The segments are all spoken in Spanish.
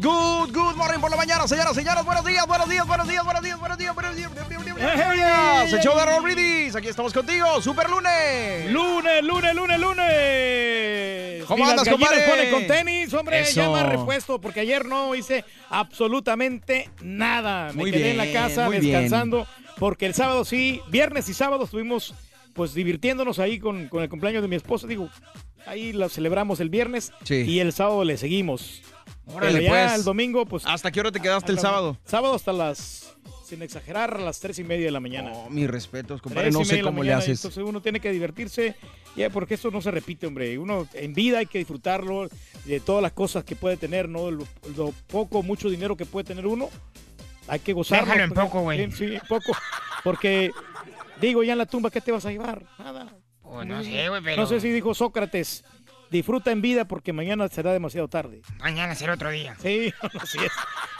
Good, good, good morning por la mañana, señoras, señores. Buenos días, buenos días, buenos días, buenos días, buenos días, buenos días. Buenos días. El show de Brindis. Aquí estamos contigo. Super lunes. Lunes, lunes, lunes, lunes. ¿Cómo andas, compadre? ponen con tenis, hombre, Eso. más repuesto, porque ayer no hice absolutamente nada. Me Muy quedé en la bien, casa bien. descansando, porque el sábado sí, viernes y sábado estuvimos pues divirtiéndonos ahí con, con el cumpleaños de mi esposa. Digo, ahí lo celebramos el viernes Sí. y el sábado le seguimos. Órale, Pero ya pues. el domingo, pues. ¿Hasta qué hora te quedaste el sábado? Sábado hasta las, sin exagerar, a las tres y media de la mañana. Oh, mis respetos, compadre. No sé cómo le haces. Entonces uno tiene que divertirse, ya porque esto no se repite, hombre. Uno en vida hay que disfrutarlo de todas las cosas que puede tener, ¿no? Lo, lo poco, mucho dinero que puede tener uno, hay que gozarlo. Déjalo en porque- poco, güey. Sí, poco. Porque, digo, ya en la tumba, ¿qué te vas a llevar? Nada. Oh, no sé, güey, pero No sé si dijo Sócrates, disfruta en vida porque mañana será demasiado tarde. mañana será otro día. Sí, así es.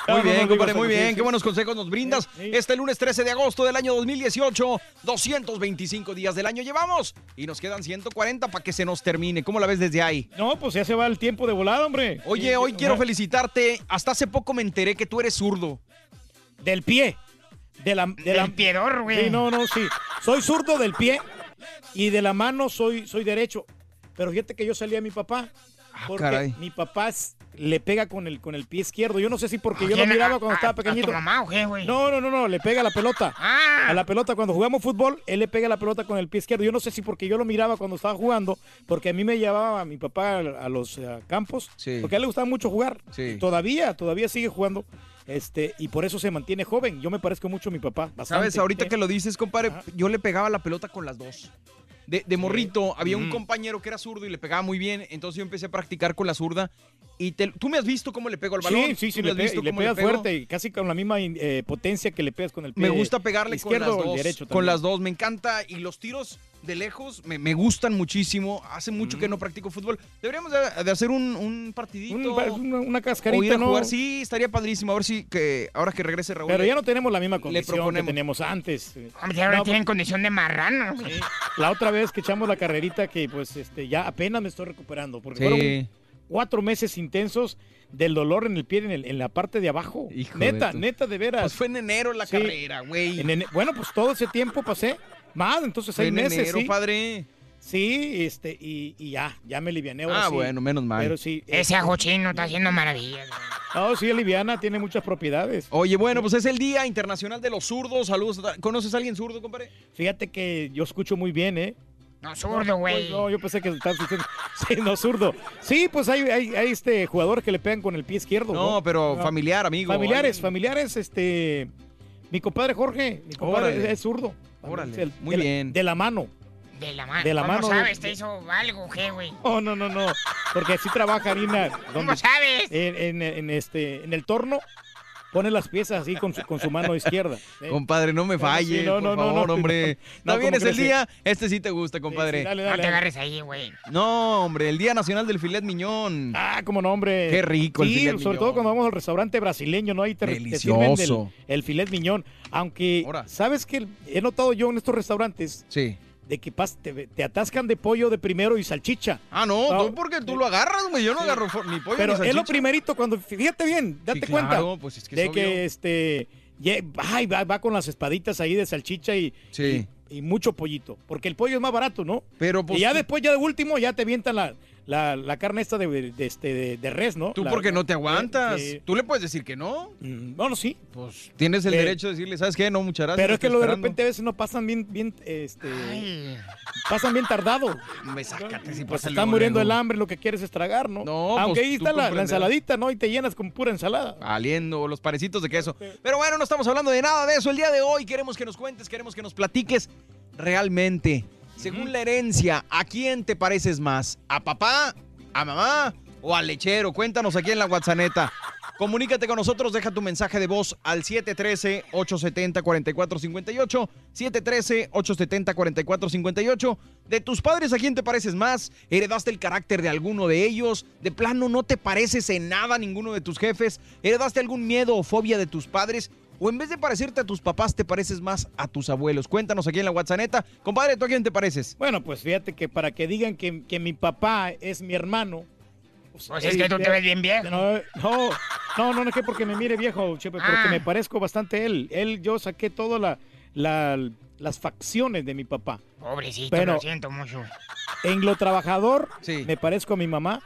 Muy bien, compadre, muy bien. sí. Qué buenos consejos nos brindas. Sí, sí. Este lunes 13 de agosto del año 2018, 225 días del año llevamos y nos quedan 140 para que se nos termine. ¿Cómo la ves desde ahí? No, pues ya se va el tiempo de volada, hombre. Oye, Sí, hoy sí, quiero felicitarte. Hasta hace poco me enteré que tú eres zurdo. Del pie. De la, de la, piedor, güey. Sí, no, no, sí. Soy zurdo del pie y de la mano soy, soy derecho. Pero fíjate que yo salí a mi papá. Porque Ah, caray. mi papá le pega con el, con el pie izquierdo. Yo no sé si porque ¿A yo lo miraba ¿A- cuando a- estaba ¿A pequeñito. tu mamá o qué, güey? No, no, no, no, le pega a la pelota. Ah, A la pelota, cuando jugamos fútbol, él le pega la pelota con el pie izquierdo. Yo no sé si porque yo lo miraba cuando estaba jugando, porque a mí me llevaba mi papá a, a los eh, campos, Sí. porque a él le gustaba mucho jugar. Sí. Todavía, todavía sigue jugando. Este, y por eso se mantiene joven. Yo me parezco mucho a mi papá. bastante. ¿Sabes? Ahorita ¿Eh? que lo dices, compadre, Ajá. yo le pegaba la pelota con las dos. De, de morrito, había un Mm. compañero que era zurdo y le pegaba muy bien, entonces yo empecé a practicar con la zurda. Y te- tú me has visto cómo le pego al balón. Sí, sí, sí, le, has pe- visto y le pegas fuerte y casi con la misma eh, potencia que le pegas con el pie Me gusta pegarle izquierdo con las el dos. derecho con las dos, me encanta. Y los tiros de lejos me, me gustan muchísimo. Hace mucho Mm. que no practico fútbol. Deberíamos de, de hacer un, un partidito. Un- una, una o cascarita, ir a ¿no? jugar. Sí, estaría padrísimo. A ver si que ahora que regrese Raúl. Pero ya no tenemos la misma condición que teníamos antes. hombre, ahora No, tienen condición de marrano. güey. Sí. La otra vez que echamos la carrerita que pues este ya apenas me estoy recuperando porque Sí. fueron cuatro meses intensos del dolor en el pie en, el- en la parte de abajo. Hijo neta, neta de veras. Pues fue en enero la Sí. carrera, güey. En bueno, pues todo ese tiempo pasé más, entonces seis en meses, enero, sí. padre. Sí, este y, y ya, ya me aliviané ahora Ah, sí. bueno, menos mal. Pero sí. Ese ajo chino está haciendo maravillas. güey. No, sí, liviana, tiene muchas propiedades. Oye, bueno, pues es el Día Internacional de los Zurdos. Saludos. ¿Conoces a alguien zurdo, compadre? Fíjate que yo escucho muy bien, ¿eh? No, zurdo, güey. Pues no, yo pensé que estabas diciendo. Sí, no, zurdo. Sí, pues hay, hay, hay, este jugadores que le pegan con el pie izquierdo. No, No, pero No. familiar, amigo. Familiares, familiares, este. Mi compadre Jorge, mi compadre Órale. es zurdo. Órale, muy de la- bien. de la mano. De la mano. De la ¿Cómo mano, sabes? de- ¿Te hizo algo, qué, güey? Oh, no, no, no. Porque así trabaja harina. ¿Cómo sabes? En, en- en este, en el torno, pone las piezas así con su, con su mano izquierda. ¿eh? Compadre, no me Bueno, sí, falle, no, por no, no, favor, no, hombre. no, También ¿cómo es el día, este sí te gusta, compadre. Sí, dale, No dale, te dale. agarres ahí, güey. No, hombre, el Día Nacional del Filet Miñón. Ah, como no, hombre. Qué rico el Sí, filet sobre miñón. todo cuando vamos al restaurante brasileño, ¿no? Ahí te, te sirven del- Delicioso. el filet miñón. Aunque, Ahora. ¿sabes qué? He notado yo en estos restaurantes Sí. De que pas- te, te atascan de pollo de primero y salchicha. Ah, no, No. tú porque tú lo agarras, güey. Yo no agarro fo- ni pollo Pero ni es lo primerito cuando, fíjate bien, date Sí, cuenta. claro, pues es que de que este ay, va, va con las espaditas ahí de salchicha y, Sí. y, y mucho pollito. Porque el pollo es más barato, ¿no? Pero pues y ya tú- después, ya de último, ya te avientan la, la, la carne esta de, de, este, de, de res, ¿no? tú La- porque no te aguantas. eh, Tú le puedes decir que no. mm, bueno, sí. Pues tienes el derecho de decirle, ¿sabes qué? No, muchas gracias. Pero es que lo de esperando". repente a veces no pasan bien, bien, este, Ay, pasan bien tardado. Me sácate si Pues pasa está muriendo el hambre, lo que quieres es tragar, ¿no? No, Aunque pues, ahí está la, ensaladita, ¿no? Y te llenas con pura ensalada. Valiendo los parecitos de queso. Pero bueno, no estamos hablando de nada de eso el día de hoy. Queremos que nos cuentes, queremos que nos platiques realmente. Según la herencia, ¿a quién te pareces más? ¿A papá? ¿A mamá? ¿O al lechero? Cuéntanos aquí en la WhatsApp. Comunícate con nosotros, deja tu mensaje de voz al 713-870-4458. 713-870-4458. De tus padres, ¿a quién te pareces más? ¿Heredaste el carácter de alguno de ellos? ¿De plano no te pareces en nada a ninguno de tus jefes? ¿Heredaste algún miedo o fobia de tus padres? ¿O en vez de parecerte a tus papás, te pareces más a tus abuelos? Cuéntanos aquí en la WhatsApp. Compadre, ¿tú a quién te pareces? Bueno, pues fíjate que para que digan que, que mi papá es mi hermano. Pues es que tú te ves bien viejo. No, no, no, no, no es que porque me mire viejo, Chepe, porque Ah. me parezco bastante a él. Él, yo saqué todas la, la- las facciones de mi papá. Pobrecito, Bueno. lo siento mucho. En lo trabajador, Sí. me parezco a mi mamá,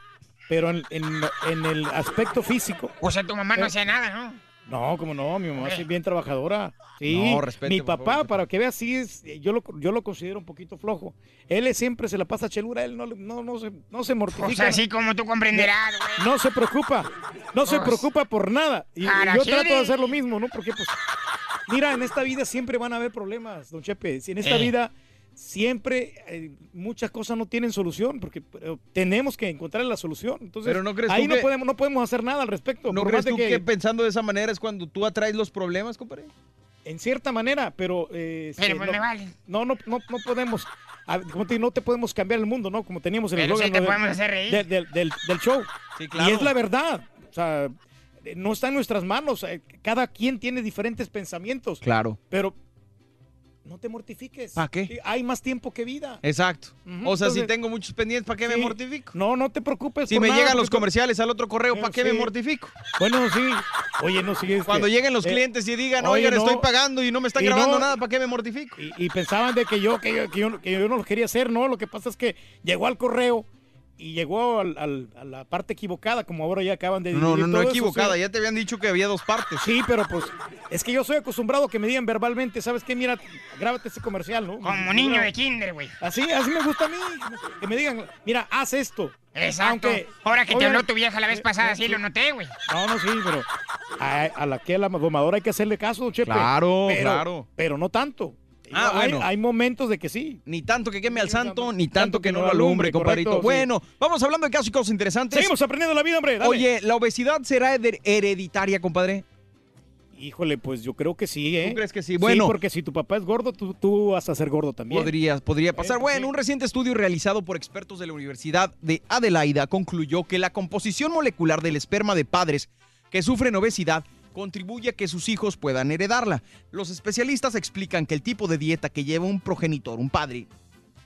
pero en, en el aspecto físico, O sea, tu mamá no Eh. hacía nada, ¿no? No, como no, mi mamá es bien trabajadora. Sí, No, respete, mi papá, favor. para que veas, sí es, yo lo, yo lo considero un poquito flojo. Él es- siempre se la pasa chelura, él no, le- no, no, se, no se mortifica. O sea, así como tú comprenderás, güey. No se preocupa, no se preocupa por nada. Y, y yo trato de hacer lo mismo, ¿no? Porque, pues, mira, en esta vida siempre van a haber problemas, don Chepe. Si En esta Eh. vida siempre eh, muchas cosas no tienen solución, porque pero tenemos que encontrar la solución. Entonces, Pero ¿no crees ahí tú no que- podemos, no podemos hacer nada al respecto. ¿No crees más de tú que... pensando de esa manera es cuando tú atraes los problemas, compadre? En cierta manera, pero... eh, Pero no, me vale. no, no, no, no podemos... a- como te digo, no te podemos cambiar el mundo, ¿no? Como teníamos en el Pero sí eslogan, te ¿no? podemos hacer reír. de- del- del- del show. Sí, Y es la verdad. O sea, no está en nuestras manos. eh, Cada quien tiene diferentes pensamientos. Claro. Pero no te mortifiques. ¿Pa' qué? Sí, Hay más tiempo que vida. Exacto. O sea, si tengo muchos pendientes, ¿para qué me Sí. mortifico? No, no te preocupes. Si por me nada, llegan los tú- comerciales al otro correo, ¿para Eh, qué me sí. mortifico? Bueno, sí. Oye, no sigues. Cuando lleguen los clientes y digan, oye, no. estoy pagando y no me están grabando no. nada, ¿para qué me mortifico? Y, y pensaban de que yo, que, yo, que, yo, que yo no lo quería hacer, ¿no? Lo que pasa es que llegó al correo y llegó al- al- a la parte equivocada, como ahora ya acaban de No, no, no todo eso, equivocada, sí. ya te habían dicho que había dos partes. Sí, pero pues es que yo soy acostumbrado a que me digan verbalmente, ¿sabes qué? Mira, grábate ese comercial, ¿no? Como niño de kinder, güey. Así, así me gusta a mí, que me digan, mira, haz esto. Exacto. Aunque, Ahora que te habló tu vieja la vez Eh, pasada, eh, sí lo noté, güey. No, no, sí, pero a, a la que a la domadora hay que hacerle caso, Chepe. Claro, Pero- claro. Pero no tanto. Ah, hay, bueno. hay momentos de que sí. Ni tanto que queme al Sí, santo, ni tanto que no lo alumbre, compadrito. correcto, sí. Bueno, vamos hablando de casos y cosas interesantes. Seguimos aprendiendo la vida, hombre. dale. Oye, ¿la obesidad será her- hereditaria, compadre? Híjole, pues yo creo que sí, ¿eh? ¿Tú crees que sí? Bueno. porque si tu papá es gordo, tú, tú vas a ser gordo también. Podría, podría pasar. Eh, Bueno, sí. un reciente estudio realizado por expertos de la Universidad de Adelaida concluyó que la composición molecular del esperma de padres que sufren obesidad contribuye a que sus hijos puedan heredarla. Los especialistas explican que el tipo de dieta que lleva un progenitor, un padre,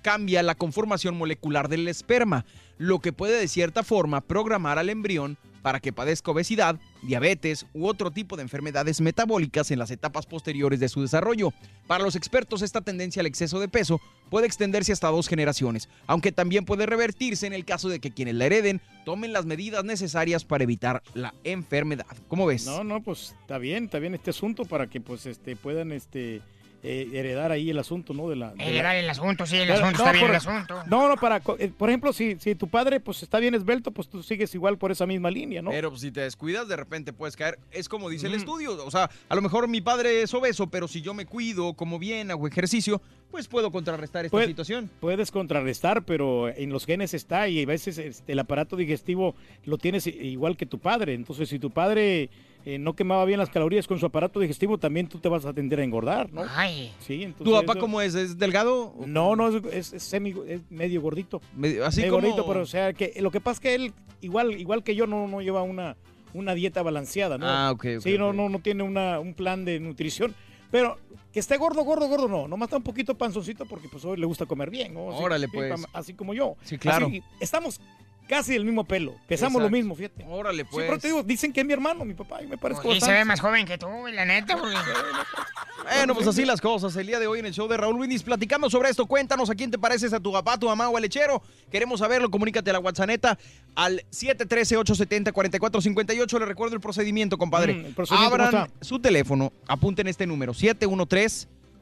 cambia la conformación molecular del esperma, lo que puede de cierta forma programar al embrión para que padezca obesidad, diabetes u otro tipo de enfermedades metabólicas en las etapas posteriores de su desarrollo. Para los expertos, esta tendencia al exceso de peso puede extenderse hasta dos generaciones, aunque también puede revertirse en el caso de que quienes la hereden tomen las medidas necesarias para evitar la enfermedad. ¿Cómo ves? No, no, pues está bien, está bien este asunto para que pues este puedan este eh, heredar ahí el asunto, ¿no? De la, de la- Heredar el asunto, sí, el Pero, asunto, no, está bien por- el asunto. No, no, para, eh, por ejemplo, si, si tu padre pues está bien esbelto, pues tú sigues igual por esa misma línea, ¿no? Pero pues, si te descuidas, de repente puedes caer. Es como dice el estudio. O sea, a lo mejor mi padre es obeso, pero si yo me cuido, como bien, hago ejercicio, pues puedo contrarrestar esta situación. Puedes contrarrestar, pero en los genes está y a veces este, el aparato digestivo lo tienes igual que tu padre. Entonces, si tu padre eh, no quemaba bien las calorías con su aparato digestivo, también tú te vas a tender a engordar, ¿no? Ay. Sí, entonces. ¿Tu papá eso- cómo es? ¿Es delgado? No, no, es, es- es semi, es medio gordito. Medio- así medio como... gordito, pero o sea, que lo que pasa es que él, igual, igual que yo, no, no lleva una, una dieta balanceada, ¿no? Ah, ok, ok, Sí, no, no, no tiene una, un plan de nutrición. Pero que esté gordo, gordo, gordo, no. Nomás está un poquito panzoncito porque pues hoy le gusta comer bien, ¿no? Así- Órale, sí, pues. Así como yo. Sí, claro. Así, estamos casi del mismo pelo. Pesamos lo mismo, fíjate. Órale, pues. pero te digo, dicen que es mi hermano, mi papá, y me parezco Y se ve más joven que tú, la neta, porque... Bueno, pues así las cosas. El día de hoy en el show de Raúl Brindis platicando sobre esto. Cuéntanos a quién te pareces, a tu papá, tu mamá o al lechero. Queremos saberlo. Comunícate a la WhatsApp al 713-870-4458. Le recuerdo el procedimiento, compadre. Mm, el procedimiento, Abran su teléfono, apunten este número: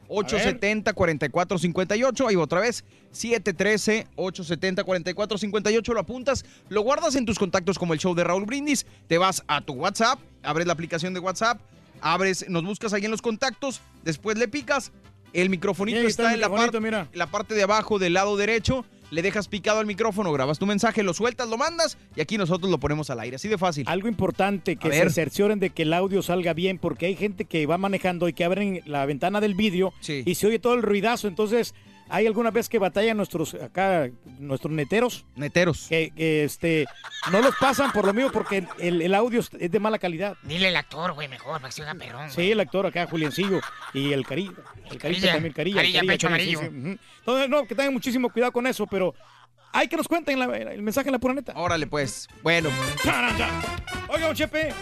713-870-4458. Ahí otra vez: 713-870-4458. Lo apuntas, lo guardas en tus contactos como el show de Raúl Brindis. Te vas a tu WhatsApp, abres la aplicación de WhatsApp abres, nos buscas ahí en los contactos, después le picas, el microfonito está está, el en la, par- mira. la parte de abajo del lado derecho, le dejas picado al micrófono, grabas tu mensaje, lo sueltas, lo mandas y aquí nosotros lo ponemos al aire, así de fácil. Algo importante, que se cercioren de que el audio salga bien, porque hay gente que va manejando y que abren la ventana del vídeo Sí. y se oye todo el ruidazo. Entonces, hay alguna vez que batallan nuestros acá, nuestros neteros, Neteros. que, que, este no los pasan por lo mismo porque el, el audio es de mala calidad. Dile el actor, güey, mejor, oiga perrón. Sí, el actor acá, Juliancillo, y el Carilla. El Carilla también, Carilla. Carilla, el pecho Carilla, sí, amarillo. Entonces, no, que tengan muchísimo cuidado con eso, pero hay que nos cuenten la- el mensaje en la pura neta. Órale pues, bueno, Oiga, Chepe,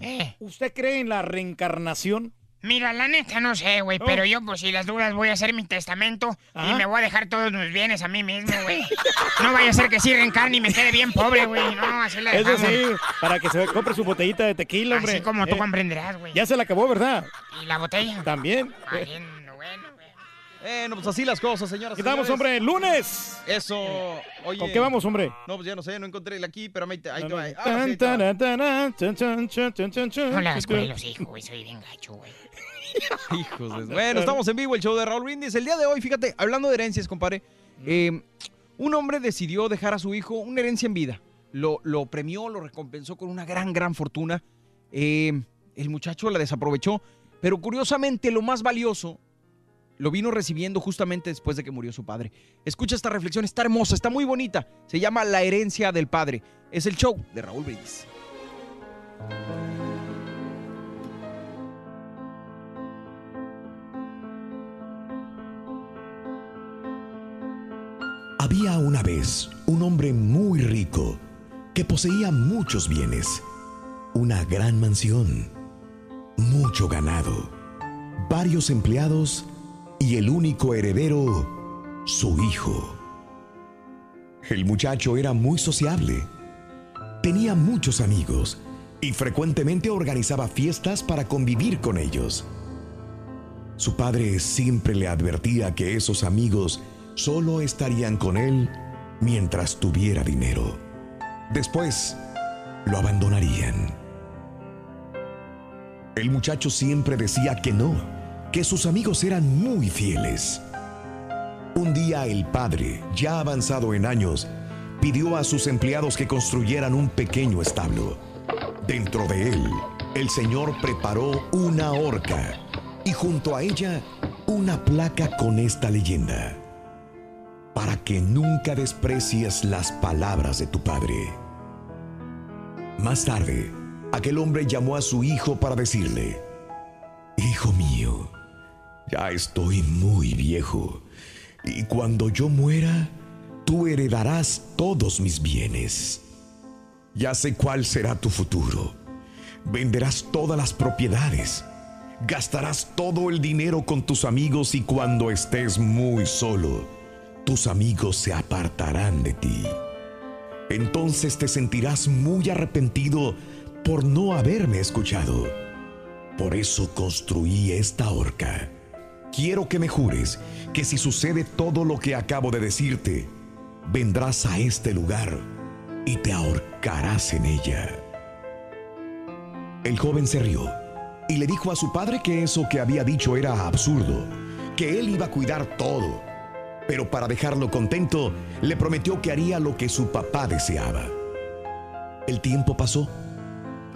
Eh, ¿usted cree en la reencarnación? Mira, la neta no sé, güey, Oh. pero yo, pues, si las dudas, voy a hacer mi testamento Ajá. y me voy a dejar todos mis bienes a mí mismo, güey. No vaya a ser que sí reencarne y me quede bien pobre, güey. No, así la Eso dejamos. sí, para que se compre su botellita de tequila, hombre. Así como tú Eh, comprenderás, güey. Ya se la acabó, ¿verdad? ¿Y la botella? También. Ay, no, bueno, güey. bueno, pues así las cosas, señoras. ¿Qué estamos, señores. hombre? ¡Lunes! Eso, oye. ¿Con qué vamos, hombre? No, pues ya no sé, no encontré el aquí, pero ahí te, ahí te No, va. no. Ah, hijos, güey, soy bien gacho, güey. Hijos de- Bueno, estamos en vivo, el show de Raúl Brindis. El día de hoy, fíjate, hablando de herencias, compadre, eh, un hombre decidió dejar a su hijo una herencia en vida. Lo, lo premió, lo recompensó con una gran, gran fortuna. Eh, el muchacho la desaprovechó, pero curiosamente lo más valioso lo vino recibiendo justamente después de que murió su padre. Escucha esta reflexión, está hermosa, está muy bonita. Se llama La herencia del padre. Es el show de Raúl Brindis. Había una vez un hombre muy rico que poseía muchos bienes, una gran mansión, mucho ganado, varios empleados y el único heredero, su hijo. El muchacho era muy sociable, tenía muchos amigos y frecuentemente organizaba fiestas para convivir con ellos. Su padre siempre le advertía que esos amigos solo estarían con él mientras tuviera dinero. Después, lo abandonarían. El muchacho siempre decía que no, que sus amigos eran muy fieles. Un día el padre, ya avanzado en años, pidió a sus empleados que construyeran un pequeño establo. Dentro de él, el señor preparó una horca y junto a ella una placa con esta leyenda. Para que nunca desprecies las palabras de tu padre. Más tarde, aquel hombre llamó a su hijo para decirle, Hijo mío, ya estoy muy viejo y cuando yo muera, tú heredarás todos mis bienes. Ya sé cuál será tu futuro. Venderás todas las propiedades. Gastarás todo el dinero con tus amigos y cuando estés muy solo, tus amigos se apartarán de ti. Entonces te sentirás muy arrepentido por no haberme escuchado. Por eso construí esta horca. quiero que me jures que si sucede todo lo que acabo de decirte, vendrás a este lugar y te ahorcarás en ella. El joven se rió y le dijo a su padre que eso que había dicho era absurdo, que él iba a cuidar todo. Pero para dejarlo contento, le prometió que haría lo que su papá deseaba. El tiempo pasó,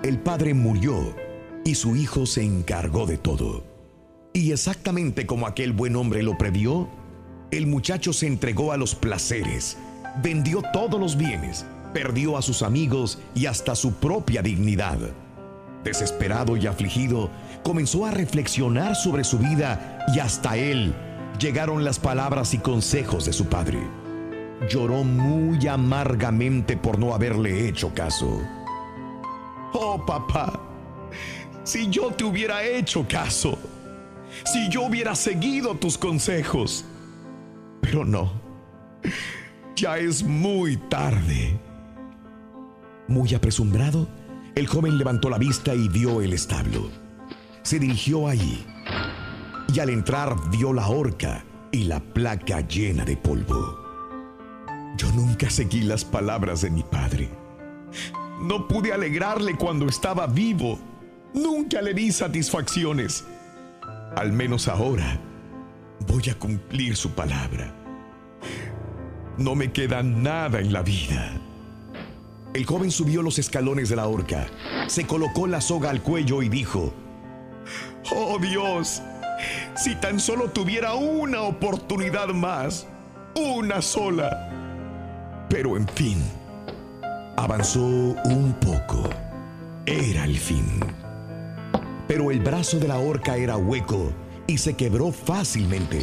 el padre murió y su hijo se encargó de todo. Y exactamente como aquel buen hombre lo previó, el muchacho se entregó a los placeres, vendió todos los bienes, perdió a sus amigos y hasta su propia dignidad. Desesperado y afligido, comenzó a reflexionar sobre su vida y hasta él llegaron las palabras y consejos de su padre. Lloró muy amargamente por no haberle hecho caso. Oh, papá, si yo te hubiera hecho caso, si yo hubiera seguido tus consejos. Pero no, ya es muy tarde. Muy apresurado, el joven levantó la vista y vio el establo. Se dirigió allí y al entrar vio la horca y la placa llena de polvo. Yo nunca seguí las palabras de mi padre. No pude alegrarle cuando estaba vivo. Nunca le di satisfacciones. Al menos ahora voy a cumplir su palabra. No me queda nada en la vida. El joven subió los escalones de la horca, se colocó la soga al cuello y dijo, Oh Dios, si tan solo tuviera una oportunidad más, una sola. Pero en fin, avanzó un poco. Era el fin. Pero el brazo de la horca era hueco y se quebró fácilmente.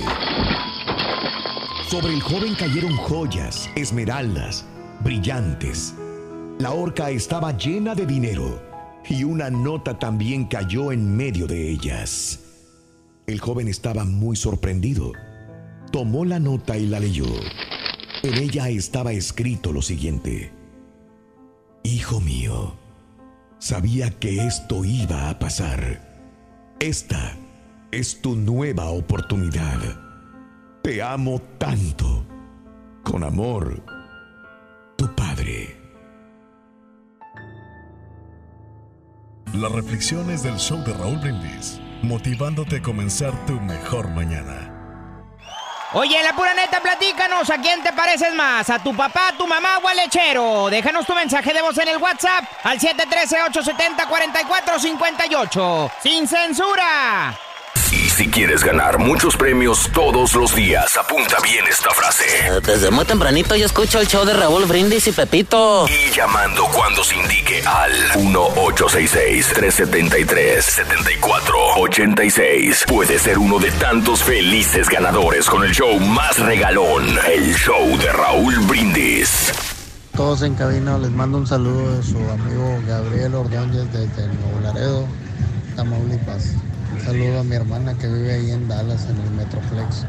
Sobre el joven cayeron joyas, esmeraldas, brillantes. La horca estaba llena de dinero y una nota también cayó en medio de ellas. El joven estaba muy sorprendido. Tomó la nota y la leyó. En ella estaba escrito lo siguiente. Hijo mío, sabía que esto iba a pasar. Esta es tu nueva oportunidad. Te amo tanto. Con amor, tu padre. Las reflexiones del show de Raúl Brindis, motivándote a comenzar tu mejor mañana. Oye, la pura neta, platícanos, ¿a quién te pareces más? ¿A tu papá, a tu mamá o al lechero? Déjanos tu mensaje de voz en el WhatsApp al 713-870-4458. ¡Sin censura! Si quieres ganar muchos premios todos los días, apunta bien esta frase. Desde muy tempranito yo escucho el show de Raúl Brindis y Pepito. Y llamando cuando se indique al 1-866-373-7486. Puede ser uno de tantos felices ganadores con el show más regalón, el show de Raúl Brindis. Todos en cabina les mando un saludo de su amigo Gabriel Ordóñez desde Nuevo Laredo, Tamaulipas. Un saludo a mi hermana que vive ahí en Dallas, en el Metroplex.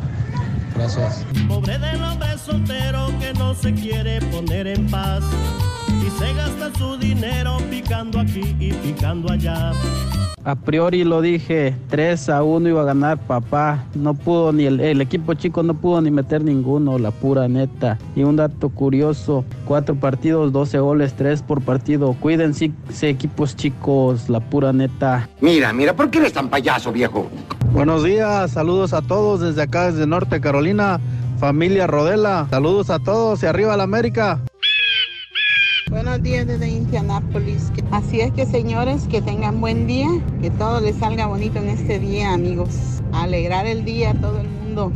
Gracias. Pobre del hombre soltero que no se quiere poner en paz se gasta su dinero picando aquí y picando allá. A priori lo dije, 3 a 1 iba a ganar papá. No pudo ni el, el, equipo chico no pudo ni meter ninguno, la pura neta. Y un dato curioso, cuatro partidos, 12 goles, 3 por partido. Cuídense equipos chicos, la pura neta. Mira, mira, ¿por qué eres tan payaso, viejo? Buenos días, saludos a todos desde acá, desde Norte Carolina, familia Rodela. Saludos a todos y arriba la América. Buenos días desde Indianápolis. Así es que señores, que tengan buen día, que todo les salga bonito en este día, amigos. Alegrar el día a todo el mundo.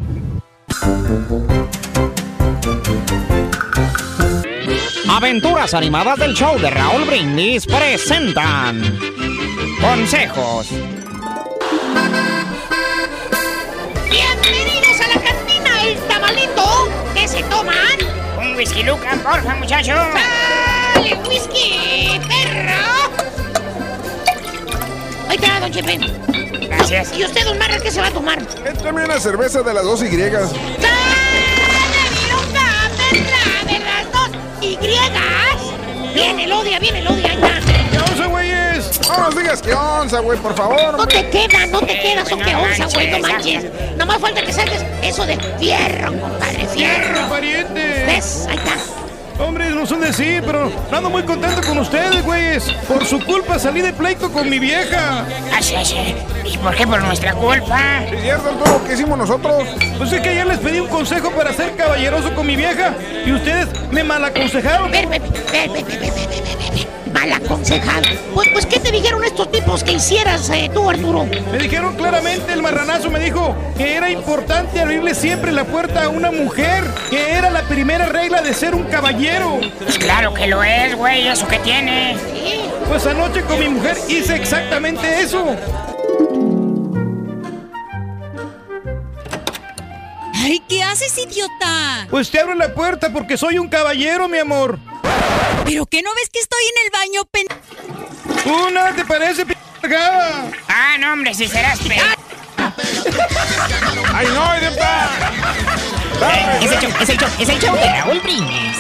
Aventuras animadas del show de Raúl Brindis presentan Consejos. Bienvenidos a la cantina El Tamalito. ¿Qué se toman? Un whisky Luca, porfa, muchacho. ¡Dale, whisky, perro! Ahí está, don Chepe. Gracias. ¿Y usted, don Marra, qué se va a tomar? Échame una cerveza de las dos Y. ¡Dale, Luca, perra, de las dos Y! ¡Viene el odia, viene el odia, ahí está! ¡Ya no! ¡Vámonos, digas qué onza, güey, por favor. No te queda, no te Eh, queda, son que onza, güey, no manches. Nada más falta que saques eso de fierro, compadre, fierro. pariente! ¿Ves? Ahí está. Hombre, no son de sí, pero ando muy contento con ustedes, güeyes. Por su culpa salí de pleito con mi vieja. Así, así. ¿Y por qué por nuestra culpa? ¿Es cierto, Arturo? ¿Qué hicimos nosotros? Pues es que ayer les pedí un consejo para ser caballeroso con mi vieja y ustedes me malaconsejaron. Ve, ve, ve, Mal aconsejado. Pues, pues, ¿qué te dijeron estos tipos que hicieras eh, tú, Arturo? Me dijeron claramente, el marranazo me dijo que era importante abrirle siempre la puerta a una mujer, que era la primera regla de ser un caballero. Pues claro que lo es, güey. ¿Eso qué tiene? Pues anoche con mi mujer hice exactamente eso. ¡Ay, qué haces, idiota! Pues te abro la puerta porque soy un caballero, mi amor. ¿Pero qué no ves que estoy en el baño, pen... Una, ¿te parece, p***? Ah, no, hombre, si serás pe... ¡Ay, no, idiota! Es el show, es el show, es el show de Raúl Brindis.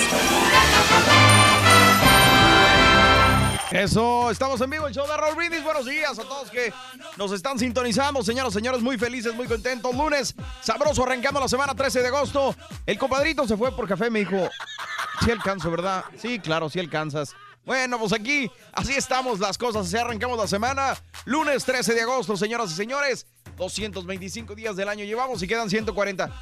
Eso, estamos en vivo, el show de Raúl Brindis. Buenos días a todos que nos están sintonizando. Señoras, señores, muy felices, muy contentos. Lunes, sabroso, arrancando la semana 13 de agosto. El compadrito se fue por café, me dijo, sí alcanzo, ¿verdad? Sí, claro, sí alcanzas. Bueno, pues aquí, así estamos las cosas. Así arrancamos la semana. Lunes 13 de agosto, señoras y señores. 225 días del año llevamos y quedan 140.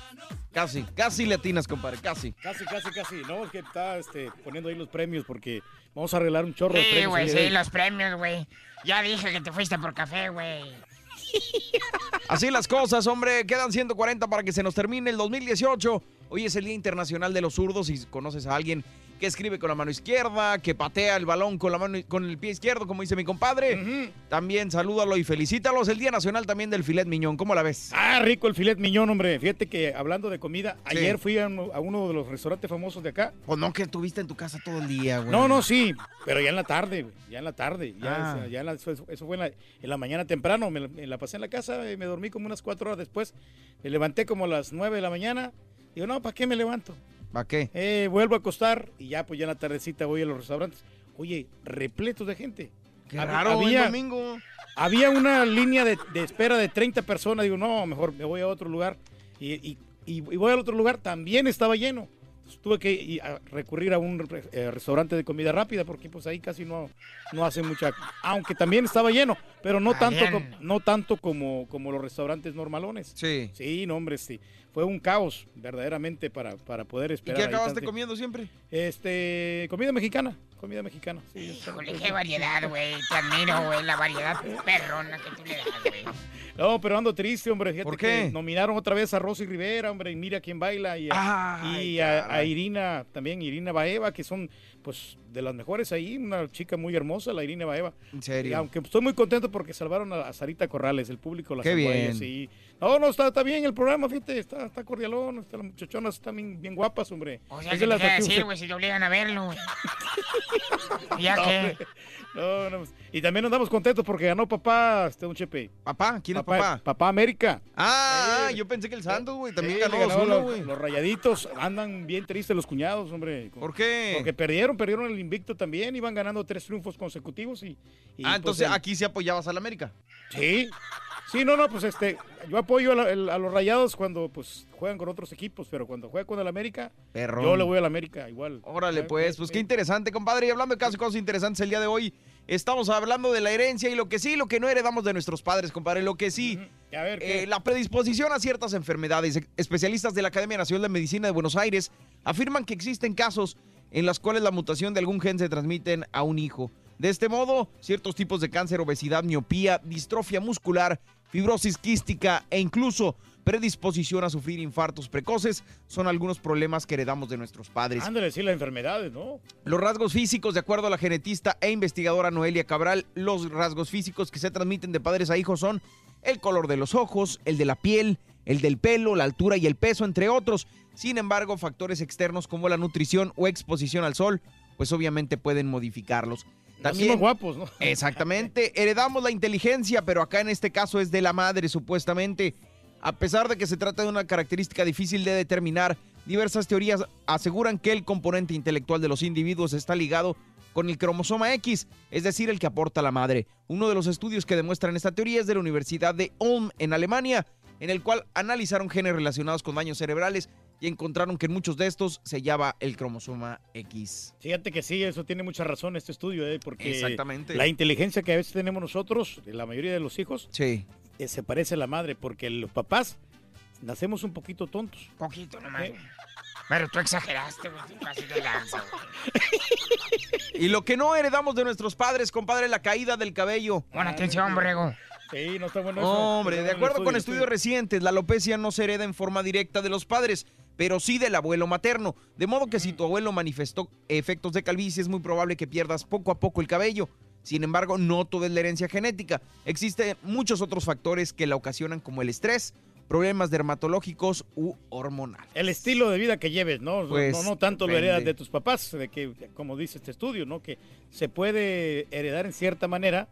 Casi, casi latinas, compadre, casi. Casi, casi, casi. No, es que está este, poniendo ahí los premios porque vamos a arreglar un chorro de Sí, premios. güey, ahí, sí, los premios, güey. Ya dije que te fuiste por café, güey. Así las cosas, hombre. Quedan 140 para que se nos termine el 2018. Hoy es el Día Internacional de los Zurdos. Si conoces a alguien que escribe con la mano izquierda, que patea el balón con la mano con el pie izquierdo, como dice mi compadre, también salúdalo y felicítalo. Es el Día Nacional también del filet miñón. ¿Cómo la ves? Ah, rico el filet miñón, hombre. Fíjate que hablando de comida, Sí. ayer fui a uno, a uno de los restaurantes famosos de acá. Pues no que estuviste en tu casa todo el día, güey. No, no, sí, pero ya en la tarde, güey, ya en la tarde. Ya, Ah. ya en la- eso, eso fue en la, en la mañana temprano. Me, la- me la pasé en la casa y me dormí como unas cuatro horas después. Me levanté como a las nueve de la mañana. Digo, no, ¿para qué me levanto? ¿Para qué? Eh, vuelvo a acostar y ya, pues ya en la tardecita voy a los restaurantes. Oye, repletos de gente. Qué Hab- raro, el domingo. Había una línea de, de espera de 30 personas. Digo, no, mejor me voy a otro lugar. Y, y- y- y voy al otro lugar, también estaba lleno. Entonces, tuve que ir a recurrir a un eh, restaurante de comida rápida porque pues ahí casi no, no hacen mucha... Aunque también estaba lleno, pero no Ah, tanto, no tanto como, como los restaurantes normalones. Sí. Sí, no, hombre, sí. Fue un caos, verdaderamente, para, para poder ¿Y esperar. qué ahí acabaste comiendo siempre? Este, comida mexicana, comida mexicana. Sí, Híjole, qué variedad, güey. Te admiro, güey, la variedad perrona que tú le das, güey. No, pero ando triste, hombre. Fíjate ¿Por que qué? nominaron otra vez a Rosy Rivera, hombre, y mira quién baila. Y a, Ay, y a-. Irina, también Irina Baeva, que son, pues, de las mejores ahí. Una chica muy hermosa, la Irina Baeva. En serio. Y aunque estoy muy contento porque salvaron a, Sarita Corrales, el público la Qué salvó a bien. sí. No, no, está, está bien el programa, fíjate, está, está cordialón, está, las muchachonas están bien, bien guapas, hombre. O sea, Es ¿qué de te las decir, güey, si te obligan a verlo, güey? ¿Ya No, qué? hombre. No, no, y también andamos contentos porque ganó papá, este un Chepe. ¿Papá? ¿Quién es papá? Papá América. Ah, Eh, yo pensé que el Santos, güey, también Sí, ganó 2-1, los, güey. los rayaditos andan bien tristes los cuñados, hombre. ¿Por qué? Porque perdieron, perdieron el invicto también, iban ganando tres triunfos consecutivos y... y, Ah, pues, entonces el- aquí sí apoyabas al América. Sí, sí, no, no, pues este, yo apoyo a, la- el- a los rayados cuando pues juegan con otros equipos, pero cuando juega con el América, Perrón. yo le voy al América igual. Órale, pues, pues qué interesante, compadre. Y hablando de casos, cosas interesantes el día de hoy, estamos hablando de la herencia y lo que sí, lo que no heredamos de nuestros padres, compadre. Lo que sí, A ver, eh, la predisposición a ciertas enfermedades. Especialistas de la Academia Nacional de Medicina de Buenos Aires afirman que existen casos en los cuales la mutación de algún gen se transmiten a un hijo. De este modo, ciertos tipos de cáncer, obesidad, miopía, distrofia muscular, fibrosis quística e incluso predisposición a sufrir infartos precoces son algunos problemas que heredamos de nuestros padres. Ándale, sí, las enfermedades, ¿no? Los rasgos físicos, de acuerdo a la genetista e investigadora Noelia Cabral, los rasgos físicos que se transmiten de padres a hijos son el color de los ojos, el de la piel, el del pelo, la altura y el peso, entre otros. Sin embargo, factores externos como la nutrición o exposición al sol, pues obviamente pueden modificarlos. Nacimos guapos, ¿no? Exactamente, heredamos la inteligencia, pero acá en este caso es de la madre, supuestamente. A pesar de que se trata de una característica difícil de determinar, diversas teorías aseguran que el componente intelectual de los individuos está ligado con el cromosoma X, es decir, el que aporta la madre. Uno de los estudios que demuestran esta teoría es de la Universidad de Ulm en Alemania, en el cual analizaron genes relacionados con daños cerebrales y encontraron que en muchos de estos se hallaba el cromosoma X. Fíjate que sí, eso tiene mucha razón este estudio, ¿eh? porque Exactamente. la inteligencia que a veces tenemos nosotros, la mayoría de los hijos, sí. eh, se parece a la madre, porque los papás nacemos un poquito tontos. Poquito nomás. Pero tú exageraste, güey. casi de lanza. Y lo que no heredamos de nuestros padres, compadre, la caída del cabello. Pon atención, borrego. Sí, no está bueno eso. Hombre, de acuerdo con estudio, estudios recientes, la alopecia no se hereda en forma directa de los padres, pero sí del abuelo materno. De modo que si tu abuelo manifestó efectos de calvicie, es muy probable que pierdas poco a poco el cabello. Sin embargo, no todo es la herencia genética. Existen muchos otros factores que la ocasionan, como el estrés, problemas dermatológicos u hormonales. El estilo de vida que lleves, ¿no? Pues, no, no tanto lo heredas de tus papás, de que, como dice este estudio, ¿no? Que se puede heredar en cierta manera,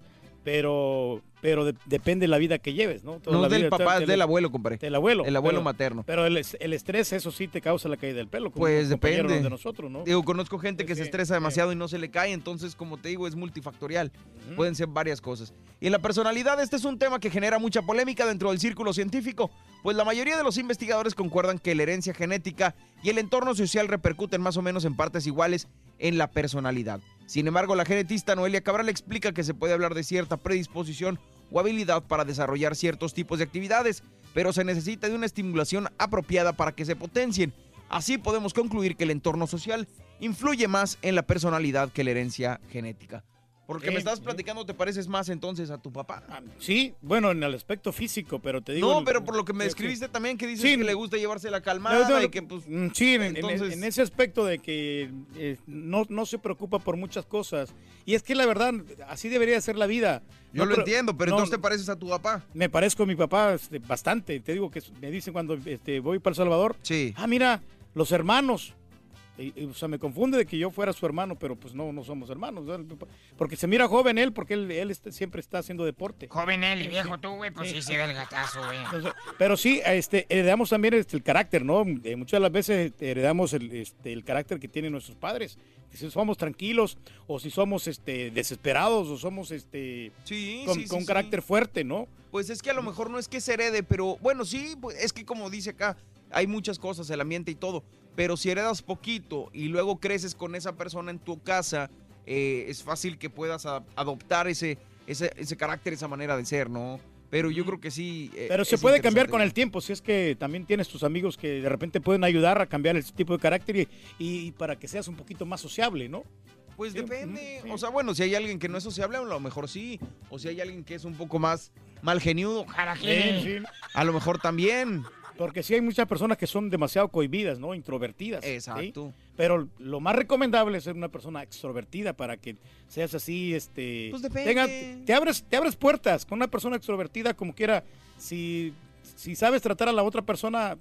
pero, pero de- depende de la vida que lleves, ¿no? Toda No la del vida- papá, es del abuelo, compadre. Del abuelo. El abuelo pero- materno. Pero el, el estrés, eso sí te causa la caída del pelo. como Pues depende. de nosotros, ¿no? Digo, conozco gente que se estresa demasiado y no se le cae, entonces, como te digo, es multifactorial. Pueden ser varias cosas. Y en la personalidad, este es un tema que genera mucha polémica dentro del círculo científico, pues la mayoría de los investigadores concuerdan que la herencia genética y el entorno social repercuten más o menos en partes iguales en la personalidad. Sin embargo, la genetista Noelia Cabral explica que se puede hablar de cierta predisposición o habilidad para desarrollar ciertos tipos de actividades, pero se necesita de una estimulación apropiada para que se potencien. Así podemos concluir que el entorno social influye más en la personalidad que la herencia genética. Porque me Sí, estás sí. platicando, ¿te pareces más entonces a tu papá? Sí, bueno, en el aspecto físico, pero te digo... no, pero por lo que me describiste también, que dices Sí. que le gusta llevarse la calmada no, y que pues... mm, sí, en, en- entonces- en ese aspecto de que eh, no, no se preocupa por muchas cosas. Y es que la verdad, así debería ser la vida. Yo No, lo entiendo, pero entonces te pareces a tu papá. Me parezco a mi papá este, bastante. Te digo que me dicen cuando este, voy para El Salvador. Sí. Ah, mira, los hermanos. Y- y, o sea, me confunde de que yo fuera su hermano, pero pues no, no somos hermanos. ¿verdad? Porque se mira joven él, porque él, él este, siempre está haciendo deporte. Joven él y viejo tú, güey, pues sí, se da el gatazo, güey. Entonces, pero sí, este, heredamos también este, el carácter, ¿no? Eh, muchas de las veces este, heredamos el, este, el carácter que tienen nuestros padres. Si somos tranquilos o si somos este, desesperados o somos este, Sí, con, sí, sí, con un sí. carácter fuerte, ¿no? Pues es que a lo mejor no es que se herede, pero bueno, sí, pues, es que como dice acá, hay muchas cosas, el ambiente y todo. Pero si heredas poquito y luego creces con esa persona en tu casa, eh, es fácil que puedas a- adoptar ese, ese, ese carácter, esa manera de ser, ¿no? Pero yo creo que sí. eh, Pero se puede cambiar con el tiempo, si es que también tienes tus amigos que de repente pueden ayudar a cambiar el tipo de carácter y, y para que seas un poquito más sociable, ¿no? Pues Sí, depende. sí. O sea, bueno, si hay alguien que no es sociable, a lo mejor sí. O si hay alguien que es un poco más mal geniudo, sí. a lo mejor también. Porque sí hay muchas personas que son demasiado cohibidas, ¿no? Introvertidas. ¿sí? Exacto. Pero lo más recomendable es ser una persona extrovertida para que seas así, este... Pues depende. tenga- te, abres, te abres puertas con una persona extrovertida como quiera. Si, si sabes tratar a la otra persona,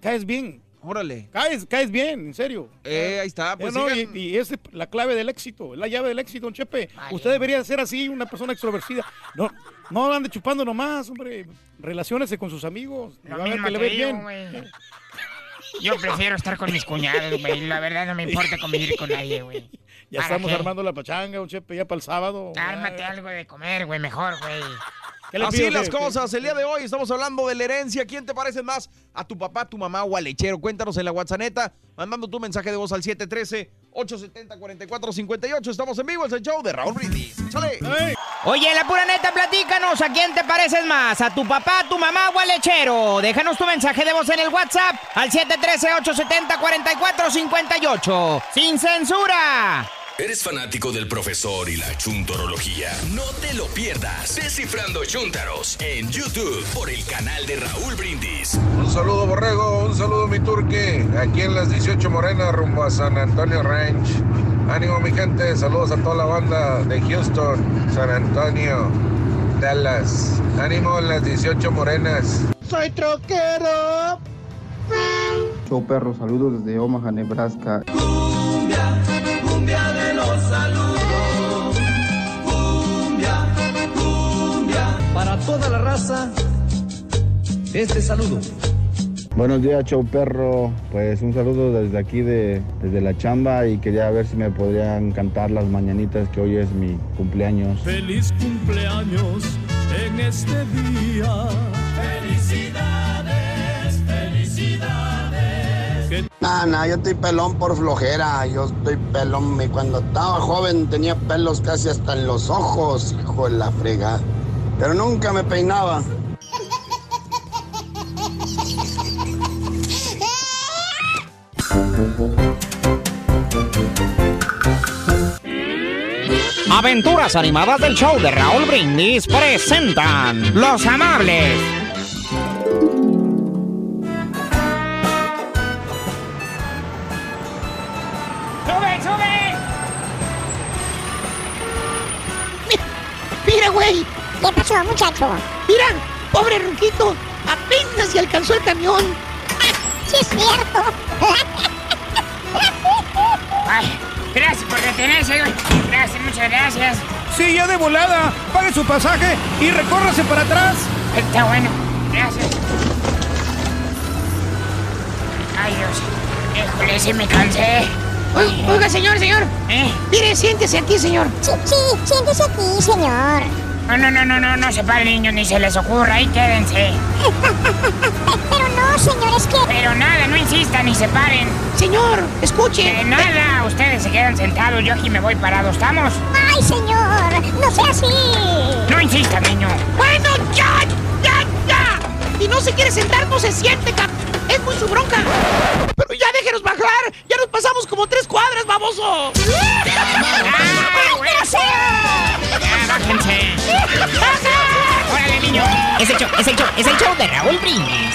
caes bien. Órale. Caes, caes bien, en serio. Eh, ahí está. Pues Eh, no, y es la clave del éxito, es la llave del éxito, don Chepe. Usted debería ser así, una persona extrovertida. No, no ande chupando nomás, hombre. Relaciónese con sus amigos. Lo va a ver mismo que le ve digo, bien. güey. Yo prefiero estar con mis cuñados, güey. La verdad no me importa convivir con nadie, güey. Ya ¿Para estamos qué? armando la pachanga, don Chepe, ya para el sábado. Ármate algo de comer, güey, mejor, güey. ¿Qué le Así pido, las qué- cosas. El día de hoy estamos hablando de la herencia. ¿Quién te parece más? ¿A tu papá, tu mamá o al lechero? Cuéntanos en la WhatsApp, mandando tu mensaje de voz al 713-870-4458. Estamos en vivo, es el show de Raúl Brindis. ¡Échale! Oye, la pura neta, platícanos, ¿a quién te pareces más? ¿A tu papá, tu mamá o al lechero? Déjanos tu mensaje de voz en el WhatsApp al 713-870-4458. ¡Sin censura! ¿Eres fanático del profesor y la chuntorología? No te lo pierdas. Descifrando Chúntaros en YouTube por el canal de Raúl Brindis. Un saludo, Borrego. Un saludo, mi turque. Aquí en las 18 Morenas, rumbo a San Antonio Ranch. Ánimo, mi gente. Saludos a toda la banda de Houston, San Antonio, Dallas. Ánimo en las 18 Morenas. Soy troquero. Show perro, saludos desde Omaha, Nebraska. Cumbia de los saludos. Cumbia, cumbia. Para toda la raza, este saludo. Buenos días, show perro. Pues un saludo desde aquí, de, desde la chamba, y quería ver si me podrían cantar las mañanitas, que hoy es mi cumpleaños. Feliz cumpleaños en este día. Felicidades, felicidades. Nah, nah, yo estoy pelón por flojera. Yo estoy pelón. Me- Cuando estaba joven tenía pelos casi hasta en los ojos, hijo de la frega. Pero nunca me peinaba. Aventuras animadas del show de Raúl Brindis presentan Los Amables. ¡Sube, sube! Mira, güey. ¿Qué pasó, muchacho? Mira, pobre Ruquito. Apenas se alcanzó el camión. Sí, es cierto. Ay, gracias por detenerse. güey. Gracias, muchas gracias. Sí, ya de volada. Pague su pasaje y recórrase para atrás. Está bueno. Gracias. Ay, Dios. Híjole, sí me cansé. Oiga, oiga, señor, señor. ¿Eh? Mire, siéntese aquí, señor. Sí, sí, siéntese aquí, señor. No, no, no, no, no, no se paren, niños, ni se les ocurra. Ahí quédense. Pero no, señor, es que... Pero nada, no insistan ni se paren. Señor, escuche. De nada, ustedes se quedan sentados, yo aquí me voy parado, ¿estamos? Ay, señor, no sea así. No insistan, niño. Bueno, ya, ya, ya. Si no se quiere sentar, no se siente, cap. Es muy su bronca. Pero ya déjenos bajar. Ya nos pasamos como tres cuadras, baboso. Ya, bájense. Órale, niño. Es el show, es el show, es el show de Raúl Brindis.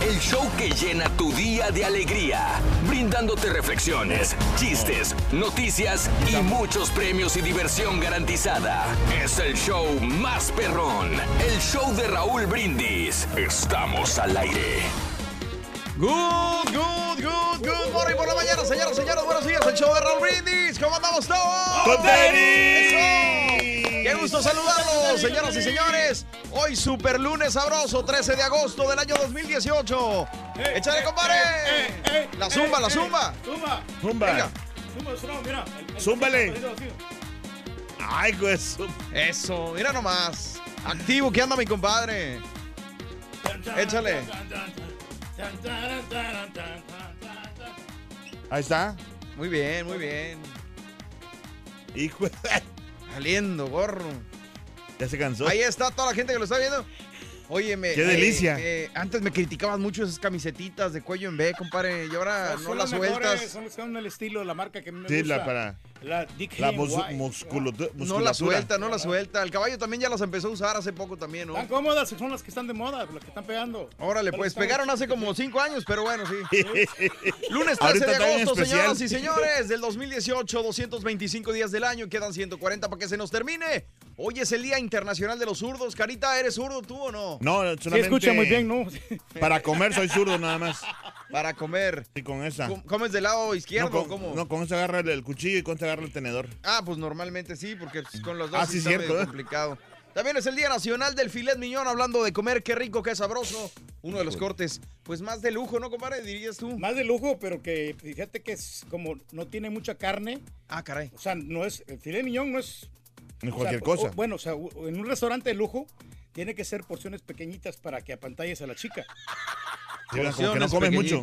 El show que llena tu día de alegría, brindándote reflexiones, chistes, noticias y muchos premios y diversión garantizada. Es el show más perrón, el show de Raúl Brindis. Estamos al aire. Good, good, good, good morning por la mañana, señoras, señores. Buenos días, el show de Raúl Brindis. ¿Cómo andamos todos? ¡Con tenis! ¡Eso! ¡Qué gusto saludarlos, señoras y señores! Hoy, super lunes sabroso, 13 de agosto del año 2018. ¡Échale, compadre! la zumba, la zumba. Zumba. Zumba. Venga. Zumba, mira. Zúmbale. Ay, güey. eso. Eso, mira nomás. Activo que anda mi compadre. Échale. Ahí está. Muy bien, muy bien. Hijo, Saliendo, gorro. ya se cansó. Ahí está toda la gente que lo está viendo. Oye, me, Qué eh, delicia. eh, antes me criticaban mucho esas camisetitas de cuello en B, compadre. Y ahora Son no las mejores, sueltas. Son las que dan el estilo de la marca que me Sí, gusta. la para. La La mus- musculatura. No la suelta, no la suelta. El caballo también ya las empezó a usar hace poco también, ¿no? Están cómodas, son las que están de moda, las que están pegando. Órale, pues están- pegaron hace como cinco años, pero bueno, sí. Lunes 13 Ahorita de agosto, señoras y señores, del 2018, 225 días del año, quedan 140 para que se nos termine. Hoy es el Día Internacional de los Zurdos. Carita, ¿eres zurdo tú o no? No, Sí, solamente. escucha muy bien, ¿no? Para comer soy zurdo nada más. Para comer. Y con esa. Com- ¿Comes del lado izquierdo no, o con, cómo? no, con esa agarra el, cuchillo y con esa agarra el tenedor. Ah, pues normalmente sí, porque pues, con los dos Ah, sí sí, cierto, ¿eh? complicado. También es el Día Nacional del Filet Miñón, hablando de comer, qué rico, qué sabroso. Uno de los cortes, pues más de lujo, ¿no, compadre? Dirías tú. Más de lujo, pero que fíjate que es como no tiene mucha carne. Ah, caray. O sea, no es. El filet miñón no es. Sea, cualquier o- cosa. bueno, o sea, en un restaurante de lujo tiene que ser porciones pequeñitas para que apantalles a la chica. Que no comes mucho.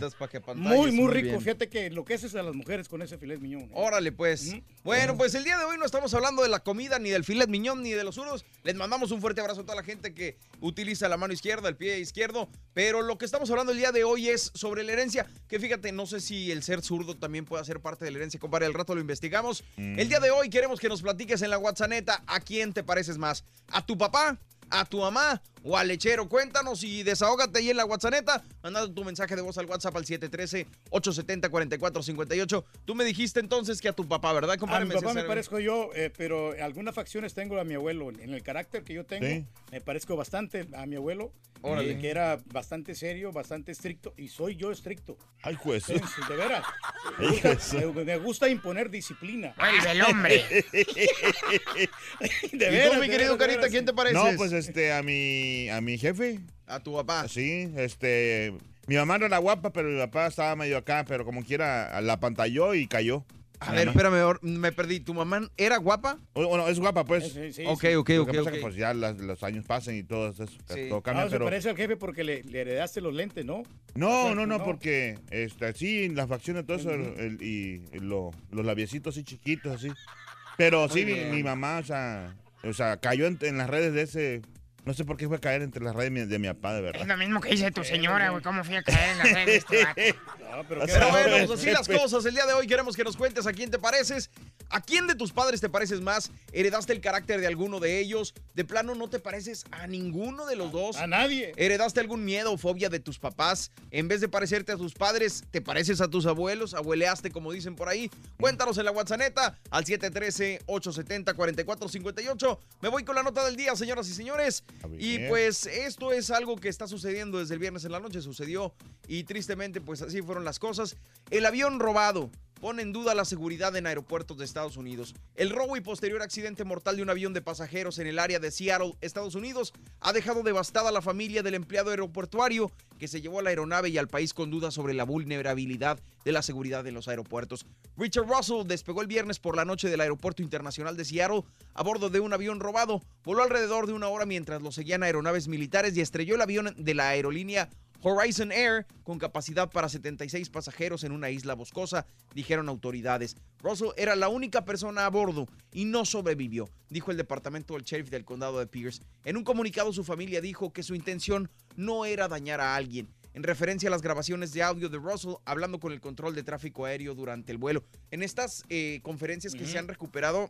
Muy, muy rico. bien. Fíjate que lo que haces a las mujeres con ese filet miñón. ¿eh? Órale, pues. Bueno, pues el día de hoy no estamos hablando de la comida, ni del filet miñón, ni de los zurdos. Les mandamos un fuerte abrazo a toda la gente que utiliza la mano izquierda, el pie izquierdo. Pero lo que estamos hablando el día de hoy es sobre la herencia. Que fíjate, no sé si el ser zurdo también puede ser parte de la herencia, compadre. Al rato lo investigamos. Mm. El día de hoy queremos que nos platiques en la WhatsApp a quién te pareces más. ¿A tu papá? ¿A tu mamá o al lechero. Cuéntanos y desahógate ahí en la WhatsApp, mandando tu mensaje de voz al WhatsApp al 713-870-4458. Tú me dijiste entonces que a tu papá, ¿verdad, A compadre? mi papá me parezco yo, eh, pero algunas facciones tengo a mi abuelo. En el carácter que yo tengo, Sí. me parezco bastante a mi abuelo. Órale. eh, que era bastante serio, bastante estricto, y soy yo estricto. Ay, juez. De veras. Me gusta, me- me gusta imponer disciplina. Vuelve el hombre. De ¿Y veras, tú, mi querido Carita, quién te pareces? No, pues este, a mi, a mi jefe. A tu papá. Sí, este, mi mamá no era guapa, pero mi papá estaba medio acá, pero como quiera, la pantalló y cayó. A ver, espérame, or- me perdí. ¿Tu mamá era guapa? Bueno, es guapa, pues. Sí, sí, Ok, sí. ok, Lo ok, que pasa ok. que pues ya las- los años pasan y todo eso, Sí. todo cambia, Ah, se pero... parece al jefe porque le, le heredaste los lentes, ¿no? No, O sea, no, no, no. porque este, sí, las facciones, todo eso, el- y y lo- los labiecitos así chiquitos, así. Pero sí, mi, mamá, o sea, o sea cayó en, en las redes de ese... No sé por qué fue a caer entre las redes de mi, de mi papá, de Es verdad. lo mismo que dice tu señora, güey. ¿Cómo fui a caer en la red de este vato? No, pero Pero bueno, pues así las Pepe. cosas. El día de hoy queremos que nos cuentes a quién te pareces. ¿A quién de tus padres te pareces más? ¿Heredaste el carácter de alguno de ellos? ¿De plano no te pareces a ninguno de los dos? A nadie. ¿Heredaste algún miedo o fobia de tus papás? En vez de parecerte a tus padres, ¿te pareces a tus abuelos? ¿Abueleaste, como dicen por ahí? Cuéntanos en la WhatsApp al 713-870-4458. Me voy con la nota del día, señoras y señores. Y pues esto es algo que está sucediendo desde el viernes en la noche, sucedió y tristemente pues así fueron las cosas. El avión robado pone en duda la seguridad en aeropuertos de Estados Unidos. El robo y posterior accidente mortal de un avión de pasajeros en el área de Seattle, Estados Unidos, ha dejado devastada a la familia del empleado aeroportuario que se llevó a la aeronave y al país con dudas sobre la vulnerabilidad de la seguridad en los aeropuertos. Richard Russell despegó el viernes por la noche del Aeropuerto Internacional de Seattle a bordo de un avión robado. Voló alrededor de una hora mientras lo seguían aeronaves militares y estrelló el avión de la aerolínea Horizon Air con capacidad para 76 pasajeros en una isla boscosa, dijeron autoridades. Russell era la única persona a bordo y no sobrevivió, dijo el departamento del sheriff del condado de Pierce. En un comunicado su familia dijo que su intención no era dañar a alguien. En referencia a las grabaciones de audio de Russell hablando con el control de tráfico aéreo durante el vuelo. En estas eh, conferencias que se han recuperado,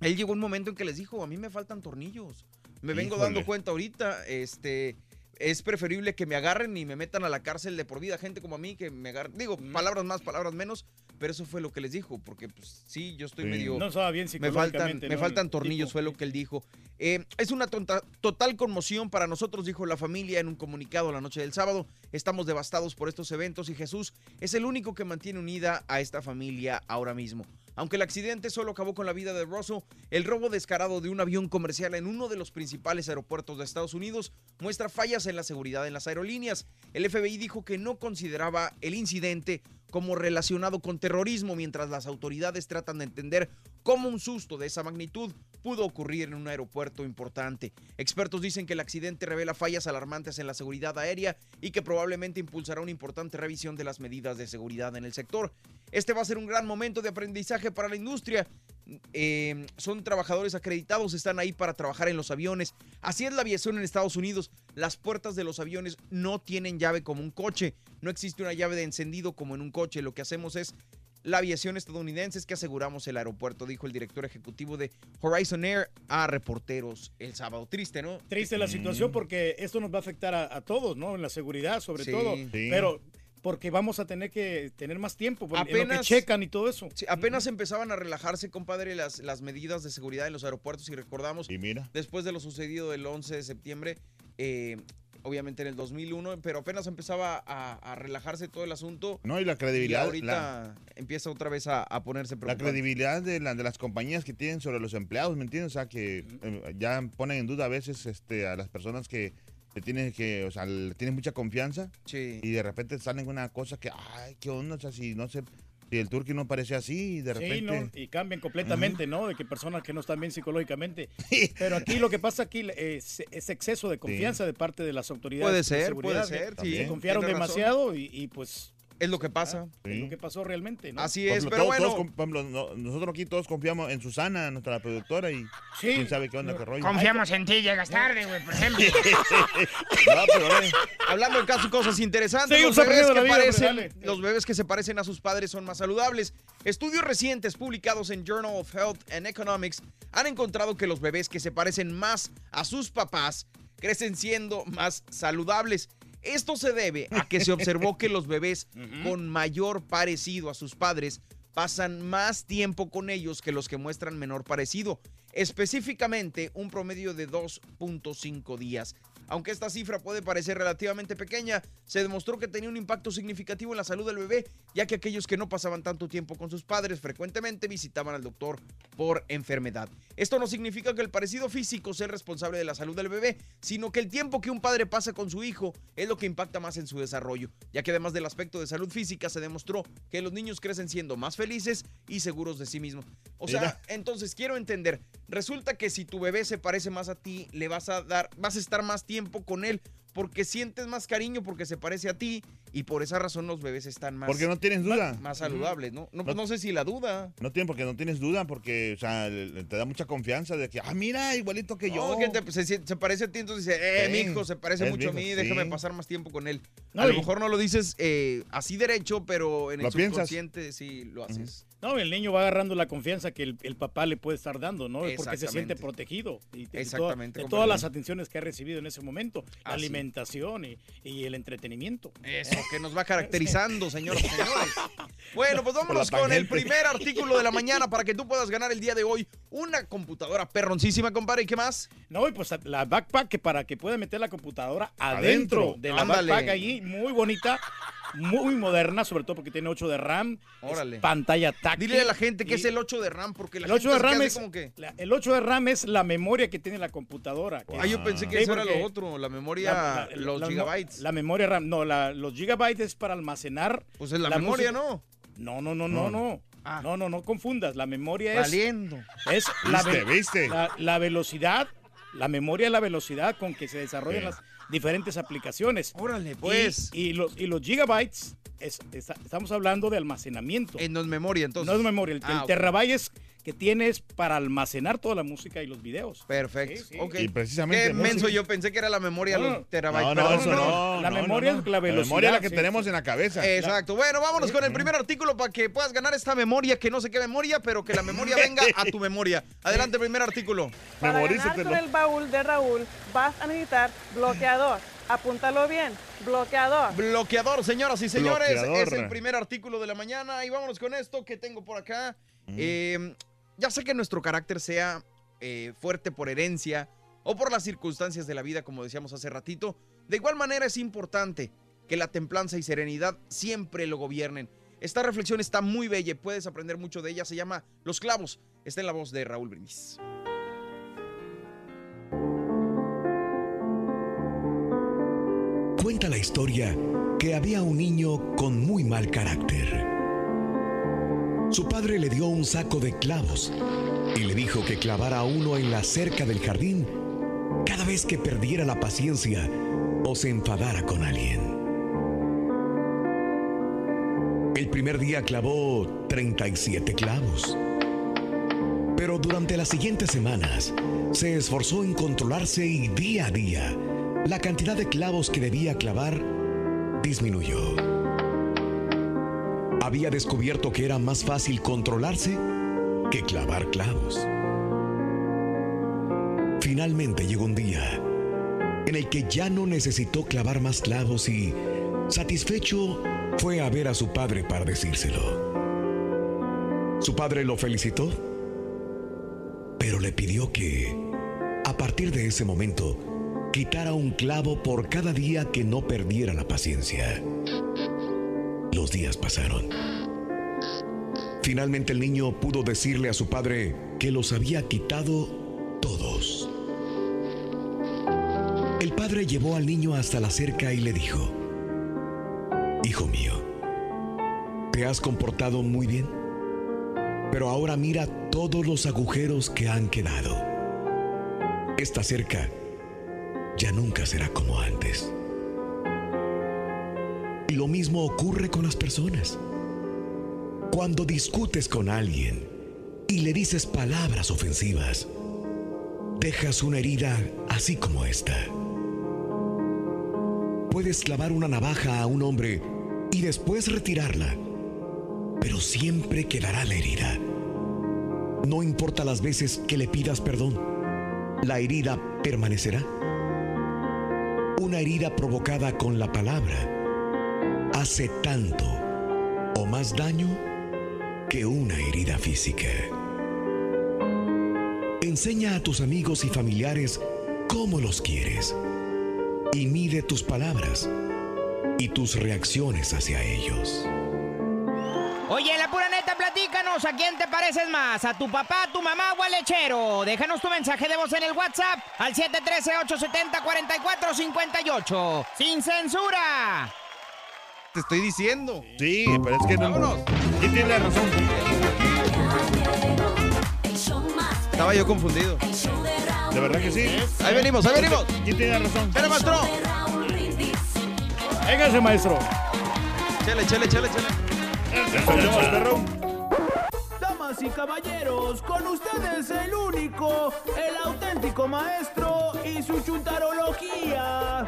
él llegó un momento en que les dijo, a mí me faltan tornillos. Me vengo dando cuenta ahorita, este, es preferible que me agarren y me metan a la cárcel de por vida, gente como a mí que me agarren. Digo, palabras más, palabras menos, pero eso fue lo que les dijo, porque pues sí, yo estoy Sí. medio... No estaba bien me faltan, me faltan tornillos, tipo. fue lo que él dijo. Eh, es una tonta- total conmoción para nosotros, dijo la familia en un comunicado la noche del sábado. Estamos devastados por estos eventos y Jesús es el único que mantiene unida a esta familia ahora mismo. Aunque el accidente solo acabó con la vida de Russell, el robo descarado de un avión comercial en uno de los principales aeropuertos de Estados Unidos muestra fallas en la seguridad en las aerolíneas. El FBI dijo que no consideraba el incidente como relacionado con terrorismo, mientras las autoridades tratan de entender cómo un susto de esa magnitud pudo ocurrir en un aeropuerto importante. Expertos dicen que el accidente revela fallas alarmantes en la seguridad aérea y que probablemente impulsará una importante revisión de las medidas de seguridad en el sector. Este va a ser un gran momento de aprendizaje para la industria. Eh, son trabajadores acreditados, están ahí para trabajar en los aviones. Así es la aviación en Estados Unidos. Las puertas de los aviones no tienen llave como un coche. No existe una llave de encendido como en un coche. Lo que hacemos es la aviación estadounidense es que aseguramos el aeropuerto, dijo el director ejecutivo de Horizon Air a reporteros el sábado. Triste, ¿no? Triste la situación porque esto nos va a afectar a, a todos, ¿no? En la seguridad, sobre Sí. todo. Sí. Pero porque vamos a tener que tener más tiempo por- en lo que Apenas- checan y todo eso. Sí, apenas empezaban a relajarse, compadre, las, las medidas de seguridad en los aeropuertos y recordamos, Y mira. después de lo sucedido el 11 de septiembre, eh, obviamente en el 2001, pero apenas empezaba a, a relajarse todo el asunto. No, y la Y credibilidad. ahorita la- empieza otra vez a, a ponerse La preocupante. credibilidad de, la- de las compañías que tienen sobre los empleados, ¿me entiendes? O sea, que eh, ya ponen en duda a veces este, a las personas que, que tienen que, o sea, le tienen mucha confianza Sí. y de repente salen una cosa que, ay, qué onda, o sea, si no sé, si el turqui no parece así y de repente... Sí, ¿no? Y cambian completamente, ¿no? De que personas que no están bien psicológicamente. Pero aquí lo que pasa aquí es, es exceso de confianza de parte de las autoridades. Puede de ser, seguridad, puede ser, sí, Se confiaron demasiado y, y, pues Es lo que pasa. es lo que pasó realmente, ¿no? Así es, ejemplo, pero todos- todos bueno. por ejemplo, no- nosotros aquí todos confiamos en Susana, nuestra productora, y Sí. quién sabe qué onda, qué rollo. Confiamos en ti, llegas tarde, güey, por ejemplo. No, pero, eh, Hablando de casos, cosas interesantes, Sí, los, bebés que la vida, parecen, hombre, dale. los bebés que se parecen a sus padres son más saludables. Estudios recientes publicados en Journal of Health and Economics han encontrado que los bebés que se parecen más a sus papás crecen siendo más saludables. Esto se debe a que se observó que los bebés con mayor parecido a sus padres pasan más tiempo con ellos que los que muestran menor parecido, específicamente un promedio de 2.5 días. Aunque esta cifra puede parecer relativamente pequeña, se demostró que tenía un impacto significativo en la salud del bebé, ya que aquellos que no pasaban tanto tiempo con sus padres frecuentemente visitaban al doctor por enfermedad. Esto no significa que el parecido físico sea el responsable de la salud del bebé, sino que el tiempo que un padre pasa con su hijo es lo que impacta más en su desarrollo, ya que además del aspecto de salud física se demostró que los niños crecen siendo más felices y seguros de sí mismos. O sea, Mira. entonces quiero entender, resulta que si tu bebé se parece más a ti, le vas a dar, vas a estar más tiempo con él porque sientes más cariño porque se parece a ti y por esa razón los bebés están más Porque no tienes duda. más, más saludables, ¿no? No, pues no sé si la duda. No tiene porque no tienes duda, porque o sea, le- te da mucha confianza de que, ah, mira, igualito que yo. No, que te- se, se parece a ti, entonces dice, eh, Sí, mi hijo se parece mucho a mí, déjame pasar más tiempo con él. No, a lo mejor no lo dices eh, así derecho, pero en el Lo piensas. subconsciente sí lo haces. No, el niño va agarrando la confianza que el, el papá le puede estar dando, ¿no? Porque se siente protegido. Y de, de Exactamente, toda- de todas las atenciones que ha recibido en ese momento. La alimentación y, y el entretenimiento. Eso, que nos va caracterizando, señoras y señores. Bueno, pues vámonos con el primer artículo de la mañana para que tú puedas ganar el día de hoy una computadora perroncísima, compadre. ¿Y qué más? No, y pues la backpack que para que pueda meter la computadora adentro, Adentro. de la Ándale. backpack allí, muy bonita, muy moderna, sobre todo porque tiene 8 de RAM, es Órale. pantalla táctil. Dile a la gente que y- es el 8 de RAM, porque la el 8 de gente se RAM es así como que... la- el 8 de RAM es la memoria que tiene la computadora. que- Ah, yo pensé que Sí, eso era lo otro, la memoria, la- la- los la- gigabytes. La memoria RAM, no, la- los gigabytes es para almacenar. Pues es la memoria, ¿no? No, no, no, no, no. Ah. No, no, no confundas. La memoria es. Valiendo. Es la, Viste, ve- viste. La, la velocidad. La memoria es la velocidad con que se desarrollan las diferentes aplicaciones. Órale, pues. Y, los, y los gigabytes, es- estamos hablando de almacenamiento. En no es memoria, entonces. no es memoria. El, Ah, el terabyte es que tienes para almacenar toda la música y los videos. Perfecto. Sí, sí. ok. Y precisamente Qué menso, yo pensé que era la memoria, No, los terabytes. No, no, Perdón, eso no. La no, memoria no, es la velocidad, memoria es la que sí, tenemos sí. en la cabeza. Exacto. Bueno, vámonos con el primer artículo para que puedas ganar esta memoria, que no sé qué memoria, pero que la memoria venga a tu memoria. Adelante, primer artículo. Para ganar con el baúl de Raúl vas a necesitar bloqueador. Apúntalo bien, bloqueador. Bloqueador, señoras y señores, Bloqueador. es el primer artículo de la mañana. Y vámonos con esto que tengo por acá. Eh, ya sé que nuestro carácter sea eh, fuerte por herencia o por las circunstancias de la vida, como decíamos hace ratito. De igual manera es importante que la templanza y serenidad siempre lo gobiernen. Esta reflexión está muy bella, puedes aprender mucho de ella. Se llama Los clavos. Está en la voz de Raúl Brindis. Cuenta la historia que había un niño con muy mal carácter. Su padre le dio un saco de clavos y le dijo que clavara uno en la cerca del jardín cada vez que perdiera la paciencia o se enfadara con alguien. El primer día clavó 37 clavos. Pero durante las siguientes semanas se esforzó en controlarse y día a día la cantidad de clavos que debía clavar disminuyó. Había descubierto que era más fácil controlarse que clavar clavos. Finalmente llegó un día en el que ya no necesitó clavar más clavos y, satisfecho, fue a ver a su padre para decírselo. Su padre lo felicitó, pero le pidió que, a partir de ese momento, quitara un clavo por cada día que no perdiera la paciencia. Los días pasaron. Finalmente el niño pudo decirle a su padre que los había quitado todos. El padre llevó al niño hasta la cerca y le dijo, Hijo mío, te has comportado muy bien, pero ahora mira todos los agujeros que han quedado. Esta cerca ya nunca será como antes. Lo mismo ocurre con las personas. Cuando discutes con alguien y le dices palabras ofensivas, dejas una herida así como esta. Puedes clavar una navaja a un hombre y después retirarla, pero siempre quedará la herida. No importa las veces que le pidas perdón, la herida permanecerá. Una herida provocada con la palabra hace tanto o más daño que una herida física. Enseña a tus amigos y familiares cómo los quieres y mide tus palabras y tus reacciones hacia ellos. Oye, la pura neta, platícanos, ¿a quién te pareces más? ¿A tu papá, tu mamá o al lechero? Déjanos tu mensaje de voz en el WhatsApp al 713-870-4458. ¡Sin censura! Te estoy diciendo. Sí, pero es que no. ¿Quién tiene la razón? Estaba yo confundido. De verdad que sí. Ahí venimos, ahí venimos. ¿Quién tiene la razón? ¡Chale, maestro! Véngase, maestro. Chale, chale, chale, chale. Damas y caballeros, con ustedes el único, el auténtico maestro y su chuntarología.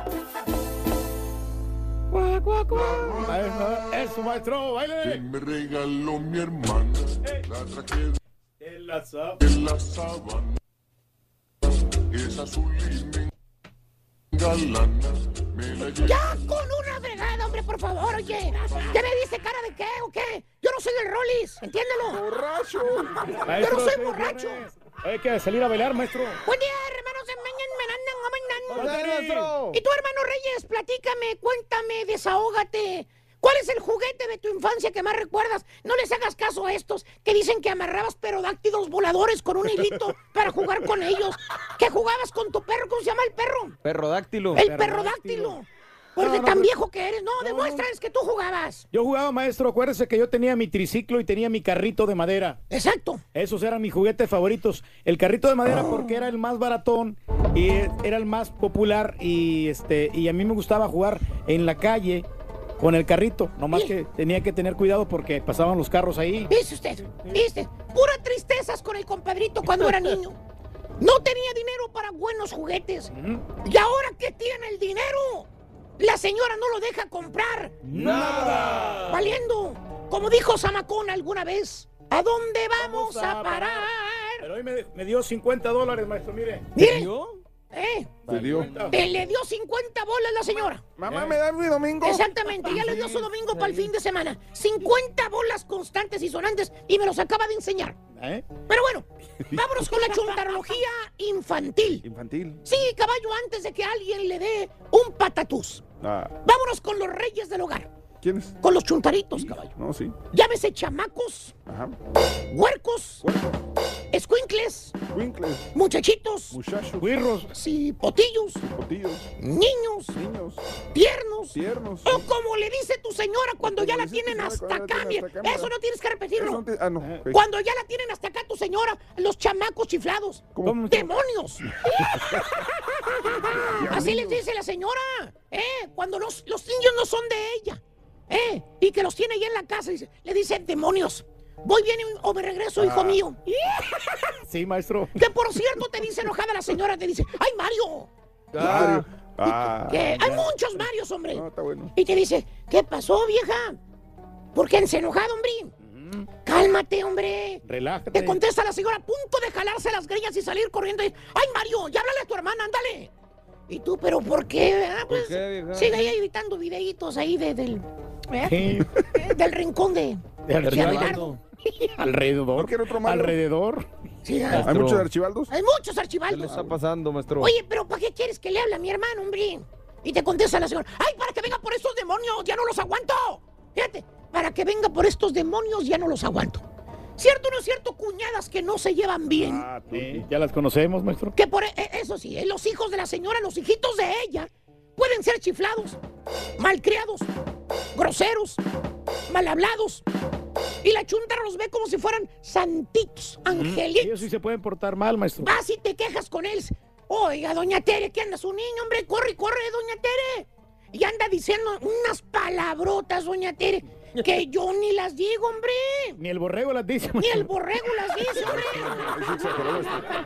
Maestro, Eso, maestro, baile. Me regaló mi hermana la traje En la sabana. Es azul y me engalana. Me la llevo. Ya con una fregada, hombre, por favor, oye. ¿Qué me dice cara de qué o qué? Yo no soy el Rollis, entiéndelo. Borracho. Yo Maestro, no soy borracho. Hay que salir a bailar, maestro. Buen día, hermanos. se meñan, Y tú, hermano Reyes, platícame, cuéntame, desahógate. ¿Cuál es el juguete de tu infancia que más recuerdas? No les hagas caso a estos que dicen que amarrabas perodáctilos voladores con un hilito para jugar con ellos. Que jugabas con tu perro, ¿cómo se llama el perro? Perrodáctilo. El perrodáctilo. Porque No, tan pero- viejo que eres. No, demuéstrales que tú jugabas. Yo jugaba, maestro, acuérdese que yo tenía mi triciclo y tenía mi carrito de madera. Exacto. Esos eran mis juguetes favoritos. El carrito de madera porque era el más baratón y era el más popular y este y a mí me gustaba jugar en la calle con el carrito. Nomás que tenía que tener cuidado porque pasaban los carros ahí. ¿Viste usted? ¿Viste? Pura tristezas con el compadrito cuando era niño. No tenía dinero para buenos juguetes. ¿Y ahora que tiene el dinero? La señora no lo deja comprar. ¡Nada! Valiendo. Como dijo Samacón alguna vez, ¿a dónde vamos, a parar? Pero hoy me, me dio 50 dólares, maestro, mire. Mire. ¿Eh? Se dio. Te le dio 50 bolas la señora. Mamá, ¿me da mi domingo? Exactamente, ya le dio su domingo para el fin de semana. 50 bolas constantes y sonantes y me los acaba de enseñar. ¿Eh? Pero bueno, vámonos con la chuntarología infantil. Infantil. Sí, caballo, antes de que alguien le dé un patatús. Ah, Vámonos con los reyes del hogar. ¿Quiénes? Con los chuntaritos, caballo. No, sí. Llámese chamacos, Ajá. huercos, escuincles, Winkles. muchachitos, Muchachos. Guirros. sí, potillos, Potillos. niños, Niños. tiernos. Tiernos. O como le dice tu señora cuando Como ya le la dice tu tienen señora hasta cuando ya la acá. tienen mira. hasta acá, Eso mira. no tienes que Eso repetirlo. no te- Ah, no. ok. Cuando ya la tienen hasta acá tu señora, los chamacos chiflados. ¿Cómo? ¡Demonios! Así les dice la señora, ¿eh? Cuando los, los niños no son de ella, ¿eh? Y que los tiene ahí en la casa, dice, le dice, demonios, voy bien y- o me regreso, hijo Ah. mío. Sí, maestro. Que por cierto te dice enojada la señora, te dice, ¡ay, Mario! Mario. Ah, Que hay muchos Marios, hombre. No, está bueno. Y te dice, ¿qué pasó, vieja? ¿Por qué se enojado, hombre? Cálmate, hombre. Relájate. Te contesta la señora a punto de jalarse las greñas y salir corriendo. Y, Ay, Mario, ya háblale a tu hermana, ándale. Y tú, ¿pero por qué? Ah, pues, qué, sigue ahí editando videitos ahí de- del, ¿eh? Eh, del rincón de, De. Abelardo. Alrededor. ¿No quiere otro malo? Alrededor. Sí, ¿Hay Maestro. muchos archivaldos? hay muchos ¿Qué le está pasando, maestro? Oye, pero ¿para qué quieres que le hable a mi hermano, hombre? Y te contesta la señora, ¡ay, para que venga por estos demonios! ¡Ya no los aguanto! Fíjate, para que venga por estos demonios ya no los aguanto. ¿Cierto o no es cierto, cuñadas que no se llevan bien? Ah, tú. Sí, ya las conocemos, maestro. Que por e- eso sí, eh, los hijos de la señora, los hijitos de ella, pueden ser chiflados, malcriados, groseros, mal hablados. Y la chunta los ve como si fueran santitos, angelitos. Ellos sí se pueden portar mal, maestro. Vas y te quejas con él. Oiga, doña Tere, ¿qué anda su niño, hombre? Corre, corre, doña Tere. Y anda diciendo unas palabrotas, doña Tere, que yo ni las digo, hombre. Ni el borrego las dice, Ni el borrego las dice,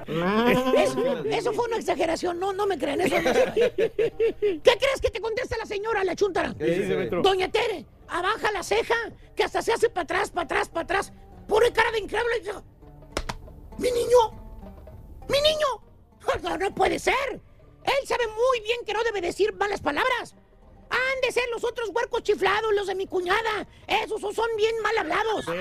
hombre. Maestro. Eso, eso fue una exageración, no, no me crean eso. no ¿Qué crees que te contesta la señora, la chuntara? ¿Qué dice, maestro? Doña Tere, abaja la ceja, que hasta se hace para atrás, para atrás, para atrás. Pone cara de increíble. ¡Mi niño! ¡Mi niño! No, no puede ser. Él sabe muy bien que no debe decir malas palabras. Han de ser los otros huercos chiflados, los de mi cuñada. Esos son bien mal hablados.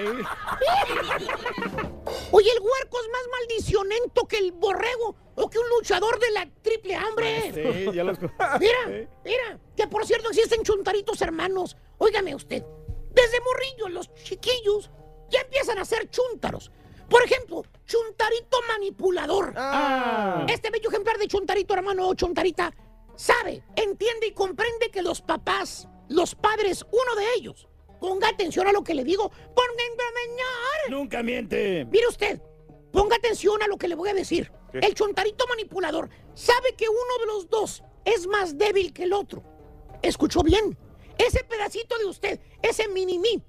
Oye, el huerco es más maldicionento que el borrego o que un luchador de la triple hambre. Sí, ya los... Mira, mira, que por cierto existen chuntaritos hermanos. Óigame usted, desde morrillo los chiquillos ya empiezan a ser chúntaros. Por ejemplo, chuntarito manipulador. Ah. Este bello ejemplar de chuntarito hermano o chuntarita sabe, entiende y comprende que los papás, los padres, uno de ellos, ponga atención a lo que le digo, ponga Nunca miente. Mire usted, ponga atención a lo que le voy a decir. ¿Qué? El chontarito manipulador sabe que uno de los dos es más débil que el otro. ¿Escuchó bien? Ese pedacito de usted, ese mini mí,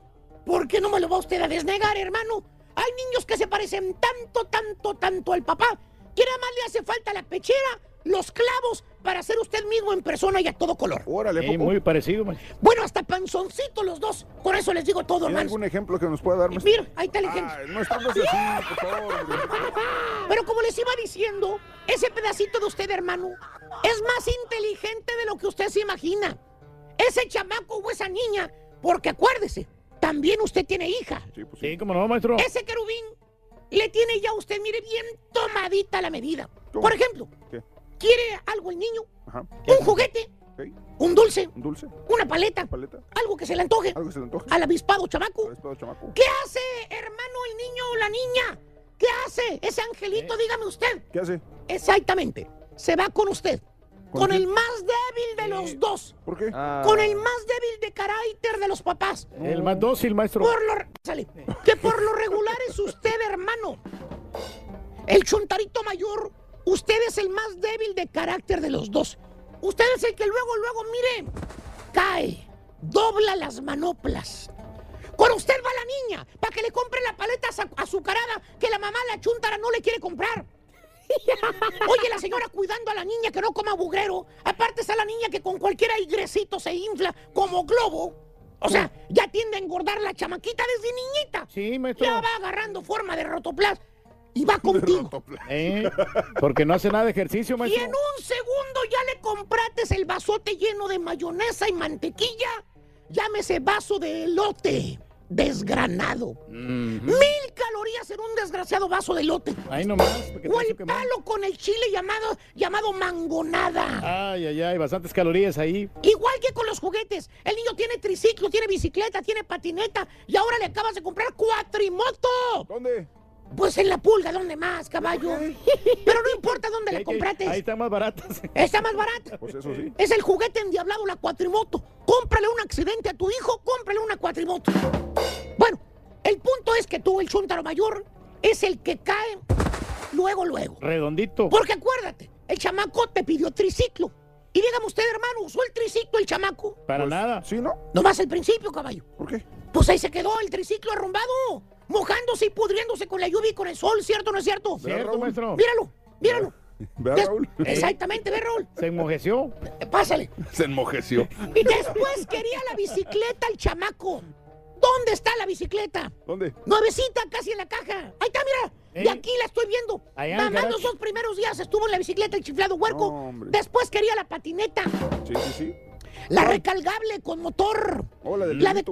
¿por qué no me lo va usted a desnegar, hermano? Hay niños que se parecen tanto, tanto, tanto al papá, que nada más le hace falta la pechera, los clavos, para ser usted mismo en persona y a todo color. Órale, Sí, muy parecido, maestro. Bueno, hasta panzoncito los dos. Por eso les digo todo, ¿Tiene hermano. algún ejemplo que nos pueda dar, maestro? Mira, ahí está el ejemplo. Ay, no estamos así, por favor. hombre. Pero como les iba diciendo, ese pedacito de usted, hermano, es más inteligente de lo que usted se imagina. Ese chamaco o esa niña, porque acuérdese, también usted tiene hija. Sí, cómo no, maestro. Ese querubín le tiene ya a usted, mire, bien tomadita la medida. Por ejemplo, ¿Qué? ¿Quiere algo el niño? Ajá. Un juguete, Ok. un dulce, ¿Un dulce? una paleta, ¿Paleta? algo que se le antoje. ¿Algo que se le antoje? Al avispado chamaco. Avispado chamaco. ¿Qué hace, hermano, el niño o la niña? ¿Qué hace ese angelito? Dígame usted. ¿Qué hace? Exactamente. Se va con usted. ¿Con Con el más débil de los dos. ¿Por qué? Con el más débil de carácter de los papás. El más dócil, maestro. Por lo, sale. que por lo regular es usted, hermano. El chontarito mayor, usted es el más débil de carácter de los dos. Usted es el que luego, luego, mire, cae, dobla las manoplas. Con usted va la niña, para que le compre la paleta azu- azucarada que la mamá, la chuntara, no le quiere comprar. Oye, la señora cuidando a la niña que no coma bugrero. Aparte está la niña que con cualquier aigrecito se infla como globo. O sea, ya tiende a engordar la chamaquita desde niñita. Sí, maestro. Ya va agarrando forma de rotoplas y va contigo. Eh, Porque no hace nada de ejercicio, Y maestro. en un segundo ya le comprates el vasote lleno de mayonesa y mantequilla. Llámese vaso de elote desgranado. Mil calorías en un desgraciado vaso de elote. Ahí nomás. O el palo con el chile llamado, llamado mangonada. Ay, ay, ay, bastantes calorías ahí. Igual que con los juguetes. El niño tiene triciclo, tiene bicicleta, tiene patineta y ahora le acabas de comprar cuatrimoto. ¿Dónde? Pues en la pulga, ¿dónde más, caballo? Pero no importa dónde la compraste. Ahí están más baratas. Está más barata. Pues eso sí. Es el juguete endiablado, la cuatrimoto. Cómprale un accidente a tu hijo, cómprale una cuatrimoto. Bueno, el punto es que tú, el chuntaro mayor, es el que cae luego, luego. Redondito. Porque acuérdate, el chamaco te pidió triciclo. Y dígame usted, hermano, ¿usó el triciclo el chamaco? Para Pues, nada. ¿Sí, no? Nomás el principio, caballo. ¿Por qué? Pues ahí se quedó el triciclo arrumbado, mojándose y pudriéndose con la lluvia y con el sol, ¿cierto o no es cierto? Cierto, maestro. Míralo, míralo. ¿Ve, Raúl? Exactamente, ve, Raúl. Se enmojeció. Pásale. Se enmojeció. Y después quería la bicicleta el chamaco. ¿Dónde está la bicicleta? ¿Dónde? Nuevecita, casi en la caja. Ahí está, mira. ¿Eh? Y aquí la estoy viendo. Nada más los dos primeros días estuvo en la bicicleta el chiflado huerco. No. Después quería la patineta. Sí, sí, sí. La recargable con motor. Del La de,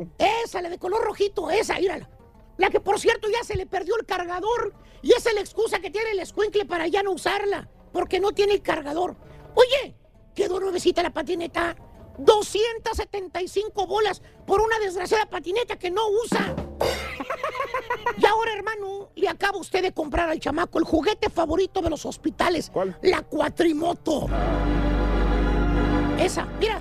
esa, la de color rojito, esa, mírala. La que por cierto ya se le perdió el cargador. Y esa es la excusa que tiene el escuincle para ya no usarla. Porque no tiene el cargador. Oye, quedó nuevecita la patineta. 275 bolas por una desgraciada patineta que no usa. Y ahora, hermano, le acaba usted de comprar al chamaco el juguete favorito de los hospitales. ¿Cuál? La cuatrimoto. Esa, mira,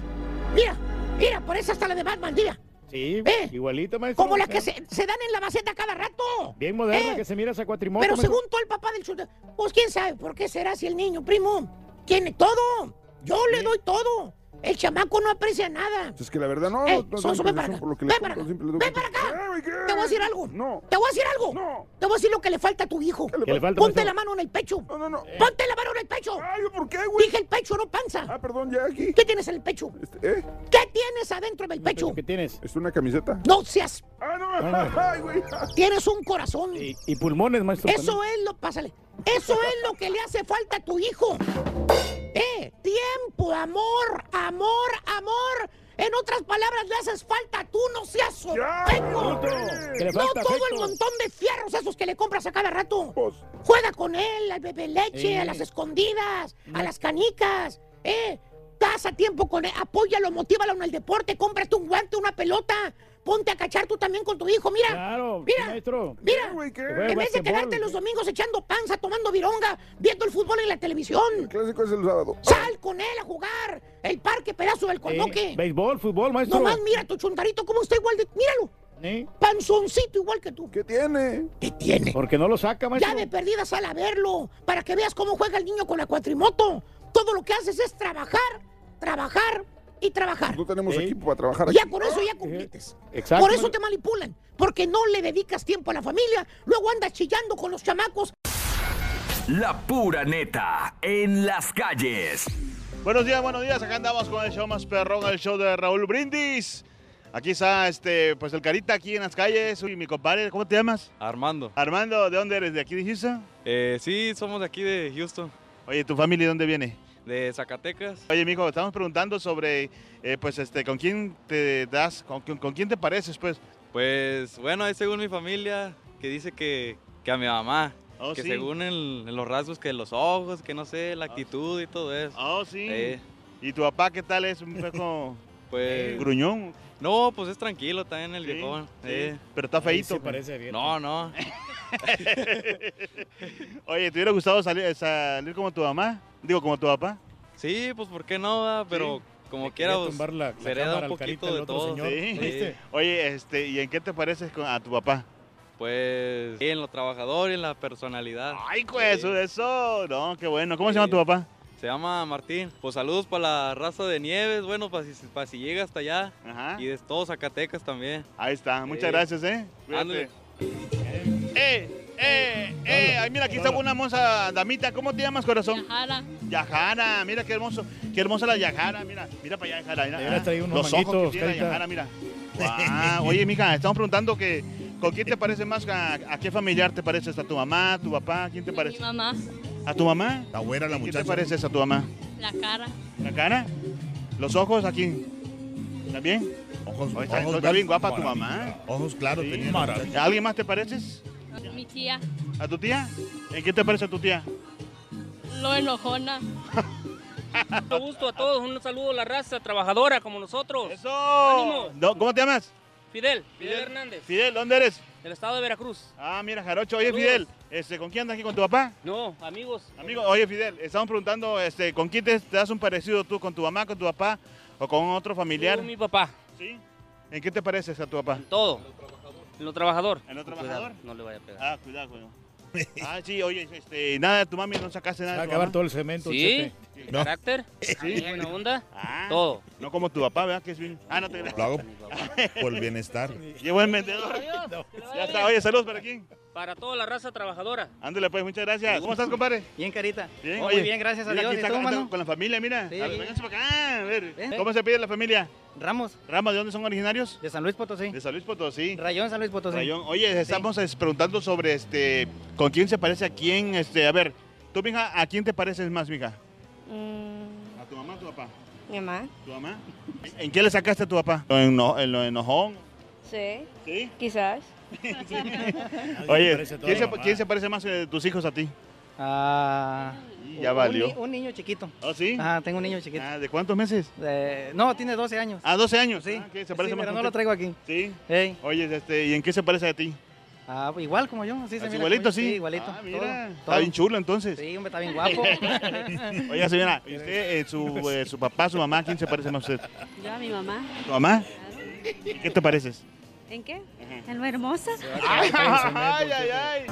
mira, mira, por esa está la de Batman, mira. Sí, Eh, igualito, maestro. Como la que se, se dan en la maceta cada rato. Bien moderna Eh, que se mira esa cuatrimoto. Pero maestro. según todo el papá del chuta, pues quién sabe por qué será si el niño, primo, tiene todo. Yo le doy todo. El chamaco no aprecia nada. Es que la verdad no. Eh, no, para acá. Ven para acá. Ven para acá. Te voy a decir algo. No. Te voy a decir algo. No. Te voy a decir lo que le falta a tu hijo. ¿Qué le falta, Ponte maestro? la mano en el pecho. No, no, no. Ponte la mano en el pecho. Ay, ¿por qué, güey? Dije el pecho, no panza. Ah, perdón, ya aquí. ¿Qué tienes en el pecho? Este, ¿Eh? ¿Qué tienes adentro del pecho? ¿Qué tienes? ¿Es una camiseta? No seas. Ah, no. Ah. Ay, güey. Tienes un corazón. Y, y pulmones, maestro. Eso es lo, pásale. Eso es lo que le hace falta a tu hijo. Eh, tiempo. Amor, amor, amor. En otras palabras, le haces falta. Tú no seas le No todo el montón de fierros esos que le compras a cada rato. Juega con él, al bebé leche, a las escondidas, a las canicas. ¿Eh? Pasa tiempo con él, apóyalo, motívalo en el deporte, cómprate un guante, una pelota. Ponte a cachar tú también con tu hijo, mira. Claro, mira, maestro. mira. En vez de quedarte los domingos echando panza, tomando vironga, viendo el fútbol en la televisión. El clásico es el sábado. Sal con él a jugar. El parque, pedazo del condoque. Eh, béisbol, fútbol, maestro. Nomás mira tu chuntarito cómo está igual de... Míralo. ¿Eh? Panzoncito igual que tú. ¿Qué tiene? ¿Qué tiene? Porque no lo saca, maestro. Ya de perdida sal a verlo, para que veas cómo juega el niño con la cuatrimoto. Todo lo que haces es trabajar, trabajar y trabajar. No tenemos equipo para trabajar aquí. Ya con eso ya compites. Exacto. Por eso te manipulan, porque no le dedicas tiempo a la familia, luego andas chillando con los chamacos. La pura neta en las calles. Buenos días, buenos días. Acá andamos con el show más perrón, el show de Raúl Brindis. Aquí está, este, pues el carita aquí en las calles. Y mi compadre, ¿cómo te llamas? Armando. Armando, ¿de dónde eres? ¿De aquí de Houston? Eh, sí, somos de aquí de Houston, Oye, ¿tu familia de dónde viene? De Zacatecas. Oye, mijo, estamos preguntando sobre, eh, pues, este, ¿con quién te das, con, con- con quién te pareces, pues? Pues bueno, es según mi familia que dice que, que a mi mamá. Oh, que sí. según el- en los rasgos que los ojos, que no sé, la actitud y todo eso. Oh, sí. Eh, ¿Y tu papá qué tal es? Un poco pues gruñón. no, pues es tranquilo también el Sí, viejón. sí. eh. Pero está Ahí feíto. se parece bien. No, no. Oye, ¿te hubiera gustado salir, salir como tu mamá? Digo, como tu papá. Sí, pues ¿por qué no? va? Pero como quiera, pues, tumbar la- la se hereda cámara un poquito de todo. señor. Sí. ¿Viste? Oye, este, ¿y en qué te pareces con- a tu papá? Pues en lo trabajador y en la personalidad. Ay, pues, eso, eso. No, qué bueno. ¿Cómo se llama tu papá? Se llama Martín. Pues saludos para la raza de Nieves, bueno, para si, para si llega hasta allá. Ajá. Y de todos Zacatecas también. Ahí está. Muchas Sí. gracias, ¿eh? Cuídate. ¡Eh! ¡Eh! ¡Eh! Ay, mira, aquí está una hermosa damita. ¿Cómo te llamas, corazón? Yajara. Yajara. Mira qué hermoso. Qué hermosa la Yajara. Mira, mira para allá, Yajara. Mira, unos Los ojos que manguitos, tiene la carita. Yajara, mira. Guau. Oye, mija, estamos preguntando que ¿con quién te parece más? ¿A, a qué familiar te pareces? ¿A tu mamá, a tu papá? ¿A quién te Mi parece? mamá, ¿A tu mamá? Está buena la ¿Quién muchacha. te pareces a tu mamá? la cara. ¿La cara? ¿Los ojos aquí? ¿También? Ojos, Oye, está, ojos está bien guapa tu mamá. Ojos claros Sí. ¿A alguien más te pareces? Mi tía, ¿A tu tía? ¿En qué te parece a tu tía? lo enojona. Mucho gusto a todos, un saludo a la raza trabajadora como nosotros. ¡Eso! ¡Ánimo! No, ¿Cómo te llamas? Fidel, Fidel Hernández, Fidel, ¿dónde eres? del estado de Veracruz. Ah, mira, Jarocho. Oye, Saludos. Fidel, este, ¿con quién andas aquí? ¿Con tu papá? No, amigos. Amigo, oye, Fidel, estamos preguntando, este, ¿con quién te, te das un parecido tú? ¿Con tu mamá, con tu papá o con otro familiar? Con mi papá, ¿Sí? ¿En qué te pareces a tu papá? todo. En lo trabajador. ¿En lo Cuidado, trabajador? no le vaya a pegar. Ah, cuidado, cuidado. Ah, sí, oye, este, nada de tu mami, no sacaste Se nada va a acabar mamá? todo el cemento, Sí, chepe. No. carácter, Sí. buena onda, Ah, todo. No como tu papá, ¿verdad? Que es bien... Ah, no te Lo hago por el bienestar. Qué buen vendedor. Ya está, oye, saludos para aquí. Para toda la raza trabajadora. Ándale, pues, muchas gracias. ¿Cómo estás, compadre? Bien, carita. Bien, Muy oye, bien, gracias a mira, Dios. aquí ¿Y está tú, con- mano? con la familia, mira. Sí. A ver, vénganse para acá. A ver, ¿Eh? ¿cómo se pide la familia? Ramos, Ramos, ¿de dónde son originarios? de San Luis Potosí. De San Luis Potosí. Rayón, San Luis Potosí. Rayón. Oye, estamos es, preguntando sobre este, con quién se parece a quién, este, a ver, tú, mija, ¿a quién te pareces más, mija? Mm, ¿A tu mamá o a tu papá? mi mamá, ¿Tu mamá? ¿En qué le sacaste a tu papá? ¿En, lo- en lo enojón? sí, ¿Sí? quizás. Oye, ¿quién se, mamá. quién se parece más de tus hijos a ti? Ah, Ya un valió. Un, niño chiquito. ¿Oh, sí? Ajá, tengo un niño chiquito. Ah, ¿De cuántos meses? Eh, no, tiene 12 años. Ah, 12 años. Sí. Ah, ¿qué? ¿Se Sí, parece más pero no lo traigo aquí. Sí. Oye, este, ¿y en qué se parece a ti? Ah, igual como yo, así se ¿Así mira. igualito, sí? igualito. Ah, mira, todo, está todo. bien chulo entonces. Sí, hombre, está bien guapo. Oiga, señora, ¿y usted, eh, su, eh, su papá, su mamá, quién se parece más a usted? Yo a mi mamá. ¿Tu mamá? ¿En ¿Qué te pareces? ¿En qué? En lo hermosa. ¡Ay, ay, ay! ay.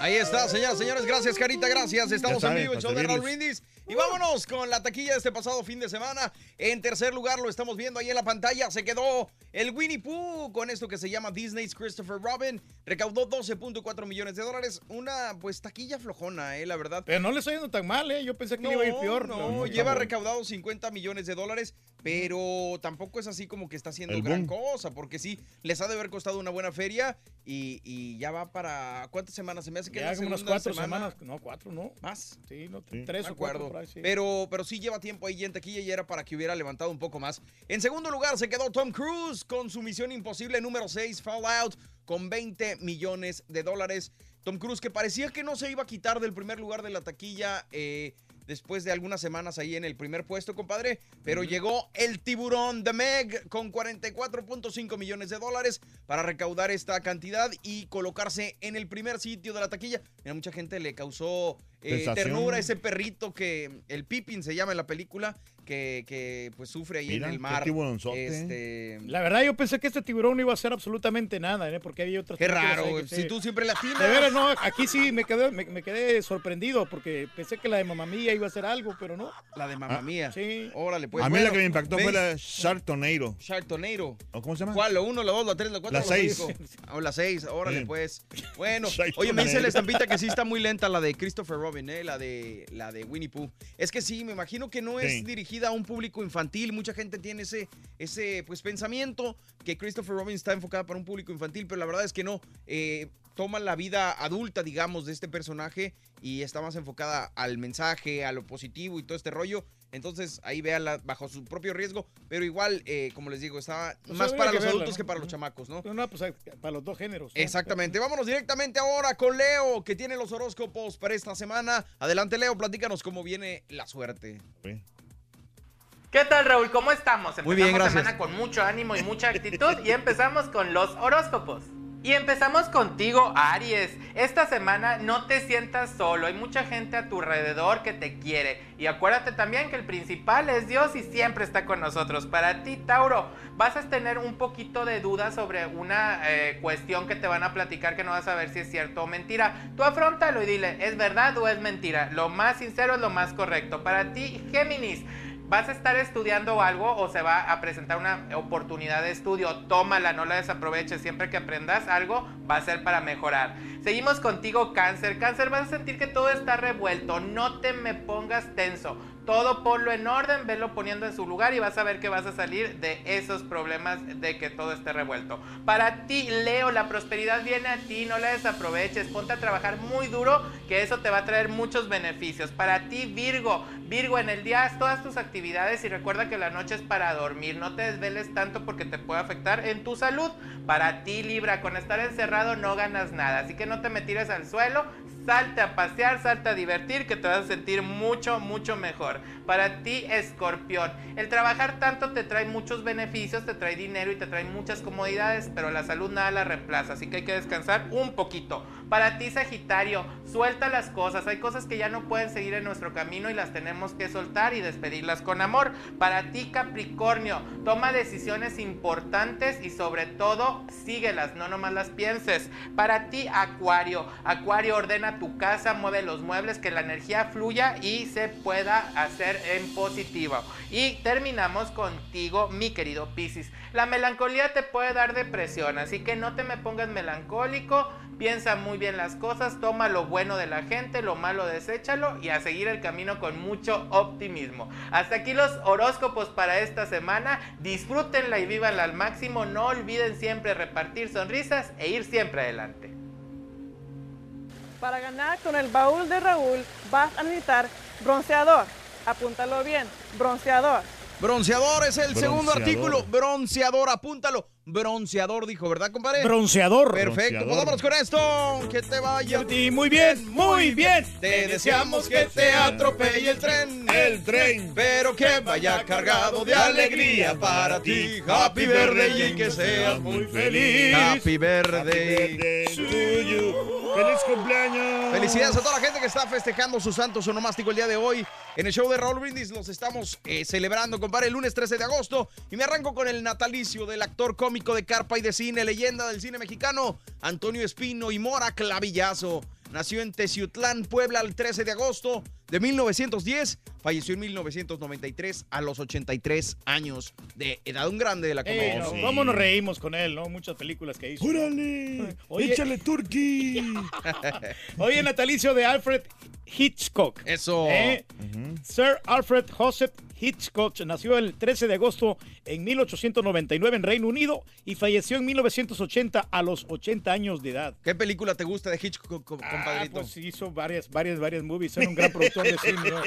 Ahí está, señoras, señores. Gracias, Carita. Gracias. Estamos Ya en vivo, para show de Raúl. Brindis. Y vámonos con la taquilla de este pasado fin de semana. En tercer lugar, lo estamos viendo ahí en la pantalla. Se quedó el Winnie Pooh con esto que se llama Disney's Christopher Robin. Recaudó 12.4 millones de dólares. Una, pues, taquilla flojona, eh, la verdad. Pero no le estoy yendo tan mal, ¿eh? Yo pensé que le iba a ir peor. No, lleva recaudado 50 millones de dólares, pero tampoco es así como que está haciendo El gran boom. cosa, porque sí, les ha de haber costado una buena feria y, y ya va para... ¿Cuántas semanas? Se me hace que Ya como unas cuatro semana. semanas. No, cuatro, no. ¿Más? Sí, no, Sí. tres me o acuerdo. sí. Pero, pero sí lleva tiempo ahí en taquilla y era para que hubiera levantado un poco más. En segundo lugar se quedó Tom Cruise con su misión imposible número 6, Fallout, con 20 millones de dólares. Tom Cruise que parecía que no se iba a quitar del primer lugar de la taquilla. eh, Después de algunas semanas ahí en el primer puesto, compadre. Pero llegó el tiburón de Meg con 44.5 millones de dólares para recaudar esta cantidad y colocarse en el primer sitio de la taquilla. Mira, mucha gente le causó eh, ternura ese perrito que el Pippin se llama en la película, que, que, pues sufre ahí Mira, en el mar. Este, La verdad, yo pensé que este tiburón no iba a hacer absolutamente nada, ¿eh? porque había otras Qué raro, que si sí. tú siempre la atinas. De veras, no, aquí sí me quedé, me, me quedé sorprendido porque pensé que la de Mamá Mía iba a hacer algo, pero no. La de Mamá Ah. Mía. Sí. Órale, pues. a mí bueno, la que me impactó fue la Shark Tornado. Shark Tornado. ¿O cómo se llama? ¿Cuál? ¿La 1, la 2, la 3, la 4? La seis. O la 6, órale Sí. pues. Bueno, oye, me dice la estampita que sí está muy lenta la de Christopher Robin, ¿eh? La de, la de Winnie Pooh. Es que sí, me imagino que no es Sí. Dirigida a un público infantil. Mucha gente tiene ese, ese pues, pensamiento que Christopher Robin está enfocada para un público infantil, pero la verdad es que no. Eh, toma la vida adulta, digamos, de este personaje y está más enfocada al mensaje, a lo positivo y todo este rollo. Entonces ahí véanla bajo su propio riesgo, pero igual, eh, como les digo, está Pues más habría para los verla, adultos ¿no? que para los chamacos, ¿no? No, pues para los dos géneros. ¿no? Exactamente. Vámonos directamente ahora con Leo, que tiene los horóscopos para esta semana. Adelante, Leo, platícanos cómo viene la suerte. ¿Qué tal, Raúl? ¿Cómo estamos? Muy bien, Empezamos gracias. semana con mucho ánimo y mucha actitud y empezamos con los horóscopos. Y empezamos contigo, Aries. Esta semana no te sientas solo, hay mucha gente a tu alrededor que te quiere. Y acuérdate también que el principal es Dios y siempre está con nosotros. Para ti, Tauro, vas a tener un poquito de duda sobre una eh, cuestión que te van a platicar que no vas a ver si es cierto o mentira. Tú afrontalo y dile, ¿es verdad o es mentira? Lo más sincero es lo más correcto. Para ti, Géminis. ¿Vas a estar estudiando algo o se va a presentar una oportunidad de estudio? Tómala, no la desaproveches. Siempre que aprendas algo, va a ser para mejorar. Seguimos contigo, Cáncer. Cáncer, vas a sentir que todo está revuelto. No te me pongas tenso. Todo ponlo en orden, velo poniendo en su lugar y vas a ver que vas a salir de esos problemas de que todo esté revuelto. Para ti, Leo, la prosperidad viene a ti, no la desaproveches. Ponte a trabajar muy duro, que eso te va a traer muchos beneficios. Para ti, Virgo, Virgo, en el día haz todas tus actividades y recuerda que la noche es para dormir. No te desveles tanto porque te puede afectar en tu salud. Para ti, Libra, con estar encerrado no ganas nada. Así que no te me tires al suelo. Salte a pasear, salte a divertir, que te vas a sentir mucho, mucho mejor. Para ti, escorpión, el trabajar tanto te trae muchos beneficios, te trae dinero y te trae muchas comodidades, pero la salud nada la reemplaza, así que hay que descansar un poquito. Para ti, Sagitario, suelta las cosas, hay cosas que ya no pueden seguir en nuestro camino y las tenemos que soltar y despedirlas con amor. Para ti, Capricornio, toma decisiones importantes y sobre todo síguelas, no nomás las pienses. Para ti, Acuario, Acuario ordena tu casa, mueve los muebles, que la energía fluya y se pueda hacer en positivo. Y terminamos contigo, mi querido Piscis. La melancolía te puede dar depresión, así que no te me pongas melancólico, piensa muy bien las cosas, toma lo bueno de la gente, lo malo deséchalo y a seguir el camino con mucho optimismo. Hasta aquí los horóscopos para esta semana, disfrútenla y vívanla al máximo, no olviden siempre repartir sonrisas e ir siempre adelante. Para ganar con el baúl de Raúl vas a necesitar bronceador. Apúntalo bien, bronceador. Bronceador es el segundo artículo. Bronceador, apúntalo. Bronceador, dijo, ¿verdad, compadre? Bronceador. Perfecto, pues vámonos con esto. Que te vaya. Y muy bien, muy bien. Te deseamos que te atropelle el tren. El tren. Pero que vaya cargado de alegría para ti. Happy birthday y que seas muy feliz. Happy birthday. ¡Feliz cumpleaños! Felicidades a toda la gente que está festejando su santo sonomástico el día de hoy. En el show de Raúl Brindis los estamos eh, celebrando, compadre, el lunes 13 de agosto. Y me arranco con el natalicio del actor cómico de carpa y de cine, leyenda del cine mexicano, Antonio Espino y Mora Clavillazo. Nació en Teciutlán, Puebla, el 13 de agosto de 1910. Falleció en 1993 a los 83 años de edad. Un grande de la Ey, comedia. no, ¿Cómo nos reímos con él, no? Muchas películas que hizo. ¡Órale! Oye. ¡Échale turkey! Oye, natalicio de Alfred Hitchcock. Eso. ¿Eh? Sir Alfred Joseph Hitchcock nació el 13 de agosto en 1899 en Reino Unido y falleció en 1980 a los 80 años de edad. ¿Qué película te gusta de Hitchcock, co- Ah, compadrito? pues hizo varias, varias, varias movies. Era un gran productor de cine. ¿no?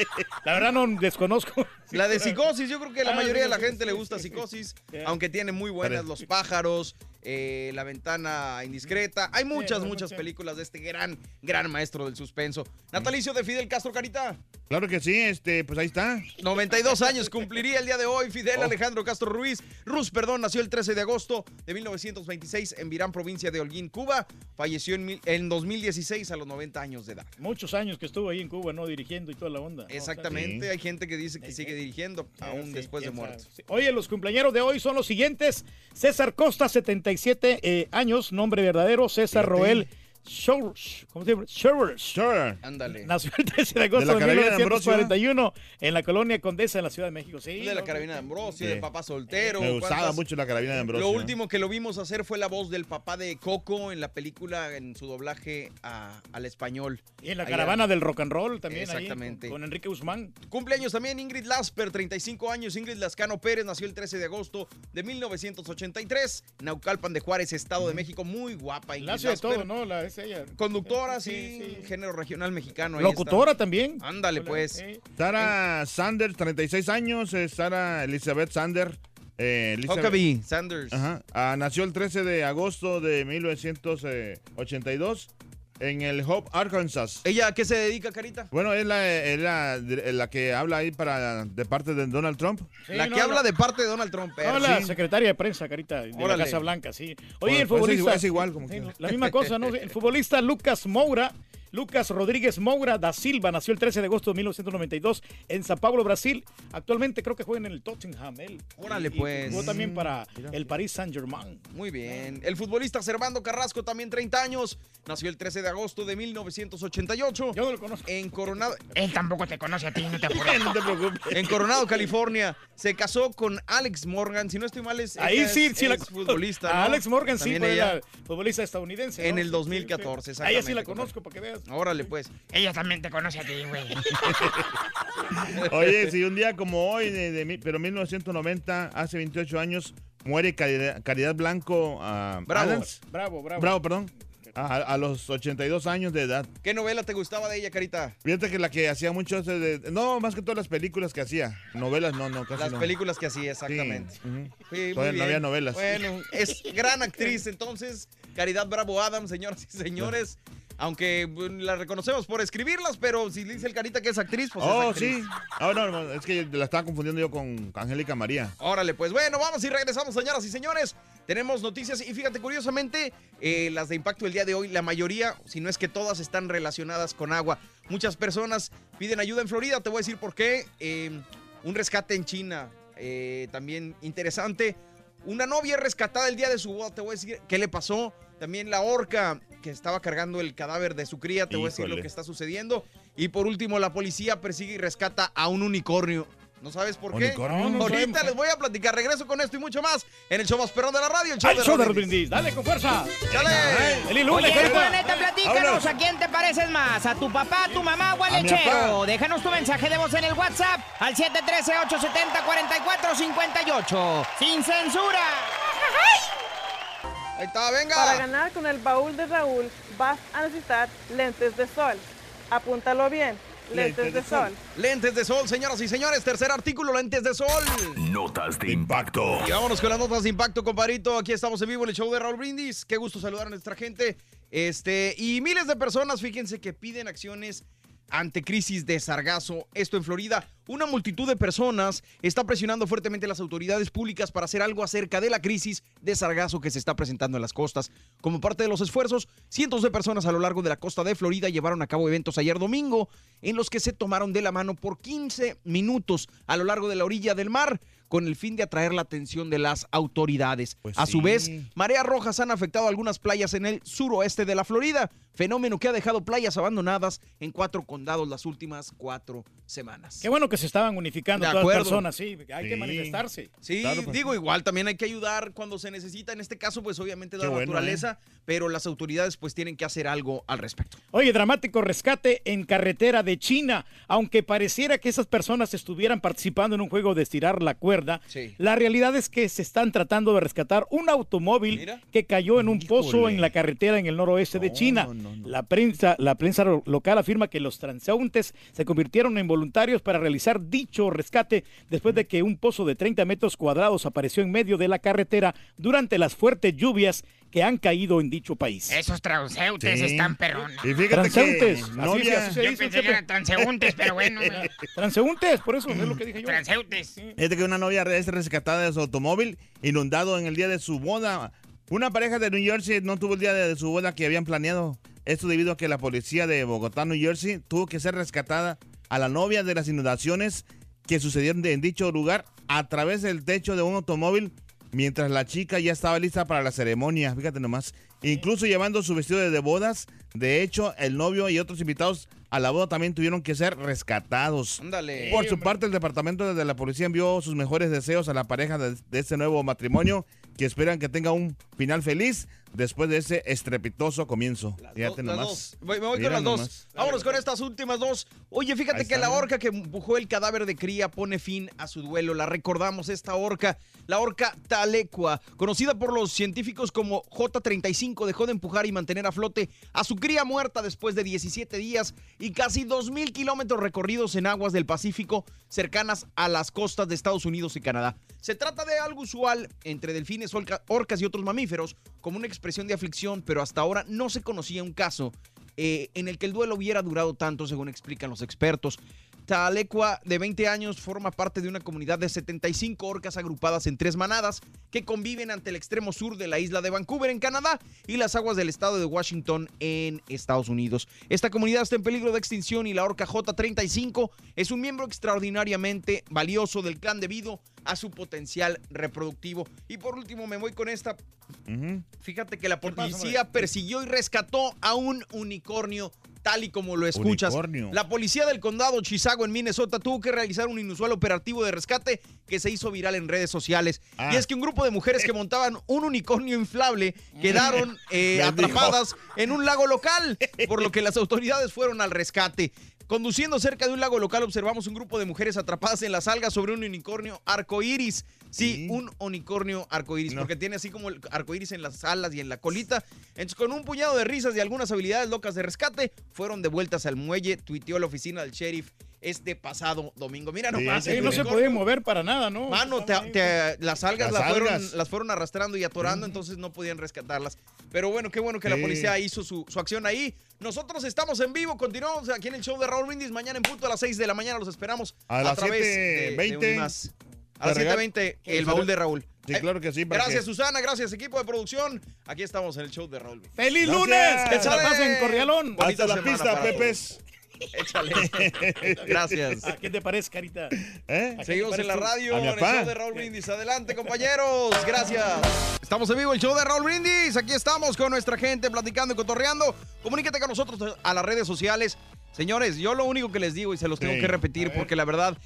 La verdad no desconozco. La de Psicosis, yo creo que a la Ah, mayoría de la gente sí, le gusta sí. Psicosis, Sí. aunque tiene muy buenas Los pájaros, eh, La ventana indiscreta. Hay muchas, muchas películas de este gran, gran maestro del suspenso. Natalicio de Fidel Castro Carita. Claro que sí, este, pues ahí está. 92 años cumpliría el día de hoy Fidel Oh. Alejandro Castro Ruiz. Ruz, perdón, nació el 13 de agosto de 1926 en Virán, provincia de Holguín, Cuba. Falleció en, mil- en 2016 a los 90 años de edad. Muchos años que estuvo ahí en Cuba, ¿no? Dirigiendo y toda la onda. Exactamente, hay gente que dice que sigue dirigiendo aún después de muerto. Oye, los cumpleaños de hoy son los siguientes. César Costa, 77 eh, años, nombre verdadero, César. Roel Schurz. ¿Cómo se llama? Sure. Ándale. Nació el 13 de agosto De la carabina de Ambrosio, 1941 en la colonia Condesa en la Ciudad de México. Sí, de la ¿no? carabina de Ambrosio, Sí. de papá soltero. Me gustaba ¿cuántas? mucho la carabina de Ambrosio. Lo último que lo vimos hacer fue la voz del papá de Coco en la película, en su doblaje a- al español. Y en la caravana del rock and roll también. ahí, Exactamente. con, con Enrique Guzmán. Cumpleaños también Ingrid Lasper, 35 años. Ingrid Lascano Pérez nació el 13 de agosto de 1983. Naucalpan de Juárez, Estado de México. Muy guapa Ingrid La hace de Lasper. todo, ¿no? La, es ella. Conductora, Sí, sí, sí. género regional mexicano. ahí Locutora está. también. Ándale, Hola, pues. sí. Sara Sanders, 36 años, es Sara Elizabeth Sander. Eh, Elizabeth- Huckabee Sanders. Ajá. Ah, nació el 13 de agosto de 1982 en el Hope, Arkansas. ¿Ella a qué se dedica, Carita? Bueno, es la, es la, la que habla ahí para de parte de Donald Trump. Sí, la no, que no. habla de parte de Donald Trump. No, la sí. secretaria de prensa, Carita, de Órale. la Casa Blanca, sí. Oye, Bueno, el pues es futbolista. igual- es igual, como Sí, quiera. La misma cosa, ¿no? El futbolista Lucas Moura. Lucas Rodríguez Moura da Silva nació el 13 de agosto de 1992 en Sao Paulo, Brasil. Actualmente creo que juega en el Tottenham. Él. Órale, Y- pues. Jugó también para el Paris Saint-Germain. Muy bien. El futbolista Servando Carrasco, también 30 años. Nació el 13 de agosto de 1988. Yo no lo conozco. En Coronado, Él tampoco te conoce a ti, no te apures. no te preocupes. en Coronado, California. Se casó con Alex Morgan. Si no estoy mal, es, Ahí sí, es- sí la futbolista. A ¿no? Alex Morgan sí, También ella. la futbolista estadounidense. En ¿no? el Sí, 2014, sí, sí. La conozco, para que veas. Órale, pues. Ella también te conoce a ti, güey. Oye, si un día como hoy, de, pero 1990, hace 28 años, muere Caridad, Caridad Blanco ah, Bravo. Adams. Bravo, bravo. Bravo, perdón. A, a los 82 años de edad. ¿Qué novela te gustaba de ella, Carita? Fíjate que la que hacía mucho, de- no, más que todas las películas que hacía. Novelas, no, no, casi Las no. películas que hacía, exactamente. Sí, Todavía no había novelas. Bueno, es gran actriz, entonces, Caridad Bravo Adams, señoras y señores. Aunque la reconocemos por escribirlas, pero si le dice el Carita que es actriz, pues es oh, actriz. sí. Ah, no, no, es que la estaba confundiendo yo con Angélica María. Órale, pues bueno, vamos y regresamos, señoras y señores. Tenemos noticias y fíjate, curiosamente, eh, las de impacto el día de hoy, la mayoría, si no es que todas, están relacionadas con agua. Muchas personas piden ayuda en Florida, te voy a decir por qué. Eh, un rescate en China, eh, también interesante. Una novia rescatada el día de su boda, te voy a decir qué le pasó. También la orca que estaba cargando el cadáver de su cría, te voy a decir lo Híjole. que está sucediendo. Y por último, la policía persigue y rescata a un unicornio. ¿No sabes por qué? ¿Unicornio? No, no Ahorita sabemos. les voy a platicar. Regreso con esto y mucho más en el show más perrón de la radio, el show ¡Al de show de Brindis! ¡Dale con fuerza! ¡Feliz lunes, Oye, platícanos. ¿a quién te pareces más? ¿A tu papá, a tu mamá o al lechero? Déjanos tu mensaje de voz en el WhatsApp al 713-870-4458. ¡Sin censura! Ahí está, venga. Para ganar con el baúl de Raúl vas a necesitar lentes de sol. Apúntalo bien, lentes, de, sol. Lentes de sol, señoras y señores. Tercer artículo, lentes de sol. Notas de impacto. Y vámonos con las notas de impacto, compadrito. Aquí estamos en vivo en el show de Raúl Brindis. Qué gusto saludar a nuestra gente. Este, y miles de personas, fíjense que piden acciones ante crisis de sargazo. Esto en Florida. Una multitud de personas está presionando fuertemente a las autoridades públicas para hacer algo acerca de la crisis de sargazo que se está presentando en las costas. Como parte de los esfuerzos, cientos de personas a lo largo de la costa de Florida llevaron a cabo eventos ayer domingo en los que se tomaron de la mano por 15 minutos a lo largo de la orilla del mar con el fin de atraer la atención de las autoridades. a su sí. vez, mareas rojas han afectado algunas playas en el suroeste de la Florida, fenómeno que ha dejado playas abandonadas en cuatro condados las últimas cuatro semanas. Qué bueno que se estaban unificando De todas las personas, sí, hay que manifestarse. Sí, Claro, pues, digo, igual también hay que ayudar cuando se necesita. En este caso, pues obviamente de la bueno, naturaleza, pero las autoridades pues tienen que hacer algo al respecto. Oye, dramático rescate en carretera de China. Aunque pareciera que esas personas estuvieran participando en un juego de estirar la cuerda, Sí. la realidad es que se están tratando de rescatar un automóvil que cayó en un pozo en la carretera en el noroeste de China. La prensa, la prensa local afirma que los transeúntes se convirtieron en voluntarios para realizar dicho rescate después de que un pozo de 30 metros cuadrados apareció en medio de la carretera durante las fuertes lluvias que han caído en dicho país. Esos transeúntes Sí. están perrones. Y fíjate que Transeúntes, así se- así se Yo dice, pensé que eran transeúntes, pero bueno. Transeúntes, por eso es lo que dije yo. Transeúntes. Fíjate que una novia es rescatada de su automóvil inundado en el día de su boda. Una pareja de New Jersey no tuvo el día de su boda que habían planeado. Esto debido a que la policía de Bogotá, New Jersey, tuvo que ser rescatada a la novia de las inundaciones que sucedieron de- en dicho lugar a través del techo de un automóvil mientras la chica ya estaba lista para la ceremonia. Fíjate nomás. Incluso llevando su vestido de, bodas. De hecho, el novio y otros invitados a la boda también tuvieron que ser rescatados. Ándale. Por su parte, el departamento de la policía envió sus mejores deseos a la pareja de, de este nuevo matrimonio que esperan que tenga un final feliz después de ese estrepitoso comienzo. Fíjate nomás. Voy- Me voy Mira con las dos. nomás. Vámonos con estas últimas dos. Oye, fíjate Ahí que está, la orca que empujó el cadáver de cría pone fin a su duelo. La recordamos, esta orca, la orca Talecua, conocida por los científicos como J35, dejó de empujar y mantener a flote a su cría muerta después de 17 días y casi 2.000 kilómetros recorridos en aguas del Pacífico cercanas a las costas de Estados Unidos y Canadá. Se trata de algo usual entre delfines, orca- orcas y otros mamíferos, como una expresión de aflicción, pero hasta ahora no se conocía un caso eh, en el que el duelo hubiera durado tanto, según explican los expertos. Talecua, de 20 años, forma parte de una comunidad de 75 orcas agrupadas en tres manadas que conviven ante el extremo sur de la isla de Vancouver, en Canadá, y las aguas del estado de Washington, en Estados Unidos. Esta comunidad está en peligro de extinción y la orca J35 es un miembro extraordinariamente valioso del clan debido a su potencial reproductivo. Y por último, me voy con esta Fíjate que la policía persiguió y rescató a un unicornio tal y como lo escuchas. Unicornio. La policía del condado Chisago en Minnesota tuvo que realizar un inusual operativo de rescate que se hizo viral en redes sociales. Ah. Y es que un grupo de mujeres que montaban un unicornio inflable quedaron eh, atrapadas en un lago local, por lo que las autoridades fueron al rescate. Conduciendo cerca de un lago local observamos un grupo de mujeres atrapadas en las algas sobre un unicornio arcoíris. Sí, un unicornio arcoíris, porque tiene así como el arcoíris en las alas y en la colita. Entonces, con un puñado de risas y algunas habilidades locas de rescate, fueron devueltas al muelle, tuiteó la oficina del sheriff este pasado domingo. Mira nomás. Sí, el no se podía mover para nada, ¿no? Mano, te- te- las algas Las las fueron, algas. las fueron arrastrando y atorando, entonces no podían rescatarlas. Pero bueno, qué bueno que la Sí. policía hizo su, su acción ahí. Nosotros estamos en vivo, continuamos aquí en el show de Raúl Brindis. Mañana en punto a las 6 de la mañana los esperamos A las través de- 7:20. de Unimás. A las Te regal- 7.20, el baúl de Raúl. Sí, Eh, claro que sí. para Gracias, que- Susana. Gracias, equipo de producción. Aquí estamos en el show de Raúl. ¡Feliz Gracias. lunes! ¡Que se la pasen cordialón! Bonita Hasta la pista, Pepes. Échale. Gracias. ¿A qué te parece, Carita? ¿Eh? ¿A qué Seguimos en la radio, en el show de Raúl Brindis. Adelante, compañeros. Gracias. Estamos en vivo, el show de Raúl Brindis. Aquí estamos con nuestra gente platicando y cotorreando. Comuníquete con nosotros a las redes sociales. Señores, yo lo único que les digo y se los tengo Sí, que repetir porque la verdad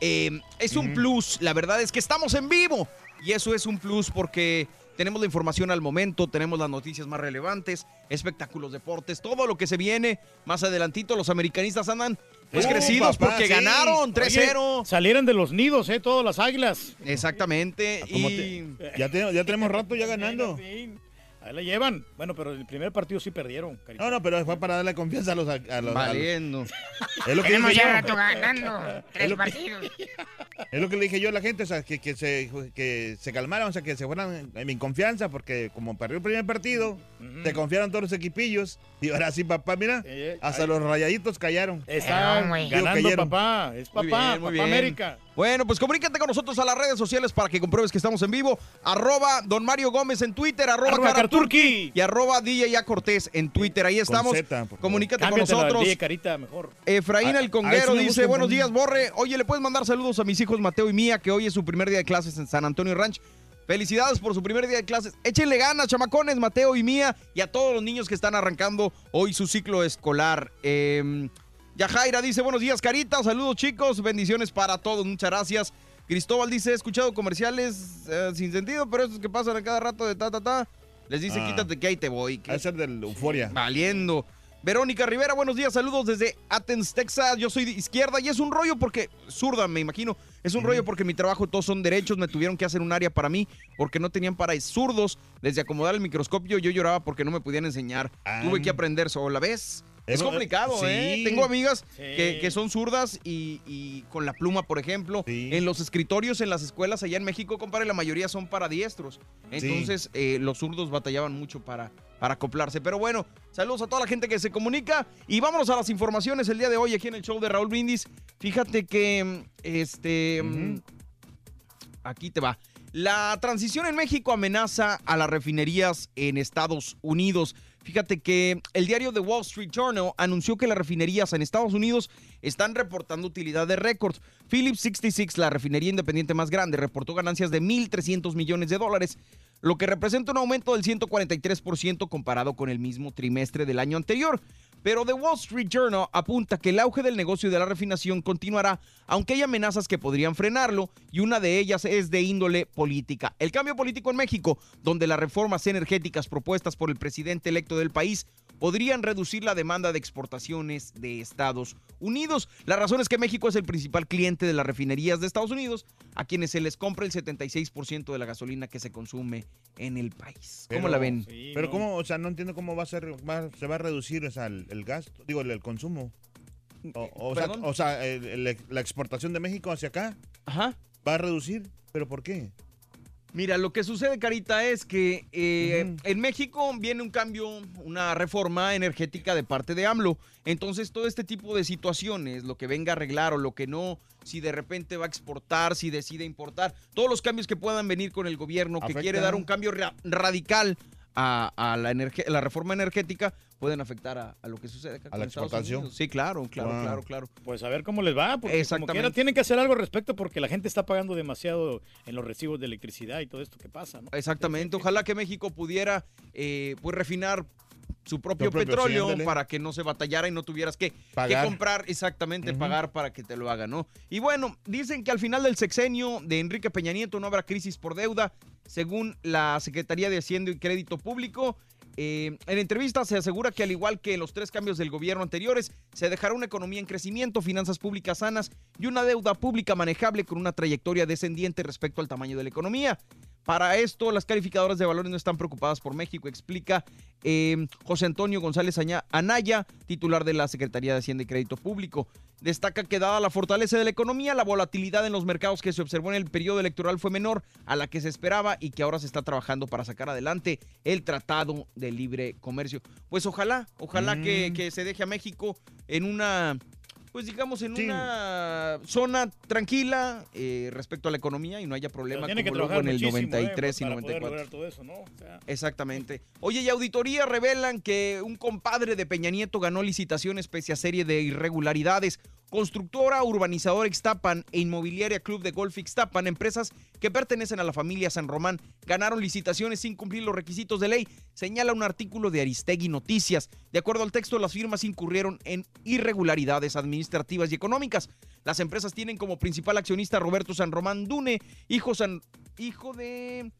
eh, es un plus. La verdad es que estamos en vivo y eso es un plus porque tenemos la información al momento, tenemos las noticias más relevantes, espectáculos, deportes, todo lo que se viene. Más adelantito los americanistas andan pues Uh, crecidos papá, porque sí. ganaron 3-0. Oye, salieron de los nidos, ¿eh? Todas las águilas. Exactamente. ¿Cómo Y Ya, te- ya tenemos rato ya ganando. Ahí la llevan. Bueno, pero el primer partido sí perdieron, Carita. No, no, pero fue para darle confianza a los. A los a los- valiendo. es lo que ya yo. ganando. Es Tres lo que- partidos. Es lo que le dije yo a la gente, o sea, que, que se, que se calmaran, o sea, que se fueran en mi confianza, porque como perdió el primer partido, se confiaron todos los equipillos. Y ahora sí, papá, mira, Eh, hasta ahí- los rayaditos callaron. Está Pero, güey. Digo, ganando, cayeron. papá. Es Muy papá, bien, muy papá bien. América. Bueno, pues comunícate con nosotros a las redes sociales para que compruebes que estamos en vivo. Arroba Don Mario Gómez en Twitter, arroba, Arroba Caraturki. y arroba DJ A Cortés en Twitter. Ahí estamos. Z, por favor. Comunícate con nosotros. DJ Carita, mejor. Efraín el Conguero dice, buenos también". días, Borre. Oye, ¿le puedes mandar saludos a mis hijos Mateo y Mía, que hoy es su primer día de clases en San Antonio Ranch? Felicidades por su primer día de clases. Échenle ganas, chamacones, Mateo y Mía, y a todos los niños que están arrancando hoy su ciclo escolar. Eh, Yajaira dice, buenos días, Carita. Saludos, chicos. Bendiciones para todos. Muchas gracias. Cristóbal dice, he escuchado comerciales eh, sin sentido, pero esos que pasan a cada rato de ta, ta, ta. Les dice, Ah. quítate que ahí te voy. que- A ser del Euforia. Valiendo. Verónica Rivera, buenos días, saludos desde Athens, Texas. Yo soy de izquierda y es un rollo porque, zurda, me imagino, es un rollo porque mi trabajo todos son derechos, me tuvieron que hacer un área para mí porque no tenían para zurdos. Desde acomodar el microscopio yo lloraba porque no me podían enseñar. Tuve que aprender sola, ¿ves? Es Eso, complicado, sí. ¿eh? Tengo amigas Sí. que, que son zurdas y, y con la pluma, por ejemplo. En los escritorios, en las escuelas allá en México, compadre, la mayoría son para diestros. Entonces, eh, los zurdos batallaban mucho para, para acoplarse. Pero bueno, saludos a toda la gente que se comunica. Y vámonos a las informaciones el día de hoy aquí en el show de Raúl Brindis. Fíjate que, este, mm, aquí te va. La transición en México amenaza a las refinerías en Estados Unidos. Fíjate que el diario The Wall Street Journal anunció que las refinerías en Estados Unidos están reportando utilidad de récord. Phillips 66, la refinería independiente más grande, reportó ganancias de 1.300 millones de dólares, lo que representa un aumento del 143% comparado con el mismo trimestre del año anterior. Pero The Wall Street Journal apunta que el auge del negocio de la refinación continuará, aunque hay amenazas que podrían frenarlo, y una de ellas es de índole política. El cambio político en México, donde las reformas energéticas propuestas por el presidente electo del país podrían reducir la demanda de exportaciones de Estados Unidos. La razón es que México es el principal cliente de las refinerías de Estados Unidos, a quienes se les compra el 76% de la gasolina que se consume en el país. ¿Cómo Pero- la ven? Pero cómo, o sea, no entiendo cómo va a ser, va- se va a reducir o sea, el, el gasto, digo, el, el consumo. O, o sea, ¿Perdón? o sea, el- el- la exportación de México hacia acá Ajá. va a reducir, pero ¿por qué? Mira, lo que sucede, Carita, es que eh, en México viene un cambio, una reforma energética de parte de AMLO. Entonces, todo este tipo de situaciones, lo que venga a arreglar o lo que no, si de repente va a exportar, si decide importar, todos los cambios que puedan venir con el gobierno que quiere dar un cambio ra- radical a, a la, energe- la reforma energética, pueden afectar a, a lo que sucede acá ¿A con la Estados exportación? Unidos. Sí, claro, claro, claro, claro. Pues a ver cómo les va, porque como Exactamente. quiera tienen que hacer algo al respecto porque la gente está pagando demasiado en los recibos de electricidad y todo esto que pasa, ¿no? Exactamente. Ojalá que México pudiera eh, pues refinar su propio, petróleo para que no se batallara y no tuvieras que, comprar, exactamente, pagar para que te lo hagan, ¿no? Y bueno, dicen que al final del sexenio de Enrique Peña Nieto no habrá crisis por deuda, según la Secretaría de Hacienda y Crédito Público. Eh, en entrevista se asegura que al igual que en los tres cambios del gobierno anteriores, se dejará una economía en crecimiento, finanzas públicas sanas y una deuda pública manejable con una trayectoria descendiente respecto al tamaño de la economía. Para esto, las calificadoras de valores no están preocupadas por México, explica eh, José Antonio González Anaya, titular de la Secretaría de Hacienda y Crédito Público. Destaca que dada la fortaleza de la economía, la volatilidad en los mercados que se observó en el periodo electoral fue menor a la que se esperaba y que ahora se está trabajando para sacar adelante el Tratado de Libre Comercio. Pues ojalá, ojalá que, Mm. que se deje a México en una, pues digamos, en Sí. una zona tranquila eh, respecto a la economía y no haya problema Tiene que como luego en el muchísimo, ¿eh? 93 y para poder 94. lograr todo eso, ¿no? O sea, Exactamente. Oye, y auditoría revelan que un compadre de Peña Nieto ganó licitaciones pese a serie de irregularidades. Constructora, urbanizadora Ixtapan e inmobiliaria Club de Golf Ixtapan, empresas que pertenecen a la familia San Román, ganaron licitaciones sin cumplir los requisitos de ley, señala un artículo de Aristegui Noticias. De acuerdo al texto, las firmas incurrieron en irregularidades administrativas y económicas. Las empresas tienen como principal accionista Roberto San Román Dune, hijo, San, hijo de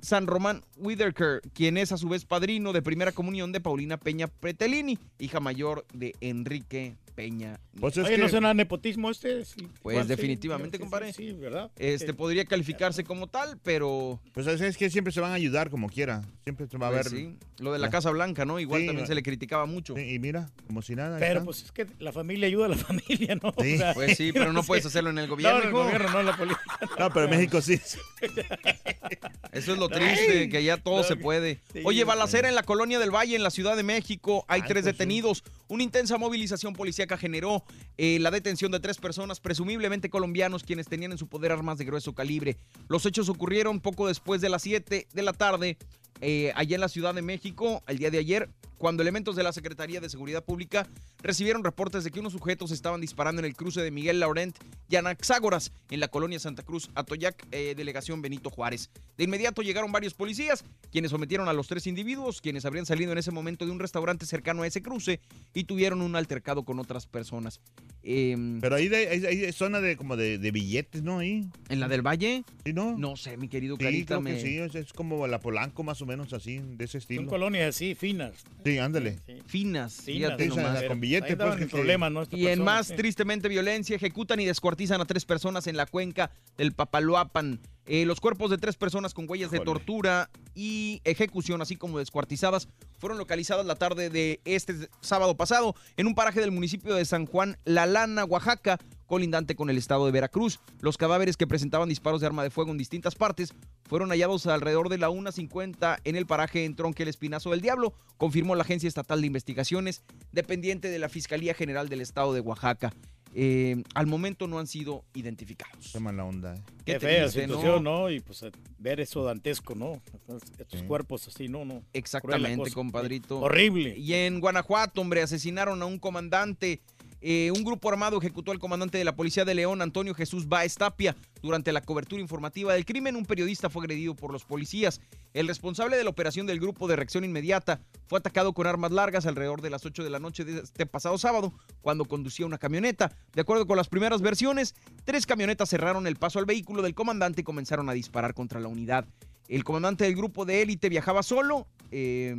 San Román Whitaker, quien es a su vez padrino de primera comunión de Paulina Peña Pretelini, hija mayor de Enrique Peña. Pues Nieto. Oye, ¿no será nepotismo este? Sí, Pues igual, sí, definitivamente, sí, sí, compadre. Sí, ¿verdad? Este podría calificarse como tal, pero Pues es que siempre se van a ayudar como quiera. Siempre se va a pues, ver. sí, lo de la. Casa Blanca, ¿no? Igual Sí, también se le criticaba mucho. Sí, y mira, como si nada. Pero está. pues es que la familia ayuda a la familia, ¿no? Sí. Pues sí, pero no puedes hacerlo en el gobierno, No, en el gobierno, no en la política. No, pero en México sí. Eso es lo triste, que ya todo se puede. Oye, balacera en la colonia del Valle, en la Ciudad de México. Hay Ay, tres pues detenidos. Una intensa movilización policíaca generó eh, la detención de tres personas, presumiblemente colombianos, quienes tenían en su poder armas de grueso calibre. Los hechos ocurrieron poco después de las 7 de la tarde, eh, allá en la Ciudad de México, el día de ayer, cuando elementos de la Secretaría de Seguridad Pública recibieron reportes de que unos sujetos estaban disparando en el cruce de Miguel Laurent y Anaxágoras, en la colonia Santa Cruz, Atoyac, eh, delegación Benito Juárez. De inmediato llegaron varios policías, quienes sometieron a los tres individuos, quienes habrían salido en ese momento de un restaurante cercano a ese cruce y tuvieron un altercado con otras personas. Em, Pero ahí de- hay, hay zona de como de, de billetes, ¿no? Ahí. ¿En la del Valle? Sí, ¿no? No sé, mi querido Sí, Carita. creo que me- sí, es, es como la Polanco más o menos así, de ese estilo. Son colonias así, finas. Sí, ándale. Finas, Finas, fíjate sí, sea, nomás. con billete, pues, que- problema, ¿no? Esta Y en más sí. tristemente violencia, ejecutan y descuartizan a tres personas en la cuenca del Papaloapan. Eh, los cuerpos de tres personas con huellas de tortura y ejecución, así como descuartizadas, fueron localizadas la tarde de este sábado pasado en un paraje del municipio de San Juan La Lana, Oaxaca, colindante con el estado de Veracruz. Los cadáveres que presentaban disparos de arma de fuego en distintas partes fueron hallados alrededor de la 1.50 en el paraje en Tronque el Espinazo del Diablo, confirmó la Agencia Estatal de Investigaciones, dependiente de la Fiscalía General del Estado de Oaxaca. Eh, al momento no han sido identificados. Qué mala onda. eh. Qué, Qué fea triste, situación, ¿no? Y pues ver eso dantesco, ¿no? Estos Sí. cuerpos así, no, no. Exactamente, compadrito. Horrible. Y en Guanajuato, hombre, asesinaron a un comandante. Eh, un grupo armado ejecutó al comandante de la Policía de León, Antonio Jesús Baez Tapia. Durante la cobertura informativa del crimen, un periodista fue agredido por los policías. El responsable de la operación del grupo de reacción inmediata fue atacado con armas largas alrededor de las 8 de la noche de este pasado sábado, cuando conducía una camioneta. De acuerdo con las primeras versiones, tres camionetas cerraron el paso al vehículo del comandante y comenzaron a disparar contra la unidad. El comandante del grupo de élite viajaba solo. eh,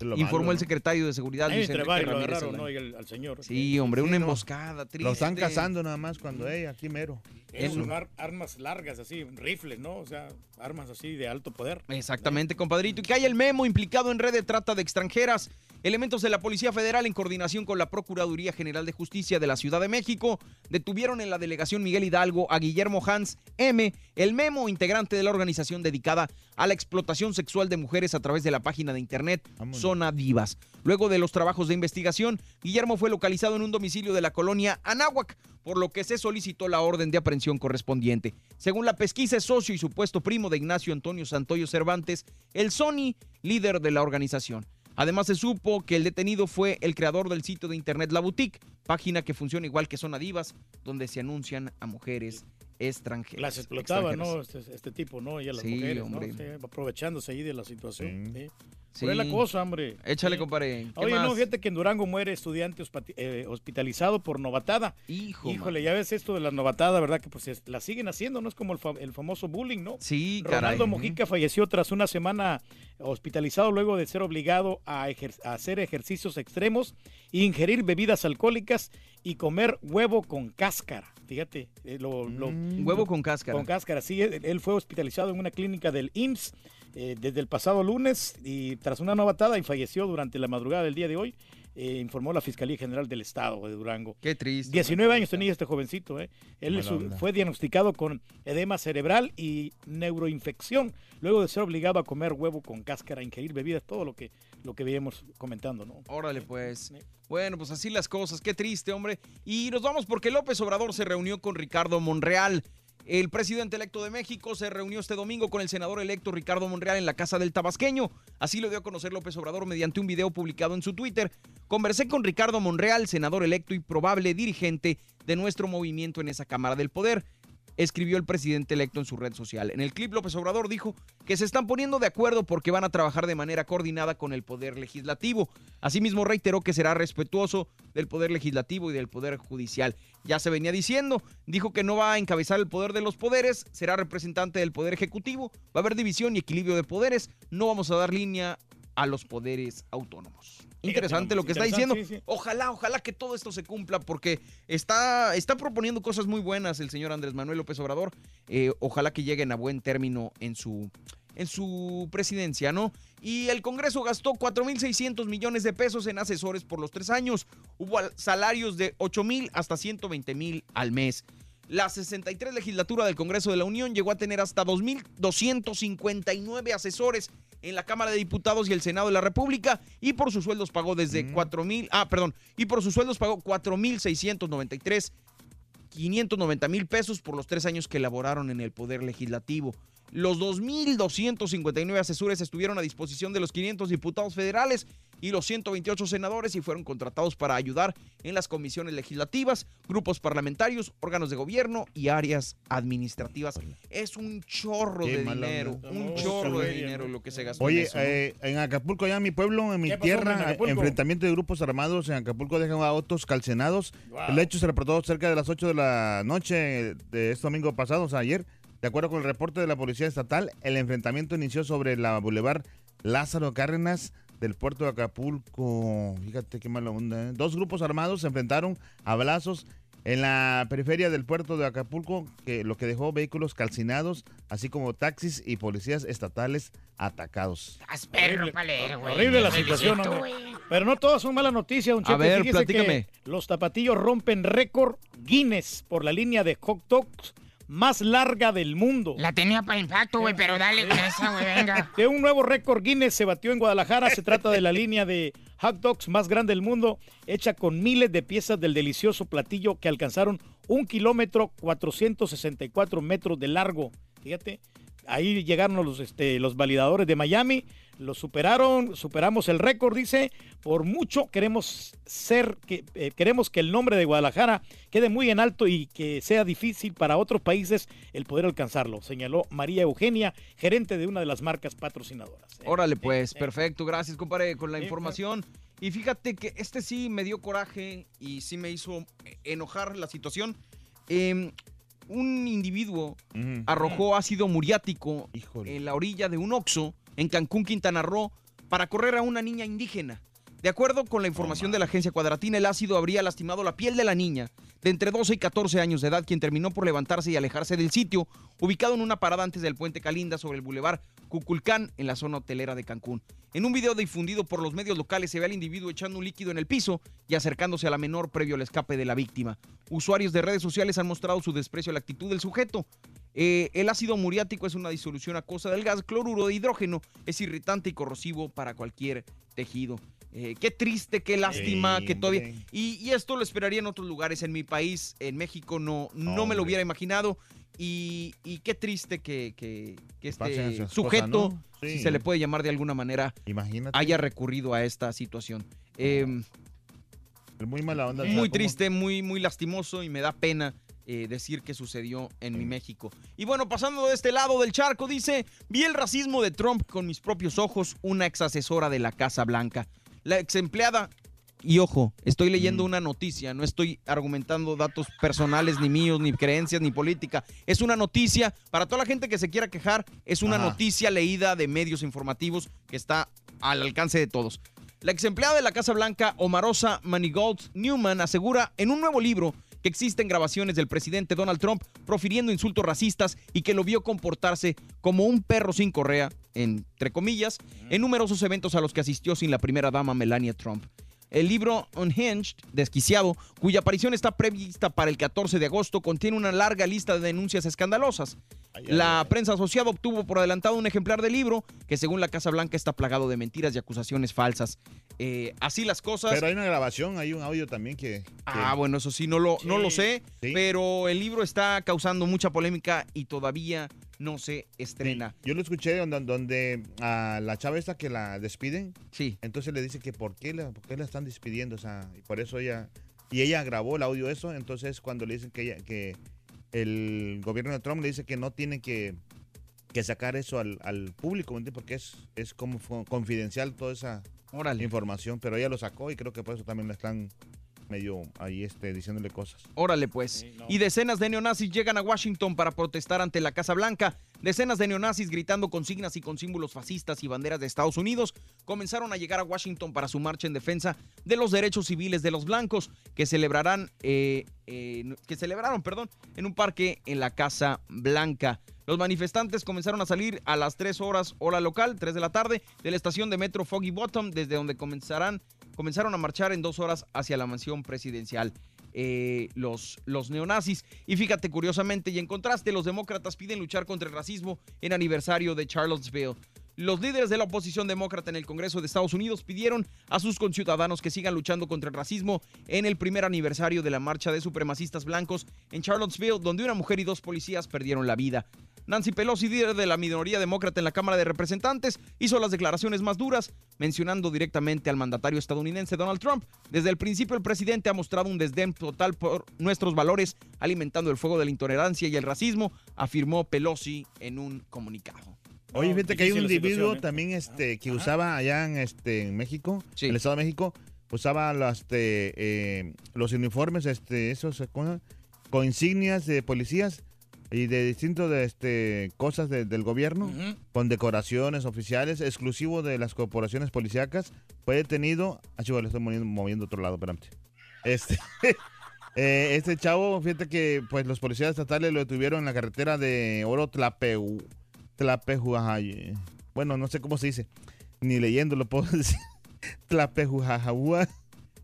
informó malo, el secretario de Seguridad, Luis entre varios lo agarraron. ¿no? Y el- al señor. Sí, hombre, Sí, una no. emboscada, triste. Lo están cazando nada más cuando, hey, aquí mero. En- son ar- armas largas, así, rifles, ¿no? O sea, armas así de alto poder. Exactamente, compadrito. Y que hay el memo implicado en red de trata de extranjeras. Elementos de la Policía Federal, en coordinación con la Procuraduría General de Justicia de la Ciudad de México, detuvieron en la delegación Miguel Hidalgo a Guillermo Hans M., el memo integrante de la organización dedicada a la explotación sexual de mujeres a través de la página de internet Vámonos. Zona Divas. Luego de los trabajos de investigación, Guillermo fue localizado en un domicilio de la colonia Anáhuac, por lo que se solicitó la orden de aprehensión correspondiente. Según la pesquisa, es socio y supuesto primo de Ignacio Antonio Santoyo Cervantes, el Sony, líder de la organización. Además, se supo que el detenido fue el creador del sitio de internet La Boutique, página que funciona igual que Zona Divas, donde se anuncian a mujeres extranjeras. Las explotaba. ¿no? Este, este tipo, ¿no? Y a las Sí, mujeres, hombre. ¿no? Sí, aprovechándose ahí de la situación. Sí. Sí. Por ahí la cosa, hombre. Échale, Sí. compadre. ¿Qué Oye, no, más? fíjate que en Durango muere estudiante eh, hospitalizado por novatada. Hijo, Híjole, ya ves esto de la novatada, ¿verdad? Que pues es- la siguen haciendo, ¿no? Es como el, fa- el famoso bullying, ¿no? Sí, caray. Ronaldo Mojica falleció tras una semana hospitalizado luego de ser obligado a, ejer- a hacer ejercicios extremos, ingerir bebidas alcohólicas y comer huevo con cáscara. Fíjate, eh, lo, lo- Mm. Huevo con cáscara. Con cáscara, sí. Él, fue hospitalizado en una clínica del IMSS eh, desde el pasado lunes y tras una novatada y falleció durante la madrugada del día de hoy, eh, informó la Fiscalía General del Estado de Durango. Qué triste. 19 años tenía este jovencito, ¿eh? Él su- fue diagnosticado con edema cerebral y neuroinfección, luego de ser obligado a comer huevo con cáscara, ingerir bebidas, todo lo que, lo que veíamos comentando, ¿no? Órale, pues. Bueno, pues así las cosas. Qué triste, hombre. Y nos vamos porque López Obrador se reunió con Ricardo Monreal. El presidente electo de México se reunió este domingo con el senador electo Ricardo Monreal en la casa del tabasqueño. Así lo dio a conocer López Obrador mediante un video publicado en su Twitter. Conversé con Ricardo Monreal, senador electo y probable dirigente de nuestro movimiento en esa Cámara del Poder escribió el presidente electo en su red social. En el clip, López Obrador dijo que se están poniendo de acuerdo porque van a trabajar de manera coordinada con el Poder Legislativo. Asimismo, reiteró que será respetuoso del Poder Legislativo y del Poder Judicial. Ya se venía diciendo, dijo que no va a encabezar el poder de los poderes, será representante del Poder Ejecutivo, va a haber división y equilibrio de poderes, no vamos a dar línea a los poderes autónomos. Interesante lo que está diciendo. Interesante, sí, sí. Ojalá, ojalá que todo esto se cumpla porque está, está proponiendo cosas muy buenas el señor Andrés Manuel López Obrador. Eh, ojalá que lleguen a buen término en su, en su presidencia, ¿no? Y el Congreso gastó 4.600 millones de pesos en asesores por los tres años. Hubo al- salarios de 8.000 hasta 120.000 al mes. La 63 legislatura del Congreso de la Unión llegó a tener hasta 2.259 asesores en la Cámara de Diputados y el Senado de la República y por sus sueldos pagó desde 4.000, ah, perdón, y por sus sueldos pagó 4.693 590 mil pesos por los tres años que laboraron en el Poder Legislativo. Los 2.259 asesores estuvieron a disposición de los 500 diputados federales y los 128 senadores y fueron contratados para ayudar en las comisiones legislativas, grupos parlamentarios, órganos de gobierno y áreas administrativas. Es un chorro Qué de dinero, onda. un No, chorro de dinero lo que se gastó. Oye, en eso, ¿no? eh, en Acapulco, ya en mi pueblo, en mi ¿Qué pasó tierra, en Acapulco? enfrentamiento de grupos armados en Acapulco dejan a autos calcenados. Wow. El hecho se reportó cerca de las 8 de la noche de este domingo pasado, o sea, ayer. De acuerdo con el reporte de la Policía Estatal, el enfrentamiento inició sobre la Boulevard Lázaro Cárdenas del puerto de Acapulco. Fíjate qué mala onda. ¿eh? Dos grupos armados se enfrentaron a balazos en la periferia del puerto de Acapulco, que lo que dejó vehículos calcinados, así como taxis y policías estatales atacados. Güey. Horrible la situación, hombre. Pero no todas son malas noticias, don A Chepe. ver, que platícame. los tapatillos rompen récord Guinness por la línea de hot dogs más larga del mundo. La tenía para impacto, güey, pero dale con esa, güey, venga. De un nuevo récord Guinness se batió en Guadalajara. Se trata de la línea de hot dogs más grande del mundo, hecha con miles de piezas del delicioso platillo que alcanzaron un kilómetro 464 metros de largo. Fíjate, ahí llegaron los, este, los validadores de Miami, lo superaron, superamos el récord, dice. Por mucho queremos ser, que, eh, queremos que el nombre de Guadalajara quede muy en alto y que sea difícil para otros países el poder alcanzarlo, señaló María Eugenia, gerente de una de las marcas patrocinadoras. Órale, pues, perfecto. Gracias, compadre, con la información. Y fíjate que este sí me dio coraje y sí me hizo enojar la situación. Em, un individuo arrojó ácido muriático en la orilla de un Oxxo en Cancún, Quintana Roo, para correr a una niña indígena. De acuerdo con la información de la agencia Cuadratina, el ácido habría lastimado la piel de la niña de entre 12 y 14 años de edad, quien terminó por levantarse y alejarse del sitio, ubicado en una parada antes del puente Calinda sobre el bulevar Cuculcán, en la zona hotelera de Cancún. En un video difundido por los medios locales se ve al individuo echando un líquido en el piso y acercándose a la menor previo al escape de la víctima. Usuarios de redes sociales han mostrado su desprecio a la actitud del sujeto. Eh, el ácido muriático es una disolución acuosa del gas cloruro de hidrógeno. Es irritante y corrosivo para cualquier tejido. Eh, qué triste, qué lástima que todavía... Y, y esto lo esperaría en otros lugares. En mi país, en México, no, no me lo hubiera imaginado. Y, y qué triste que, que- que Pasen este sujeto, si se le puede llamar de alguna manera, Imagínate. haya recurrido a esta situación. Eh, muy mala onda. muy triste, muy, muy lastimoso y me da pena eh, decir que sucedió en mi México. Y bueno, pasando de este lado del charco, dice, vi el racismo de Trump con mis propios ojos, una ex asesora de la Casa Blanca. La ex empleada, y ojo, estoy leyendo una noticia, no estoy argumentando datos personales, ni míos, ni creencias, ni política. Es una noticia, para toda la gente que se quiera quejar, es una Ajá. noticia leída de medios informativos que está al alcance de todos. La ex empleada de la Casa Blanca, Omarosa Manigault Newman, asegura en un nuevo libro que existen grabaciones del presidente Donald Trump profiriendo insultos racistas y que lo vio comportarse como un perro sin correa, entre comillas, en numerosos eventos a los que asistió sin la primera dama Melania Trump. El libro Unhinged, Desquiciado, cuya aparición está prevista para el 14 de agosto, contiene una larga lista de denuncias escandalosas. La prensa asociada obtuvo por adelantado un ejemplar del libro que según la Casa Blanca está plagado de mentiras y acusaciones falsas. Eh, así las cosas. Pero hay una grabación, hay un audio también que... Ah, bueno, eso sí, no lo, no lo sé, Sí. pero el libro está causando mucha polémica y todavía no se estrena. Yo lo escuché donde, donde a la chava esta que la despiden. Sí. Entonces le dice que por qué la, por qué la están despidiendo, o sea, y por eso ella y ella grabó el audio eso, entonces cuando le dicen que ella, que el gobierno de Trump le dice que no tiene que, que sacar eso al, al público, ¿me? Porque es, es como confidencial toda esa información, pero ella lo sacó y creo que por eso también le están medio ahí este diciéndole cosas. Órale pues. Y decenas de neonazis llegan a Washington para protestar ante la Casa Blanca. Decenas de neonazis gritando consignas y con símbolos fascistas y banderas de Estados Unidos comenzaron a llegar a Washington para su marcha en defensa de los derechos civiles de los blancos que celebrarán, eh, eh, que celebraron, perdón, en un parque en la Casa Blanca. Los manifestantes comenzaron a salir a las 3 horas hora local, 3 de la tarde, de la estación de metro Foggy Bottom, desde donde comenzarán, comenzaron a marchar en dos horas hacia la mansión presidencial. eh, los, los neonazis. Y fíjate, curiosamente, y en contraste, los demócratas piden luchar contra el racismo en aniversario de Charlottesville. Los líderes de la oposición demócrata en el Congreso de Estados Unidos pidieron a sus conciudadanos que sigan luchando contra el racismo en el primer aniversario de la marcha de supremacistas blancos en Charlottesville, donde una mujer y dos policías perdieron la vida. Nancy Pelosi, líder de la minoría demócrata en la Cámara de Representantes, hizo las declaraciones más duras, mencionando directamente al mandatario estadounidense Donald Trump. Desde el principio, el presidente ha mostrado un desdén total por nuestros valores, alimentando el fuego de la intolerancia y el racismo, afirmó Pelosi en un comunicado. Oye, fíjate que hay un individuo ¿eh? también este, que usaba allá en, este, en México, en el Estado de México, usaba las, este, eh, los uniformes, este, esos, con insignias de policías y de distintas este, cosas de- del gobierno, con decoraciones oficiales, exclusivo de las corporaciones policíacas, fue detenido. Ah, chivo, le estoy moviendo, moviendo otro lado, espérame. Este, eh, este chavo, fíjate que pues los policías estatales lo detuvieron en la carretera de Oro Tlapeu, Tlapejuajay. Bueno, no sé cómo se dice, ni leyendo lo puedo decir. Tlapejujajahua,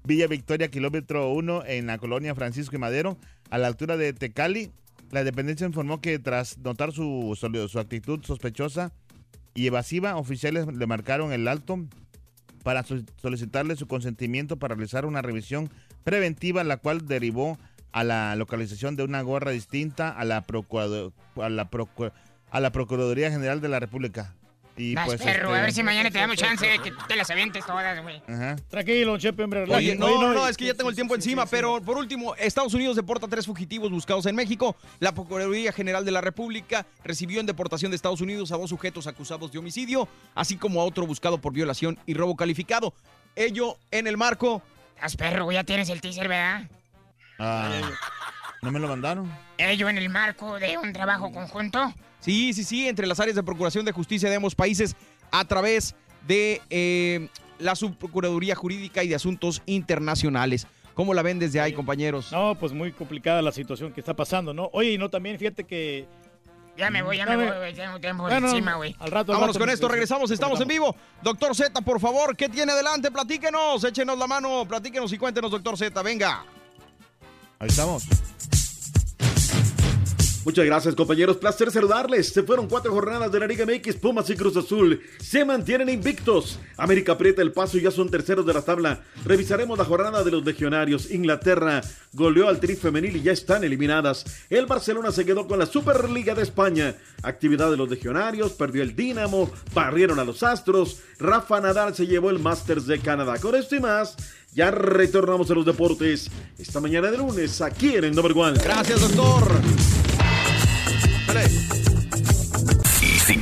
Villa Victoria, kilómetro 1, en la colonia Francisco y Madero, a la altura de Tecali. La dependencia informó que tras notar su, su actitud sospechosa y evasiva, oficiales le marcaron el alto para so- solicitarle su consentimiento para realizar una revisión preventiva, la cual derivó a la localización de una gorra distinta a la, a la Procuraduría General de la República. Y Vas, pues, perro, este, a ver si mañana te damos chance de que te las avientes todas, güey. Ajá. Tranquilo, Chepe, hombre. Oye, no, no, no, es que ya tengo el tiempo encima, pero por último, Estados Unidos deporta a tres fugitivos buscados en México. La Procuraduría General de la República recibió en deportación de Estados Unidos a dos sujetos acusados de homicidio, así como a otro buscado por violación y robo calificado. Ello en el marco... Haz perro, ya tienes el teaser, ¿verdad? Ah, ¿No me lo mandaron? Ello en el marco de un trabajo conjunto. Sí, sí, sí, entre las áreas de Procuración de Justicia de ambos países a través de eh, la Subprocuraduría Jurídica y de Asuntos Internacionales. ¿Cómo la ven desde ahí, compañeros? No, pues muy complicada la situación que está pasando, ¿no? Oye, y no también, fíjate que... Ya me voy, ya me voy, güey. Tengo tiempo Bueno, encima, güey. Al rato, al Vámonos rato, con esto, regresamos, estamos en vivo. Doctor Z, por favor, ¿qué tiene adelante? Platíquenos, échenos la mano, platíquenos y cuéntenos, doctor Z, venga. Ahí estamos. Muchas gracias compañeros, placer saludarles. Se fueron cuatro jornadas de la Liga MX, Pumas y Cruz Azul. Se mantienen invictos. América aprieta el paso y ya son terceros de la tabla. Revisaremos la jornada de los legionarios. Inglaterra goleó al Tri femenil y ya están eliminadas. El Barcelona se quedó con la Superliga de España. Actividad de los legionarios, perdió el Dinamo, barrieron a los Astros. Rafa Nadal se llevó el Masters de Canadá. Con esto y más, ya retornamos a los deportes. Esta mañana de lunes, aquí en el Number One. Gracias, doctor. Si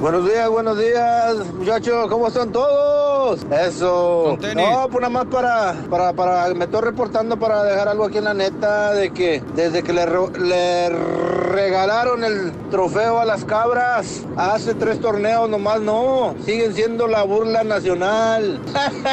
Buenos días, buenos días, muchachos, ¿cómo están todos? Eso. No, pues nada más para, para, para, me estoy reportando para dejar algo aquí en la neta de que desde que le, le regalaron el trofeo a las cabras hace tres torneos nomás no, siguen siendo la burla nacional.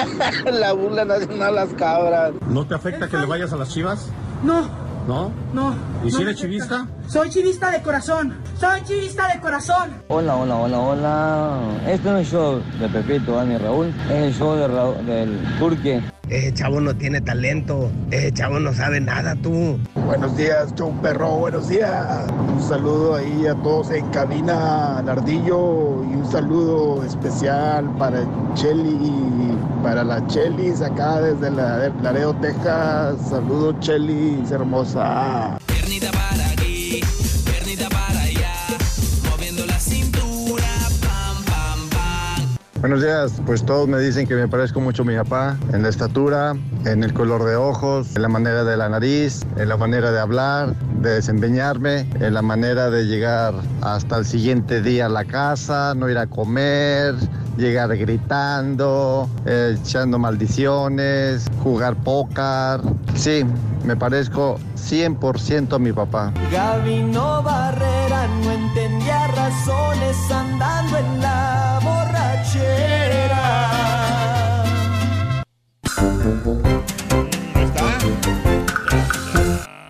la burla nacional las cabras. ¿No te afecta que le vayas a las chivas? No, ¿No? no. ¿Y si eres chivista? Soy chivista de corazón. Soy chivista de corazón. Hola, hola, hola, hola. Este no es el show de Pepito, Ani Raúl. Es el show de Raúl, del Turque. Ese chavo no tiene talento. Ese chavo no sabe nada, tú. Buenos días, Show Perro, buenos días. Un saludo ahí a todos en cabina, Nardillo, y un saludo especial para Cheli, para la Chelis acá desde la, Laredo, Texas. Saludos, Chelis, hermosa. Buenos días, pues todos me dicen que me parezco mucho a mi papá en la estatura, en el color de ojos, en la manera de la nariz, en la manera de hablar, de desempeñarme, en la manera de llegar hasta el siguiente día a la casa, no ir a comer, llegar gritando, eh, echando maldiciones, jugar póker. Sí, me parezco 100% a mi papá. Gabino Barrera no entendía razones andando en la quisiera.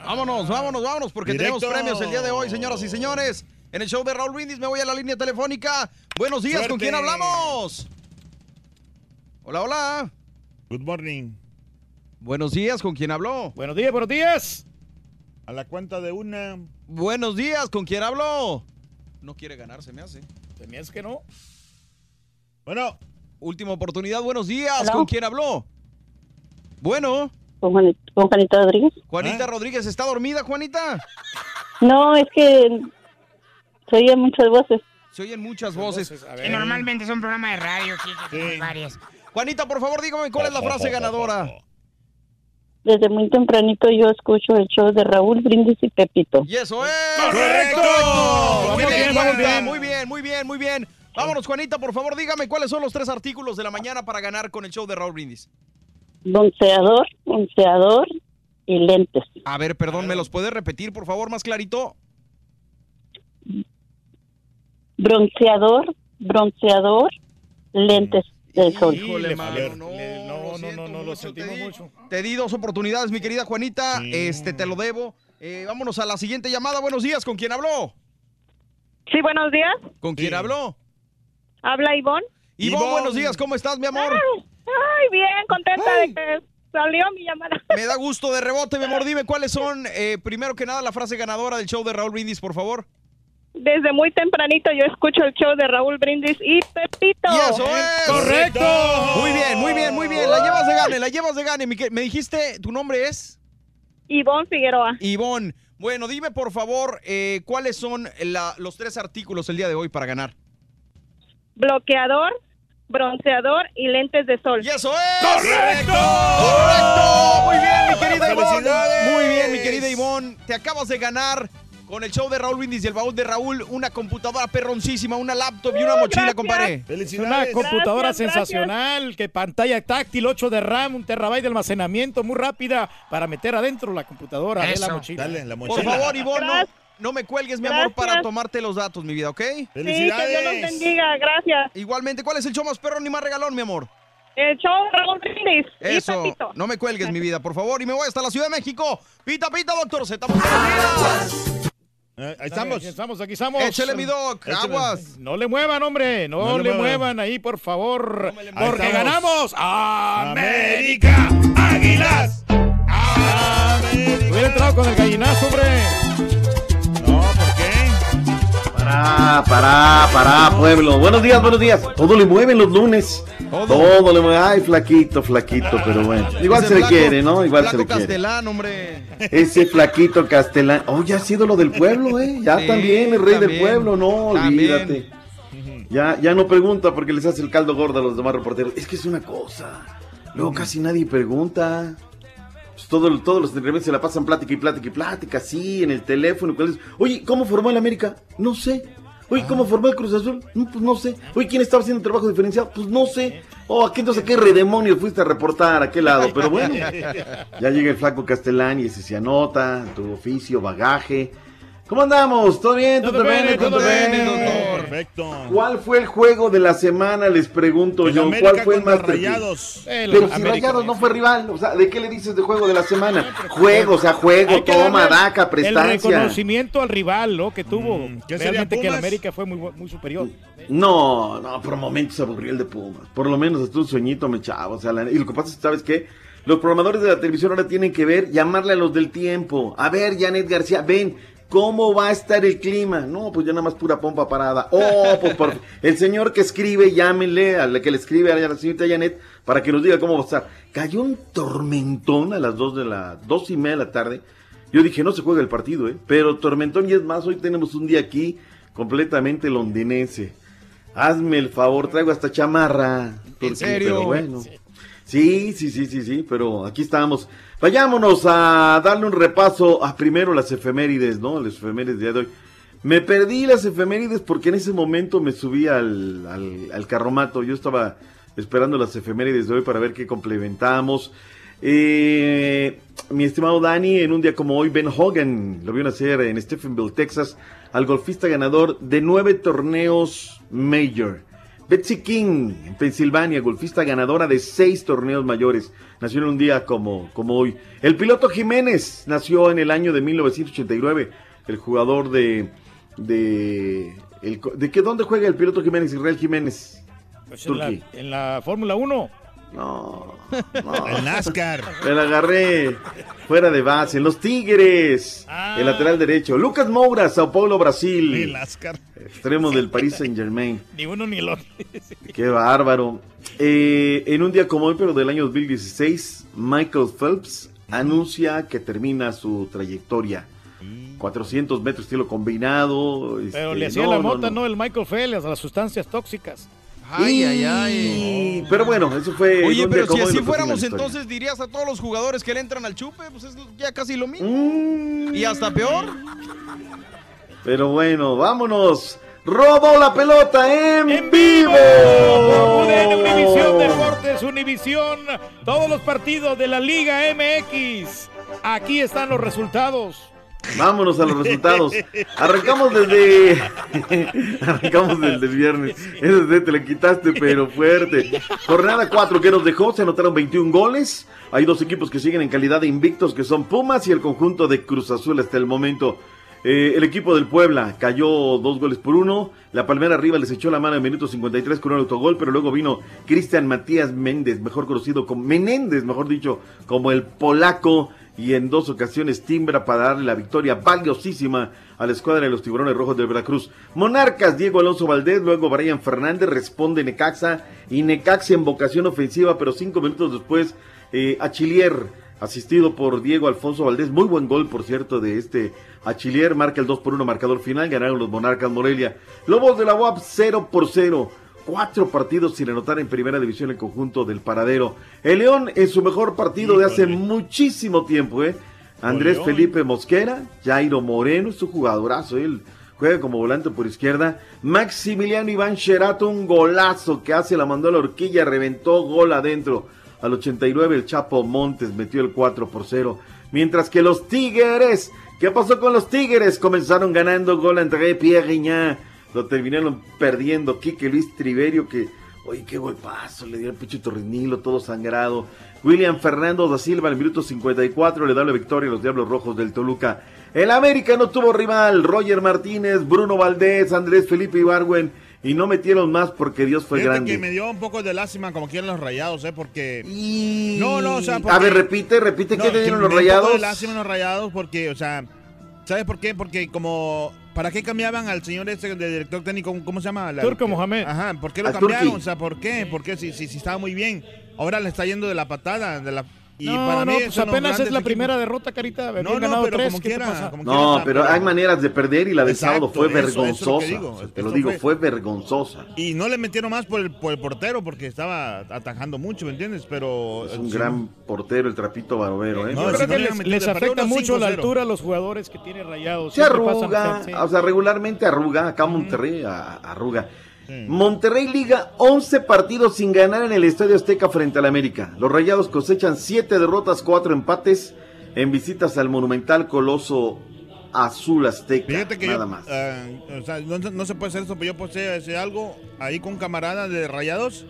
Vámonos, vámonos, vámonos, porque tenemos premios el día de hoy, señoras y señores. En el show de Raúl Brindis me voy a la línea telefónica. Buenos días, ¿con quién hablamos? Hola, hola. Good morning. Buenos días, ¿con quién habló? Buenos días, buenos días. A la cuenta de una. Buenos días, ¿con quién habló? No quiere ganar, se me hace. Se me hace que no. Bueno. Última oportunidad, buenos días, Hello. ¿con quién habló? Bueno. ¿Con, Juan- con Juanita Rodríguez? Juanita Rodríguez, ¿está dormida, Juanita? No, es que se oyen muchas voces. Se oyen muchas voces. Que normalmente es un programa de radio, sí, que tenemos varias. Juanita, por favor, dígame cuál es la frase ganadora. Desde muy tempranito yo escucho el show de Raúl Brindis y Pepito. Y eso es. ¡Correcto! Muy bien, bien, vamos Juanita, bien. muy bien, muy bien, muy bien. Vámonos, Juanita, por favor, dígame cuáles son los tres artículos de la mañana para ganar con el show de Raúl Brindis. Bronceador, bronceador y lentes. A ver, perdón, ¿me los puede repetir, por favor, más clarito? Bronceador, bronceador, lentes del sol. Híjole, mano, no, No, no, no, no, lo sentimos mucho. Te di dos oportunidades, mi querida Juanita. Este, te lo debo. Eh, vámonos a la siguiente llamada. Buenos días, ¿con quién habló? Sí, buenos días. ¿Con quién habló? Habla Ivonne. Ivonne, buenos días, ¿cómo estás, mi amor? Ay, ay, bien, contenta de que salió mi llamada. Me da gusto de rebote, mi amor. Dime cuáles son, eh, primero que nada, la frase ganadora del show de Raúl Brindis, por favor. Desde muy tempranito yo escucho el show de Raúl Brindis y Pepito. ¡Y eso es! ¡Correcto! Muy bien, muy bien, muy bien. La llevas de gane, la llevas de gane. Me dijiste, ¿tu nombre es? Ivonne Figueroa. Ivonne. Bueno, dime por favor, eh, ¿cuáles son la- los tres artículos el día de hoy para ganar? Bloqueador, bronceador y lentes de sol. ¡Y eso es! ¡Correcto! ¡Correcto! Muy bien, mi querida Ivonne. ¡Felicidades! Muy bien, mi querida Ivonne. Te acabas de ganar con el show de Raúl Brindis y el baúl de Raúl una computadora perroncísima, una laptop y una mochila, compadre. Es una ¡Felicidades! computadora Gracias, sensacional, que pantalla táctil, 8 de RAM, un terabyte de almacenamiento, muy rápida para meter adentro la computadora de la mochila. Dale, la Por mochila. favor, Ivonne, no. No me cuelgues, mi amor, para tomarte los datos, mi vida, ¿ok? Sí, que Dios los ¡Felicidades! bendiga, gracias. Igualmente, ¿cuál es el show más perrón y más regalón, mi amor? El show de Raúl Brindis y Eso, Pepito. no me cuelgues, mi vida, por favor. Y me voy hasta la Ciudad de México. Pita, pita, doctor Z. Eh, ahí estamos. Aquí estamos, aquí estamos. Échale mi doc, Échale. aguas. No le muevan, hombre, no, No le le muevan. muevan ahí, por favor, porque ganamos. América, Águilas. Hubiera entrado con el gallinazo, hombre. Pará, pará, pará, pueblo. Buenos días, buenos días. Todo le mueven los lunes. Todo, le mueve. Ay, flaquito, flaquito, pero bueno. Igual se le quiere, ¿no? Igual se le quiere. Castelán, hombre. Ese flaquito castelán. Oh, ya ha sido lo del pueblo, ¿eh? Ya Sí, también, el rey del pueblo, no, También. olvídate. Ya, ya no pregunta porque les hace el caldo gordo a los demás reporteros. Es que es una cosa. Luego casi nadie pregunta. Pues todo, todos los entrevistas se la pasan plática y plática y plática, así, en el teléfono. Oye, ¿cómo formó el América? No sé. Oye, ¿cómo formó el Cruz Azul? No, pues no sé. Oye, ¿quién estaba haciendo el trabajo diferenciado? Pues no sé. Oh, ¿a qué entonces qué redemonios fuiste a reportar? ¿A qué lado? Pero bueno, ya llega el flaco Castellán y ese se anota, tu oficio, bagaje. ¿Cómo andamos? ¿Todo bien? Todo ¿Todo bien? ¿Todo todo bien? bien, doctor. Perfecto. ¿Cuál fue el juego de la semana? Les pregunto El yo. América ¿Cuál fue el más? Rayados. El Pero si América. Rayados no fue rival, o sea, ¿de qué le dices de juego de la semana? Juego, o sea, juego, toma, daca, El prestancia. reconocimiento al rival, ¿no? Que tuvo. Mm, ¿qué sería, Realmente que el? América fue muy superior. No, no, por momentos se aburrió el de Pumas. Por lo menos hasta un sueñito me echaba. O sea, la- y lo que pasa es que, ¿sabes qué? Los programadores de la televisión ahora tienen que ver, llamarle a los del tiempo. A ver, Janet García, ven, ¿cómo va a estar el clima? No, pues ya nada más pura pompa parada. Oh, pues por el señor que escribe, llámenle a la que le escribe a la señorita Janet para que nos diga cómo va a estar. Cayó un tormentón a las dos de la, dos y media de la tarde. Yo dije, no se juega el partido, ¿eh? Pero tormentón y es más, hoy tenemos un día aquí completamente londinense. Hazme el favor, traigo hasta chamarra. Porque- serio? pero bueno. Sí, sí, sí, sí, sí, pero aquí estamos. Vayámonos a darle un repaso a primero las efemérides, ¿no? Las efemérides de hoy. Me perdí las efemérides porque en ese momento me subí al, al, al carromato. Yo estaba esperando las efemérides de hoy para ver qué complementamos. Eh, mi estimado Dani, en un día como hoy, Ben Hogan lo vio nacer en Stephenville, Texas, al golfista ganador de nueve torneos Major. Betsy King, en Pensilvania, golfista ganadora de seis torneos mayores. Nació en un día como, como hoy. El piloto Jiménez nació en el año de 1989. El jugador de. ¿De, el, ¿de qué, dónde juega el piloto Jiménez? Israel Jiménez. Pues en la, en la Fórmula 1. No, no. El NASCAR. Me la agarré fuera de base. En los Tigres. El lateral derecho. Lucas Moura, Sao Paulo, Brasil. El NASCAR. Extremo del Paris Saint Germain. Ni uno ni el otro. Qué bárbaro. Eh, en un día como hoy, pero del año 2016, Michael Phelps anuncia que termina su trayectoria. 400 metros estilo combinado. Pero este, le hacía no, la mota, no. no, el Michael Phelps, las sustancias tóxicas. Ay, ay, ay. Pero bueno, eso fue. Oye, pero si así en fuéramos, entonces dirías a todos los jugadores que le entran al chupe, pues es ya casi lo mismo. Mm. Y hasta peor. Pero bueno, vámonos. Robó la pelota en, vivo. UDN Univisión Deportes, Univisión, todos los partidos de la Liga MX. Aquí están los resultados. Vámonos a los resultados. Arrancamos desde. Arrancamos desde el viernes. Sí, te la quitaste, pero fuerte. Jornada 4 que nos dejó. Se anotaron 21 goles. Hay dos equipos que siguen en calidad de invictos, que son Pumas y el conjunto de Cruz Azul hasta el momento. Eh, el equipo del Puebla cayó dos goles por uno. La Palmera arriba les echó la mano en minuto 53 con un autogol, pero luego vino Cristian Matías Méndez, mejor conocido como Menéndez, mejor dicho, como el polaco, y en dos ocasiones timbra para darle la victoria valiosísima a la escuadra de los Tiburones Rojos de Veracruz. Monarcas, Diego Alonso Valdés, luego Brian Fernández, responde Necaxa, y Necaxa en vocación ofensiva, pero cinco minutos después, eh, Achilier asistido por Diego Alfonso Valdés. Muy buen gol, por cierto, de este Achilier. Marca el 2 por 1 marcador final. Ganaron los Monarcas Morelia. Lobos de la UAP 0 por 0. Cuatro partidos sin anotar en primera división el conjunto del paradero. El León en su mejor partido de hace muchísimo tiempo, ¿eh? Andrés León. Felipe Mosquera, Jairo Moreno, es un jugadorazo, él juega como volante por izquierda. Maximiliano Iván Sherato, un golazo que hace, la mandó a la horquilla, reventó gol adentro. Al 89 el Chapo Montes metió el 4 por 0. Mientras que los Tigres, ¿qué pasó con los Tigres? Comenzaron ganando gol entre Pierre Guiñá. Lo terminaron perdiendo. Quique Luis Triverio que, oye, qué golpazo, le dio el pinche torrinilo todo sangrado. William Fernando da Silva al minuto 54 le da la victoria a los Diablos Rojos del Toluca. El América no tuvo rival. Roger Martínez, Bruno Valdés, Andrés Felipe Ibargüen. Y no metieron más porque Dios fue Fíjate grande. que me dio un poco de lástima como quieren los rayados, ¿eh? Porque... No, no, o sea... A porque- ver, repite, repite, ¿qué No, te dieron los me dio un poco rayados? de lástima en los rayados porque, o sea... ¿Sabes por qué? Porque como... ¿Para qué cambiaban al señor este de director técnico? ¿Cómo se llama? La- Turco Mohamed. Ajá, ¿por qué lo Al cambiaron? Turqui. O sea, ¿por qué? ¿Por qué? Si, si, si estaba muy bien. Ahora le está yendo de la patada, de la... Y no, para no, mí pues son los apenas es la equipos. primera derrota, Carita. Habían No, no, ganado pero tres, como ¿qué te quiera, No, pero hay maneras de perder y la de sábado fue eso- eso es lo que vergonzosa. digo. O sea, te lo digo, fue- fue vergonzosa. Y no le metieron más por el, por el portero porque estaba atajando mucho, ¿me entiendes? Pero... Es un sí, gran portero, el trapito barbero, ¿eh? No, Yo si creo no que le les, afecta mucho la 5-0. altura a los jugadores que tiene rayados. Se pasan arruga, o sea, regularmente arruga, acá Monterrey a- arruga. Monterrey liga 11 partidos sin ganar en el Estadio Azteca frente al América. Los Rayados cosechan 7 derrotas, 4 empates en visitas al monumental Coloso Azul Azteca. Fíjate que nada yo, más. ah, o sea, no, no se puede hacer eso, pero yo posee algo ahí con camarada de rayados.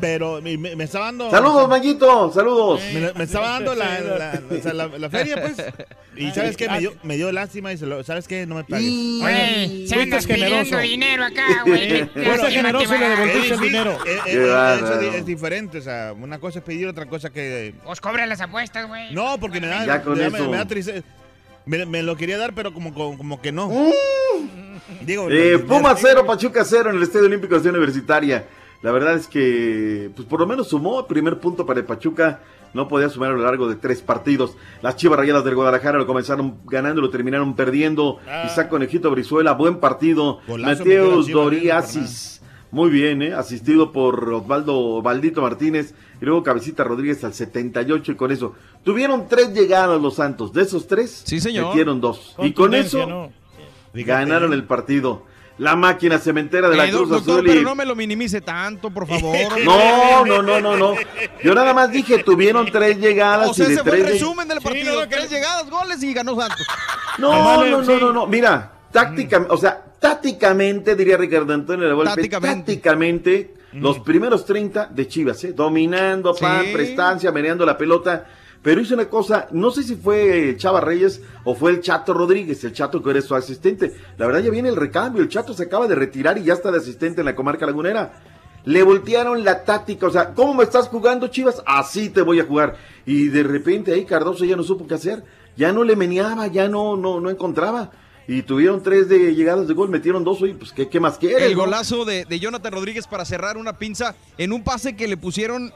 Pero me, estaba dando. Mm. Saludos, Mayito, saludos. Me, me estaba dando la, la- o sea, la- la feria, pues. Y sabes qué, me dio, me dio lástima y se lo, sabes qué, no me pagues. Güey, se Fuiste andas generoso. pidiendo dinero acá, güey. Fuiste generoso y le devolviste Es el dinero. eh, eh, es, es diferente, o sea, una cosa es pedir, otra cosa que... Os cobran las apuestas, güey. No, porque me da, Ya con me da- eso. me da tristeza. Me, me lo quería dar, pero como, como, como que no. Digo, Eh, Puma 0, Pachuca 0 en el Estadio Olímpico de Ciudad Universitaria. La verdad es que, pues por lo menos sumó el primer punto para el Pachuca. No podía sumar a lo largo de tres partidos. Las Chivas Rayadas del Guadalajara lo comenzaron ganando, lo terminaron perdiendo. Isaac Conejito Brizuela, buen partido. Ah. Golazo Mateus Doriasis, muy bien, ¿eh? asistido por Osvaldo Valdito Martínez. Y luego Cabecita Rodríguez al 78 y con eso. Tuvieron tres llegadas los Santos. De esos tres, Sí, señor. metieron dos. Y con eso, ¿no? ganaron el partido. La máquina cementera de la Eh, Cruz doctor, Azul. y- pero no me lo minimice tanto, por favor. No, no, no, no, no. Yo nada más dije, tuvieron tres llegadas O sea, y de ese fue el tres. resumen del partido. no, no, que- Tres llegadas, goles y ganó Santos. No, no, no, sí. no, no. Mira, táctica, o sea, tácticamente, diría Ricardo Antonio Lavolpe, Tácticamente. tácticamente, los primeros 30 de Chivas, ¿eh? dominando, pan, Sí. prestancia, meneando la pelota. Pero hizo una cosa, no sé si fue Chava Reyes o fue el Chato Rodríguez, el Chato que era su asistente. La verdad ya viene el recambio, el Chato se acaba de retirar y ya está de asistente en la comarca lagunera. Le voltearon la táctica, o sea, ¿cómo me estás jugando, Chivas? Así te voy a jugar. Y de repente ahí Cardoso ya no supo qué hacer, ya no le meneaba, ya no, no, no encontraba. Y tuvieron tres de llegadas de gol, metieron dos, oye, pues ¿qué, qué más quieres? El no? golazo de, de Jonathan Rodríguez para cerrar una pinza en un pase que le pusieron,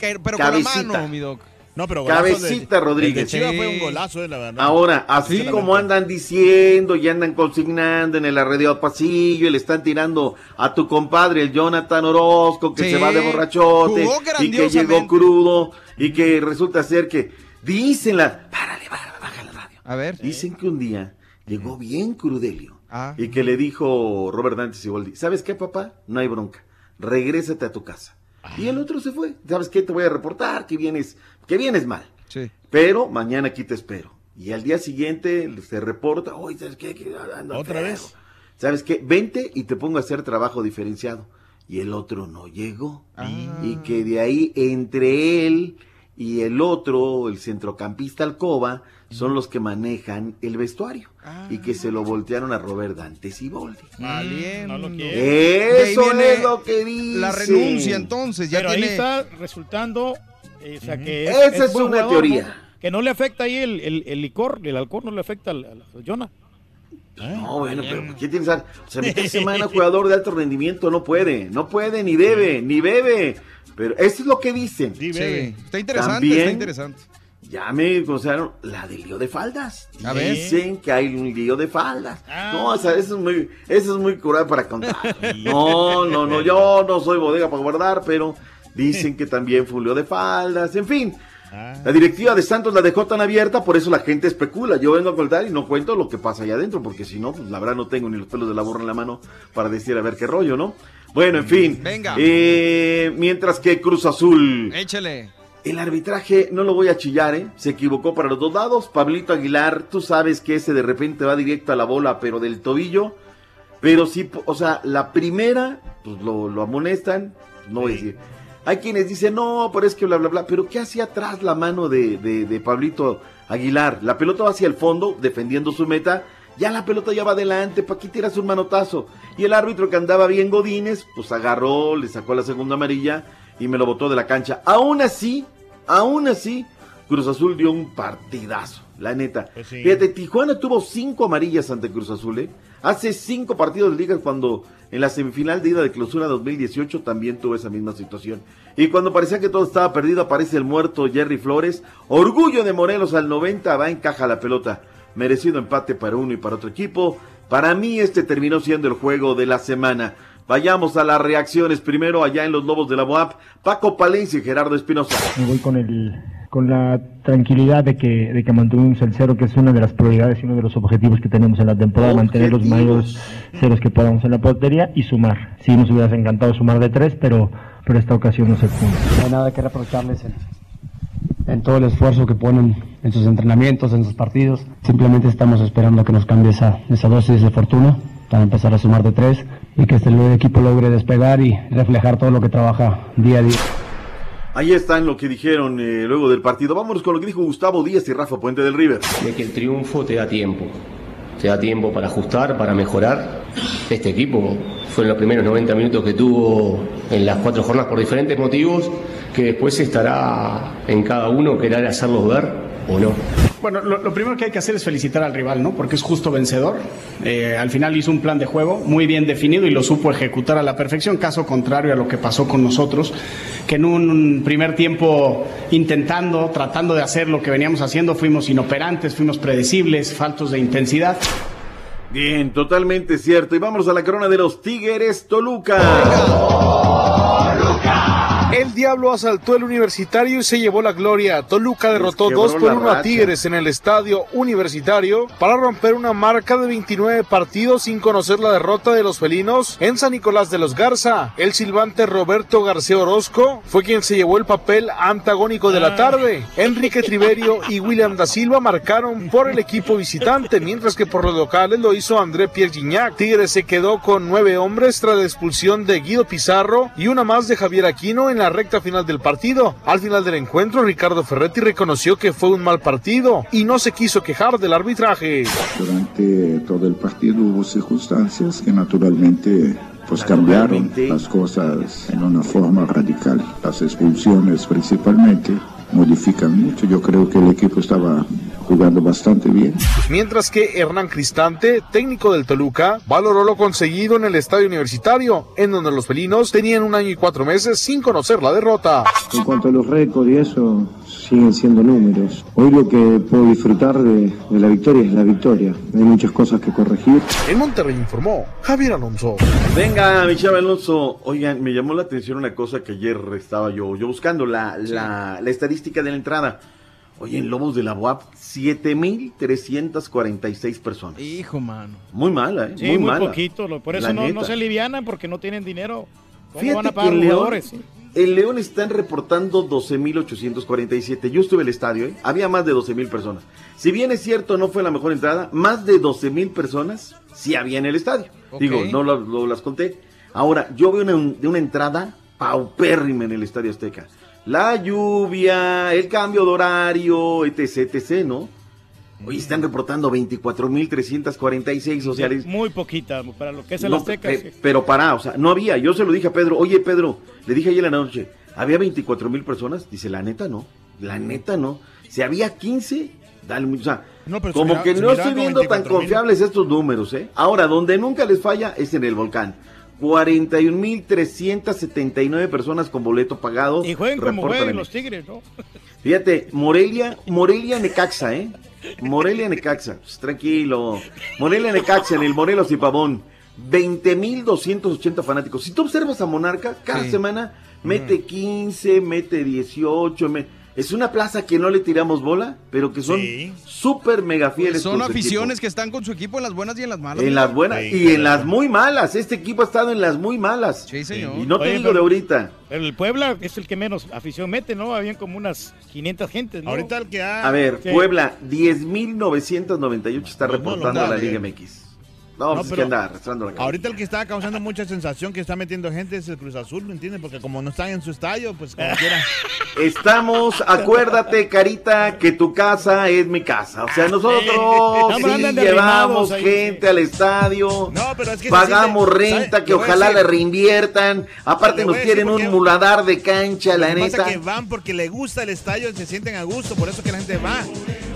pero Cabecita. con la mano, mi doc. No, pero Cabecita Rodríguez. De Sí. fue un golazo, eh, la verdad. Ahora, así Sí. como andan diciendo y andan consignando en el arredeo pasillo y le están tirando a tu compadre, el Jonathan Orozco, que Sí. se va de borrachote y que llegó crudo y que resulta ser que dicen la... Párale, párale, baja la radio. A ver. Dicen que un día llegó bien crudelio Ah. y que le dijo Robert Dante Siboldi, ¿sabes qué, papá? No hay bronca, regrésate a tu casa. Y el otro se fue, ¿sabes qué? Te voy a reportar que vienes, que vienes mal. Sí. Pero mañana aquí te espero. Y al día siguiente se reporta, oye, ¿sabes qué? Ando ¿Otra feo". vez? ¿Sabes qué? Vente y te pongo a hacer trabajo diferenciado. Y el otro no llegó. Ah. Y que de ahí entre él y el otro, el centrocampista Alcoba, son los que manejan el vestuario. Ah. Y que se lo voltearon a Robert Dante Siboldi. Valiendo. no lo quiere. Eso es lo que dice. La renuncia entonces, ya Pero tiene... ahí está resultando, o sea, que Esa es una jugador, teoría. ¿no? Que no le afecta ahí el, el- el licor, el alcohol no le afecta al, al- al Jonah. No, bueno, pero ¿qué tienes? O sea, semana jugador de alto rendimiento no puede, no puede, ni debe, ni bebe. Pero eso es lo que dicen. Sí, Sí, bebe. está interesante, También- está interesante. Ya me consideraron la del lío de faldas. A ver. Dicen que hay un lío de faldas. Ah. No, o sea, eso es muy, eso es muy curado para contar. No, no, no, yo no soy bodega para guardar, pero dicen que también lío de faldas. En fin, Ah. la directiva de Santos la dejó tan abierta, por eso la gente especula. Yo vengo a contar y no cuento lo que pasa allá adentro, porque si no, pues la verdad no tengo ni los pelos de la burra en la mano para decir a ver qué rollo, ¿no? Bueno, en fin. Venga. Eh, mientras que Cruz Azul. Échale. El arbitraje, no lo voy a chillar, ¿eh? Se equivocó para los dos lados. Pablito Aguilar, tú sabes que ese de repente va directo a la bola, pero del tobillo. Pero sí, o sea, la primera, pues lo, lo amonestan, no voy a decir. Hay quienes dicen, no, pero es que bla, bla, bla. Pero ¿qué hacía atrás la mano de, de, de Pablito Aguilar? La pelota va hacia el fondo, defendiendo su meta. Ya la pelota ya va adelante, ¿para qué tiras un manotazo? Y el árbitro que andaba bien Godínez, pues agarró, le sacó la segunda amarilla y me lo botó de la cancha. Aún así, aún así, Cruz Azul dio un partidazo, la neta. Pues sí. Fíjate, Tijuana tuvo cinco amarillas ante Cruz Azul, ¿eh? Hace cinco partidos de liga cuando en la semifinal de ida de clausura 2018 también tuvo esa misma situación. Y cuando parecía que todo estaba perdido, aparece el muerto Jerry Flores. Orgullo de Morelos al 90, va encaja la pelota. Merecido empate para uno y para otro equipo. Para mí este terminó siendo el juego de la semana. Vayamos a las reacciones primero allá en los Lobos de la Boap. Paco Palencia y Gerardo Espinosa. Me voy con el con la tranquilidad de que, de que mantuvimos el cero, que es una de las prioridades y uno de los objetivos que tenemos en la temporada, mantener los mayores ceros que podamos en la portería y sumar. Sí, nos hubieras encantado sumar de tres, pero, pero esta ocasión no se pudo. No hay nada que reprocharles en, en todo el esfuerzo que ponen en sus entrenamientos, en sus partidos. Simplemente estamos esperando que nos cambie esa, esa dosis de fortuna para empezar a sumar de tres y que este equipo logre despegar y reflejar todo lo que trabaja día a día. Ahí están lo que dijeron eh, luego del partido. Vámonos con lo que dijo Gustavo Díaz y Rafa Puente del River. de que el triunfo te da tiempo. Te da tiempo para ajustar, para mejorar. Este equipo fue en los primeros 90 minutos que tuvo en las cuatro jornadas por diferentes motivos, que después estará en cada uno querer hacerlos ver o no. Bueno, lo, lo primero que hay que hacer es felicitar al rival, ¿no? Porque es justo vencedor. Eh, al final hizo un plan de juego muy bien definido y lo supo ejecutar a la perfección, caso contrario a lo que pasó con nosotros, que en un primer tiempo intentando, tratando de hacer lo que veníamos haciendo, fuimos inoperantes, fuimos predecibles, faltos de intensidad. Bien, totalmente cierto. Y vámonos a la corona de los Tigres Toluca. El Diablo asaltó el universitario y se llevó la gloria. Toluca derrotó quebró 2 por la 1 a. Tigres en el estadio universitario para romper una marca de 29 partidos sin conocer la derrota de los felinos en San Nicolás de los Garza. El silbante Roberto García Orozco fue quien se llevó el papel antagónico de la tarde. Enrique Triverio y William da Silva marcaron por el equipo visitante, mientras que por los locales lo hizo André Pierre Gignac. Tigres se quedó con nueve hombres tras la expulsión de Guido Pizarro y una más de Javier Aquino en la recta final del partido. Al final del encuentro, Ricardo Ferretti reconoció que fue un mal partido y no se quiso quejar del arbitraje. Durante todo el partido hubo circunstancias que naturalmente pues cambiaron las cosas en una forma radical. Las expulsiones principalmente modifican mucho. Yo creo que el equipo estaba jugando bastante bien. Mientras que Hernán Cristante, técnico del Toluca, valoró lo conseguido en el estadio universitario, en donde los felinos tenían un año y cuatro meses sin conocer la derrota. En cuanto a los récords y eso, siguen siendo números. Hoy lo que puedo disfrutar de, de la victoria es la victoria. Hay muchas cosas que corregir. En Monterrey informó Javier Alonso. Venga, mi chava Alonso. Oigan, me llamó la atención una cosa que ayer estaba yo, yo buscando, la, la, la estadística de la entrada. Oye, en Lobos de la UAP, 7.346 personas. Hijo, mano. Muy mala, ¿eh? Sí, muy, muy, mala. poquito. lo- Por eso no, se alivianan porque no tienen dinero. ¿Cómo Fíjate van a que pagar en los León, jugadores? En León están reportando 12.847. Yo estuve en el estadio, ¿eh? había más de 12.000 personas. Si bien es cierto, no fue la mejor entrada, más de 12.000 personas sí había en el estadio. Digo, no lo- lo- las conté. Ahora, yo veo una, de una entrada paupérrima en el Estadio Azteca. La lluvia, el cambio de horario, etc, etc, ¿no? Hoy están reportando 24.346 sociales. Muy poquita para lo que es el No, Azteca. sí. Pero para, o sea, no había. Yo se lo dije a Pedro, oye Pedro, le dije ayer en la noche, ¿había 24 mil personas? Dice, la neta no, la neta no. Si había 15, dale, o sea, No, pero se como mira- que se no estoy viendo tan 24,000. confiables estos números, ¿eh? Ahora, donde nunca les falla es en el volcán. 41.379 personas con boleto pagado. Y jueguen como jueguen en- los Tigres, ¿no? Fíjate, Morelia, Morelia Necaxa, ¿eh? Morelia Necaxa, pues, tranquilo. Morelia Necaxa en el Morelos y Pavón. 20.280 fanáticos. Si tú observas a Monarca, cada Sí. semana mete 15, mete 18. me- Es una plaza que no le tiramos bola, pero que son súper mega fieles. Son aficiones equipo. que están con su equipo en las buenas y en las malas. En las buenas y en las muy malas. Este equipo ha estado en las muy malas. Sí, señor. Y no te Oye, digo pero- de ahorita. Pero el Puebla es el que menos afición mete, ¿no? Habían como unas 500 gentes, ¿no? Ahorita el que ha... A ver, Sí. Puebla, 10.998 está reportando a la. Liga MX. No, pues es que anda arrastrando la cabeza. Ahorita el que está causando mucha sensación que está metiendo gente es el Cruz Azul, ¿me entiendes? Porque como no están en su estadio, pues como quiera. Estamos, acuérdate, Carita, que tu casa es mi casa. O sea, nosotros Hombre, sí llevamos ahí, gente al estadio. No, pero es que Pagamos renta que Le ojalá la reinviertan. Aparte Le nos quieren un muladar de cancha, la neta. pasa que van porque les gusta el estadio, se sienten a gusto, por eso que la gente va.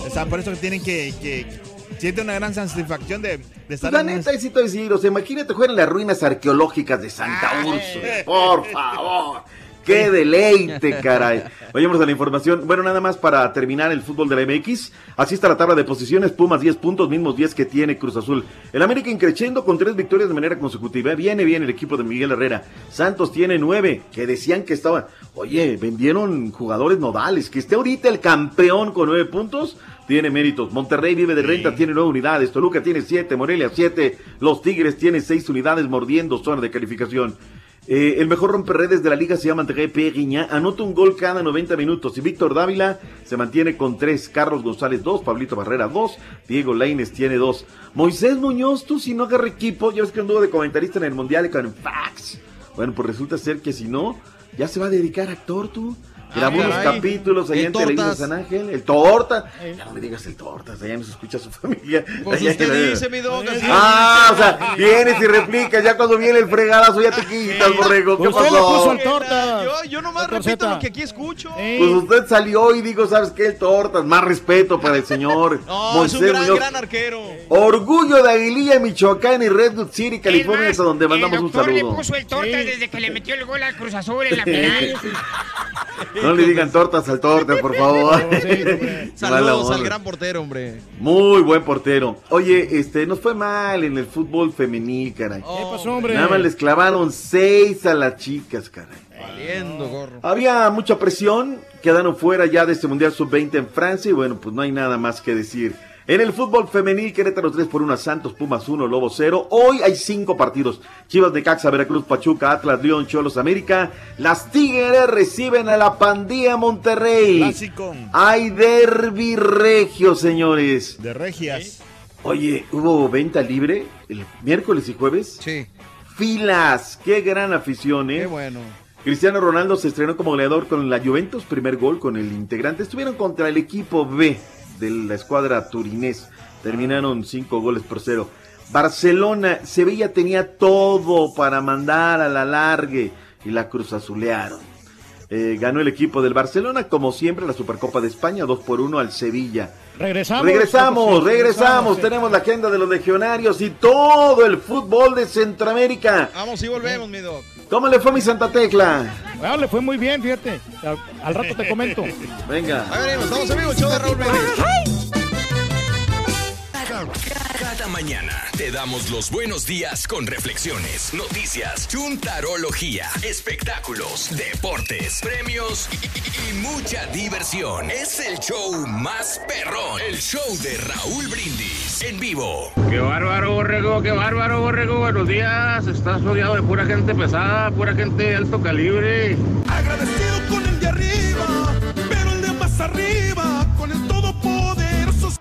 O sea, por eso que tienen que... que sienten una gran satisfacción de, de estar la en neta, ahí sí te voy a decir, o sea, imagínate jugar en las ruinas arqueológicas de Santa Úrsula, por favor. ¡Qué deleite, caray! Vayamos a la información. Bueno, nada más para terminar el fútbol de la MX. Así está la tabla de posiciones. Pumas 10 puntos, mismos 10 que tiene Cruz Azul. El América increciendo con tres victorias de manera consecutiva. Viene bien el equipo de Miguel Herrera. Santos tiene nueve, que decían que estaban... Oye, vendieron jugadores nodales. Que esté ahorita el campeón con nueve puntos, tiene méritos. Monterrey vive de renta, tiene nueve unidades. Toluca tiene siete, Morelia siete. Los Tigres tienen seis unidades mordiendo zona de calificación. Eh, el mejor romperredes de la liga se llama André Perriña. Anota un gol cada 90 minutos. Y Víctor Dávila se mantiene con tres. Carlos González dos. Pablito Barrera dos. Diego Laines tiene dos. Moisés Muñoz, tú si no agarra equipo, ya ves que anduvo de comentarista en el Mundial con Fax. Bueno, pues resulta ser que si no, ya se va a dedicar a actor tú. Grabó Ah, unos caray. capítulos allá El en Televisa Tortas. San Ángel. El Torta. Ya no me digas el Tortas, allá no se escucha su familia. Pues usted dice, mi así Ah, o sea, vienes y replicas, ya cuando viene el fregadazo ya te quitas, borrego. ¿Qué Usted le pasó? puso el torta. Yo, yo nomás repito lo que aquí escucho. Pues usted salió y dijo, ¿sabes qué? El Tortas, más respeto para el señor No, es un gran, gran arquero. Orgullo de Aguililla, Michoacán y Redwood City, California, es a donde mandamos el un doctor le saludo. puso el torta desde que le metió el gol al Cruz Azul en la final. No le digan tortas al torta, por favor. Saludos al gran portero, hombre. Muy buen portero. Oye, este, nos fue mal en el fútbol femenil, caray. ¿Qué pasó, hombre? Nada más les clavaron seis a las chicas, caray. Valiendo, gorro. Había mucha presión, quedaron fuera ya de este Mundial Sub-20 en Francia y bueno, pues no hay nada más que decir. En el fútbol femenil, Querétaro 3 por 1 a Santos, Pumas 1, Lobo 0. Hoy hay cinco partidos. Chivas de Caxa, Veracruz, Pachuca, Atlas, León, Cholos, América. Las Tigres reciben a la Pandilla Monterrey. Clásico. Hay derbi regio, señores. De regias. Oye, ¿hubo venta libre el miércoles y jueves? Sí. Filas, qué gran afición, ¿eh? Qué bueno. Cristiano Ronaldo se estrenó como goleador con la Juventus, primer gol con el integrante. Estuvieron contra el equipo B de la escuadra turinés. Terminaron cinco goles por cero. Barcelona, Sevilla tenía todo para mandar a la largue y la cruz azulearon. Eh, ganó el equipo del Barcelona, como siempre, la Supercopa de España, 2 por 1 al Sevilla. Regresamos. Regresamos, Sí, regresamos. sí. Tenemos la agenda de los legionarios y todo el fútbol de Centroamérica. Vamos y volvemos, mi doc. ¿Cómo le fue mi Santa Tecla? Bueno, le fue muy bien, fíjate. Al, al rato te comento. Venga. Ahí venimos, estamos en vivo, show de Raúl Brindis. Cada mañana te damos los buenos días con reflexiones, noticias, chuntarología, espectáculos, deportes, premios y, y- y mucha diversión. Es el show más perrón, el show de Raúl Brindis en vivo. Qué bárbaro, Borrego, qué bárbaro, Borrego. Buenos días. Estás rodeado de pura gente pesada, pura gente de alto calibre. Agradecido con el de arriba, pero el de más arriba, con el todopoderoso.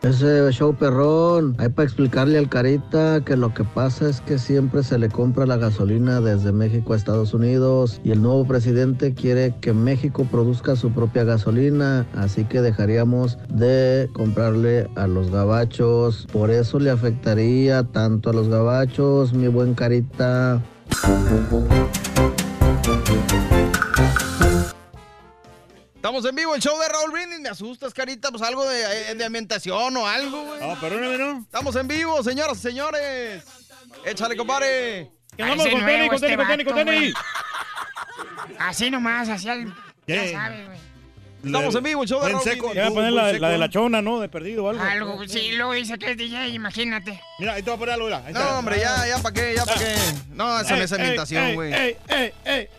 Ese show perrón, hay para explicarle al Carita que lo que pasa es que siempre se le compra la gasolina desde México a Estados Unidos y el nuevo presidente quiere que México produzca su propia gasolina, así que dejaríamos de comprarle a los gabachos. Por eso le afectaría tanto a los gabachos, mi buen Carita. Estamos en vivo, el show de Raúl Brindis. Me asustas, carita, pues algo de, de ambientación o algo, güey. No, perdóname, ¿no? Estamos en vivo, señoras y señores. Échale, compadre. Que vamos con Teni, con con Teni, con Teni. Así nomás, así al... ¿Qué? Ya sabes, güey. Estamos en vivo, el show de Raúl seco. Brindis. Voy a poner la, la de la chona, ¿no? De perdido o algo. Algo, sí, luego dice que es DJ, imagínate. Mira, ahí te voy a poner algo, mira. No, hombre, ya, ya, ¿para qué? Ya, ¿para qué? No, no es ambientación, ey, güey. ey, ey, ey.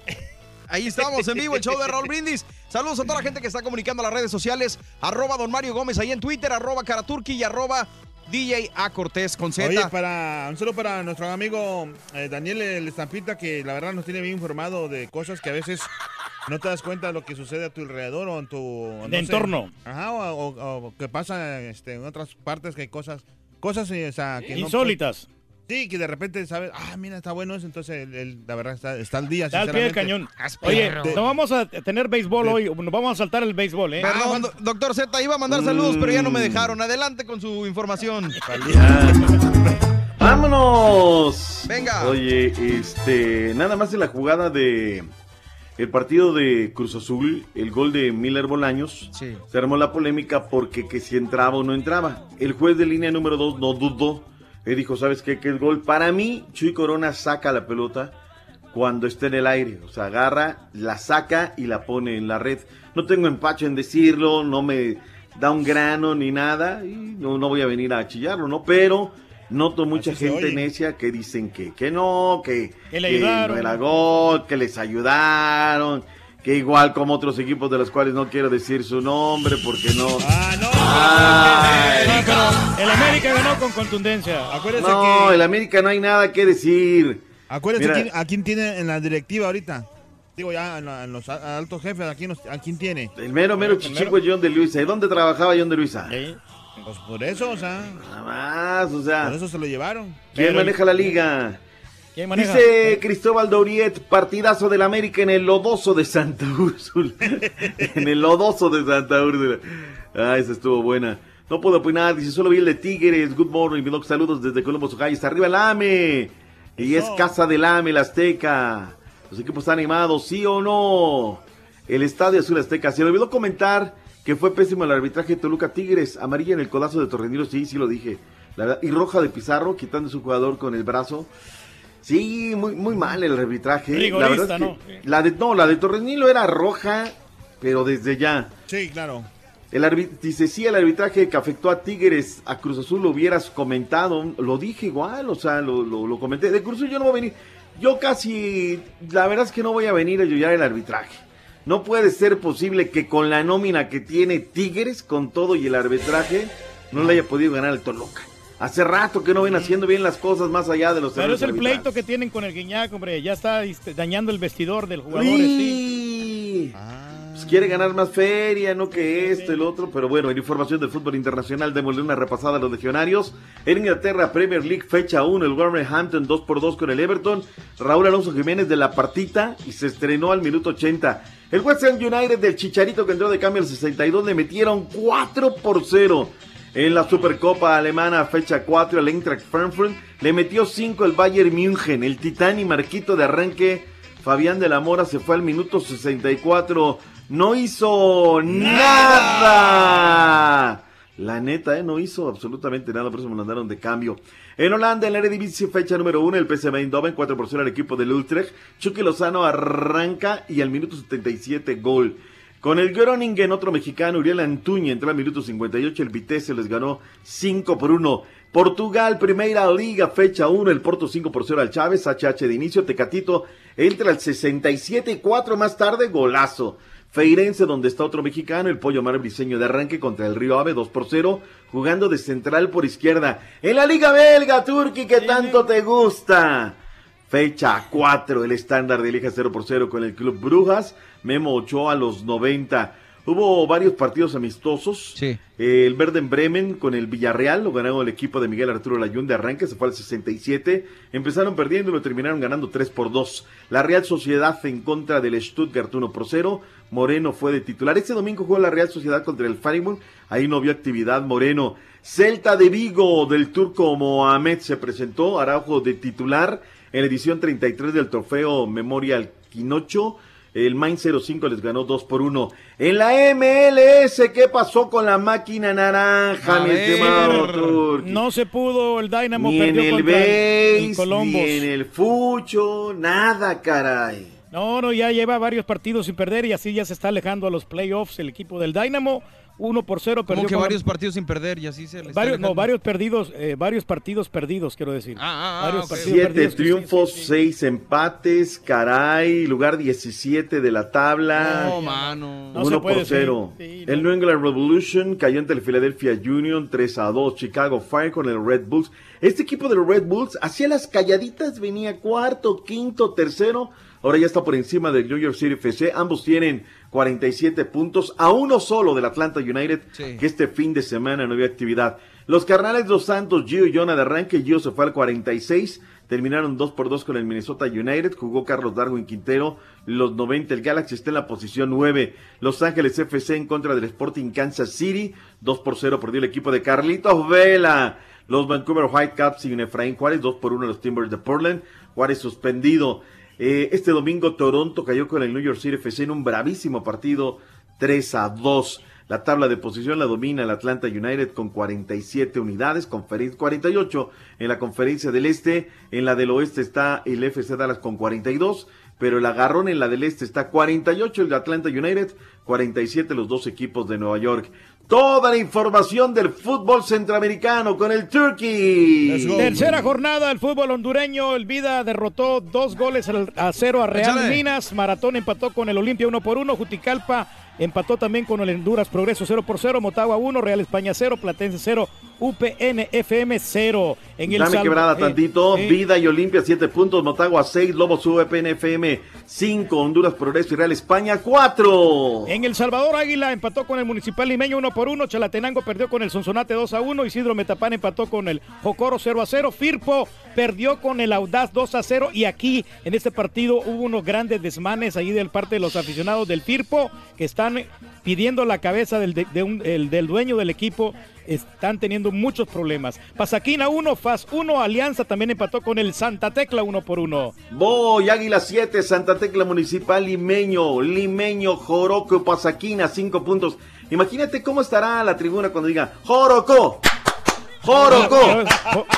Ahí estamos en vivo, el show de Raúl Brindis. Saludos a toda la gente que está comunicando a las redes sociales. Arroba Don Mario Gómez ahí en Twitter, arroba Karaturki y arroba DJ A Cortés con Z. Oye, para, un saludo para nuestro amigo eh, Daniel el Estampita, que la verdad nos tiene bien informado de cosas que a veces no te das cuenta de lo que sucede a tu alrededor o en tu no sé. entorno. Ajá, o, o- o que pasa este, en otras partes que hay cosas, cosas eh, o sea, que no- Insólitas. Sí, que de repente sabes, ah, mira, está bueno eso, entonces el- el- la verdad está, está al día. Está al pie del cañón. Oye, De- no vamos a tener béisbol hoy. Nos vamos a saltar el béisbol, ¿eh? Perdón, do- doctor Z, iba a mandar saludos, pero ya no me dejaron. Adelante con su información. ¡Vámonos! Venga. Oye, este, nada más en la jugada de el partido de Cruz Azul, el gol de Miller Bolaños, Sí. se armó la polémica porque que si entraba o no entraba. El juez de línea número 2 no dudó. Dijo, ¿sabes qué? Que es gol. Para mí, Chuy Corona saca la pelota cuando esté en el aire. O sea, agarra, la saca y la pone en la red. No tengo empacho en decirlo, no me da un grano ni nada. Y no, no voy a venir a chillarlo, ¿no? Pero noto mucha Así gente necia que dicen que, que no, que, Que que no era gol, que les ayudaron. Que igual como otros equipos de los cuales no quiero decir su nombre porque no. Ah, no. Ay. No, pero el América ganó con contundencia. Acuérdese No, que, el América no hay nada que decir. acuérdese quién- a quién tiene en la directiva ahorita. Digo, ya en, la- en los altos jefes, ¿a quién, a quién tiene? El mero, mero chichico es John de Luisa. ¿Y dónde trabajaba John de Luisa? Pues por eso, o sea, Nada más, o sea. por eso se lo llevaron. ¿Quién Pero- maneja la liga? Dice Cristóbal Doriet, partidazo del América en el lodoso de Santa Úrsula. en el lodoso de Santa Úrsula. Ah, esa estuvo buena. No puedo opinar, dice, solo vi el de Tigres. Good morning, mi saludos desde Columbus, Ohio. Está arriba el AME. Y es casa del AME, la Azteca. Los equipos están animados, ¿sí o no? El Estadio Azul Azteca. Se le olvidó comentar que fue pésimo el arbitraje de Toluca Tigres. Amarilla en el codazo de Torrenilo, sí, sí lo dije. La verdad. Y roja de Pizarro, quitando a su jugador con el brazo. Sí, muy, muy mal el arbitraje. Rigorista, la verdad es ¿no? la de no, la de Torrenilo era roja pero desde ya. Sí, claro. El arbit- dice, sí, el arbitraje que afectó a Tigres, a Cruz Azul lo hubieras comentado, lo dije igual, o sea, lo, lo, lo comenté. De Cruz Azul yo no voy a venir, yo casi, la verdad es que no voy a venir a ayudar el arbitraje. No puede ser posible que con la nómina que tiene Tigres, con todo y el arbitraje, no le haya podido ganar el Toluca. Hace rato que no ven haciendo bien las cosas más allá de los Pero es el arbitrales. pleito que tienen con el Guiñac, hombre. Ya está este, dañando el vestidor del jugador. sí. Sí. Pues quiere ganar más feria, no que esto, el otro. Pero bueno, en información del fútbol internacional, démosle una repasada a los legionarios. En Inglaterra, Premier League, fecha 1, el Wolverhampton 2 por 2 con el Everton. Raúl Alonso Jiménez de la partita y se estrenó al minuto 80. El West Ham United del Chicharito que entró de cambio al 62 le metieron 4 por 0. En la Supercopa Alemana, fecha 4, el Eintracht Frankfurt le metió 5 el Bayern München. El Titán y Marquito de arranque, Fabián de la Mora se fue al minuto 64. No hizo nada. La neta, ¿eh? no hizo absolutamente nada, por eso me mandaron de cambio. En Holanda, en la Eredivisie, fecha número 1, el PSV Eindhoven, 4 por 0 al equipo del Utrecht. Chucky Lozano arranca y al minuto 77 gol. Con el Groningen, otro mexicano, Uriel Antuña, entró al minuto 58, el Vitesse les ganó 5 por 1. Portugal, Primera Liga, fecha 1, el Porto 5 por 0 al Chávez, HH de inicio, Tecatito entra al 67 y 4 más tarde, golazo. Feirense, donde está otro mexicano, el Pollo Mar Briseño de arranque contra el Río Ave, 2 por 0, jugando de central por izquierda. En la Liga Belga, Turki, que tanto te gusta. Fecha 4, el estándar de Liga 0 por 0 con el Club Brujas. Memo Ochoa a los 90. Hubo varios partidos amistosos. Sí. Eh, el Verde en Bremen con el Villarreal lo ganaron el equipo de Miguel Arturo Layún de arranque, se fue al 67. Empezaron perdiendo y lo terminaron ganando 3 por 2. La Real Sociedad en contra del Stuttgart 1 por 0. Moreno fue de titular. Este domingo jugó la Real Sociedad contra el Freiburg. Ahí no vio actividad Moreno. Celta de Vigo del turco Mohamed se presentó. Araujo de titular en la edición 33 del trofeo Memorial Quinocho. El Main 05 les ganó 2 por 1. En la MLS, ¿qué pasó con la máquina naranja, A mi ver, estimado Turki? No se pudo, el Dynamo Ni en perdió el contra el, base, ni en el fucho, nada, caray. No, no, ya lleva varios partidos sin perder y así ya se está alejando a los playoffs el equipo del Dynamo. 1 por 0 perdió Como que con- varios partidos sin perder y así se le está varios, no, varios perdidos, eh, varios partidos perdidos, quiero decir. ah, varios ok. partidos Siete perdidos. triunfos, seis empates, caray, lugar 17 de la tabla. No, mano. No se 1 puede por 0. El New England Revolution cayó ante el Philadelphia Union 3 a 2. Chicago Fire con el Red Bulls. Este equipo de los Red Bulls hacía las calladitas, venía cuarto, quinto, tercero. Ahora ya está por encima del New York City FC. Ambos tienen 47 puntos a uno solo del Atlanta United, Sí. que este fin de semana no había actividad. Los Carnales Los Santos, Gio y Jonah de arranque. Gio se fue al 46. Terminaron 2 por 2 con el Minnesota United. Jugó Carlos Darwin Quintero. Los 90. El Galaxy está en la posición 9. Los Ángeles FC en contra del Sporting Kansas City. 2 por 0 perdió el equipo de Carlitos Vela. Los Vancouver Whitecaps y Efraín Juárez. 2 por 1 los Timbers de Portland. Juárez suspendido. Eh, este domingo Toronto cayó con el New York City FC en un bravísimo partido 3 a 2. La tabla de posición la domina el Atlanta United con 47 unidades, conferen- 48 en la conferencia del Este, en la del Oeste está el FC Dallas con 42, pero el agarrón en la del Este está 48 el de Atlanta United, 47 los dos equipos de Nueva York. Toda la información del fútbol centroamericano con el Turkey. Tercera jornada del fútbol hondureño. El Vida derrotó dos goles al- a cero a Real Échale. Minas. Maratón empató con el Olimpia 1 por 1. Juticalpa empató también con el Honduras Progreso 0 por 0. Motagua 1. Real España 0. Platense 0. UPN FM 0. En el Dame quebrada eh, tantito. eh, Vida y Olimpia 7 puntos. Motagua 6. Lobos UPNFM 5. Honduras Progreso y Real España 4. En El Salvador, Águila empató con el Municipal Limeño 1 por 1. Chalatenango perdió con el Sonsonate 2 a 1. Isidro Metapán empató con el Jocoro 0 a 0. Firpo perdió con el Audaz 2 a 0. Y aquí, en este partido, hubo unos grandes desmanes ahí del parte de los aficionados del Firpo que están pidiendo la cabeza del, de- un- el- del dueño del equipo. Están teniendo muchos problemas. Pasaquina 1, FAS 1. Alianza también empató con el Santa Tecla 1 por 1. Boy, Águila 7, Santa Tecla Municipal, Limeño, Limeño, Joroco, Pasaquina, 5 puntos. Imagínate cómo estará la tribuna cuando diga Joroco, Joroco,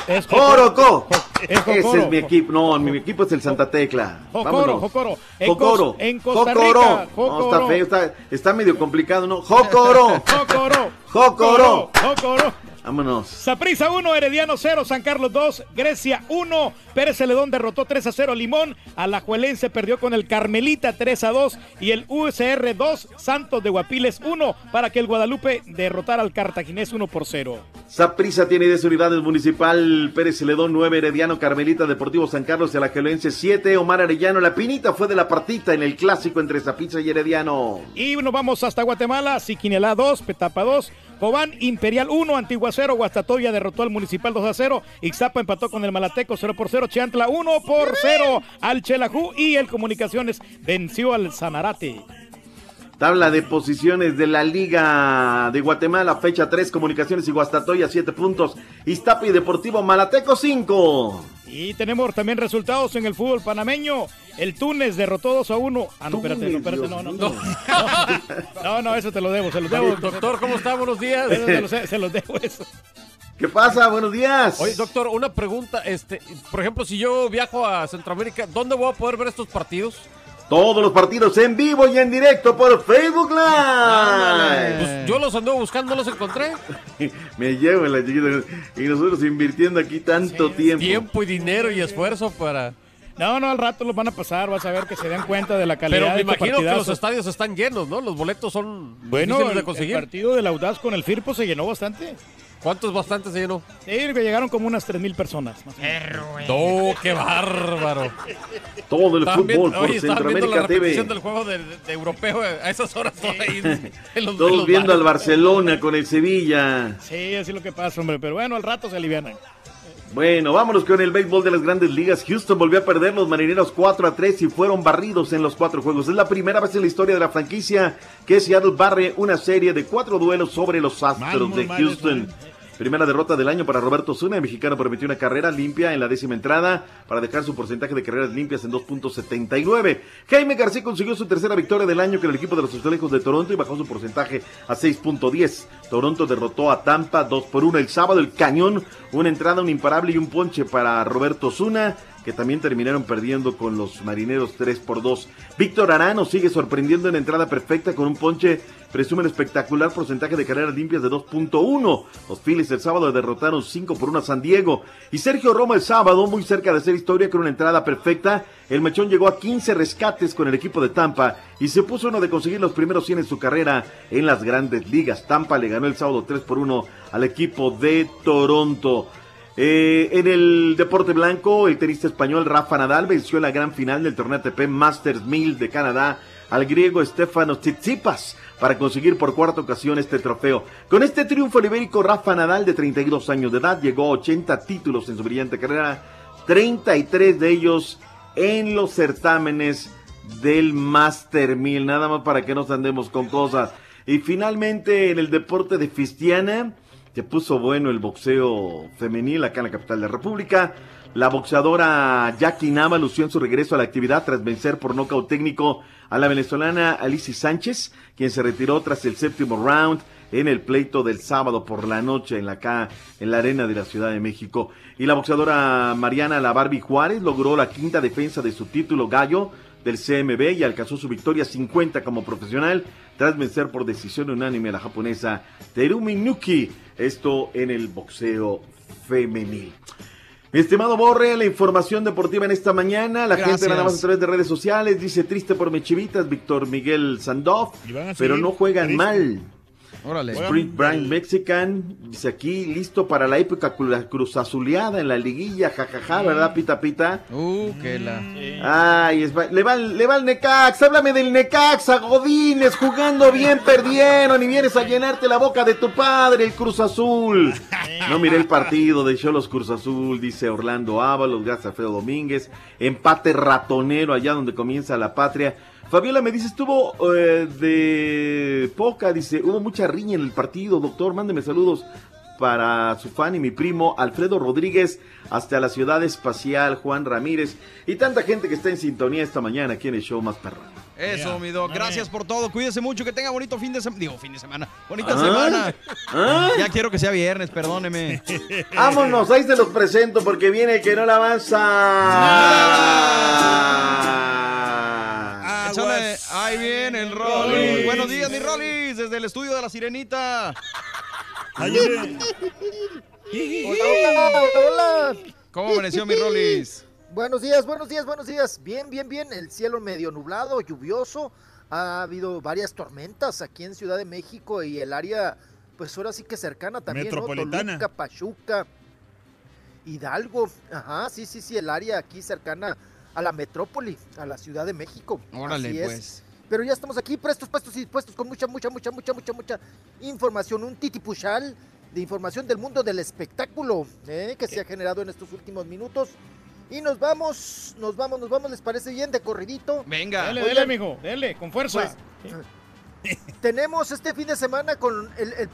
Es- Joroco. Ese es mi equipo. No, mi equipo es el Santa Tecla. Vámonos. Jocoro. En Jocoro. En Costa Jocoro. Rica, No, Jocoro. está feo, está, está medio complicado, ¿no? Jocoro. Jocoro. Jocoro. Jocoro. Vámonos. Saprisa 1, Herediano 0, San Carlos 2, Grecia 1, Pérez Celedón derrotó 3 a 0 Limón, Alajuelense perdió con el Carmelita 3 a 2 y el USR 2, Santos de Guapiles 1 para que el Guadalupe derrotara al Cartaginés 1 por 0. Saprisa tiene 10 unidades municipal, Pérez Celedón 9, Herediano, Carmelita, Deportivo San Carlos y Alajuelense 7, Omar Arellano, la pinita fue de la partita en el clásico entre Saprisa y Herediano. Y nos vamos hasta Guatemala, Siquinelá 2, Petapa 2, Cobán Imperial 1, Antigua 0, Guastatoya derrotó al Municipal 2 a 0, Ixtapa empató con el Malateco 0 por 0, Chiantla 1 por 0 al Chelajú y el Comunicaciones venció al Sanarate. Tabla de posiciones de la Liga de Guatemala, fecha 3, Comunicaciones y Guastatoya 7 puntos, Iztapa y Deportivo Malateco 5. Y tenemos también resultados en el fútbol panameño. El Túnez derrotó 2 a 1. Ah, no, espérate, no, espérate, no, no, no. No, no, eso te lo debo, se lo debo. Doctor, ¿cómo está? Buenos días. Se los debo eso. ¿Qué pasa? Buenos días. Oye, doctor, una pregunta. Este, por ejemplo, si yo viajo a Centroamérica, ¿dónde voy a poder ver estos partidos? Todos los partidos en vivo y en directo por Facebook Live. Pues yo los ando buscando, no los encontré. Me llevo la chiquita. Y nosotros invirtiendo aquí tanto tiempo. Tiempo y dinero y esfuerzo para. No, no, al rato los van a pasar, vas a ver que se den cuenta de la calidad Pero me de este imagino que los estadios están llenos, ¿no? Los boletos son Bueno, difíciles el, de el conseguir. partido del Audaz con el Firpo se llenó bastante. ¿Cuántos bastante se llenó? Sí, que llegaron como unas 3.000 personas. más o menos. ¡No, qué bárbaro! Todo el fútbol por oye, estaban viendo Centroamérica la TV. repetición del juego de, de- de europeo a esas horas todo ahí en- en Todos los viendo bares. al Barcelona con el Sevilla. Sí, así es lo que pasa, hombre. Pero bueno, al rato se alivianan. Bueno, vámonos con el béisbol de las grandes ligas. Houston volvió a perder los marineros 4 a 3 y fueron barridos en los cuatro juegos. Es la primera vez en la historia de la franquicia que Seattle barre una serie de cuatro duelos sobre los Astros de Houston. Primera derrota del año para Roberto Zuna. El mexicano permitió una carrera limpia en la décima entrada para dejar su porcentaje de carreras limpias en 2.79. Jaime García consiguió su tercera victoria del año con el equipo de los Azulejos de Toronto y bajó su porcentaje a 6.10. Toronto derrotó a Tampa 2 por 1 el sábado. El cañón, una entrada, un imparable y un ponche para Roberto Zuna que también terminaron perdiendo con los marineros 3 por 2. Víctor Arano sigue sorprendiendo en entrada perfecta con un ponche, presume el espectacular porcentaje de carreras limpias de 2.1. Los Phillies el sábado derrotaron 5 por 1 a San Diego. Y Sergio Romo el sábado, muy cerca de hacer historia con una entrada perfecta, el mechón llegó a 15 rescates con el equipo de Tampa y se puso uno de conseguir los primeros 100 en su carrera en las grandes ligas. Tampa le ganó el sábado 3 por 1 al equipo de Toronto. Eh, en el deporte blanco, el tenista español Rafa Nadal venció en la gran final del torneo ATP Masters 1000 de Canadá al griego Stefanos Tsitsipas para conseguir por cuarta ocasión este trofeo. Con este triunfo el Rafa Nadal de 32 años de edad llegó a 80 títulos en su brillante carrera, 33 de ellos en los certámenes del Master 1000, nada más para que nos andemos con cosas. Y finalmente en el deporte de Fistiana, se puso bueno el boxeo femenil acá en la capital de la República. La boxeadora Jackie Nava lució en su regreso a la actividad tras vencer por nocaut técnico a la venezolana Alicia Sánchez, quien se retiró tras el séptimo round en el pleito del sábado por la noche en la acá en la arena de la Ciudad de México. Y la boxeadora Mariana La Barbie Juárez logró la quinta defensa de su título gallo del CMB y alcanzó su victoria 50 como profesional tras vencer por decisión unánime a la japonesa Terumi Nuki, esto en el boxeo femenil. Mi estimado Borre, la información deportiva en esta mañana. La gente nada más a través de redes sociales dice triste por mis chivitas, Víctor Miguel Sandoff, pero no juegan triste. mal. Órale. Sprint Brand Mexican, dice aquí, listo para la época cru- cruz azuleada en la liguilla, jajaja, ¿verdad, Pita Pita? Uh, que la. Ay, es va- le, va, le va el Necax, háblame del Necaxa, Godines, jugando bien, perdieron y vienes a llenarte la boca de tu padre, el Cruz Azul. No miré el partido de Cholos Cruz Azul, dice Orlando Ábalos, gracias a Alfredo Domínguez. Empate ratonero allá donde comienza la patria. Fabiola me dice, estuvo eh, de poca, dice, hubo mucha riña en el partido, doctor, mándeme saludos para su fan y mi primo Alfredo Rodríguez hasta la ciudad espacial Juan Ramírez y tanta gente que está en sintonía esta mañana aquí en el show más perro. Eso, Yeah. mi doc. Gracias por todo. Cuídese mucho. Que tenga bonito fin de semana. Digo, fin de semana. Bonita Ah. semana. Ah. Ya quiero que sea viernes, perdóneme. Vámonos, ahí se los presento porque viene el que no la avanza. Échale. Ahí viene el Rollis. Buenos días, mi Rollis. Desde el estudio de la Sirenita. Hola, hola, hola. ¿Cómo amaneció mi Rollis? Buenos días, buenos días, buenos días. Bien, bien, bien. El cielo medio nublado, lluvioso. Ha habido varias tormentas aquí en Ciudad de México y el área, pues ahora sí que cercana también, ¿no? Metropolitana. Toluca, Pachuca, Hidalgo. Ajá, sí, sí, sí, el área aquí cercana a la metrópoli, a la Ciudad de México. Órale, Así es. pues. Pero ya estamos aquí, prestos, puestos y dispuestos con mucha, mucha, mucha, mucha, mucha, mucha información. Un titipuchal de información del mundo del espectáculo ¿eh? que se ha generado en estos últimos minutos. Y nos vamos, nos vamos, nos vamos, ¿les parece bien? De corridito. Venga. Dele, Oigan, dele, mijo, dele, con fuerza. pues, tenemos este fin de semana con el-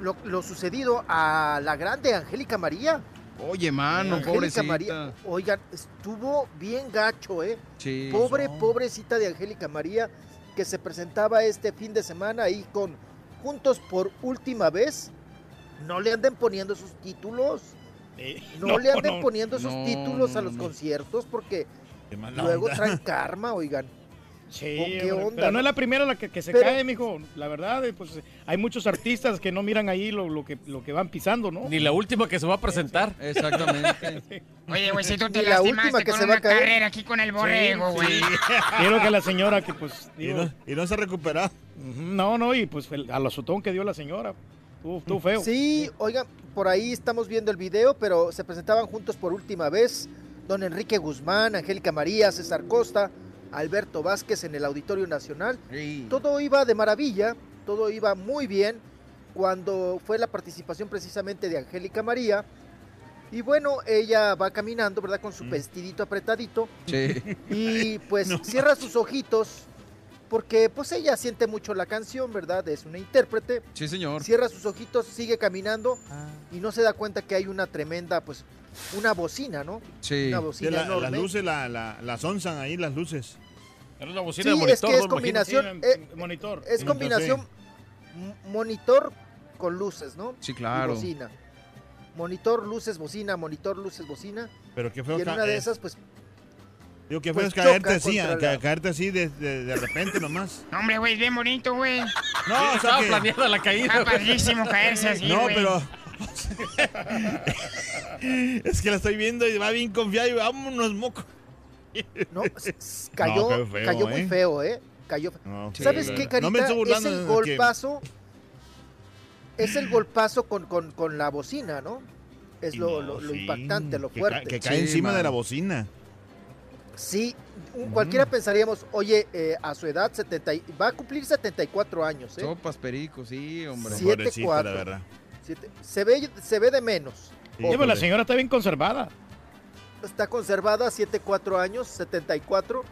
lo, lo sucedido a la grande Angélica María. Oye, mano, Angélica pobrecita. María, oigan, estuvo bien gacho, ¿eh? Sí. Pobre, pobrecita de Angélica María, que se presentaba este fin de semana ahí con Juntos por última vez. No le anden poniendo esos títulos. No, no, le anden no. poniendo No, títulos a los no. conciertos porque luego onda. traen karma, oigan. Sí, ¿O qué hombre, onda, pero no es la primera la que, que se Pero- cae, mijo. La verdad, eh, pues hay muchos artistas que no miran ahí lo, lo que, lo que van pisando, ¿no? Ni la última que se va a presentar. Exactamente. Oye, güey, si tú te la última lastimaste que con se va a una caer. carrera aquí con el borrego, güey. sí. Quiero que la señora que pues... Y no, y no se recupera. ujú, no, no, y pues al azotón que dio la señora. Estuvo, estuvo feo. Sí, oigan, por ahí estamos viendo el video, pero se presentaban juntos por última vez don Enrique Guzmán, Angélica María, César Costa, Alberto Vázquez en el Auditorio Nacional. Todo iba de maravilla, todo iba muy bien cuando fue la participación precisamente de Angélica María. Y bueno, ella va caminando, ¿verdad? Con su vestidito apretadito. Sí. Y pues cierra sus ojitos porque pues ella siente mucho la canción, ¿verdad? Es una intérprete. Sí, señor. Cierra sus ojitos, sigue caminando y no se da cuenta que hay una tremenda, pues, una bocina, ¿no? Sí. Una bocina la- enorme. las luces la, la, las onzan ahí, las luces. Era una Sí, es que es combinación, eh, monitor. es combinación monitor con luces, ¿no? Sí, Y claro. bocina. Monitor, luces, bocina, monitor, luces, bocina. Pero qué feo Y en una de eh, esas, pues, Digo, que pues, feo es caerte así, ca- caerte así de, de, de repente nomás. No, hombre, güey, bien bonito, güey. No, o sea estaba que- planeada la caída. Está padrísimo caerse así, No, pero. es que la estoy viendo y va bien confiada y vámonos, moco. no, cayó, qué feo, cayó muy ¿eh? feo, ¿eh? Cayó. No, ¿Sabes sí, qué, no Carita? me estoy es el que- golpazo. Es el golpazo con, con, con la bocina, ¿no? Es lo, no, lo- lo sí, impactante, lo que fuerte. ca- Que, cae Sí, encima de la bocina. Sí, cualquiera pensaríamos, oye, eh, a su edad 70, y- va a cumplir 74 años, ¿eh? Sopas, perico, sí, hombre. Siete, Pobrecita, cuatro. la verdad. Siete- se, ve, se ve de menos. Sí, pues la señora está bien conservada. está conservada, 7, 4 años, 74.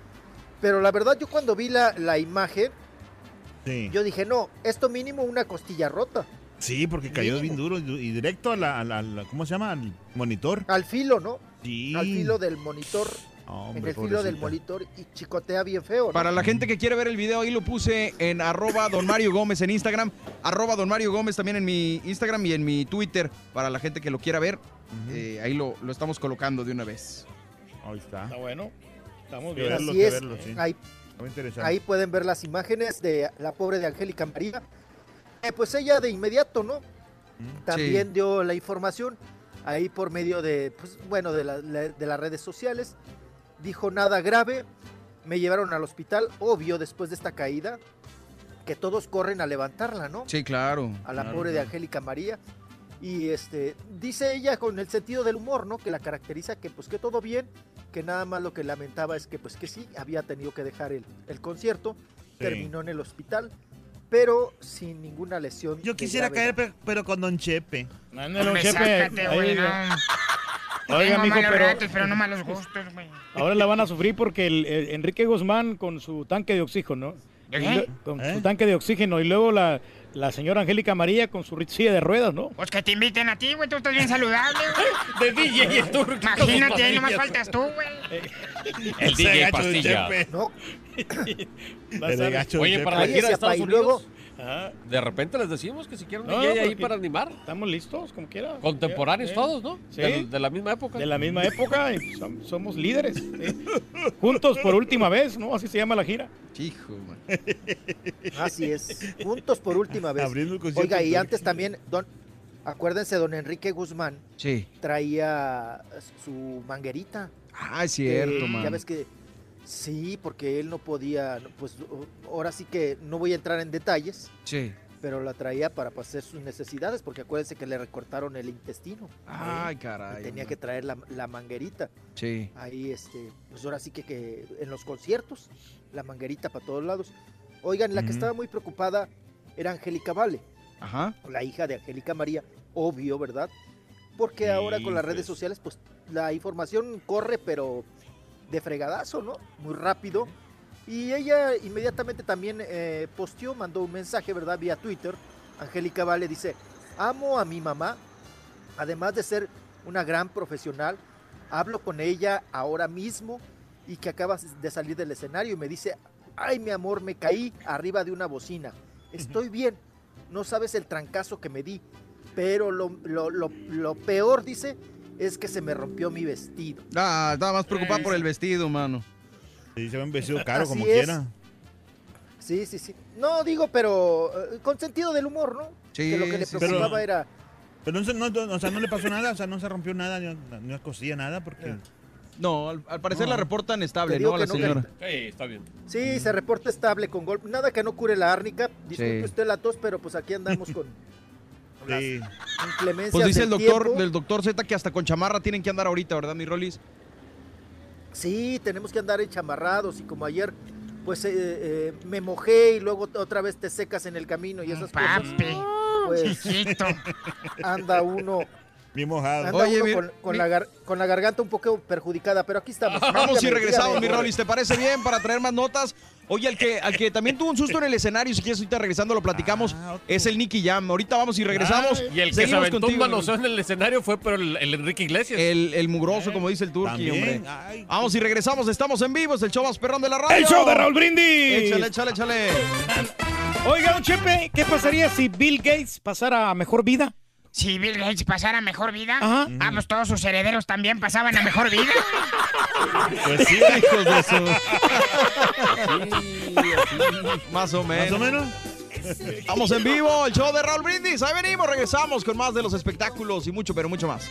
Pero la verdad, yo cuando vi la, la imagen, Sí. yo dije, no, esto mínimo una costilla rota. Sí, porque cayó Mínimo. bien duro y y directo a la, a la- a la- ¿cómo se llama? Al monitor. Al filo, ¿no? Sí. Al filo del monitor. Hombre, en el filo del monitor y chicotea bien feo. ¿no? Para la gente que quiere ver el video, ahí lo puse en arroba don Mario Gómez en Instagram, arroba don Mario Gómez también en mi Instagram y en mi Twitter, para la gente que lo quiera ver, eh, ahí lo, lo estamos colocando de una vez. Ahí está. Está bueno. Estamos bien. Así es. verlo, sí. Ahí, Está muy interesante. ahí pueden ver las imágenes de la pobre de Angélica María. Eh, pues ella de inmediato, ¿no? También dio la información ahí por medio de, pues, bueno, de, la- la- de las redes sociales. Dijo nada grave. Me llevaron al hospital, obvio, después de esta caída, que todos corren a levantarla, ¿no? Sí, claro. a la claro, pobre de. Angélica María. Y este, dice ella con el sentido del humor, ¿no? Que la caracteriza que pues que todo bien, que nada más lo que lamentaba es que pues que sí, había tenido que dejar el, el concierto, Sí. terminó en el hospital, pero sin ninguna lesión. Yo quisiera caer, pero, pero con Don Chepe. Ándale, don Hombre, Chepe. sácate, Ahí, güey, no. Oiga, Tengo mijo, malos pero ratos, pero no malos gustos, güey. ahora la van a sufrir porque el, el Enrique Guzmán con su tanque de oxígeno, ¿no? ¿De Y qué? lue- Con ¿Eh? su tanque de oxígeno y luego la, la señora Angélica María con su silla de ruedas, ¿no? Pues que te inviten a ti, güey, tú estás bien saludable, güey. De DJ el turco. Imagínate, ahí nomás faltas tú, güey. El Ese DJ Pastilla. No, El gacho Oye, para la gira de Estados y Unidos, luego- Ajá. de repente les decimos que si quieren No, DJ ahí para animar. Estamos listos, como quiera. Contemporáneos todos, ¿no? Sí. De, de la misma época. De la misma época, y som- somos líderes. ¿sí? Juntos por última vez, ¿no? Así se llama la gira. Hijo, man. Así es. Juntos por última vez. Abriendo el concierto Oiga, y antes también, don, acuérdense, don Enrique Guzmán Sí. traía su manguerita. Ah, es cierto, que man. Ya ves que sí, porque él no podía, pues ahora sí que no voy a entrar en detalles, Sí. pero la traía para hacer sus necesidades, porque acuérdense que le recortaron el intestino. Ay, ¿eh? caray. Tenía que traer la, la manguerita. Sí. Ahí, este, pues ahora sí que, que en los conciertos, la manguerita para todos lados. Oigan, la que estaba muy preocupada era Angélica Vale, Ajá. la hija de Angélica María, obvio, ¿verdad? Porque Sí, ahora con las redes pues. sociales, pues la información corre, pero de fregadazo, ¿no? Muy rápido. Y ella inmediatamente también eh, posteó, mandó un mensaje, ¿verdad? Vía Twitter. Angélica Vale dice, amo a mi mamá, además de ser una gran profesional, hablo con ella ahora mismo y que acabas de salir del escenario y me dice, ay mi amor, me caí arriba de una bocina. Estoy bien, no sabes el trancazo que me di, pero lo, lo- lo- lo peor, dice, es que se me rompió mi vestido. Ah, estaba más preocupado por el vestido, mano. Sí, se ve un vestido caro Así como es. quiera. Sí, sí, sí. No digo, pero eh, con sentido del humor, ¿no? Sí, que lo que le sí, sí. preocupaba Pero- era... Pero no, se- no, no, o sea, no le pasó nada, o sea, no se rompió nada, ni una costilla, nada, porque... No, al, al parecer No. la reportan estable, digo ¿no? A que la no, señora. Sí, está bien. Sí, se reporta estable con golpe. Nada que no cure la árnica. Disculpe Sí. usted la tos, pero pues aquí andamos con Sí. inclemencias Pues dice el doctor, tiempo. del doctor Z que hasta con chamarra tienen que andar ahorita, ¿verdad, mi Rolis? Sí, tenemos que andar enchamarrados y como ayer, pues eh, eh, me mojé y luego otra vez te secas en el camino y esas cosas. Papi, Pues chiquito. anda uno, Bien mojado. anda Oye, uno mi- con, con mi- la gar- con la garganta un poco perjudicada, pero aquí estamos. Vamos y regresamos, mi Rolis. ¿Te parece bien para traer más notas? Oye, al que, al que también tuvo un susto en el escenario, si quieres ahorita regresando lo platicamos, Ah, es el Nicky Jam. Ahorita vamos y regresamos. Y el que se aventó un contigo, manoseo en el escenario fue pero el, el Enrique Iglesias. El, el mugroso, como dice el turqui, hombre. Ay, Vamos y regresamos, estamos en vivo, es el show más perrón de la radio. ¡El show de Raúl Brindis! Échale, échale, échale. Oiga, don Chepe, ¿qué pasaría si Bill Gates pasara a mejor vida? Si Bill Gates pasara mejor vida, Ajá. ah, pues todos sus herederos también pasaban a mejor vida. Pues sí, Hijos de su- Más o menos. más o menos. Estamos en vivo, el show de Raúl Brindis. Ahí venimos, regresamos con más de los espectáculos y mucho, pero mucho más.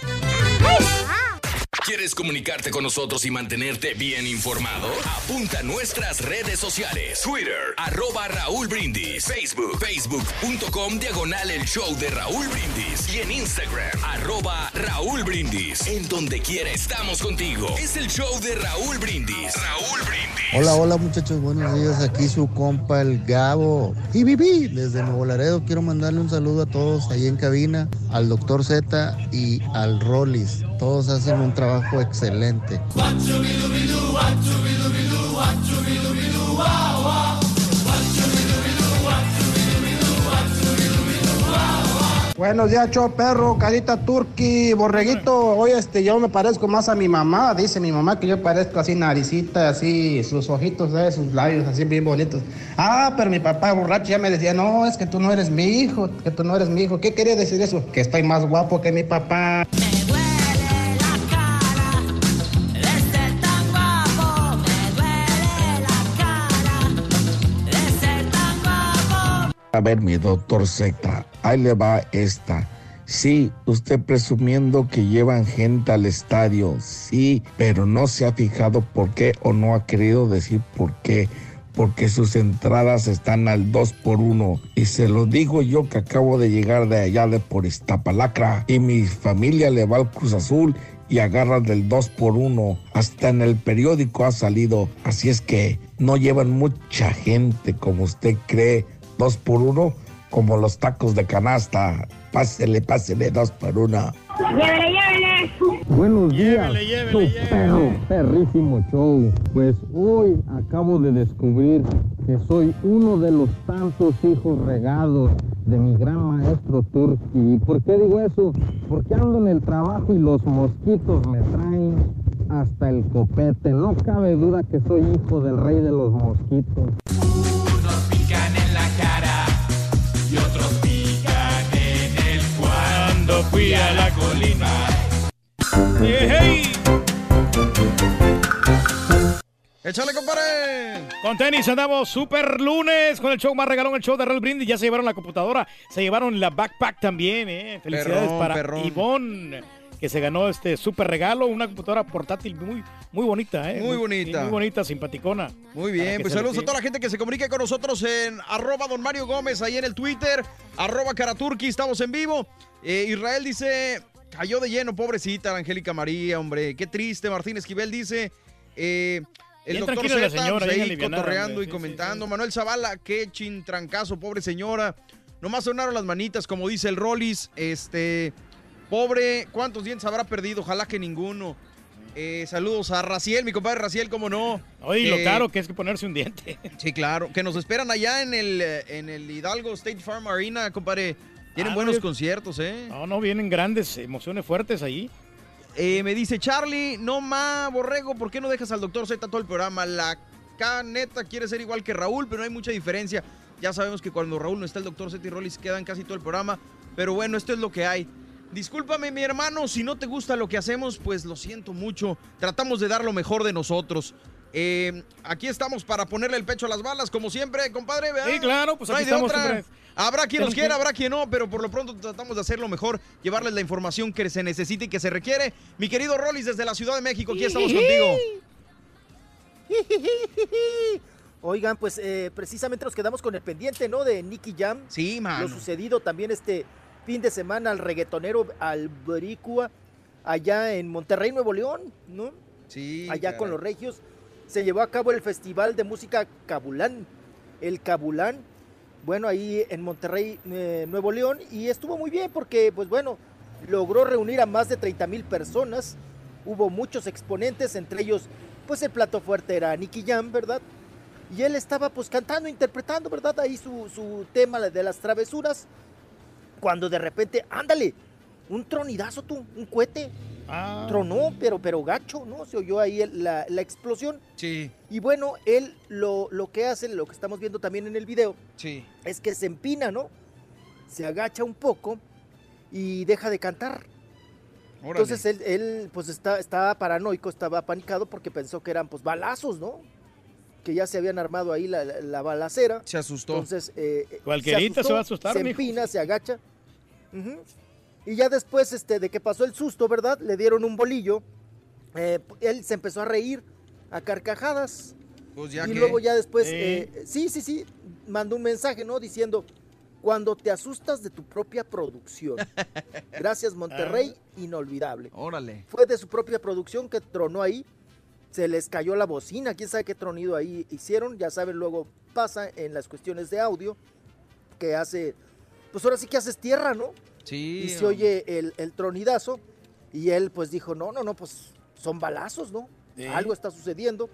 ¿Quieres comunicarte con nosotros y mantenerte bien informado? Apunta a nuestras redes sociales. Twitter, arroba Raúl Brindis. Facebook, facebook.com, diagonal el show de Raúl Brindis. Y en Instagram, arroba Raúl Brindis. En donde quiera estamos contigo. Es el show de Raúl Brindis. Raúl Brindis. Hola, hola muchachos, buenos días. Aquí su compa el Gabo. Y viví desde Nuevo Laredo. Quiero mandarle un saludo a todos ahí en cabina, al doctor Z y al Rollis. Todos hacen un trabajo excelente. Buenos días, show perro, carita turqui, borreguito. Hoy este, yo me parezco más a mi mamá. Dice mi mamá que yo parezco así naricita, así, sus ojitos, ¿sabes? sus labios así bien bonitos. Ah, pero mi papá borracho ya me decía, no, es que tú no eres mi hijo, que tú no eres mi hijo. ¿Qué quería decir eso? Que estoy más guapo que mi papá. A ver, mi doctor Z, ahí le va esta. Sí, usted presumiendo que llevan gente al estadio, sí, pero no se ha fijado por qué o no ha querido decir por qué. Porque sus entradas están al 2 por 1 Y se lo digo yo que acabo de llegar de allá de por Iztapalacra. Y mi familia le va al Cruz Azul y agarran del 2 por 1 Hasta en el periódico ha salido. Así es que no llevan mucha gente como usted cree. 2 por 1 como los tacos de canasta. Pásele, pásele 2 por 1 Llévele, llévele. Buenos días, Llévele, llévele, su llévele. perro, perrísimo show. Pues hoy acabo de descubrir que soy uno de los tantos hijos regados de mi gran maestro Turki. ¿Y por qué digo eso? Porque ando en el trabajo y los mosquitos me traen hasta el copete. No cabe duda que soy hijo del rey de los mosquitos. Fui a la colina. ¡Échale, compadre! Con tenis andamos super lunes con el show más regalón, el show de Real Brindis. Ya se llevaron la computadora, se llevaron la backpack también, ¿eh? Felicidades Perrón, para perrón. Ivonne, que se ganó este super regalo, una computadora portátil muy, muy bonita, ¿eh? Muy bonita. Muy bonita, simpaticona. Muy bien, pues saludos le- a toda la gente que se comunique con nosotros en arroba don Mario Gómez, ahí en el Twitter, arroba Karaturki, estamos en vivo. Eh, Israel dice, cayó de lleno, pobrecita la Angélica María, hombre, qué triste. Martín Esquivel dice, eh, el Bien doctor tranquila la señora, pues, ahí cotorreando hombre, y sí, comentando. Manuel Zavala, qué chintrancazo, pobre señora. Nomás sonaron las manitas, como dice el Rollis, este... Pobre, ¿cuántos dientes habrá perdido? Ojalá que ninguno. Eh, saludos a Raciel, mi compadre Raciel, cómo no. Oye, lo Eh, caro que es que ponerse un diente. Sí, claro. Que nos esperan allá en el, eh, en el Hidalgo State Farm Arena, compadre. Tienen Ah, buenos no, conciertos, ¿eh? No, no, vienen grandes emociones fuertes ahí. Eh, me dice Charlie, no ma, borrego, ¿por qué no dejas al doctor Z todo el programa? La K neta quiere ser igual que Raúl, pero no hay mucha diferencia. Ya sabemos que cuando Raúl no está, el doctor Z y Rollis quedan casi todo el programa. Pero bueno, esto es lo que hay. Discúlpame, mi hermano, si no te gusta lo que hacemos, pues lo siento mucho. Tratamos de dar lo mejor de nosotros. Eh, aquí estamos para ponerle el pecho a las balas, como siempre, compadre. ¿verdad? Sí, claro, pues No aquí hay de estamos siempre. Habrá quien nos quiera, habrá quien no, pero por lo pronto tratamos de hacer lo mejor, llevarles la información que se necesita y que se requiere. Mi querido Rollis desde la Ciudad de México, aquí estamos contigo. Oigan, pues eh, precisamente nos quedamos con el pendiente, ¿no? De Nicky Jam. Sí, mano. Lo sucedido también este fin de semana al reggaetonero Albericua, allá en Monterrey, Nuevo León, ¿no? Sí. allá caray. con los regios. Se llevó a cabo el Festival de Música Cabulán, el Cabulán, bueno, ahí en Monterrey, eh, Nuevo León, y estuvo muy bien porque, pues bueno, logró reunir a más de 30 mil personas, hubo muchos exponentes, entre ellos, pues el plato fuerte era Nicky Jam, ¿verdad? Y él estaba pues cantando, interpretando, ¿verdad? Ahí su, su tema de las travesuras, cuando de repente, ándale, un tronidazo tú, un cohete. Tronó, pero, pero gacho, ¿no? Se oyó ahí el- la, la explosión. Sí. Y bueno, él lo, lo que hace, lo que estamos viendo también en el video, Sí. es que se empina, ¿no? Se agacha un poco y deja de cantar. Órale. Entonces él, él, pues está, estaba paranoico, estaba apanicado porque pensó que eran pues balazos, ¿no? Que ya se habían armado ahí la, la- la balacera. Se asustó. Entonces, eh, eh, Cualquierita se va a asustar, Se mijo. empina, se agacha. Y ya después este, de que pasó el susto, ¿verdad? Le dieron un bolillo. eh, él se empezó a reír a carcajadas. Pues ya y que- luego ya después, Eh. eh, sí, sí, sí, mandó un mensaje, ¿no? Diciendo, cuando te asustas de tu propia producción. Gracias, Monterrey, inolvidable. Órale. Fue de su propia producción que tronó ahí. Se les cayó la bocina, quién sabe qué tronido ahí hicieron. Ya saben, luego pasa en las cuestiones de audio que hace, pues ahora sí que haces tierra, ¿no? Sí. y se oye el, el tronidazo. Y él pues dijo, no, no, no, pues son balazos, ¿no? Algo está sucediendo.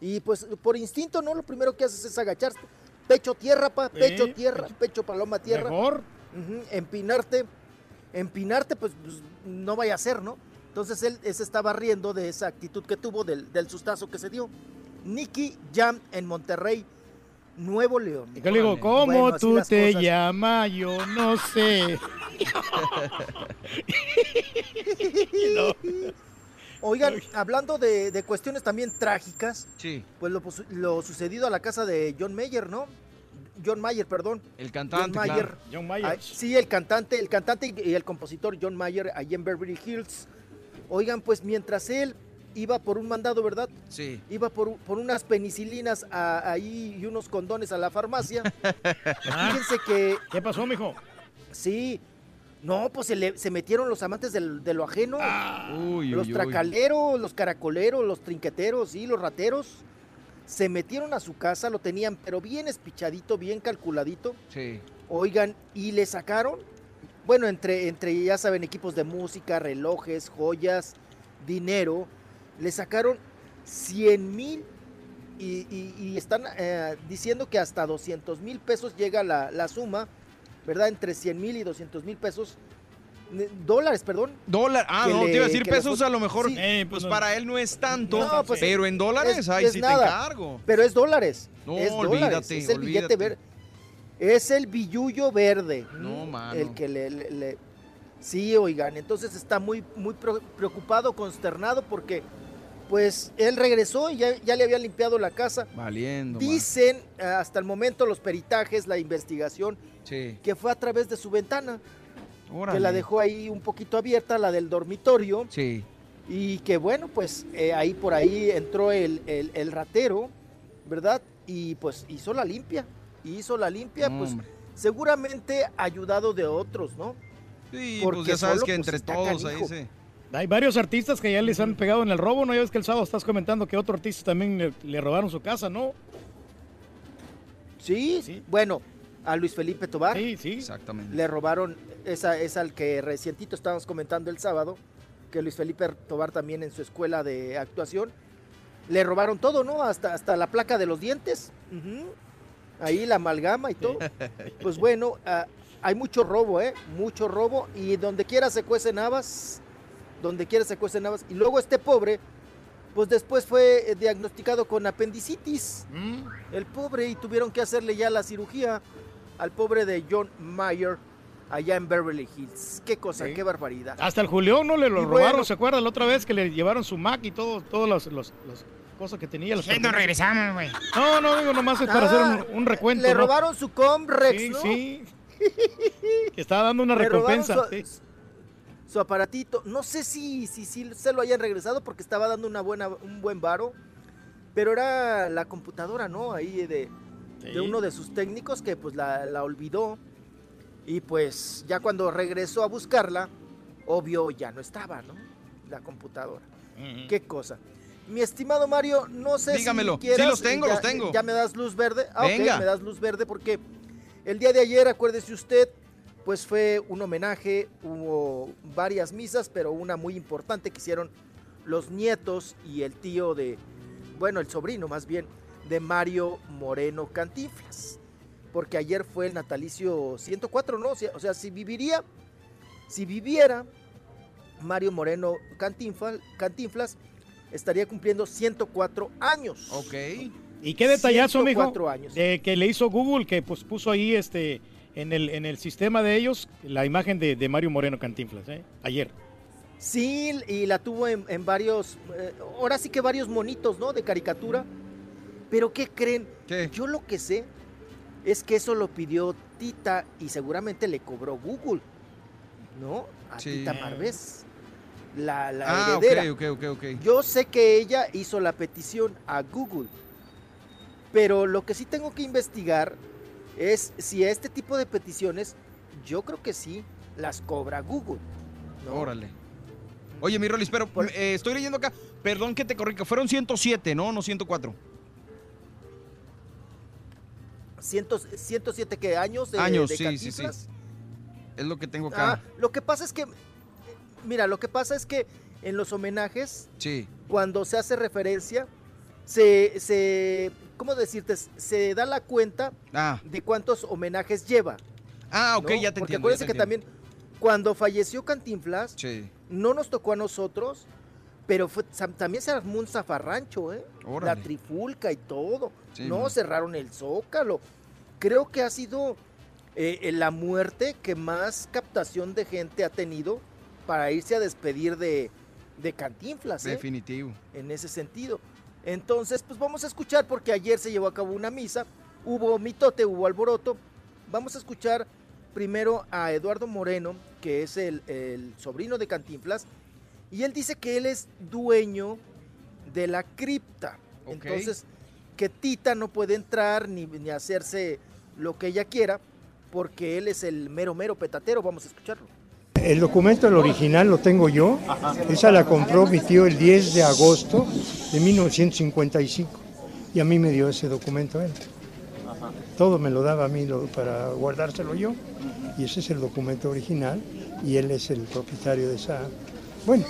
Y pues por instinto, ¿no? Lo primero que haces es agacharse. Pecho tierra, pa, pecho tierra, pecho paloma tierra. Mejor. Empinarte. Empinarte, pues, pues, no vaya a ser, ¿no? Entonces él, él se estaba riendo de esa actitud que tuvo, del, del sustazo que se dio. Nicky Jam en Monterrey, Nuevo León. Y que le digo, ¿cómo Bueno, tú te cosas. llamas? Yo no sé. Oigan, hablando de, de cuestiones también trágicas, Sí. pues lo, pos- lo sucedido a la casa de John Mayer, ¿no? John Mayer, perdón. El cantante, John Mayer. claro. John Mayer. Ah, sí, el cantante, el cantante y el compositor John Mayer allí en Beverly Hills. Oigan, pues mientras él iba por un mandado, ¿verdad? Sí. Iba por, por unas penicilinas a- ahí y unos condones a la farmacia. Fíjense que... ¿Qué pasó, mijo? Sí. No, pues se, le- se metieron los amantes del- de lo ajeno. Uy, los uy, uy. tracaleros, los caracoleros, los trinqueteros, sí, los rateros. Se metieron a su casa, lo tenían, pero bien espichadito, bien calculadito. Sí. Oigan, y le sacaron, bueno, entre, entre, ya saben, equipos de música, relojes, joyas, dinero, le sacaron 100 mil y, y- y están eh, diciendo que hasta 200 mil pesos llega la, la suma, ¿verdad? Entre 100 mil y 200 mil pesos. Dólares, perdón. Dólar. Ah, no, le- te iba a decir pesos, a lo mejor. Sí. pues para él no es tanto. No, pues, pero en dólares, es- ahí es sí nada. te encargo. Pero es dólares. No, es dólares, olvídate, Es el billete olvídate. Es el billullo verde. No, mano. El que le, le- le- Sí, oigan, entonces está muy, muy preocupado, consternado, porque pues él regresó y ya, ya le había limpiado la casa. Valiendo. Dicen eh, hasta el momento los peritajes, la investigación, Sí. que fue a través de su ventana, Órale. que la dejó ahí un poquito abierta, la del dormitorio, Sí. y que bueno, pues eh, ahí por ahí entró el, el- el ratero, ¿verdad? Y pues hizo la limpia, hizo la limpia, No, pues hombre. seguramente ayudado de otros, ¿no? Sí, Porque pues ya sabes solo, que pues, entre todos ahí se. Hay varios artistas que ya les han pegado en el robo, ¿no? Ya ves que el sábado estás comentando que otro artista también le, le robaron su casa, ¿no? Sí, bueno, a Luis Felipe Tobar. Sí, sí. Exactamente. Le robaron, esa es al que recientito estábamos comentando el sábado, que Luis Felipe Tobar también en su escuela de actuación, le robaron todo, ¿no? Hasta, hasta la placa de los dientes. Ahí la amalgama y todo. Pues bueno, ah, hay mucho robo, ¿eh? Mucho robo y donde quiera se cuecen habas, donde quiera se cuecen habas. Y luego este pobre, pues después fue eh, diagnosticado con apendicitis. El pobre y tuvieron que hacerle ya la cirugía al pobre de John Mayer allá en Beverly Hills. Qué cosa, Sí. qué barbaridad. Hasta el Julián no le lo Y robaron, bueno. ¿se acuerda la otra vez que le llevaron su Mac y todo, todas las, los- cosas que tenía? Sí, nos regresamos, güey. No, no, digo, nomás es para Ah, hacer un, un recuento. Le ¿no? robaron su Comrex, Sí, ¿no? sí. Que estaba dando una Le robaron recompensa. su- sí. Su aparatito. No sé si, si, si se lo hayan regresado porque estaba dando una buena, un buen varo. Pero era la computadora, ¿no? Ahí de, Sí. de uno de sus técnicos que pues la, la olvidó. Y pues ya cuando regresó a buscarla, obvio ya no estaba, ¿no? La computadora. Qué cosa. Mi estimado Mario, no sé Dígamelo. si quieras... Sí, los tengo, ya, los tengo. Ya me das luz verde. Ah, Venga. me das luz verde porque el día de ayer, acuérdese usted, pues fue un homenaje, hubo varias misas, pero una muy importante que hicieron los nietos y el tío de, bueno, el sobrino más bien, de Mario Moreno Cantinflas. Porque ayer fue el natalicio 104, ¿no? O sea, o sea, si viviría, si viviera Mario Moreno Cantinflas, Cantinflas estaría cumpliendo 104 años. Ok. Y qué detallazo, mijo, 104 años. de que le hizo Google, que pues puso ahí este en el, en el sistema de ellos la imagen de, de Mario Moreno Cantinflas, ¿eh? Ayer. Sí, y la tuvo en, en varios, eh, ahora sí que varios monitos, ¿no? De caricatura. Pero ¿qué creen? Yo lo que sé es que eso lo pidió Tita y seguramente le cobró Google, ¿no? A Sí. Tita Marvés, la, la Ah, ok, heredera. ok, ok, ok. Yo sé que ella hizo la petición a Google, pero lo que sí tengo que investigar es si este tipo de peticiones, yo creo que sí las cobra Google. ¿no? Órale. Oye, mi Rolis, pero eh, estoy leyendo acá. Perdón que te corrija. Fueron 107, ¿no? No 104. Cientos- 107 que años de, Años, de sí, sí, sí. Es lo que tengo Ah, acá. lo que pasa es que, mira, lo que pasa es que en los homenajes, Sí. cuando se hace referencia, se, se ¿cómo decirte? Se da la cuenta Ah. de cuántos homenajes lleva. Ah, ok, ¿no? ya te Porque entiendo. ya acuérdense que también, cuando falleció Cantinflas, Sí. no nos tocó a nosotros, pero fue- también se armó un zafarrancho, ¿eh? Órale. La trifulca y todo. Sí, no, cerraron el zócalo. Creo que ha sido eh, la muerte que más captación de gente ha tenido para irse a despedir de, de Cantinflas, ¿eh? Definitivo. en ese sentido. Entonces, pues vamos a escuchar, porque ayer se llevó a cabo una misa, hubo mitote, hubo alboroto. Vamos a escuchar primero a Eduardo Moreno, que es el, el sobrino de Cantinflas, y él dice que él es dueño de la cripta. Entonces, que Tita no puede entrar ni, ni hacerse lo que ella quiera, porque él es el mero, mero petatero. Vamos a escucharlo. El documento, el original, lo tengo yo. Esa la compró mi tío el 10 de agosto de 1955 y a mí me dio ese documento él. Todo me lo daba a mí lo- para guardárselo yo y ese es el documento original y él es el propietario de esa. Bueno,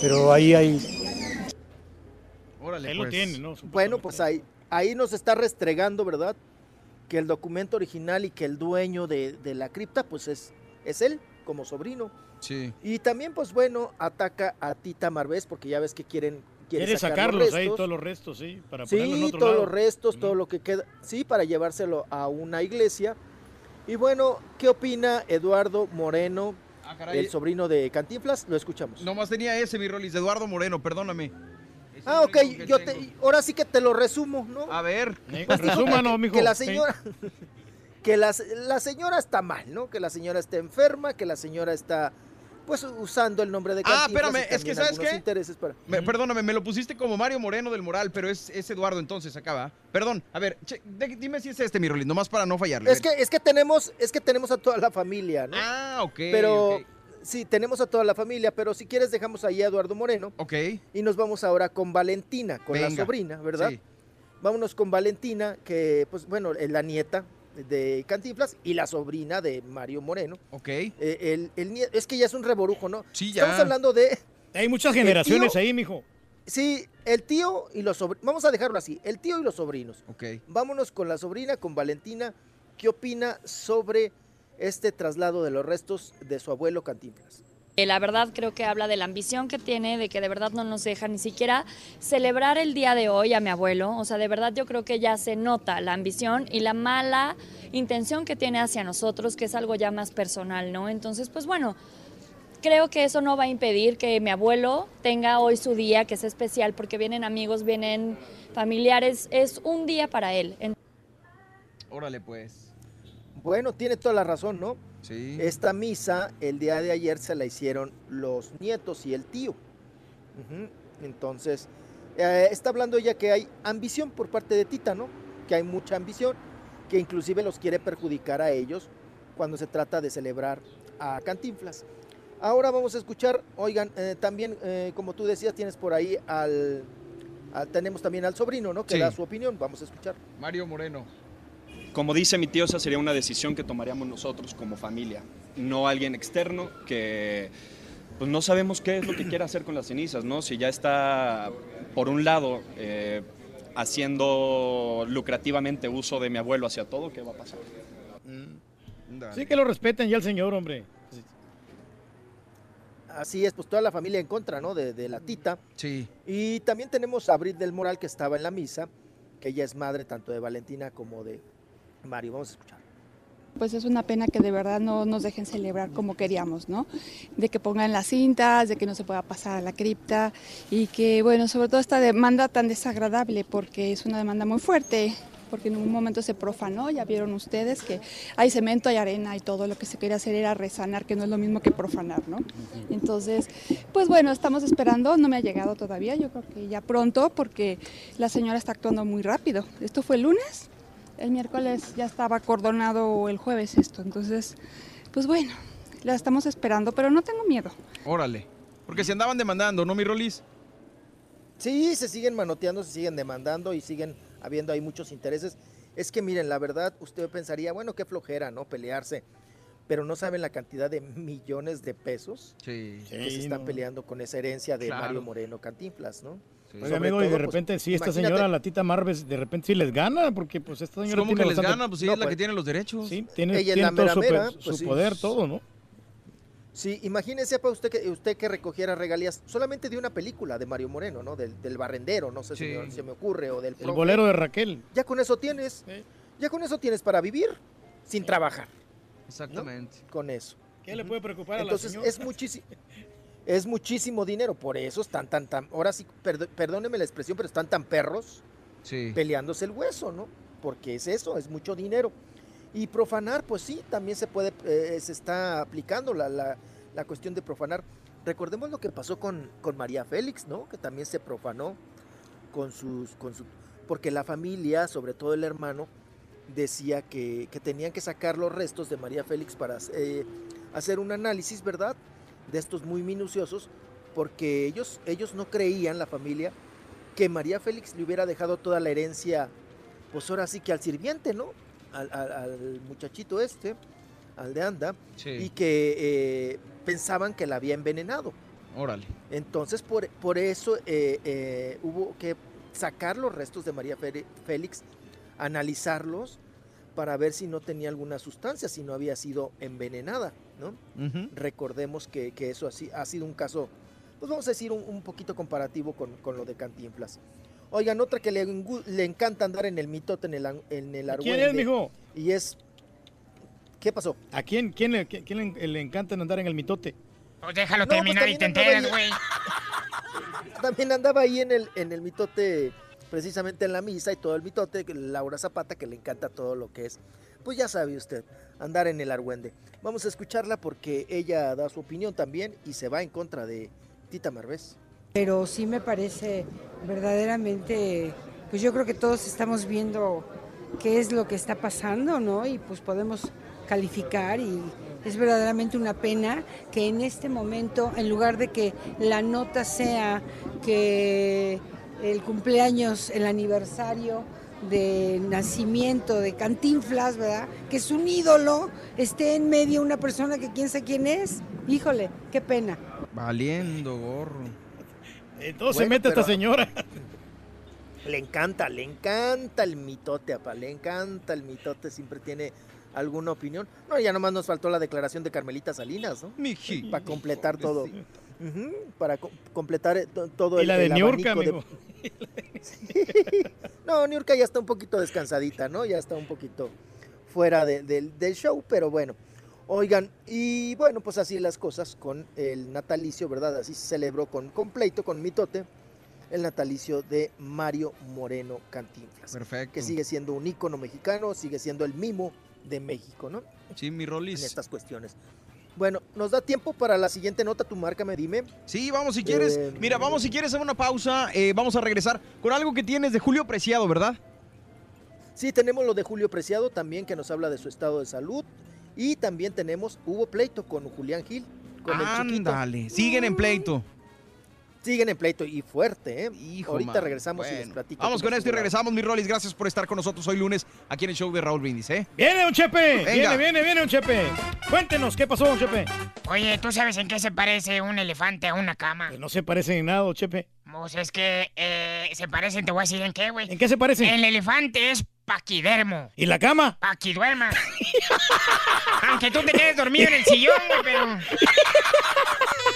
pero ahí hay Órale, Él lo pues. tiene, ¿no? Bueno, pues ahí, ahí nos está restregando, ¿verdad? Que el documento original y que el dueño de, de la cripta, pues es, es él, como sobrino. Sí. Y también, pues bueno, ataca a Tita Marvés, porque ya ves que quieren, quiere Quiere sacar sacarlos los ahí, restos. todos los restos, sí, para ponerlos en Sí, otro todos lado. los restos, todo lo que queda, sí, para llevárselo a una iglesia. Y bueno, ¿qué opina Eduardo Moreno, Ah, caray. el sobrino de Cantinflas? Lo escuchamos. Nomás tenía ese, mi Rolis, Eduardo Moreno, perdóname. Ah, ok, yo te, ahora sí que te lo resumo, ¿no? A ver. Pues resúmanos, que- mijo. Que la Sí. que la, la señora está mal, ¿no? Que la señora está enferma, que la señora está, pues, usando el nombre de Ah, Cantinflas. espérame, y es que, ¿sabes qué? intereses para... Me- perdóname, me lo pusiste como Mario Moreno del Moral, pero es, es Eduardo entonces acá, ¿va? Perdón, a ver, che, de- dime si es este, mi Rolis, nomás para no fallarle. Es que, es que tenemos, es que tenemos a toda la familia, ¿no? Ah, ok. Pero, sí, tenemos a toda la familia, pero si quieres dejamos ahí a Eduardo Moreno. Ok. Y nos vamos ahora con Valentina, con la sobrina, ¿verdad? Sí. Vámonos con Valentina, que, pues, bueno, es la nieta de Cantinflas y la sobrina de Mario Moreno. Ok. Eh, el, el es que ya es un reborujo, ¿no? Sí, ya. Estamos hablando de... Hay muchas generaciones tío- ahí, mijo. Sí, el tío y los sobrinos. Vamos a dejarlo así, el tío y los sobrinos. Ok. Vámonos con la sobrina, con Valentina. ¿Qué opina sobre este traslado de los restos de su abuelo Cantinflas? La verdad creo que habla de la ambición que tiene, de que de verdad no nos deja ni siquiera celebrar el día de hoy a mi abuelo. O sea, de verdad yo creo que ya se nota la ambición y la mala intención que tiene hacia nosotros, que es algo ya más personal, ¿no? Entonces, pues bueno, creo que eso no va a impedir que mi abuelo tenga hoy su día, que es especial, porque vienen amigos, vienen familiares, es un día para él. Órale, pues. Bueno, tiene toda la razón, ¿no? Sí. Esta misa el día de ayer se la hicieron los nietos y el tío. Entonces, eh, está hablando ella que hay ambición por parte de Tita, ¿no? Que hay mucha ambición, que inclusive los quiere perjudicar a ellos cuando se trata de celebrar a Cantinflas. Ahora vamos a escuchar, oigan, eh, también, eh, como tú decías, tienes por ahí al, al- tenemos también al sobrino, ¿no? Que Sí. da su opinión, vamos a escuchar. Mario Moreno. Como dice mi tío, esa sería una decisión que tomaríamos nosotros como familia, no alguien externo que pues no sabemos qué es lo que quiere hacer con las cenizas, ¿no? Si ya está, por un lado, eh, haciendo lucrativamente uso de mi abuelo hacia todo, ¿qué va a pasar? Sí, que lo respeten ya el señor, hombre. Así es, pues toda la familia en contra, ¿no? De, de la tita. Sí. Y también tenemos a Abril del Moral que estaba en la misa, que ella es madre tanto de Valentina como de Mario. Escuchar. Pues es una pena que de verdad no nos dejen celebrar como queríamos, ¿no? De que pongan las cintas, de que no se pueda pasar a la cripta y que, bueno, sobre todo esta demanda tan desagradable porque es una demanda muy fuerte, porque en un momento se profanó, ya vieron ustedes que hay cemento, hay arena y todo lo que se quería hacer era resanar, que no es lo mismo que profanar, ¿no? Entonces, pues bueno, estamos esperando, no me ha llegado todavía, yo creo que ya pronto porque la señora está actuando muy rápido. Esto fue el lunes, el miércoles ya estaba acordonado el jueves esto, entonces, pues bueno, la estamos esperando, pero no tengo miedo. Órale. Porque se andaban demandando, ¿no, mi Rolis? Sí, se siguen manoteando, se siguen demandando y siguen habiendo ahí muchos intereses. Es que miren, la verdad, usted pensaría, bueno, qué flojera, ¿no? Pelearse. Pero no saben la cantidad de millones de pesos Sí. que se están peleando con esa herencia de Claro. Mario Moreno Cantinflas, ¿no? Sobre amigo, y de pues, repente sí, esta imagínate- señora, la tita Marves, de repente sí les gana, porque pues esta señora ¿Cómo tiene que les bastante- gana? Pues sí, es la que tiene los derechos. Sí, tiene, Ella tiene la todo mera su, pues sí. poder, todo, ¿no? Sí, imagínese para usted que usted que recogiera regalías solamente de una película de Mario Moreno, ¿no? Del, del barrendero, no sé si me- se me ocurre, o del El profe. bolero de Raquel. Ya con eso tienes. Ya con eso tienes para vivir sin trabajar. Exactamente. Con eso. ¿Qué le puede preocupar a la Entonces señora? es muchísimo. Es muchísimo dinero, por eso están tan, tan, ahora sí, perdóneme la expresión, pero están tan perros Sí. peleándose el hueso, ¿no? Porque es eso, es mucho dinero. Y profanar, pues sí, también se puede, eh, se está aplicando la, la- la cuestión de profanar. Recordemos lo que pasó con, con María Félix, ¿no? Que también se profanó con sus, con su, porque la familia, sobre todo el hermano, decía que, que tenían que sacar los restos de María Félix para eh, hacer un análisis, ¿verdad? De estos muy minuciosos, porque ellos, ellos no creían, la familia, que María Félix le hubiera dejado toda la herencia, pues ahora sí que al sirviente, ¿no? Al, al- al muchachito este, al de Anda, Sí. y que eh, pensaban que la había envenenado. Órale. Entonces, por, por eso eh, eh, hubo que sacar los restos de María Félix, analizarlos para ver si no tenía alguna sustancia, si no había sido envenenada, ¿no? Recordemos que, que eso así, ha sido un caso, pues vamos a decir, un, un poquito comparativo con, con lo de Cantinflas. Oigan, otra que le, le encanta andar en el mitote, en el, en el ¿Quién argüende, es, mijo? Y es... ¿Qué pasó? ¿A quién, quién, le, quién- quién le, le encanta andar en el mitote? Pues déjalo No, pues terminar y te enteras, güey. También andaba ahí en el, en el mitote, precisamente en la misa y todo el mitote, Laura Zapata, que le encanta todo lo que es, pues ya sabe usted, andar en el argüende. Vamos a escucharla porque ella da su opinión también y se va en contra de Tita Marvés. Pero sí me parece verdaderamente, pues yo creo que todos estamos viendo qué es lo que está pasando, ¿no? Y pues podemos calificar y es verdaderamente una pena que en este momento, en lugar de que la nota sea que el cumpleaños, el aniversario de nacimiento de Cantinflas, ¿verdad? Que es un ídolo, esté en medio una persona que quién sabe quién es. Híjole, qué pena. Valiendo gorro. Entonces Bueno, se mete esta señora. Le encanta, le encanta el mitote, apa, le encanta el mitote, siempre tiene alguna opinión. No, ya nomás nos faltó la declaración de Carmelita Salinas, ¿no? Para completar todo. Para co- completar eh, to- todo Y el la de Niurka, de- No, Niurka ya está un poquito descansadita, ¿no? Ya está un poquito fuera de- del- del show, pero bueno. Oigan, y bueno, pues así las cosas con el natalicio, ¿verdad? Así se celebró con completo, con mitote, el natalicio de Mario Moreno Cantinflas. Perfecto. Que sigue siendo un ícono mexicano, sigue siendo el mimo de México, ¿no? Sí, mi Rolis. En estas cuestiones. Bueno, ¿nos da tiempo para la siguiente nota? Tu marca, me dime. Sí, vamos si quieres. Eh, Mira, vamos si quieres a una pausa. eh, vamos a regresar con algo que tienes de Julio Preciado, ¿verdad? Sí, tenemos lo de Julio Preciado también que nos habla de su estado de salud. Y también tenemos, hubo pleito con Julián Gil, con el chiquito. Ándale, siguen en pleito. Siguen en pleito y fuerte, ¿eh? Ahorita man. regresamos y les platico. Vamos con esto y regresamos, mi Rolis. Gracias por estar con nosotros hoy lunes aquí en el show de Raúl Brindis, ¿eh? Viene un Chepe, Venga. viene, viene, viene un Chepe. Cuéntenos, ¿qué pasó, don Chepe? Oye, ¿tú sabes en qué se parece un elefante a una cama? No se parece en nada, don Chepe. Pues es que eh, se parecen, te voy a decir en qué, güey. ¿En qué se parecen? El elefante es paquidermo. ¿Y la cama? Paquiduerma. Aunque tú te quedes dormido en el sillón, güey, pero...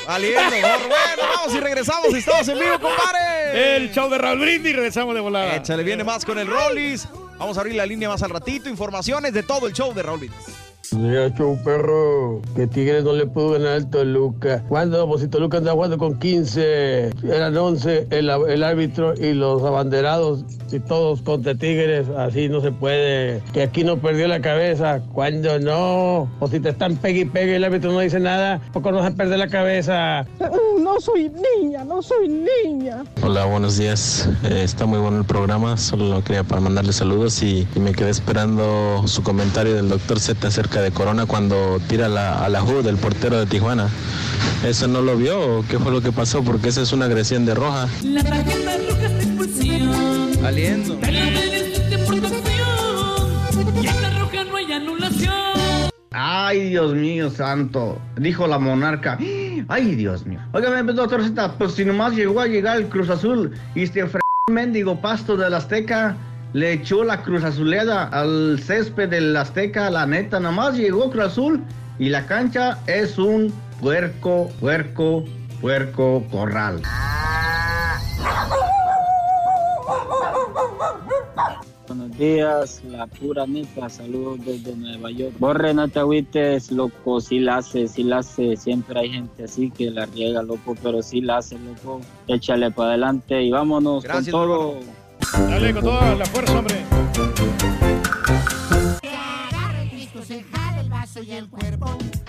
Valiendo, gorro. Bueno, vamos y regresamos. Estamos en vivo, compadre. El show de Raúl Brindis, regresamos de volada. Échale, viene más con el Rollis. Vamos a abrir la línea más al ratito. Informaciones de todo el show de Raúl Brindis. Ya, show perro, que Tigres no le pudo ganar al Toluca. ¿Cuándo? Pues si Toluca anda jugando con 15, eran 11 el, el árbitro y los abanderados y todos contra Tigres, así no se puede. Que aquí no perdió la cabeza, ¿cuándo no? O si te están pegue y pegue y el árbitro no dice nada, poco no se perder la cabeza. No soy niña, no soy niña. Hola, buenos días. Eh, está muy bueno el programa. Solo quería para mandarle saludos y, y me quedé esperando su comentario del doctor Z acerca de Corona cuando tira la, a la Ju del portero de Tijuana. ¿Eso no lo vio qué fue lo que pasó? Porque esa es una agresión de roja. La tarjeta roja. Te. Y en la roja no hay anulación. Ay, Dios mío santo, dijo la monarca. Ay, Dios mío. Óigame, doctor Z, pues si nomás llegó a llegar el Cruz Azul y este fr mendigo pasto del Azteca le echó la Cruz Azuleda al césped del Azteca, la neta, nomás llegó Cruz Azul y la cancha es un puerco, puerco, puerco corral. Buenos días, la pura neta, saludos desde Nueva York. Borre, no te agüites, loco, sí la hace, sí la hace. Siempre hay gente así que la riega, loco, pero sí la hace, loco. Échale para adelante y vámonos Gracias, con todo. Dale con toda la fuerza, hombre.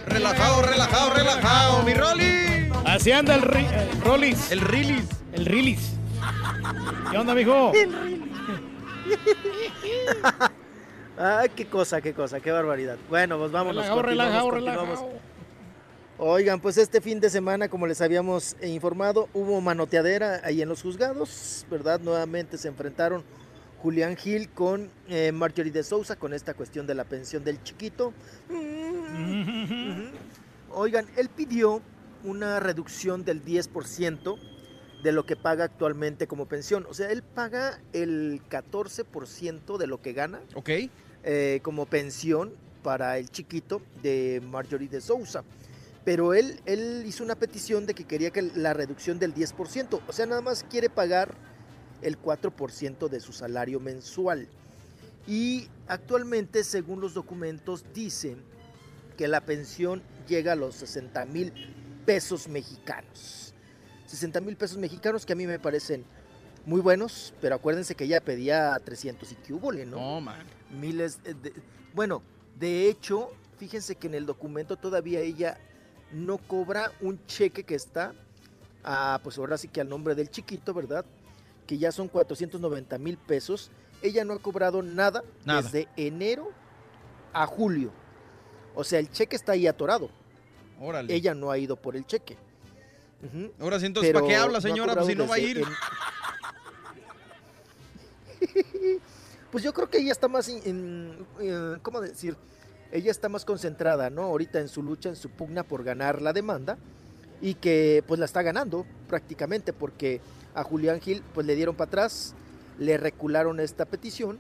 Relajado, relajado, relajado, mi Rollis. Así anda el, ri- el Rollis. El Rilis. El Rilis. ¿Qué onda, mijo? Ay, qué cosa, qué cosa, qué barbaridad. Bueno, pues vámonos. Relajado, continuamos, relajado, continuamos. Oigan, pues este fin de semana, como les habíamos eh, informado, hubo manoteadera ahí en los juzgados, ¿verdad? Nuevamente se enfrentaron Julián Gil con eh, Marjorie de Sousa con esta cuestión de la pensión del chiquito. Oigan, él pidió una reducción del 10% de lo que paga actualmente como pensión. O sea, él paga el 14% de lo que gana Ok. eh, como pensión para el chiquito de Marjorie de Sousa. Pero él, él hizo una petición de que quería que la reducción del 10%, o sea, nada más quiere pagar el 4% de su salario mensual. Y actualmente, según los documentos, dicen que la pensión llega a los 60 mil pesos mexicanos. 60 mil pesos mexicanos que a mí me parecen muy buenos, pero acuérdense que ella pedía 300 y que hubo, ¿no? No, man. Miles eh, de... Bueno, de hecho, fíjense que en el documento todavía ella no cobra un cheque que está, a, pues ahora sí que al nombre del chiquito, ¿verdad? Que ya son 490 mil pesos. Ella no ha cobrado nada, Nada. desde enero a julio. O sea, el cheque está ahí atorado. Órale. Ella no ha ido por el cheque. Ahora sí, entonces, ¿para qué habla, no señora? Pues si no va a ir. Pues yo creo que ella está más, en, en- eh, ¿cómo decir? Ella está más concentrada, ¿no? Ahorita en su lucha, en su pugna por ganar la demanda y que pues la está ganando prácticamente porque a Julián Gil pues le dieron para atrás, le recularon esta petición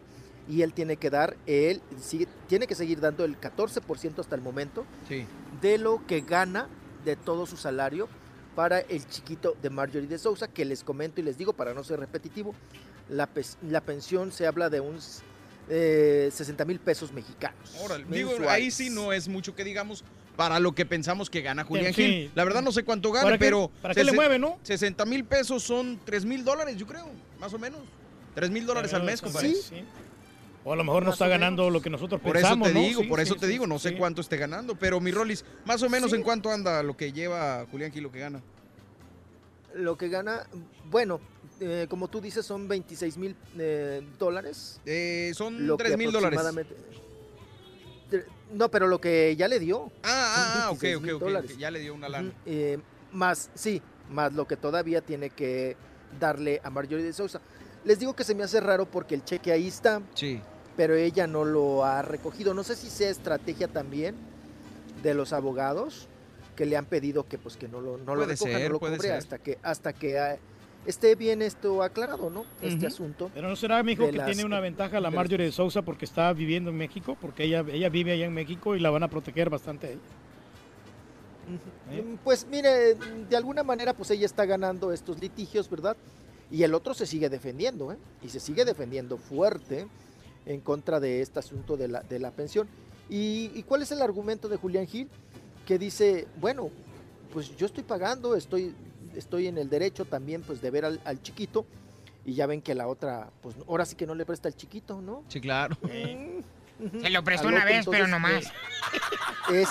y él tiene que dar, él sigue- tiene que seguir dando el 14% hasta el momento Sí. de lo que gana de todo su salario para el chiquito de Marjorie de Sousa, que les comento y les digo para no ser repetitivo, la, la pensión se habla de uns eh, 60 mil pesos mexicanos. Órale, digo, ahí sí no es mucho que digamos para lo que pensamos que gana Julián Sí. Gil. La verdad no sé cuánto gana, ¿Para qué- pero... para qué le mueve, no? 60 mil pesos son 3 mil dólares, yo creo, más o menos. 3 mil dólares al mes, compadre. Sí. O a lo mejor no está ganando lo que nosotros Por pensamos, eso te ¿no? digo, Sí, por eso sí, te sí, digo, no sé sí. cuánto esté ganando, pero mi Rolis, más o menos Sí. en cuánto anda lo que lleva Julián Gil, lo que gana. Lo que gana, bueno, eh, como tú dices, son 26 mil eh, dólares. Eh, son Lo que 3 mil dólares. No, pero lo que ya le dio. Ah, ah, ah, son ok, 26 ok, ya le dio una lana. Eh, más, sí, más lo que todavía tiene que darle a Marjorie de Sousa. Les digo que se me hace raro porque el cheque ahí está, Sí. pero ella no lo ha recogido. No sé si sea estrategia también de los abogados que le han pedido que pues que no lo, no lo recoja, ser, no lo puede ser. hasta que hasta que ah, esté bien esto aclarado, ¿no? Este asunto. Pero no será, mijo, de que las- tiene una ventaja la Marjorie de Sousa porque está viviendo en México, porque ella, ella vive allá en México y la van a proteger bastante a ella. Mm, Pues mire, de alguna manera pues ella está ganando estos litigios, ¿verdad? Y el otro se sigue defendiendo, ¿eh? Y se sigue defendiendo fuerte en contra de este asunto de la, de la pensión. ¿Y, y cuál es el argumento de Julián Gil? Que dice, bueno, pues yo estoy pagando, estoy, estoy en el derecho también pues de ver al, al chiquito. Y ya ven que la otra, pues ahora sí que no le presta al chiquito, ¿no? Sí, claro. Se lo prestó una vez, pero entonces, no más. Es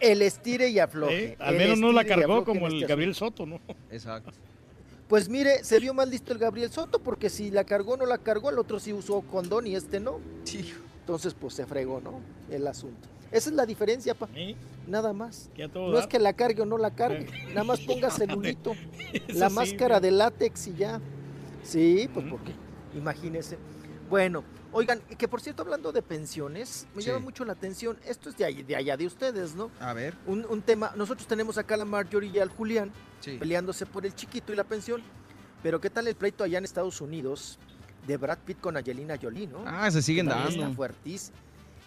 el estire y afloje. ¿Eh? Al menos no la cargó como el este Gabriel Soto, ¿no? Exacto. Pues mire, se vio mal listo el Gabriel Soto, porque si la cargó no la cargó, el otro sí usó condón y este no. Entonces, pues se fregó, ¿no? El asunto. Esa es la diferencia, pa. Nada más. Que a todo No dar. es que la cargue o no la cargue, nada más ponga celulito, la sí, máscara de látex y ya. Sí, pues porque, imagínese. Bueno, oigan, que por cierto, hablando de pensiones, me Sí. llama mucho la atención, esto es de, ahí- de allá de ustedes, ¿no? A ver. Un, un tema, nosotros tenemos acá a la Marjorie y al Julián Sí. peleándose por el chiquito y la pensión, pero ¿qué tal el pleito allá en Estados Unidos de Brad Pitt con Angelina Jolie, no? Ah, se siguen dando. Está fuertísimo.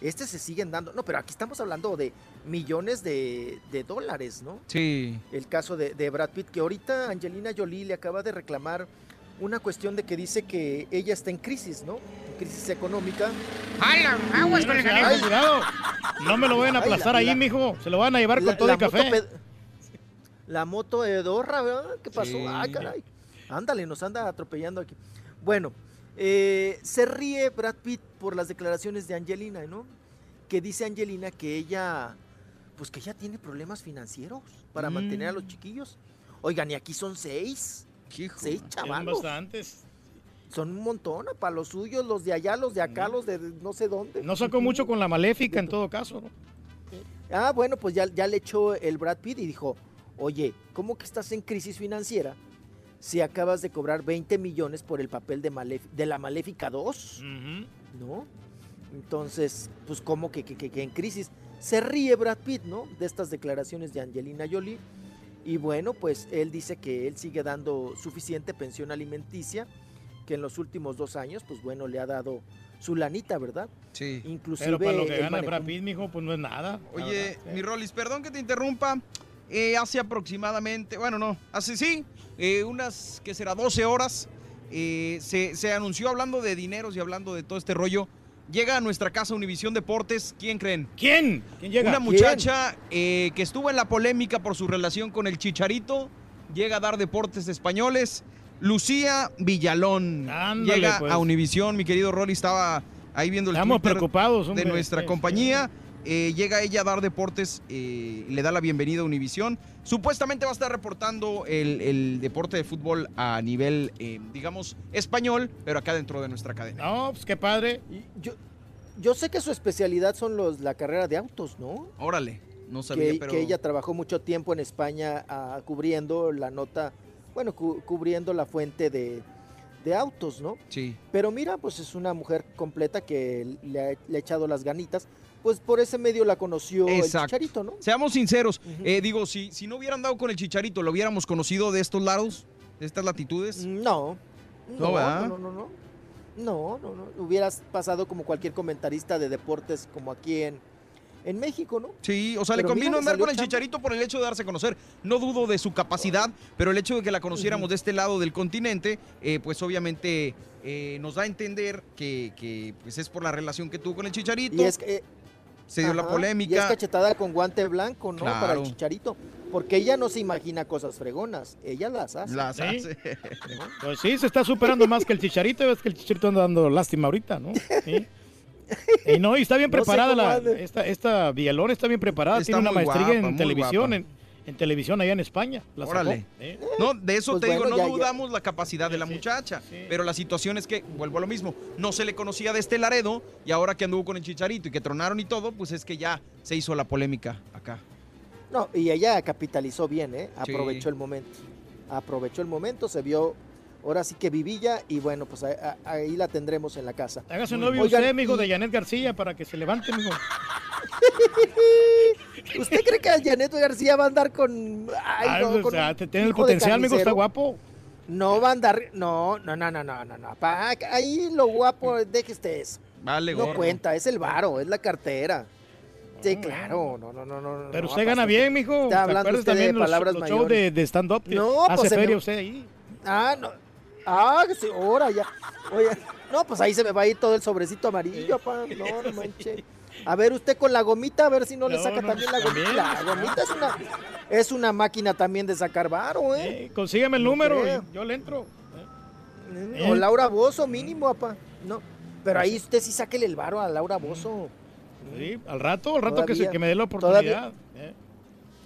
Este se siguen dando, no, pero aquí estamos hablando de millones de, de dólares, ¿no? Sí. El caso de, de Brad Pitt, que ahorita Angelina Jolie le acaba de reclamar una cuestión de que dice que ella está en crisis, ¿no? En crisis económica. ¡Hala! ¡Aguas con el jaleo! cuidado. No me lo vayan a Ay, aplastar la- ahí, la- mijo. Se lo van a llevar La- con todo el café. ped- La moto de Dorra, ¿verdad? ¿Qué pasó? Sí. Ah, caray. Ándale, nos anda atropellando aquí. Bueno, eh, se ríe Brad Pitt por las declaraciones de Angelina, ¿no? Que dice Angelina que ella, pues que ella tiene problemas financieros para Mm. mantener a los chiquillos. Oigan, y aquí son seis. Seis Eran chavalos. bastantes. Son un montón, para los suyos, los de allá, los de acá, los de no sé dónde. No sacó mucho con la maléfica en todo caso, ¿no? Ah, bueno, pues ya, ya le echó el Brad Pitt y dijo, oye, ¿cómo que estás en crisis financiera si acabas de cobrar 20 millones por el papel de, Malef- de la Maléfica 2? ¿No? Entonces, pues ¿cómo que, que- que- que en crisis? Se ríe Brad Pitt, ¿no? De estas declaraciones de Angelina Jolie Y bueno, pues él dice que él sigue dando suficiente pensión alimenticia, que en los últimos dos años, pues bueno, le ha dado su lanita, ¿verdad? Sí. Inclusive Pero para lo que gana manejó- Brad Pitt, mijo, pues no es nada. Oye, verdad. mi Rolis, perdón que te interrumpa. Eh, hace aproximadamente, bueno, no, hace sí, eh, unas, que será? 12 horas, eh, se, se anunció hablando de dineros y hablando de todo este rollo. Llega a nuestra casa Univisión Deportes, ¿quién creen? ¿Quién? ¿Quién llega? Una muchacha que estuvo en la polémica por su relación con el Chicharito, llega a dar deportes españoles. Lucía Villalón Ándale, llega pues. a Univisión, mi querido Rolly estaba ahí viendo el Estamos Twitter preocupados, hombre. de nuestra Sí, compañía. Eh, llega ella a dar deportes, eh, le da la bienvenida a Univisión. Supuestamente va a estar reportando el, el deporte de fútbol a nivel, eh, digamos, español, pero acá dentro de nuestra cadena. No, pues qué padre. Yo, yo sé que su especialidad son los la carrera de autos, ¿no? Órale, no sabía, que, pero... que ella trabajó mucho tiempo en España ah, cubriendo la nota, bueno, cu- cubriendo la fuente de, de autos, ¿no? Sí. Pero mira, pues es una mujer completa que le ha, le ha echado las ganitas. Pues por ese medio la conoció el Exacto. Chicharito, ¿no? Seamos sinceros, eh, digo, si, si no hubieran dado con el Chicharito, ¿lo hubiéramos conocido de estos lados, de estas latitudes? No. No, No, no, no, no, no. No, no, no. Hubieras pasado como cualquier comentarista de deportes como aquí en, en México, ¿no? Sí, o sea, Pero le convino andar con el. Chicharito por el hecho de darse a conocer. No dudo de su capacidad, pero el hecho de que la conociéramos de este lado del continente, eh, pues obviamente eh, nos da a entender que, que, pues es por la relación que tuvo con el Chicharito. Y es que, eh, Se dio la polémica. Y es cachetada con guante blanco, ¿no? Para el chicharito. Porque ella no se imagina cosas fregonas. Ella las hace. Las Sí. hace. Pues sí, se está superando más que el Chicharito. Es que el Chicharito anda dando lástima ahorita, ¿no? Sí. Y no, y está bien No sé preparada la, esta, esta Villalón está bien preparada, Está tiene una maestría guapa, en televisión, guapa. en, en televisión allá en España. La sacó. Órale. ¿eh? No, de eso Pues te digo, no ya- ya- dudamos la capacidad de la muchacha, pero la situación es que, vuelvo a lo mismo, no se le conocía de este Laredo y ahora que anduvo con el Chicharito y que tronaron y todo, pues es que ya se hizo la polémica acá. No, y ella capitalizó bien, ¿eh? Sí. Aprovechó el momento. Aprovechó el momento, se vio ahora sí que vivilla y bueno, pues a- a- ahí la tendremos en la casa. Hágase un novio Oigan, usted, amigo, y- de Janet García, para que se levante, amigo. ¿Usted cree que Janet García va a andar con... Ay, Ay, no, pues, con ah, un te- tiene el potencial, amigo, está guapo. No va a andar... No, no, no, no, no, no, no. pa- ahí lo guapo, deje usted eso. Vale, No gordo. cuenta, es el varo, es la cartera. Sí, claro, no, no, no, no. Pero no, usted gana bien, mijo. Está ¿Te hablando usted también de los, palabras los mayores. de, de stand-up? No, hace pues feria me- usted ahí. Ah, no. Ah, sí, ahora ya. Oye, no, pues ahí se me va a ir todo el sobrecito amarillo, pa. No, no manche. A ver, usted con la gomita, a ver si no, le saca no, también la gomita. también. La gomita es una, es una máquina también de sacar varo, ¿eh? Eh, consígueme el número y yo le entro. O Eh. Laura Bozo, mínimo, papá. No. Pero ahí usted sí sáquele el varo a Laura Bozo. Sí, al rato, al rato que, se, que me dé la todavía- oportunidad. eh.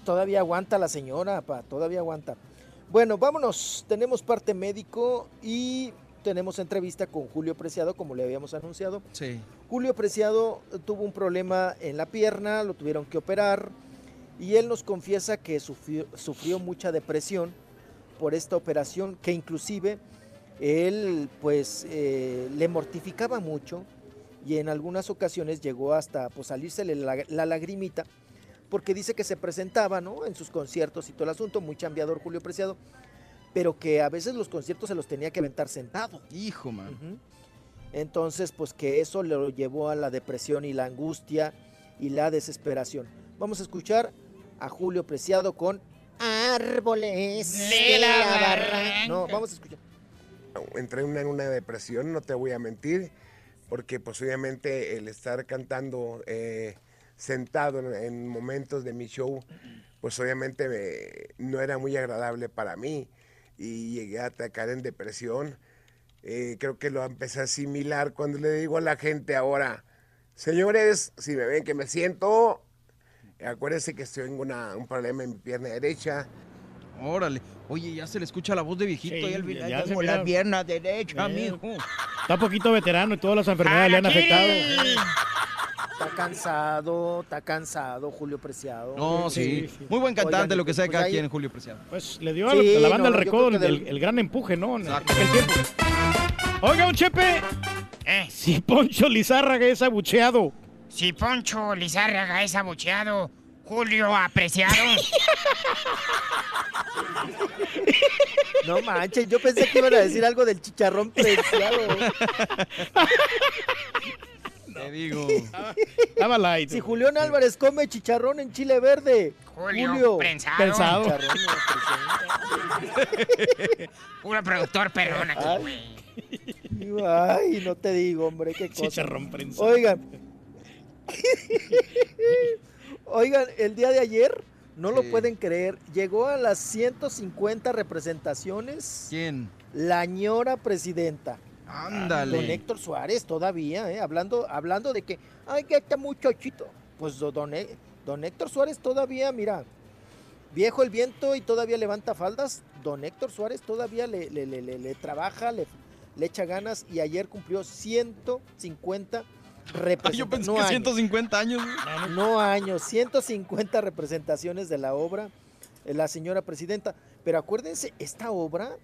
Todavía aguanta la señora, pa, todavía aguanta. Bueno, vámonos. Tenemos parte médico y tenemos entrevista con Julio Preciado, como le habíamos anunciado. Sí. Julio Preciado tuvo un problema en la pierna, lo tuvieron que operar y él nos confiesa que sufrió, sufrió mucha depresión por esta operación, que inclusive él pues eh, le mortificaba mucho y en algunas ocasiones llegó hasta pues salírsele la, la lagrimita porque dice que se presentaba ¿no? en sus conciertos y todo el asunto, muy chambeador Julio Preciado, pero que a veces los conciertos se los tenía que aventar sentado. Hijo, man. Entonces, pues que eso lo llevó a la depresión y la angustia y la desesperación. Vamos a escuchar a Julio Preciado con Árboles de la Barranca. No, vamos a escuchar. entré en una, en una depresión, no te voy a mentir, porque pues obviamente el estar cantando eh, sentado en, en momentos de mi show, pues obviamente me- no era muy agradable para mí y llegué a atacar en depresión. Eh, creo que lo empecé a asimilar cuando le digo a la gente ahora, señores, si me ven que me siento, acuérdense que estoy en una- un problema en mi pierna derecha. Órale. Oye, ya se le escucha la voz de viejito. Sí, y él, ya "Ay, se tengo la pierna derecha, Eh, mijo. Está poquito veterano y todas las enfermedades le han afectado. Está cansado, está cansado Julio Preciado. No, sí. Muy buen cantante, Oigan, lo que sea pues cada ahí- quien, Julio Preciado. Pues le dio a Sí, la banda no, el yo recodo el, del- el gran empuje, ¿no? En aquel tiempo. Oiga, un Chepe. Eh. Si Poncho Lizárraga es abucheado. Si Poncho Lizárraga es abucheado, Julio apreciado. No manches, yo pensé que iban a decir algo del chicharrón preciado. Te digo. Estaba light. Si Julián Álvarez come chicharrón en chile verde. Julio prensado. Prensado. Prensado. Puro productor perrón aquí, Ay. güey. Ay, no te digo, hombre, qué cosa. Chicharrón prensado. Oigan. Oigan, el día de ayer, no lo pueden creer, llegó a las 150 representaciones ¿Quién? la ñora presidenta. Ándale. Don Héctor Suárez todavía, ¿eh? hablando, hablando de que, ay, que está muchachito. Pues do- don, don Héctor Suárez todavía, mira, viejo el viento y todavía levanta faldas. Don Héctor Suárez todavía le, le- le- trabaja, le, le echa ganas y ayer cumplió 150 Ay, representaciones. yo pensé no que años, 150 años. no años, 150 representaciones de la obra, eh, la señora presidenta. Pero acuérdense, esta obra,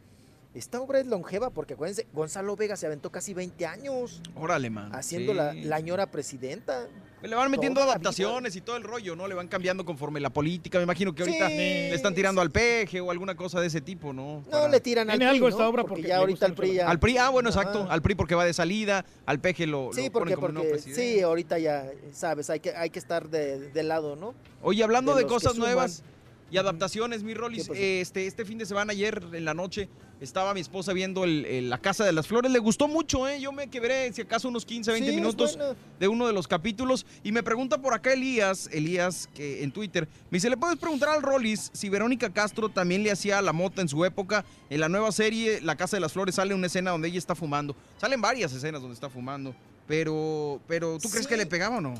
esta obra es longeva porque acuérdense, Gonzalo Vega se aventó casi 20 años Órale, man. haciendo Sí. la, la señora presidenta. Le van metiendo Toda adaptaciones y todo el rollo, ¿no? Le van cambiando conforme la política. Me imagino que ahorita Sí. le están tirando al peje o alguna cosa de ese tipo, ¿no? No Para- le tiran al Tiene PRI, algo ¿no? esta obra porque, porque ya ahorita mucho PRI la- ya... Al PRI, ah, bueno, Ajá. exacto. Al PRI porque va de salida, al peje lo, Sí, lo porque, ponen como nuevo porque presidente. sí, ahorita ya, sabes, hay que, hay que estar de, de lado, ¿no? Oye, hablando de de, cosas nuevas y adaptaciones, mi Rolis, este, este fin de semana, ayer en la noche, estaba mi esposa viendo el- el- La Casa de las Flores. Le gustó mucho, ¿eh? Yo me quebré, si acaso, unos 15, 20 Sí, es minutos de uno de los capítulos. Y me pregunta por acá Elías, Elías, que en Twitter, me dice, ¿le puedes preguntar al Rolis si Verónica Castro también le hacía la mota en su época? En la nueva serie, La Casa de las Flores, sale una escena donde ella está fumando. Salen varias escenas donde está fumando. Pero, pero ¿tú crees que le pegaba o no?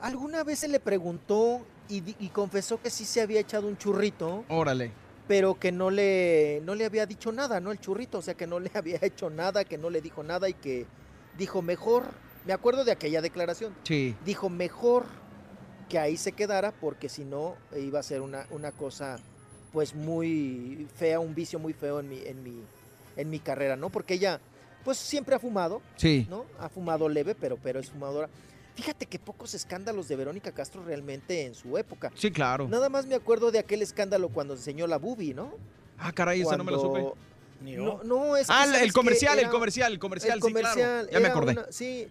Alguna vez se le preguntó y, y confesó que sí se había echado un churrito, Órale. Pero que no le, no le había dicho nada, ¿no? El churrito, o sea, que no le había hecho nada, que no le dijo nada y que dijo mejor, me acuerdo de aquella declaración, Sí. dijo mejor que ahí se quedara porque si no iba a ser una, una cosa pues muy fea, un vicio muy feo en mi, en mi, en mi carrera, ¿no? Porque ella pues siempre ha fumado, Sí. ¿no? Ha fumado leve, pero, pero es fumadora. Fíjate que pocos escándalos de Verónica Castro realmente en su época. Sí, claro. Nada más me acuerdo de aquel escándalo cuando enseñó la bubi, ¿no? Ah, caray, esa no me la supe. Cuando- No, no, es que, Ah, el- ¿sabes el comercial, el comercial, el comercial, el sí, claro. comercial Ya me acordé. una- sí,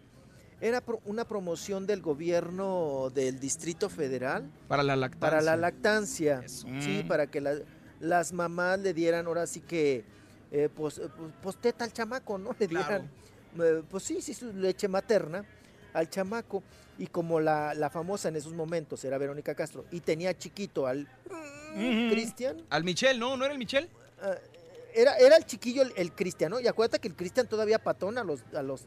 era pro- una promoción del gobierno del Distrito Federal Para la lactancia. para la lactancia. Sí, Mm. para que la- las mamás le dieran ahora sí que, eh, pues, eh, pues, pues, teta al chamaco, ¿no? Le dieran, eh, pues sí, sí, su leche materna al chamaco. Y como la, la famosa en esos momentos era Verónica Castro y tenía chiquito al mm, Cristian, Al Michel, ¿no? ¿No era el Michel? ah, era, era el chiquillo el, el Cristian, ¿no? Y acuérdate que el Cristian todavía patón a los, a los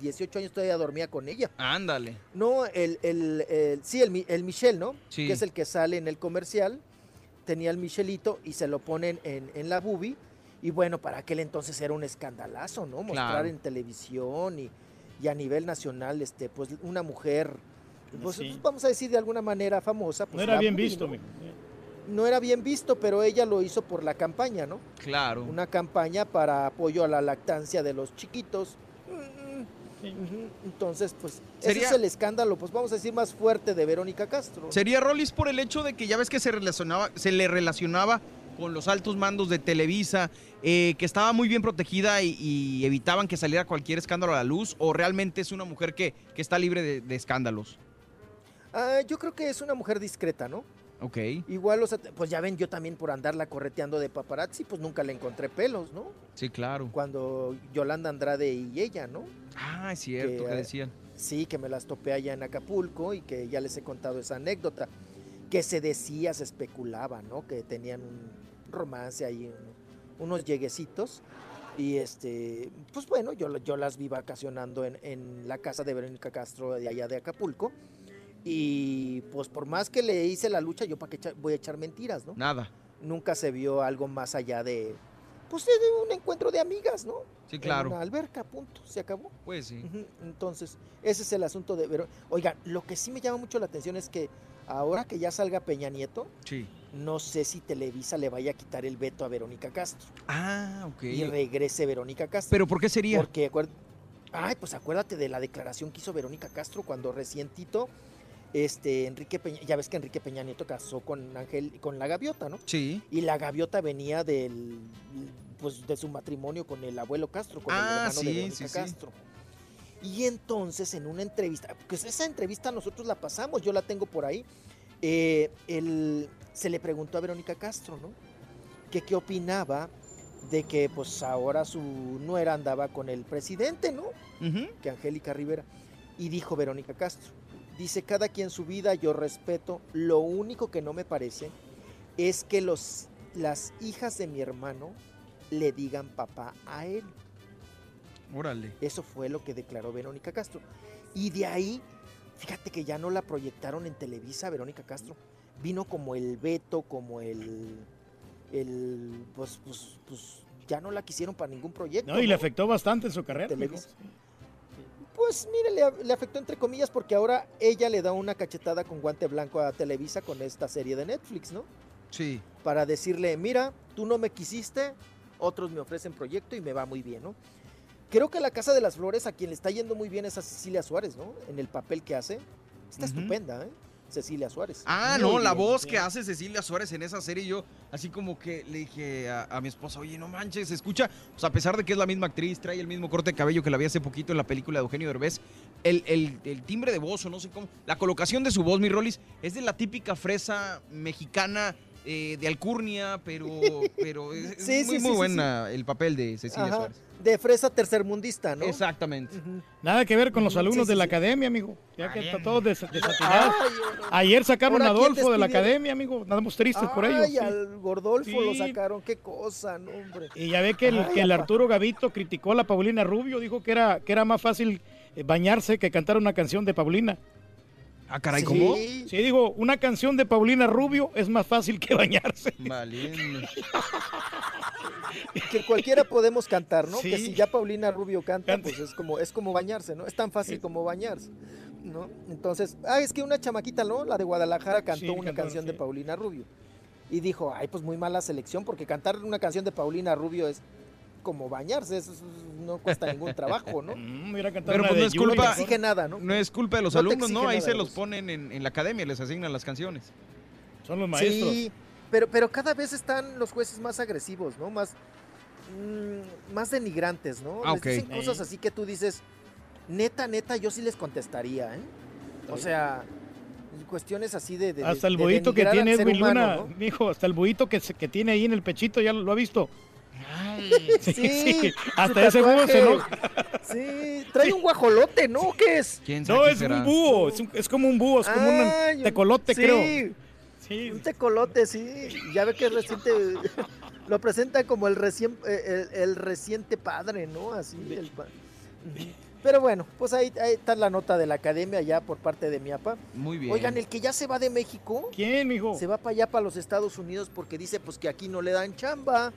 18 años todavía dormía con ella. Ándale. No, el, el, el- sí, el, el Michel, ¿no? Sí. Que es el que sale en el comercial. Tenía el Michelito y se lo ponen en, en la bubi. Y bueno, para aquel entonces era un escandalazo, ¿no? Mostrar Claro. en televisión y, y a nivel nacional, este, pues una mujer, pues, Sí. vamos a decir de alguna manera famosa. Pues, No era bien visto, ¿no? era bien visto, pero ella lo hizo por la campaña, ¿no? Claro. Una campaña para apoyo a la lactancia de los chiquitos. Entonces, pues, ese Sería- es el escándalo, pues vamos a decir, más fuerte de Verónica Castro. Sería Rollis por el hecho de que ya ves que se relacionaba, se le relacionaba con los altos mandos de Televisa, eh, que estaba muy bien protegida y, y evitaban que saliera cualquier escándalo a la luz, o realmente es una mujer que, que está libre de, de escándalos. Ah, yo creo que es una mujer discreta, ¿no? Ok. Igual, o sea, pues ya ven, yo también por andarla correteando de paparazzi, pues nunca le encontré pelos, ¿no? Sí, claro. Cuando Yolanda Andrade y ella, ¿no? Ah, es cierto, que eh, decían. Sí, que me las topé allá en Acapulco y que ya les he contado esa anécdota. Que se decía, se especulaba, ¿no? Que tenían un romance ahí, un- unos lleguecitos. Y este, pues bueno, yo, yo las vi vacacionando en, en la casa de Verónica Castro de allá de Acapulco. Y pues por más que le hice la lucha, yo para qué voy a echar mentiras, ¿no? Nada. Nunca se vio algo más allá de, pues de un encuentro de amigas, ¿no? Sí, claro. En una alberca, punto, se acabó. Pues sí. Entonces, ese es el asunto de Vero- Oigan, lo que sí me llama mucho la atención es que ahora que ya salga Peña Nieto, Sí. no sé si Televisa le vaya a quitar el veto a Verónica Castro Ah, ok. y regrese Verónica Castro. ¿Pero por qué sería? Porque, ay, pues acuérdate de la declaración que hizo Verónica Castro cuando recién Tito este Enrique Peña, ya ves que Enrique Peña Nieto casó con Ángel, con la gaviota, ¿no? Sí. Y la gaviota venía del, pues, de su matrimonio con el abuelo Castro, con el Ah, hermano sí, de Verónica sí, sí. Y entonces en una entrevista, pues esa entrevista nosotros la pasamos, yo la tengo por ahí, eh, el- se le preguntó a Verónica Castro, ¿no? Que qué opinaba de que pues ahora su nuera andaba con el presidente, ¿no? Que Angélica Rivera. Y dijo Verónica Castro, dice, cada quien su vida, yo respeto, lo único que no me parece es que los, las hijas de mi hermano le digan papá a él. Órale. Eso fue lo que declaró Verónica Castro. Y de ahí, fíjate que ya no la proyectaron en Televisa, Verónica Castro. Vino como el veto, como el. el pues, pues, pues ya no la quisieron para ningún proyecto. No, y le afectó bastante en su carrera. Televisa. Pues mire, le, le afectó entre comillas porque ahora ella le da una cachetada con guante blanco a Televisa con esta serie de Netflix, ¿no? Sí. Para decirle, mira, tú no me quisiste, otros me ofrecen proyecto y me va muy bien, ¿no? Creo que la Casa de las Flores a quien le está yendo muy bien es a Cecilia Suárez, ¿no? En el papel que hace. Está Ujú. estupenda, ¿eh? Cecilia Suárez. Ah, Muy no, la voz que hace Cecilia Suárez en esa serie, yo así como que le dije a, a mi esposa, oye, no manches, se escucha, sea, a pesar de que es la misma actriz, trae el mismo corte de cabello que la vi hace poquito en la película de Eugenio Derbez, el, el- el timbre de voz o no sé cómo, la colocación de su voz, mi Rolis, es de la típica fresa mexicana eh, de alcurnia, pero, pero es, Sí, muy, sí, muy sí, sí, buena el papel de Cecilia Ajá, Suárez. De fresa tercermundista, ¿no? Exactamente. Nada que ver con los alumnos sí, de la academia, amigo. Ya que está todo des- desatinados. Ay, Ayer sacaron a ¿Ahora quién Adolfo de la academia, amigo. Andamos tristes por ello. Ay, sí. al Gordolfo lo sacaron, qué cosa, no, hombre. Y ya ve que el, Ay, que el. Arturo Gavito criticó a la Paulina Rubio, dijo que era, que era más fácil eh, bañarse que cantar una canción de Paulina. Ah, caray. ¿cómo? Sí, digo, una canción de Paulina Rubio es más fácil que bañarse. Valiendo. Que cualquiera podemos cantar, ¿no? Sí. Que si ya Paulina Rubio canta, pues es como, es como bañarse, ¿no? Es tan fácil como bañarse, ¿no? Entonces, ah, es que una chamaquita, ¿no? La de Guadalajara cantó Sí, una cantó, canción de. Paulina Rubio. Y dijo, ay, pues muy mala selección, porque cantar una canción de Paulina Rubio es como bañarse, eso es- no cuesta ningún trabajo, ¿no? Mm, mira, cantar Pero pues no es No culpa- mejor. exige nada, ¿no? No es culpa de los No alumnos, ¿no? Ahí se los ponen en, en la academia, les asignan las canciones. Son los maestros. Sí, pero, pero cada vez están los jueces más agresivos, ¿no? Más, mm, más denigrantes, ¿no? Ah, Les dicen cosas así que tú dices, neta, neta, yo sí les contestaría, ¿eh? O sea, cuestiones así de... de- Hasta el de buito que tiene Edwin humano, Luna, ¿no? mijo, hasta el buito que, se- que tiene ahí en el pechito, ¿ya lo, lo ha visto? Sí, sí, su hasta ese búho se tatuaje. enoja. Sí, trae un guajolote, ¿no? ¿Qué es? ¿Quién sabe No, qué es será? un búho, es, un- es como un búho, es como Ay, un tecolote, sí, creo. Sí, Un tecolote, sí. Ya ve que es reciente... Lo presenta como el, recién, eh, el, el reciente padre, ¿no? Así, el. Pero bueno, pues ahí, ahí está la nota de la academia ya por parte de mi apa. Muy bien. Oigan, el que ya se va de México, ¿Quién, mijo? se va para allá, para los Estados Unidos, porque dice pues que aquí no le dan chamba.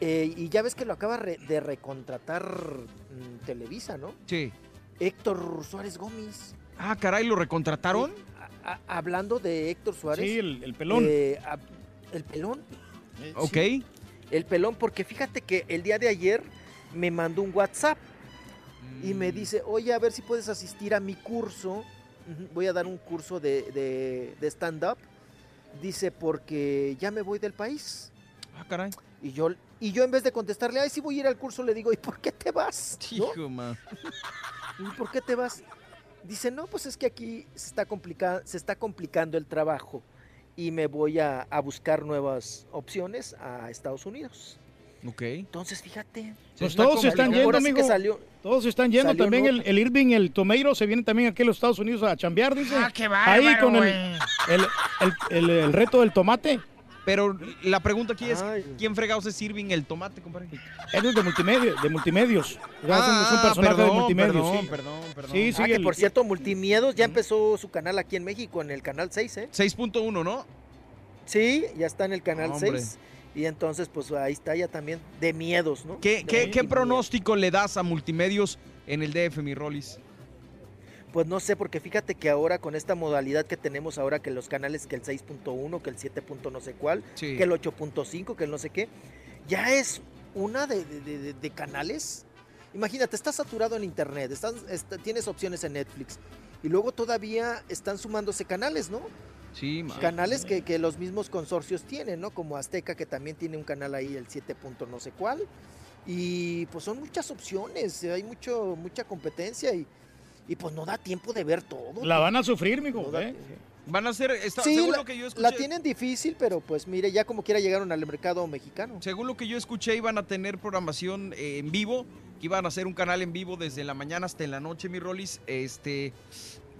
Eh, y ya ves que lo acaba re- de recontratar mm, Televisa, ¿no? Sí. Héctor Suárez Gómez. Ah, caray, ¿lo recontrataron? A- a- hablando de Héctor Suárez. Sí, el, el pelón. eh, a- el pelón. Ok. Sí, el pelón, porque fíjate que el día de ayer me mandó un WhatsApp y me dice, oye, a ver si puedes asistir a mi curso. Voy a dar un curso de, de- de stand-up. Dice, porque ya me voy del país. Ah, caray. Y yo, y yo en vez de contestarle, ay, sí voy a ir al curso, le digo, ¿y por qué te vas? ¿No? Hijo, ma. ¿Y por qué te vas? Dice, no, pues es que aquí se está, complica- se está complicando el trabajo y me voy a, a buscar nuevas opciones a Estados Unidos. Ok. Entonces, fíjate. Pues todos se están yendo, Ahora sí que amigo. salió. Todos se están yendo. También el, el Irving, el Tomeiro, se viene también aquí a los Estados Unidos a chambear, dice. Ah, qué Ahí bárbaro, con el, güey. el, el- el- el reto del tomate. Pero la pregunta aquí es, Ay. ¿quién fregados es Irving el tomate, compadre? Él es de multimedia, de multimedios. Ya es un- es un Ah, personaje de perdón, multimedios, perdón, sí. perdón, perdón. Sí, sí, ah, que por cierto, Multimiedos ya empezó su canal aquí en México, en el canal 6, ¿eh? 6.1, ¿no? Sí, ya está en el canal Hombre. 6. Y entonces, pues ahí está ya también de miedos, ¿no? ¿Qué, De qué, qué multimiedos. pronóstico le das a multimedios en el DF, mi Rolis? Pues no sé, porque fíjate que ahora con esta modalidad que tenemos ahora, que los canales, que el 6.1, que el 7. punto no sé cuál, Sí. que el 8.5, que el no sé qué, ya es una de, de- de- de- de canales. Imagínate, estás saturado en internet, estás, est- tienes opciones en Netflix Y luego todavía están sumándose canales, ¿no? Sí, ma. Canales que, que los mismos consorcios tienen, ¿no? Como Azteca, que también tiene un canal ahí, el 7 punto no sé cuál. Y pues son muchas opciones, hay mucho, mucha competencia y, y pues no da tiempo de ver todo. La van a sufrir, mijo. ¿eh? Van a ser, está- Sí, según la, lo que yo escuché, la tienen difícil, pero pues mire, ya como quiera llegaron al mercado mexicano. según lo que yo escuché, iban a tener programación eh, en vivo, que iban a hacer un canal en vivo desde la mañana hasta en la noche, mi Rolis. Este,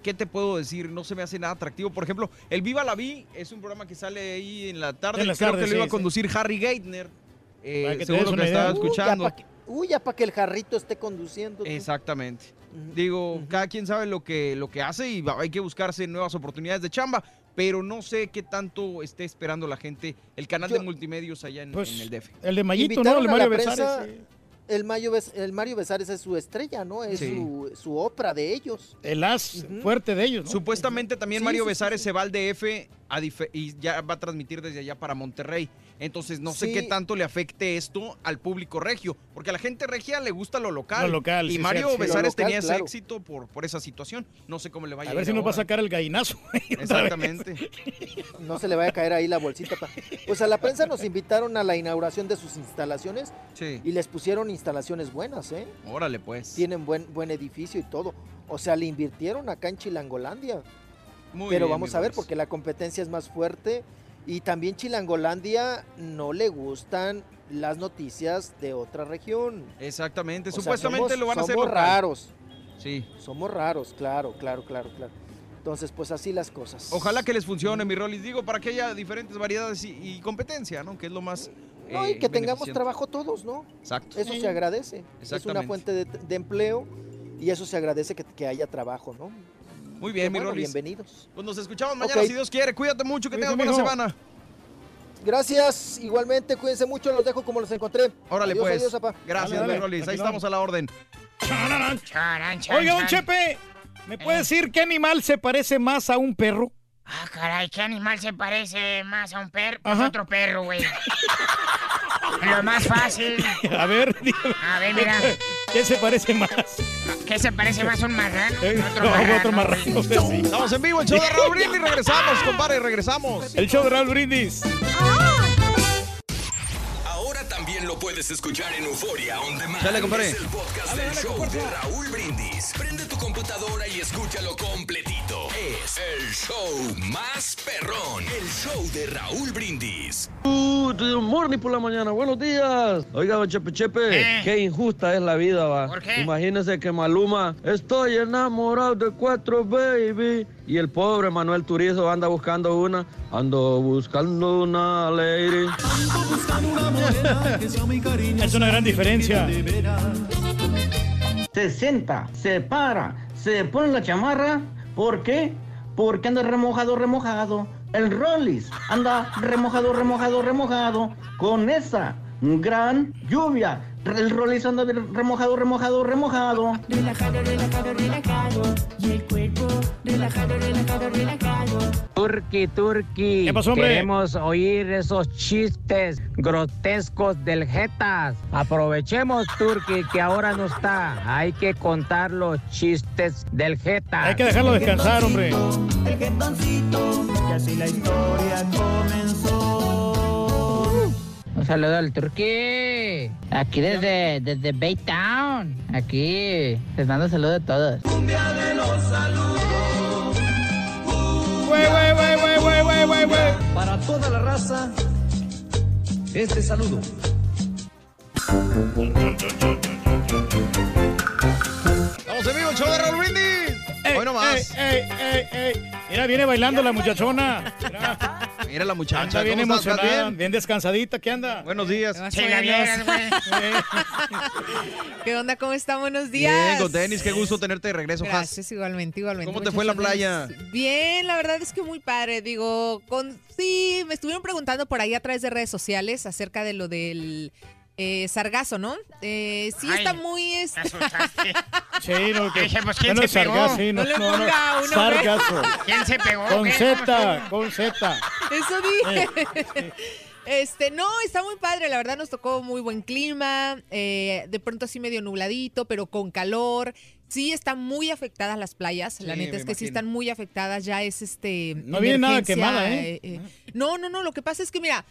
¿qué te puedo decir? No se me hace nada atractivo. Por ejemplo, el Viva la Vi es un programa que sale ahí en la tarde. En las Creo tardes, que lo iba a sí. conducir Harry Geithner. eh, según lo que idea. estaba Uy, ya escuchando. que- Uy, ya para que el jarrito esté conduciendo. tú. Exactamente. Digo, cada quien sabe lo que, lo que hace y hay que buscarse nuevas oportunidades de chamba, pero no sé qué tanto esté esperando la gente el canal de multimedios allá en, Pues, en el DF. El de Mayito, ¿no? El Mario Besares. prensa, sí. El Mario, Bes- el Mario Besares es su estrella, ¿no? Es Sí. su, su ópera de ellos. El as fuerte de ellos, ¿no? Supuestamente también Sí, Mario sí, sí, Besares se va al DF a y ya va a transmitir desde allá para Monterrey. Entonces no sé qué tanto le afecte esto al público regio, porque a la gente regia le gusta lo local. Lo local, y sí, Mario. Besares local, tenía ese claro. éxito por, por esa situación. No sé cómo le vaya A a ver si nos va a sacar el gallinazo. Exactamente. No se le vaya a caer ahí la bolsita. pa- Pues a la prensa nos invitaron a la inauguración de sus instalaciones Sí. y les pusieron instalaciones buenas, ¿eh? Órale, pues. Tienen buen, buen edificio y todo. O sea, le invirtieron acá en Chilangolandia. Muy Pero bien, vamos a ver porque la competencia es más fuerte y también Chilangolandia no le gustan las noticias de otra región. Exactamente. O sea, Supuestamente somos- lo van a hacer somos local. raros. Sí. Somos raros, claro, claro, claro, claro. Entonces, pues así las cosas. Ojalá que les funcione, mi Rolis. Digo, para que haya diferentes variedades y, y competencia, ¿no? Que es lo más. No, eh, y que tengamos trabajo todos, ¿no? Exacto. Eso se agradece. Es una fuente de, de empleo y eso se agradece que, que haya trabajo, ¿no? Muy bien, mi bueno, Rolis. bienvenidos. Pues nos escuchamos mañana si Dios quiere. Cuídate mucho, que Cuídate, tengas buena mijo. semana. Gracias, igualmente, cuídense mucho, los dejo como los encontré. Órale, Adiós, pues. adiós, papá. Gracias, Dale, mi dale. Rolis. Ahí estamos a la orden. Oiga, don Chepe, ¿me puede decir qué animal se parece más a un perro? Ah, caray, ¿qué animal se parece más a un perro? Pues otro perro, güey. Lo más fácil. A ver, dígame. A ver, mira. ¿Qué se parece más? ¿Qué se parece más a un marrano? Eh, Otro no, marrano, otro marrano, güey. sí. Estamos en vivo, el show de Raúl Brindis. Regresamos, compadre, regresamos. El show de Raúl Brindis. Ahora también lo puedes escuchar en Euforia On Demand. Dale, compadre. Es el podcast del show de Raúl Brindis. Prende tu computadora y escúchalo completito. Es el show más perrón. El show de Raúl Brindis. Good morning por la mañana, buenos días. Oiga, don Chepe Chepe, Eh. qué injusta es la vida, va. ¿Por qué? Imagínese que Maluma, estoy enamorado de cuatro, baby. Y el pobre Manuel Turizo anda buscando una, ando buscando una lady. Es una gran diferencia. Se sienta, se para, se pone la chamarra. ¿Por qué? Porque anda remojado, remojado. El Rollis anda remojado, remojado, remojado. Con esa gran lluvia. El Rollis anda de- remojado, remojado, remojado. Relajado, relajado, relajado. Y el cuerpo relajado, relajado, relajado. Turki, Turki. ¿Qué pasó, hombre? Queremos oír esos chistes grotescos del Jetas. Aprovechemos, Turki, que ahora no está. Hay que contar los chistes del Jetas. Hay que dejarlo descansar, hombre. El jetoncito. Y así la historia comenzó. Saludo al Turki. Aquí desde, desde Baytown. Aquí les mando saludos a todos. Cumbia de los saludos. Güey. Para toda la raza, este saludo. Estamos en vivo, show de Raúl Brindis. Hoy nomás. Ey, ey, ey, ey. Mira, viene bailando la muchachona. Mira, Mira la muchacha. anda bien ¿cómo estás? ¿Estás emocionada, bien? bien descansadita. ¿Qué anda? Buenos días. Güey. ¿Qué onda? ¿Cómo están? Buenos Bien, días. con tenis, qué gusto tenerte de regreso, Has. Gracias, igualmente, igualmente. ¿Cómo te fue la playa? Bien, la verdad es que muy padre. Digo, con sí, me estuvieron preguntando por ahí a través de redes sociales acerca de lo del eh, sargazo, ¿no? Eh, sí, Ay, está muy... es- Me asustaste. Sí, no, que. Dije, pues, ¿quién no se sargazo, pegó? sí, no, No le no, no. ponga uno, güey. Sargazo. ¿Quién se pegó? Con. Z, con Z. Eso dije. Eh, Este, no, está muy padre, la verdad nos tocó muy buen clima, eh, de pronto así medio nubladito, pero con calor. Sí están muy afectadas las playas, la Sí, neta es que sí imagino. están muy afectadas, ya es este... No viene nada quemada, ¿eh? eh, No, no, no, lo que pasa es que mira,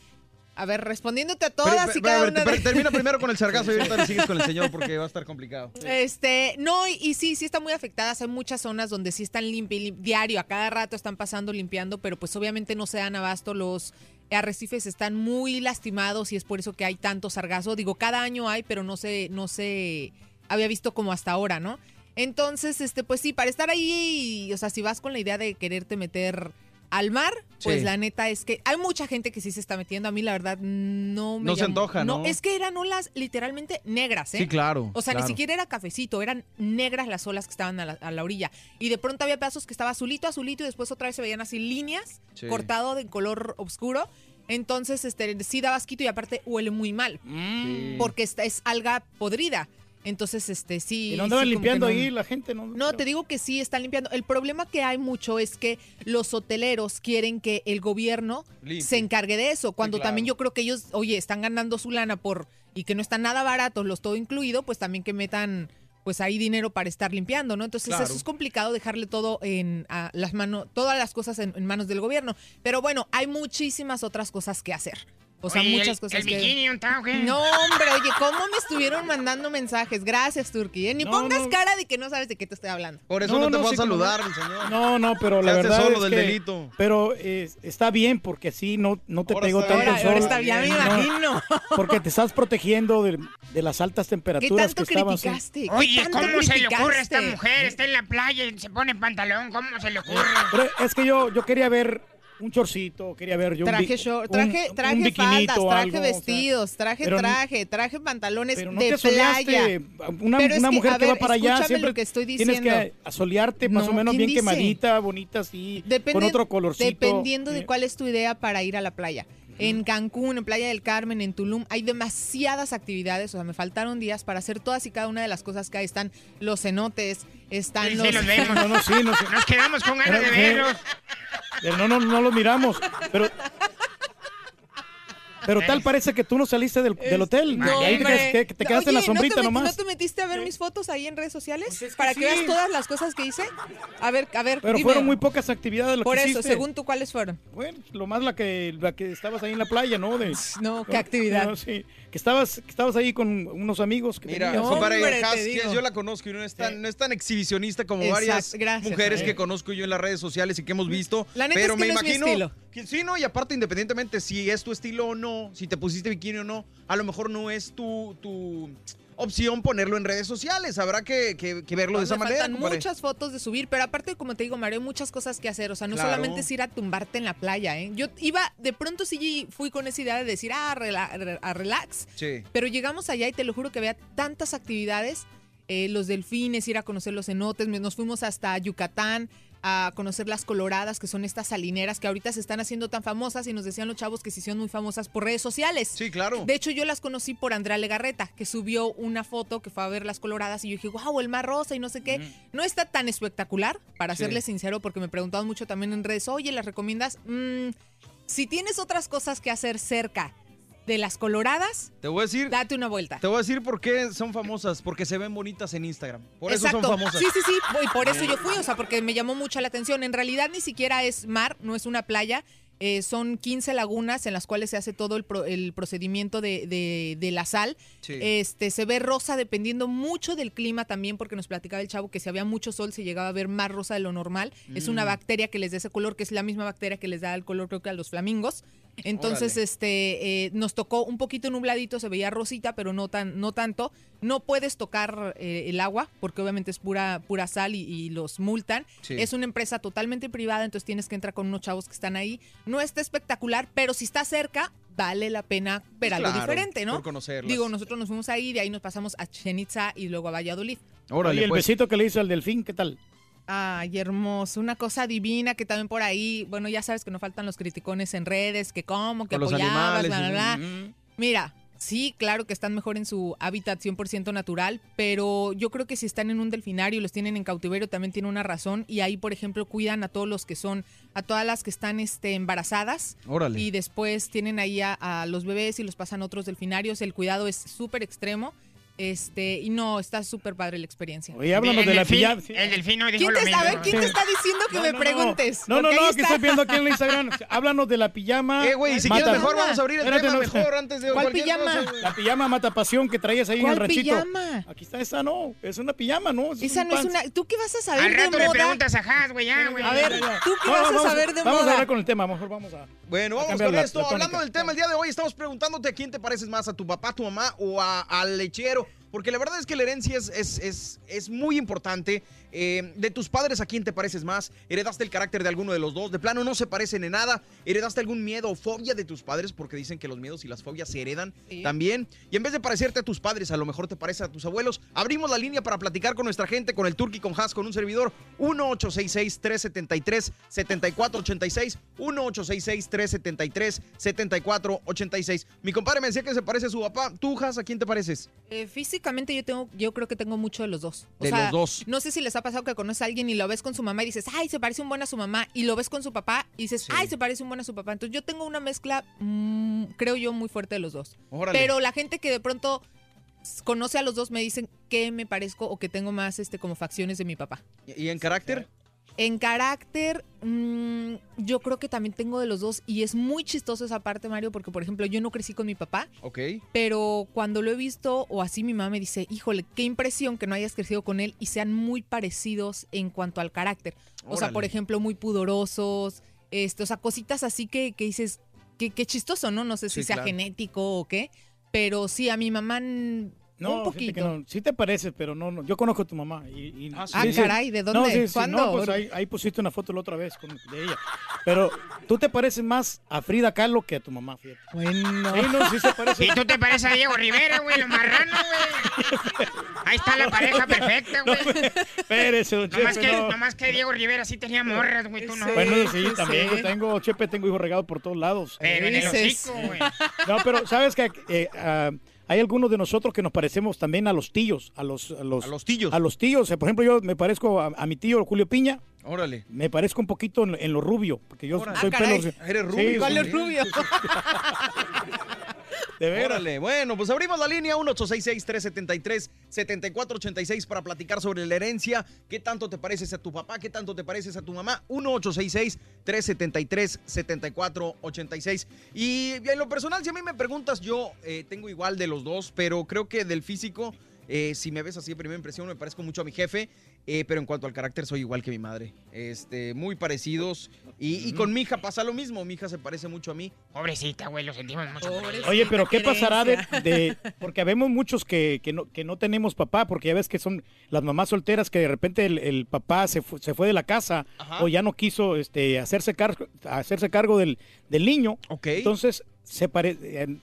a ver, respondiéndote a Pero, todas y pero, cada a ver, una pero de- termina primero con el sargazo y ahorita sigues con el señor porque va a estar complicado. Este, no, y, y sí, sí están muy afectadas. Hay muchas zonas donde sí están limpi, lim- diario, a cada rato están pasando limpiando, pero pues obviamente no se dan abasto. Los arrecifes están muy lastimados y es por eso que hay tanto sargazo. Digo, cada año hay, pero no se, no se había visto como hasta ahora, ¿no? Entonces, este, pues sí, para estar ahí, o sea, si vas con la idea de quererte meter al mar, pues Sí. la neta es que hay mucha gente que sí se está metiendo. A mí, la verdad, no me No se antoja, ¿no? Es que eran olas literalmente negras, ¿eh? Sí, claro, O sea, claro. ni siquiera era cafecito, eran negras las olas que estaban a la, a la orilla. Y de pronto había pedazos que estaba azulito, azulito, y después otra vez se veían así líneas, Sí. cortado de color oscuro. Entonces, este, sí da asquito y aparte huele muy mal. Porque esta es alga podrida. Entonces, este, sí. Y no andaban sí, limpiando no- ahí la gente, ¿no? no, te digo que sí, están limpiando. El problema que hay mucho es que los hoteleros quieren que el gobierno Limpie. se encargue de eso, cuando claro. también yo creo que ellos, oye, están ganando su lana por y que no están nada baratos, los todo incluido, pues también que metan pues ahí dinero para estar limpiando, ¿no? Entonces Claro. eso es complicado dejarle todo en a las manos, todas las cosas en, en manos del gobierno. Pero bueno, hay muchísimas otras cosas que hacer. O sea, Oye, ¿y muchas el- cosas el que... bikini qué? No, hombre, oye, ¿cómo me estuvieron mandando mensajes? Gracias, Turki. ¿eh? Ni No, pongas no. cara de que no sabes de qué te estoy hablando. Por eso no, te a sí, saludar, mi señor. No, no, pero la verdad solo es del que- delito. Pero eh, está bien porque así no, no te Ahora está tanto el sol. Ahora está bien, me No, imagino. Porque te estás protegiendo de, de las altas ¿Qué temperaturas tanto que estaban. criticaste? ¿Qué Oye, tanto ¿cómo se le ocurre a esta mujer? Está en la playa y se pone pantalón. ¿Cómo se le ocurre? Pero es que yo, yo quería ver un chorcito, quería ver yo un Traje, bi- short, un- traje, un traje biquinito faldas, o traje algo, o sea, vestidos, traje pero no- traje, traje pantalones pero no de te playa. Una, Pero una que, mujer que va ver, para allá siempre lo que estoy tienes que diciendo. asolearte más No, o menos ¿quién bien dice? quemadita, bonita, así, Depende- con otro colorcito. Dependiendo de Sí. cuál es tu idea para ir a la playa. En Cancún, en Playa del Carmen, en Tulum, hay demasiadas actividades, o sea, me faltaron días para hacer todas y cada una de las cosas que hay. Están los cenotes, están Sí, los... sí, los vemos. No, no, sí. Nos quedamos con ganas de verlos. Pero no, no, no lo miramos. Pero, pero tal parece que tú no saliste del, del hotel. No, ahí te, te quedaste en la Oye, ¿no te sombrita nomás. ¿No te metiste a ver mis fotos ahí en redes sociales? Pues para que sí. veas todas las cosas que hice. A ver, a ver, Pero dime. fueron muy pocas actividades lo Por que eso, hiciste. según tú, ¿cuáles fueron? Bueno, lo más la que, la que estabas ahí en la playa, ¿no? De, No, ¿qué actividad? No, sí. Que estabas, que estabas ahí con unos amigos. Que Mira, compadre, yo la conozco y no es tan, no es tan exhibicionista como Exacto, varias gracias, mujeres eh. que conozco yo en las redes sociales y que hemos visto. La neta pero es que me no es mi imagino estilo. que sí, no, y aparte, independientemente si es tu estilo o no, si te pusiste bikini o no, a lo mejor no es tu, tu opción ponerlo en redes sociales. Habrá que, que- que verlo de esa me manera. faltan compadre. muchas fotos de subir, pero aparte, como te digo, Mario, hay muchas cosas que hacer. O sea, no Claro. solamente es ir a tumbarte en la playa, ¿eh? Yo iba, de pronto sí fui con esa idea de decir, ah, rela- a relax. Sí. Pero llegamos allá y te lo juro que había tantas actividades, eh, los delfines, ir a conocer los cenotes, nos fuimos hasta Yucatán a conocer las coloradas, que son estas salineras que ahorita se están haciendo tan famosas y nos decían los chavos que se hicieron muy famosas por redes sociales. Sí, claro. De hecho, yo las conocí por Andrea Legarreta, que subió una foto que fue a ver las coloradas y yo dije, wow, el mar rosa y no sé qué. No está tan espectacular, para Sí. serles sincero, porque me preguntaban mucho también en redes, oye, ¿las recomiendas? Mm, si tienes otras cosas que hacer cerca de las coloradas, Te voy a decir. date una vuelta. Te voy a decir por qué son famosas, porque se ven bonitas en Instagram. Por eso son famosas. Sí, sí, sí. Y por eso yo fui, o sea, porque me llamó mucho la atención. En realidad ni siquiera es mar, no es una playa. eh, son 15 lagunas en las cuales se hace todo el, pro- el procedimiento de, de- de la sal. Sí. Este, se ve rosa dependiendo mucho del clima también, porque nos platicaba el chavo que si había mucho sol se llegaba a ver más rosa de lo normal. Es una Mm. bacteria que les da ese color, que es la misma bacteria que les da el color creo que a los flamingos. Entonces, Órale. este, eh, nos tocó un poquito nubladito, se veía rosita, pero no tan, no tanto. No puedes tocar eh, el agua, porque obviamente es pura, pura sal y, y los multan. Sí. Es una empresa totalmente privada, entonces tienes que entrar con unos chavos que están ahí. No está espectacular, pero si está cerca, vale la pena ver algo Claro, diferente, ¿no? por conocerlas. Digo, nosotros nos fuimos ahí, de ahí nos pasamos a Chichen Itza y luego a Valladolid. Órale, y el pues. besito que le hizo al delfín, ¿qué tal? Ay, hermoso, una cosa divina que también por ahí, bueno, ya sabes que no faltan los criticones en redes, que cómo, que Con apoyabas, bla, bla, bla. Mira, Sí, claro que están mejor en su hábitat 100% natural, pero yo creo que si están en un delfinario y los tienen en cautiverio también tiene una razón y ahí, por ejemplo, cuidan a todos los que son, a todas las que están este, embarazadas Órale. y después tienen ahí a, a los bebés y los pasan a otros delfinarios. El cuidado es súper extremo. Este, y no, está súper padre la experiencia. Oye, háblanos de la pijama. El delfino dijo ¿Quién lo te, mismo. a ver, ¿quién te está diciendo que me preguntes? No, no, no, ahí que estoy viendo aquí en el Instagram. Háblanos de la pijama. Eh, güey, si quieres mejor vamos a abrir el Espérate, tema no. mejor antes de ¿Cuál pijama? cosa. La pijama mata pasión que traías ahí en el ¿Cuál ranchito. pijama? Aquí está esa, no. Es una pijama, ¿no? Esa no es pants. una. ¿Tú qué vas a saber Al de rato le moda? preguntas a Has, güey, ya, güey. A ver, ¿tú qué No, vas a saber de Vamos a moda? hablar con el tema, mejor vamos a. Bueno, vamos con esto. Hablando del tema, el día de hoy estamos preguntándote a quién te pareces más, a tu papá, a tu mamá o a- al lechero. Porque la verdad es que la herencia es, es, es, es muy importante. Eh, de tus padres, ¿a quién te pareces más? ¿Heredaste el carácter de alguno de los dos? ¿De plano no se parecen en nada? ¿Heredaste algún miedo o fobia de tus padres? Porque dicen que los miedos y las fobias se heredan también. Y en vez de parecerte a tus padres, a lo mejor te parece a tus abuelos. Abrimos la línea para platicar con nuestra gente, con el Turqui, con Haas, con un servidor. 1-866-373-7486. 1-866-373-7486. Mi compadre me decía que se parece a su papá. ¿Tú, Haas, a quién te pareces? Eh, físicamente yo tengo, yo creo que tengo mucho de los dos. O De sea, los dos. No sé si les ha pasado que conoces a alguien y lo ves con su mamá y dices, ay, se parece un buen a su mamá, y lo ves con su papá y dices, ay, se parece un buen a su papá. Entonces yo tengo una mezcla, mm, creo yo, muy fuerte de los dos. Órale. Pero la gente que de pronto conoce a los dos me dicen que me parezco o que tengo más este como facciones de mi papá. ¿Y y en carácter? En carácter, mm, yo creo que también tengo de los dos y es muy chistoso esa parte, Mario, porque por ejemplo yo no crecí con mi papá, Ok. pero cuando lo he visto o así mi mamá me dice, híjole, qué impresión que no hayas crecido con él y sean muy parecidos en cuanto al carácter. O sea, por ejemplo, muy pudorosos, este, o sea, cositas así que, que dices, que, qué chistoso, ¿no? No sé si Sí, sea claro. genético o qué, pero sí, a mi mamá No, un que poquito. no. Sí te pareces, pero no, no. Yo conozco a tu mamá. Y, y- Ah, sí, sí. caray, ¿de dónde? No, sí, sí, ¿Cuándo? no, pues ahí, ahí pusiste una foto la otra vez con, de ella. Pero tú te pareces más a Frida Kahlo que a tu mamá, fíjate. Bueno. Sí, no, sí se parece. Y tú te pareces a Diego Rivera, güey, lo marrano, güey. Ahí está la pareja perfecta, güey. Espérese, don Nomás Chepe, que, no. nomás que Diego Rivera sí tenía morras, güey, tú no. Bueno, sí, también yo tengo, Chepe, tengo hijos regados por todos lados. Pero en el hocico, güey. No, pero sabes que eh, ah, hay algunos de nosotros que nos parecemos también a los tíos, a los, a los, A los tíos. A los tíos. Por ejemplo, yo me parezco a, a mi tío Julio Piña. Órale. Me parezco un poquito en, en lo rubio, porque yo Órale. soy Ah, caray. pelo. Eres Sí, rubio. ¿Cuál sí. es rubio? De veras. Bueno, pues abrimos la línea 1-866-373-7486 para platicar sobre la herencia. ¿Qué tanto te pareces a tu papá? ¿Qué tanto te pareces a tu mamá? 1-866-373-7486. Y en lo personal, si a mí me preguntas, yo eh, tengo igual de los dos, pero creo que del físico, eh, si me ves así de primera impresión, me parezco mucho a mi jefe. Eh, pero en cuanto al carácter, soy igual que mi madre. Este, muy parecidos. Y, y con mi hija pasa lo mismo. Mi hija se parece mucho a mí. Pobrecita, güey, lo sentimos mucho. Oye, pero ¿qué pasará de, porque habemos muchos que, que, no, que no tenemos papá, porque ya ves que son las mamás solteras que de repente el, el papá se, fu- se fue de la casa Ajá. o ya no quiso este, hacerse, cargo, hacerse cargo del, del niño. Ok. Entonces, se pare-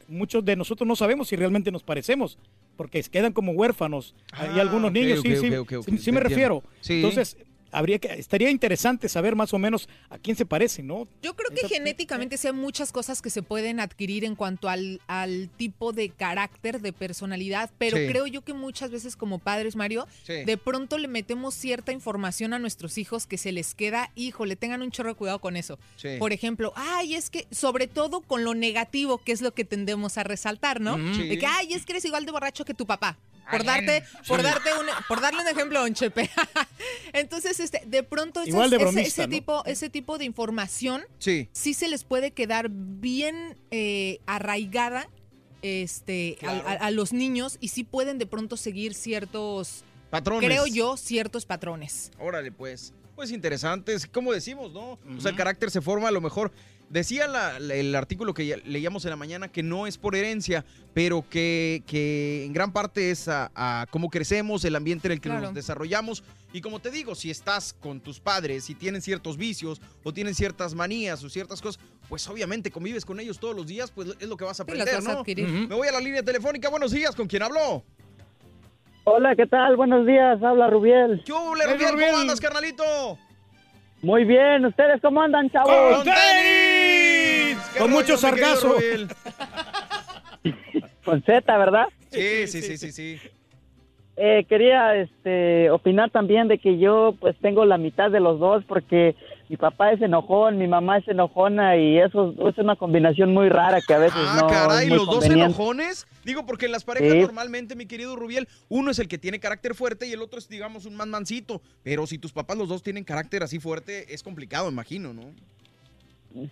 muchos de nosotros no sabemos si realmente nos parecemos, porque quedan como huérfanos. Hay Ah, algunos ok, niños, sí, sí, sí, sí me refiero. Sí. Entonces, habría que, estaría interesante saber más o menos a quién se parecen, ¿no? Yo creo que genéticamente sí hay muchas cosas que se pueden adquirir en cuanto al, al tipo de carácter, de personalidad, pero Sí. creo yo que muchas veces como padres, Mario, Sí. de pronto le metemos cierta información a nuestros hijos que se les queda, híjole, tengan un chorro de cuidado con eso. Sí. Por ejemplo, ay, es que, sobre todo con lo negativo, que es lo que tendemos a resaltar, ¿no? Mm, sí. De que, ay, es que eres igual de borracho que tu papá. Por darte, por darte un, por darle un ejemplo a un chepe. Entonces, este, de pronto esas- Igual de ese- bromista, ese, ¿no? tipo, ese tipo de información Sí. sí se les puede quedar bien eh, arraigada este, a- Claro. a, a los niños y sí pueden de pronto seguir ciertos, Patrones. creo yo, ciertos patrones. Órale, pues. Pues interesantes, como decimos, ¿no? O sea, el carácter se forma a lo mejor. Decía la- la- el artículo que ya leíamos en la mañana que no es por herencia, pero que, que en gran parte es a, a cómo crecemos, el ambiente en el que Claro. nos desarrollamos. Y como te digo, si estás con tus padres y tienen ciertos vicios o tienen ciertas manías o ciertas cosas, pues obviamente convives con ellos todos los días, pues es lo que vas a Sí, aprender, vas a ¿no? Me voy a la línea telefónica. Buenos días, ¿con quién habló? Hola, ¿qué tal? Buenos días, habla Rubiel. ¿Qué hubo, Rubiel? ¿Cómo andas, carnalito? Muy bien, ¿ustedes cómo andan, chavos? ¡Con tenis! ¿Qué Con rollo, mucho sargazo. Con Z, ¿verdad? Sí, sí, sí, sí, sí. Eh, quería este, opinar también de que yo pues tengo la mitad de los dos porque mi papá es enojón, mi mamá es enojona y eso es una combinación muy rara que a veces Ah, no caray, es muy los dos enojones. Digo, porque en las parejas Sí. normalmente, mi querido Rubiel, uno es el que tiene carácter fuerte y el otro es, digamos, un man mansito. Pero si tus papás los dos tienen carácter así fuerte, es complicado, imagino, ¿no?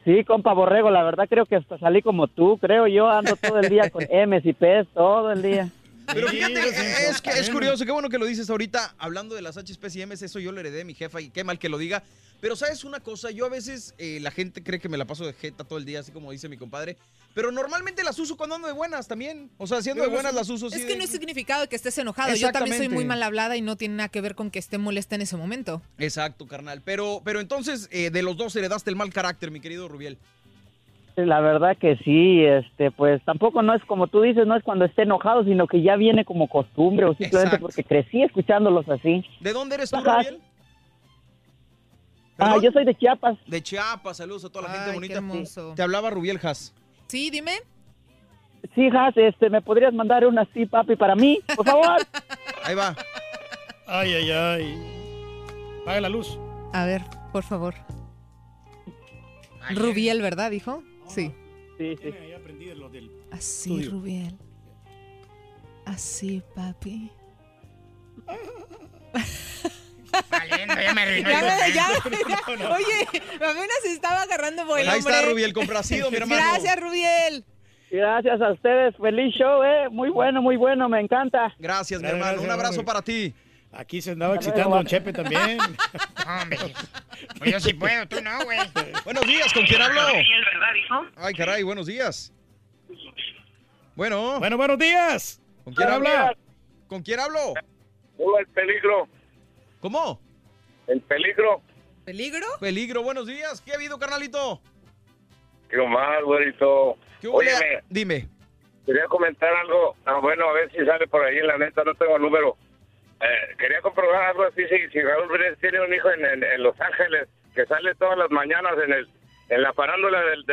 Sí, compa Borrego, la verdad creo que hasta salí como tú, creo yo ando todo el día con M's y P's, todo el día. Pero fíjate, es, que es curioso, qué bueno que lo dices ahorita, hablando de las HPs y Ms, eso yo lo heredé de mi jefa y qué mal que lo diga. Pero sabes una cosa, yo a veces eh, la gente cree que me la paso de jeta todo el día, así como dice mi compadre. Pero normalmente las uso cuando ando de buenas también. O sea, siendo de buenas las uso. Es que de- no es significado que estés enojado. Yo también soy muy mal hablada y no tiene nada que ver con que esté molesta en ese momento. Exacto, carnal. Pero, pero entonces, eh, de los dos heredaste el mal carácter, mi querido Rubiel. La verdad que sí, este, pues tampoco no es como tú dices, no es cuando esté enojado, sino que ya viene como costumbre o simplemente Exacto. porque crecí escuchándolos así. ¿De dónde eres tú. Rubiel? Ah, yo soy de Chiapas. De Chiapas, saludos a toda la gente bonita. qué hermoso. Te hablaba Rubiel Has. Sí, dime. Sí, Has, este, ¿me podrías mandar una así, papi, para mí, por favor? Ahí va. Ay, ay, ay. Paga la luz. A ver, por favor. Rubiel, ¿verdad? Dijo. Sí. Sí, sí. Ya aprendí de lo del Así, estudio. Rubiel. Así, papi. Valiendo, ya me Ya me- ya- ya- Oye, apenas estaba agarrando vuelo. Ahí está. Rubiel, complacido, mi hermano. Gracias, Rubiel. Gracias a ustedes, feliz show, eh, muy bueno, muy bueno, me encanta. Gracias, mi Gracias, hermano. Un abrazo para ti. Aquí se andaba excitando Don Chepe también. Hombre, pues yo sí puedo, tú no, güey. Buenos días, ¿con quién hablo? Ay, caray, buenos días. Bueno. Bueno, buenos días. ¿Con quién Buenos habla? días. ¿Con quién hablo? Hola, el peligro. ¿Cómo? El peligro. ¿Peligro? Peligro, buenos días. ¿Qué ha habido, carnalito? ¿Qué más, güerito? ¿Qué hubo? Óyeme, Dime. quería comentar algo. Ah, bueno, a ver si sale por ahí. La neta, no tengo el número. Eh, quería comprobar algo así. Si, si Raúl Brindis tiene un hijo en, en- en Los Ángeles que sale todas las mañanas en el en la farándula del,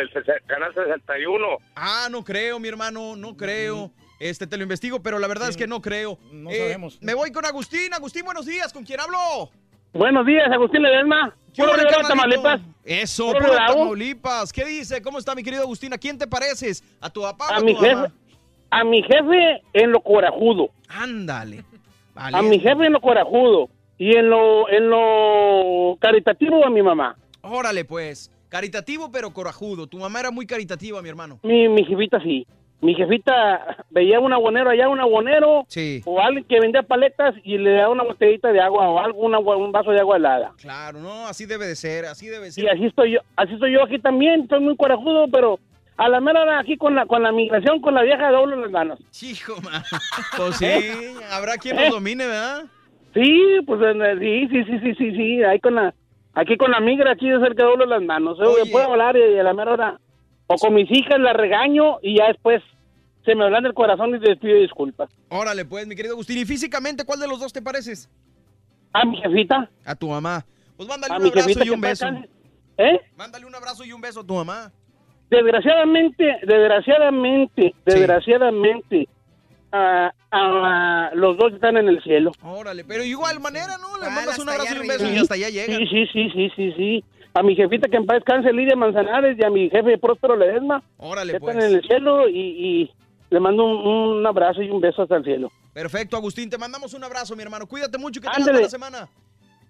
canal 61. Ah, no creo, mi hermano, no creo. Este, te lo investigo, pero la verdad es que no creo. No Eh, sabemos. Me voy con Agustín. Agustín, buenos días. ¿Con quién hablo? Buenos días, Agustín Ledesma. ¿Qué Puro Rivera? Tamaulipas. Eso, Puro. Tamaulipas. ¿Qué dice? ¿Cómo está mi querido Agustín? ¿A quién te pareces? ¿A tu papá o A a mi tu mamá? jefe, a mi jefe en lo corajudo. Ándale. A mi jefe en lo corajudo. Y en lo, en lo caritativo a mi mamá. Órale, pues. Caritativo, pero corajudo. Tu mamá era muy caritativa, mi hermano. Mi, mi jefita sí. Mi jefita veía un abonero allá, un abonero. Sí. O alguien que vendía paletas y le daba una botellita de agua o algo, una- un vaso de agua helada. Claro, no, así debe de ser, así debe ser. Y así estoy yo, así estoy yo aquí también, estoy muy corajudo, pero a la mera hora aquí con la, con la migración, con la vieja doblo las manos. Hijo, man. Pues sí, habrá quien nos domine, ¿verdad? Sí, pues en- sí, sí, sí, sí, sí, sí, ahí con la, aquí con la migra, aquí de cerca doblo las manos. Yo puedo hablar y a la mera hora, o con mis hijas la regaño y ya después se me hablan el corazón y les pido disculpas. Órale, pues, mi querido Agustín. ¿Y físicamente cuál de los dos te pareces? A mi jefita. A tu mamá. Pues mándale A un abrazo y que un beso. pasa- ¿Eh? Mándale un abrazo y un beso a tu mamá. Desgraciadamente, desgraciadamente, desgraciadamente, a, a- los dos están en el cielo. Órale, pero igual manera, ¿no? Le mandas un abrazo y un beso y hasta allá llega. Sí, sí, sí, sí, sí, sí. A mi jefita que en paz descanse, Lidia Manzanares, y a mi jefe Próspero Ledesma, Órale, pues. están en el cielo, y, y le mando un, un abrazo y un beso hasta el cielo. Perfecto, Agustín. Te mandamos un abrazo, mi hermano. Cuídate mucho y que tengas buena semana.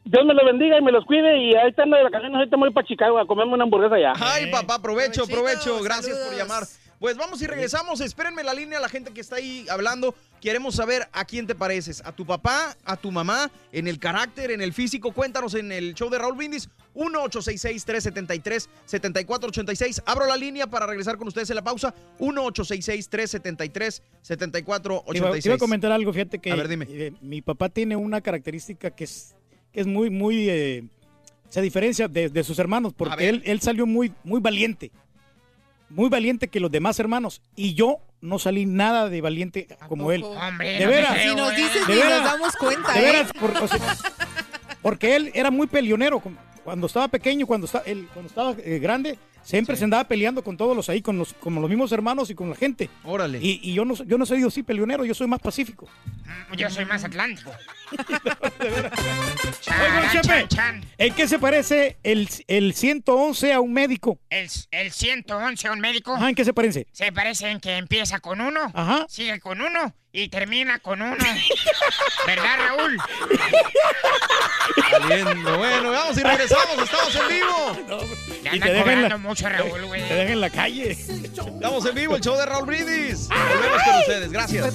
Dios me lo bendiga y me los cuide, y ahí están de vacaciones, ahorita me voy para Chicago a comerme una hamburguesa allá. Ay, papá, aprovecho, Provechitos, aprovecho. Gracias por llamar. Pues vamos y regresamos. Espérenme la línea, la gente que está ahí hablando. Queremos saber a quién te pareces. ¿A tu papá? ¿A tu mamá? ¿En el carácter? ¿En el físico? Cuéntanos en el show de Raúl Brindis. 1-866-373-7486. Abro la línea para regresar con ustedes en la pausa. 1-866-373-7486. Te iba, te iba a comentar algo, fíjate que A ver, dime. eh, mi papá tiene una característica que es, que es muy, muy, eh, se diferencia de, de sus hermanos, porque él, él salió muy, muy valiente, muy valiente que los demás hermanos, y yo no salí nada de valiente como él. Hombre, de veras. creo, Si nos güey. dices De ni nos veras. damos cuenta, De ¿eh? veras, por- o sea, porque él era muy peleonero. Cuando estaba pequeño, cuando estaba, él, cuando estaba eh, grande, siempre se andaba peleando con todos los ahí, con los, como los mismos hermanos y con la gente. Órale. Y, y yo no, soy- yo no soy así peleonero, yo soy más pacífico. Yo soy más atlántico. Oiga, don Chepe, ¿En qué se parece el, el 111 a un médico? El, el 111 a un médico. Ajá, ¿en qué se parece? Se parece en que empieza con uno, Ajá. sigue con uno y termina con uno. ¿Verdad, Raúl? Saliendo. Bueno, vamos y regresamos. Estamos en vivo. Le Y te dejan la- mucho Raúl, güey. Te dejan en la calle. Estamos en vivo, el show de Raúl Brindis. Volvemos con ustedes. Gracias.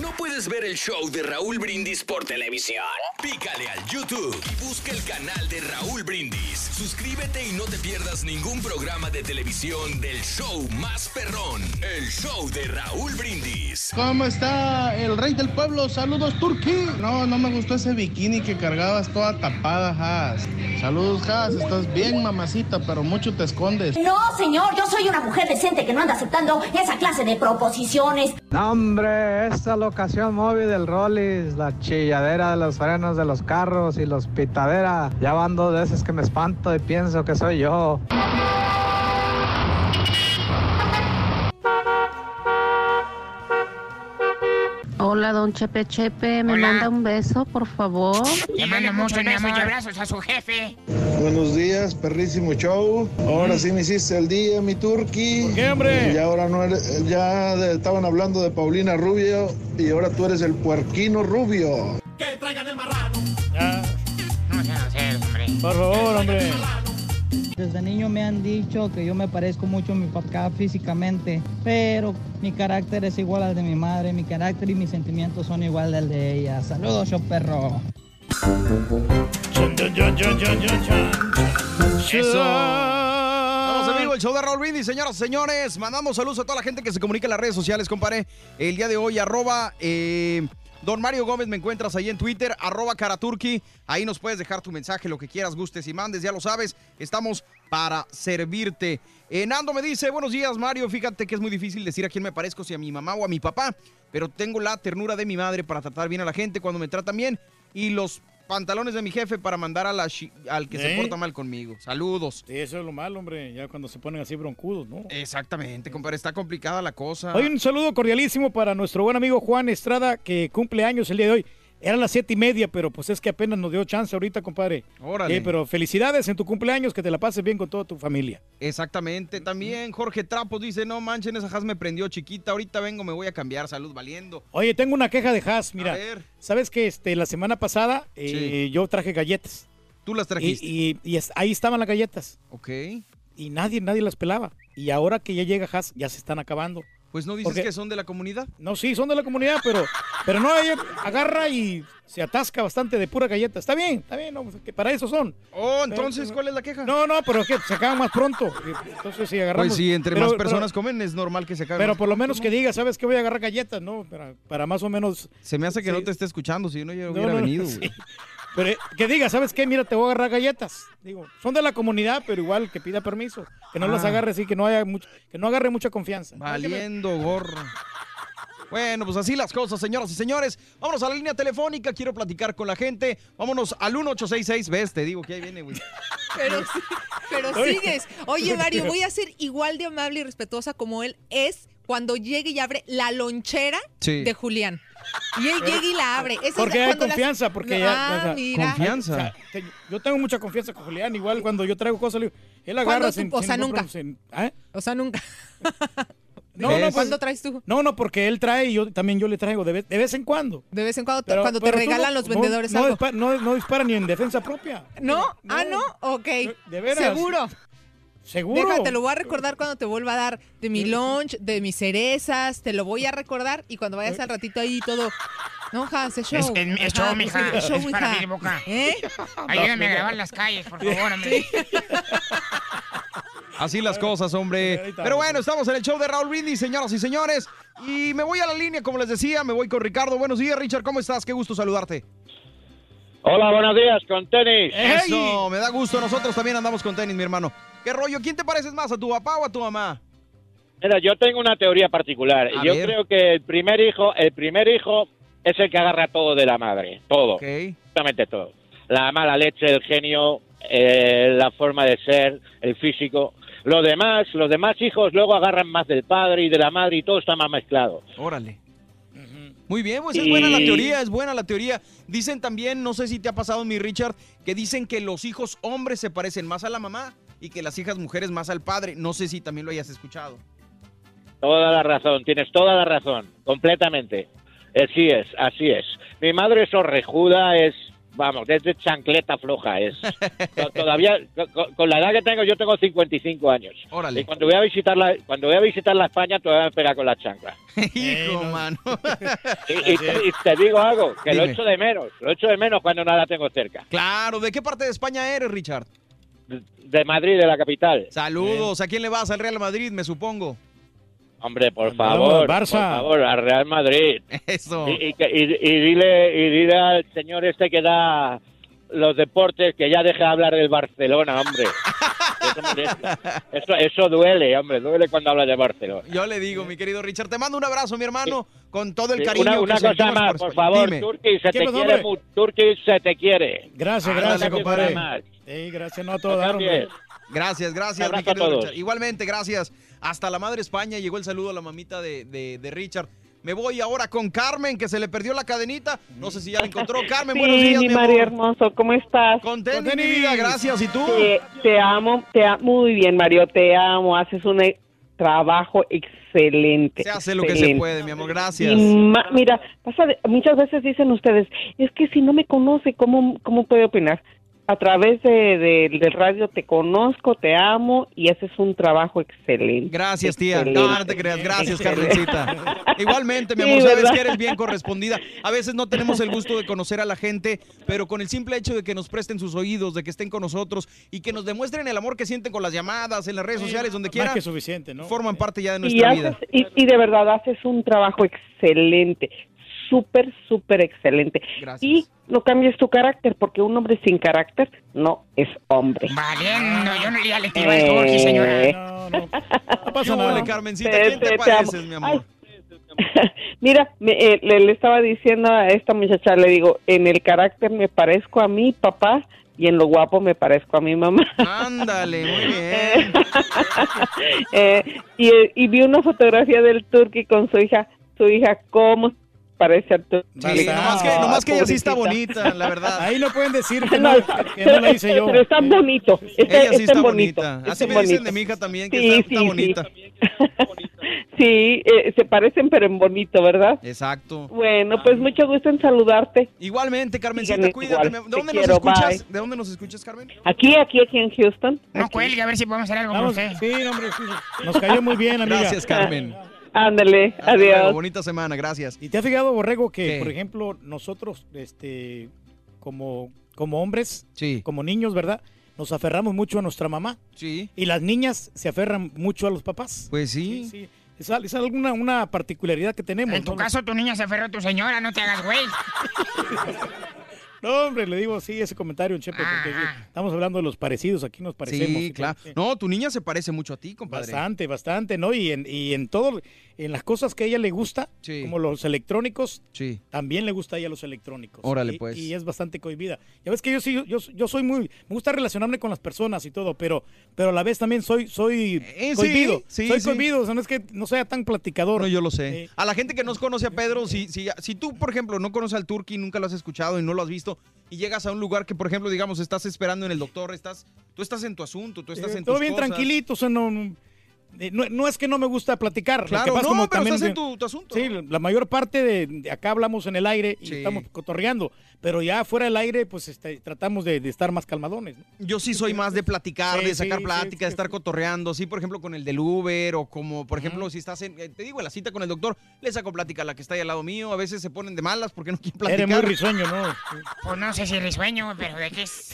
¿No puedes ver el show de Raúl Brindis por televisión? Pícale al YouTube y busca el canal de Raúl Brindis. Suscríbete y no te pierdas ningún programa de televisión del show más perrón, el show de Raúl Brindis. ¿Cómo está el rey del pueblo? Saludos, Turki. No, no me gustó ese bikini que cargabas toda tapada, Has. Saludos, Has. Estás bien, mamacita, pero mucho te escondes. No, señor, yo soy una mujer decente que no anda aceptando esa clase de proposiciones. No, hombre, esta locación móvil del Rollis, la chilladera de los frenos de los carros y los pitadera. Ya van dos veces que me espanto y pienso que soy yo. Hola, don Chepe Chepe, ¿me Hola. manda un beso, por favor? Le mando muchos besos y abrazos a su jefe. Buenos días, perrísimo show. Ahora sí me hiciste el día, mi. ¿Por qué, hombre? Y ahora no eres, ya de- estaban hablando de Paulina Rubio y ahora tú eres el puerquino Rubio. No sean groseros, hombre. Por favor, hombre. Desde niño me han dicho que yo me parezco mucho a mi papá físicamente, pero mi carácter es igual al de mi madre, mi carácter y mis sentimientos son igual al de ella. Saludos, yo perro. Eso. El show de Raúl Brindis, señoras y señores. Mandamos saludos a toda la gente que se comunica en las redes sociales, compadre. El día de hoy, arroba eh, Don Mario Gómez, me encuentras ahí en Twitter, arroba Karaturki. Ahí nos puedes dejar tu mensaje, lo que quieras, gustes y mandes, ya lo sabes. Estamos para servirte. Eh, Nando me dice, buenos días, Mario. Fíjate que es muy difícil decir a quién me parezco, si a mi mamá o a mi papá. Pero tengo la ternura de mi madre para tratar bien a la gente cuando me tratan bien. Y los pantalones de mi jefe para mandar a la al que se ¿Eh? porta mal conmigo. Saludos. Sí, eso es lo malo, hombre, ya cuando se ponen así broncudos, ¿no? Exactamente, compadre, está complicada la cosa. Hoy un saludo cordialísimo para nuestro buen amigo Juan Estrada, que cumple años el día de hoy. Eran las siete y media, pero pues es que apenas nos dio chance ahorita, compadre. Órale. Sí, pero felicidades en tu cumpleaños, que te la pases bien con toda tu familia. Exactamente, también Jorge Trapos dice, no manchen, esa Has me prendió chiquita, ahorita vengo, me voy a cambiar, salud valiendo. Oye, tengo una queja de Haas, mira. ver. ¿Sabes que este, la semana pasada eh, yo traje galletas? Tú las trajiste. Y, y- ahí estaban las galletas. Ok. Y nadie, nadie las pelaba. Y ahora que ya llega Haas, ya se están acabando. Pues no dices Porque- que son de la comunidad. No, sí, son de la comunidad, pero, pero no, ella agarra y se atasca bastante de pura galleta. Está bien, está bien, no, pues, que para eso son. Oh, entonces, ¿cuál es la queja? No, no, pero es que se acaban más pronto. Entonces, si agarramos. Pues sí, entre pero- más pero- personas comen es normal que se acabe. Pero por lo menos que diga, ¿sabes qué? Voy a agarrar galletas, ¿no? Para, para más o menos. Se me hace que Sí. no te esté escuchando, si no ya No, hubiera no, no, venido. sí. Pero eh, que diga, ¿sabes qué? Mira, te voy a agarrar galletas. Digo, son de la comunidad, pero igual que pida permiso. Que no las Ah. agarre así, que no haya mucho, que no agarre mucha confianza. Valiendo gorro. Bueno, pues así las cosas, señoras y señores. Vámonos a la línea telefónica, quiero platicar con la gente. Vámonos al 1866, ves, te digo que ahí viene, güey. Pero, pero sigues. Oye, Mario, voy a ser igual de amable y respetuosa como él es cuando llegue y abre la lonchera Sí. de Julián. Y él llega y la abre. Esa es Porque hay las- confianza, porque ya. ah, o sea, mira. o sea, te- yo tengo mucha confianza con Julián, igual cuando yo traigo cosas, le digo, él agarra ¿Cuándo sin, tú? O sin sea, nunca. sin- ¿eh? O sea, nunca. No, no, pues- ¿Cuándo traes tú? No, no, porque él trae y yo también yo le traigo de vez, de vez en cuando. De vez en cuando, Pero- cuando te pero regalan no- los vendedores no, algo. dispa- no, no dispara ni en defensa propia. ¿No? Ah, no. Ok. De veras. Seguro. Seguro. Déjate, lo voy a recordar cuando te vuelva a dar de mi lunch, de mis cerezas, te lo voy a recordar y cuando vayas al ratito ahí todo. No, es show. Es, es- es show, mija. es show, Es para hija. mí, boca. ¿Eh? Ayúdame a grabar las calles, por favor, hombre. Así las cosas, hombre. Pero bueno, estamos en el show de Raúl Brindis, señoras y señores. Y me voy a la línea, como les decía, me voy con Ricardo. Buenos días, Richard, ¿cómo estás? Qué gusto saludarte. Hola, buenos días, con tenis. Eso, me da gusto. Nosotros también andamos con tenis, mi hermano. ¿Qué rollo? ¿Quién te pareces más, a tu papá o a tu mamá? Mira, yo tengo una teoría particular. A yo ver. creo que el primer hijo, el primer hijo es el que agarra todo de la madre, todo, absolutamente todo. La mala leche, el genio, eh, la forma de ser, el físico. Lo demás, los demás hijos luego agarran más del padre y de la madre y todo está más mezclado. Órale. Muy bien, pues es buena la teoría, es buena la teoría. Dicen también, no sé si te ha pasado, mi Richard, que dicen que los hijos hombres se parecen más a la mamá y que las hijas mujeres más al padre. No sé si también lo hayas escuchado. Toda la razón, tienes toda la razón, completamente. Así es, así es. Mi madre es orrejuda, es, vamos, desde chancleta floja, es. To- Todavía, con, con la edad que tengo, yo tengo 55 años. Órale. Y cuando voy a visitarla, cuando voy a visitar la España, todavía me pega con la chancla. Hijo, mano. Y, y- y te digo algo, que lo Dime. echo de menos, lo echo de menos cuando no la tengo cerca. Claro, ¿de qué parte de España eres, Richard? De Madrid, de la capital. Saludos, ¿a quién le vas? Al Real Madrid, me supongo. Hombre, por favor, Barça. por favor, al Real Madrid. Eso. Y, y que- y- y dile, y dile al señor este que da los deportes que ya deje de hablar del Barcelona, hombre. Eso, eso, duele, hombre, duele cuando habla de Barcelona. Yo le digo, mi querido Richard, te mando un abrazo, mi hermano, con todo el cariño. una que una cosa más, por favor. Turki, se ¿Qué te pasó, quiere, Turki, se te quiere. Gracias, Ah, gracias, compadre. Sí, gracias, no a todo No dar, cambies. hombre. Gracias, gracias, mi querido todos. Richard. Igualmente, gracias. Hasta la madre España llegó el saludo a la mamita de, de- de Richard. Me voy ahora con Carmen, que se le perdió la cadenita. No sé si ya la encontró. Carmen, Sí, buenos días, mi mi María hermoso, ¿cómo estás? Con tenis, mi vida, gracias. ¿Y tú? Te, te amo, te amo muy bien, Mario, te amo. Haces un e- trabajo excelente. Se hace lo que se puede, mi amor. Gracias. Mira, pasa de- muchas veces dicen ustedes, es que si no me conoce, ¿cómo, cómo puede opinar? A través de, de- del radio te conozco, te amo y haces un trabajo excelente. Gracias, tía. Excelente. No, no te creas. Gracias, Carmencita. Igualmente, mi Sí, amor, sabes que eres bien correspondida. A veces no tenemos el gusto de conocer a la gente, pero con el simple hecho de que nos presten sus oídos, de que estén con nosotros y que nos demuestren el amor que sienten con las llamadas, en las redes sociales, donde Más quiera, que suficiente, ¿no? forman parte ya de y, nuestra haces, vida. y, y de verdad haces un trabajo excelente, súper, súper excelente. Gracias. Y no cambies tu carácter, porque un hombre sin carácter no es hombre. Valiendo, yo no le tiro Eh, señora. No, no. No ¿Qué pasa nada. Carmencita? Te- ¿Quién te, te- te pareces, amo. mi amor? Mira, me- eh, le, le estaba diciendo a esta muchacha, le digo, en el carácter me parezco a mi papá y en lo guapo me parezco a mi mamá. Ándale, muy bien. Eh, y, y vi una fotografía del turqui con su hija, su hija, ¿cómo parece a tu Sí, nomás que, nomás que ella sí está bonita, la verdad. Ahí no pueden decir que No, que no la hice yo. Pero está bonito. Está, Ella sí está está bonito. bonita. está Así me dicen bonito. de mi hija también, que Sí, está, está sí, sí. bonita. Sí, eh, se parecen pero en bonito, ¿verdad? Exacto. Bueno, pues mucho gusto en saludarte. Igualmente, Carmencita, cuídate. igual. ¿De dónde Te nos quiero, escuchas? bye. ¿De dónde nos escuchas, Carmen? Aquí, aquí, aquí en Houston. No Aquí. cuelgue, a ver si podemos hacer algo con Vamos, usted. sí, hombre, sí. Nos cayó muy bien, amiga. Gracias, Carmen. Ándale, Hasta luego, adiós. Bonita semana, gracias. ¿Y te has fijado, Borrego, que, ¿Qué? por ejemplo, nosotros, este, como, como hombres, Sí. como niños, ¿verdad? Nos aferramos mucho a nuestra mamá. Sí. Y las niñas se aferran mucho a los papás. Pues sí. Sí, sí. Es, al- es alguna una particularidad que tenemos. En tu ¿no? caso, tu niña se aferró a tu señora, no te hagas güey. No, hombre, le digo sí ese comentario, Chepe, porque sí, estamos hablando de los parecidos, aquí nos parecemos. Sí, claro. No, tu niña se parece mucho a ti, compadre. Bastante, bastante, ¿no? Y en, y en todo, en las cosas que a ella le gusta, Sí. como los electrónicos, Sí. también le gusta a ella los electrónicos. Órale, Y- pues. Y es bastante cohibida. Ya ves que yo sí, yo, yo soy muy, me gusta relacionarme con las personas y todo, pero, pero a la vez también soy, soy Eh, cohibido. sí, soy cohibido, o sea, no es que no sea tan platicador. No, yo lo sé. Eh, A la gente que nos conoce a Pedro, si, si, si tú, por ejemplo, no conoces al Turqui, nunca lo has escuchado y no lo has visto, y llegas a un lugar que, por ejemplo, digamos, estás esperando en el doctor, estás, tú estás en tu asunto, tú estás eh, en todo tus bien cosas. tranquilito, o sea, no, no, eh, no- no es que no me gusta platicar. lo que Claro, pasa no, como pero también estás en tu, tu asunto. Sí, la mayor parte de, de acá hablamos en el aire y Sí. estamos cotorreando, pero ya fuera del aire, pues este, tratamos de, de estar más calmadones. ¿no? Yo sí soy más de platicar, Sí, de sacar sí, plática, sí, de sí. estar cotorreando, sí, por ejemplo, con el del Uber o como, por ejemplo, si estás en, eh, te digo, en la cita con el doctor, le saco plática a la que está ahí al lado mío, a veces se ponen de malas porque no quieren platicar. Eres muy risueño, ¿no? Pues no sé si risueño, pero de qué es.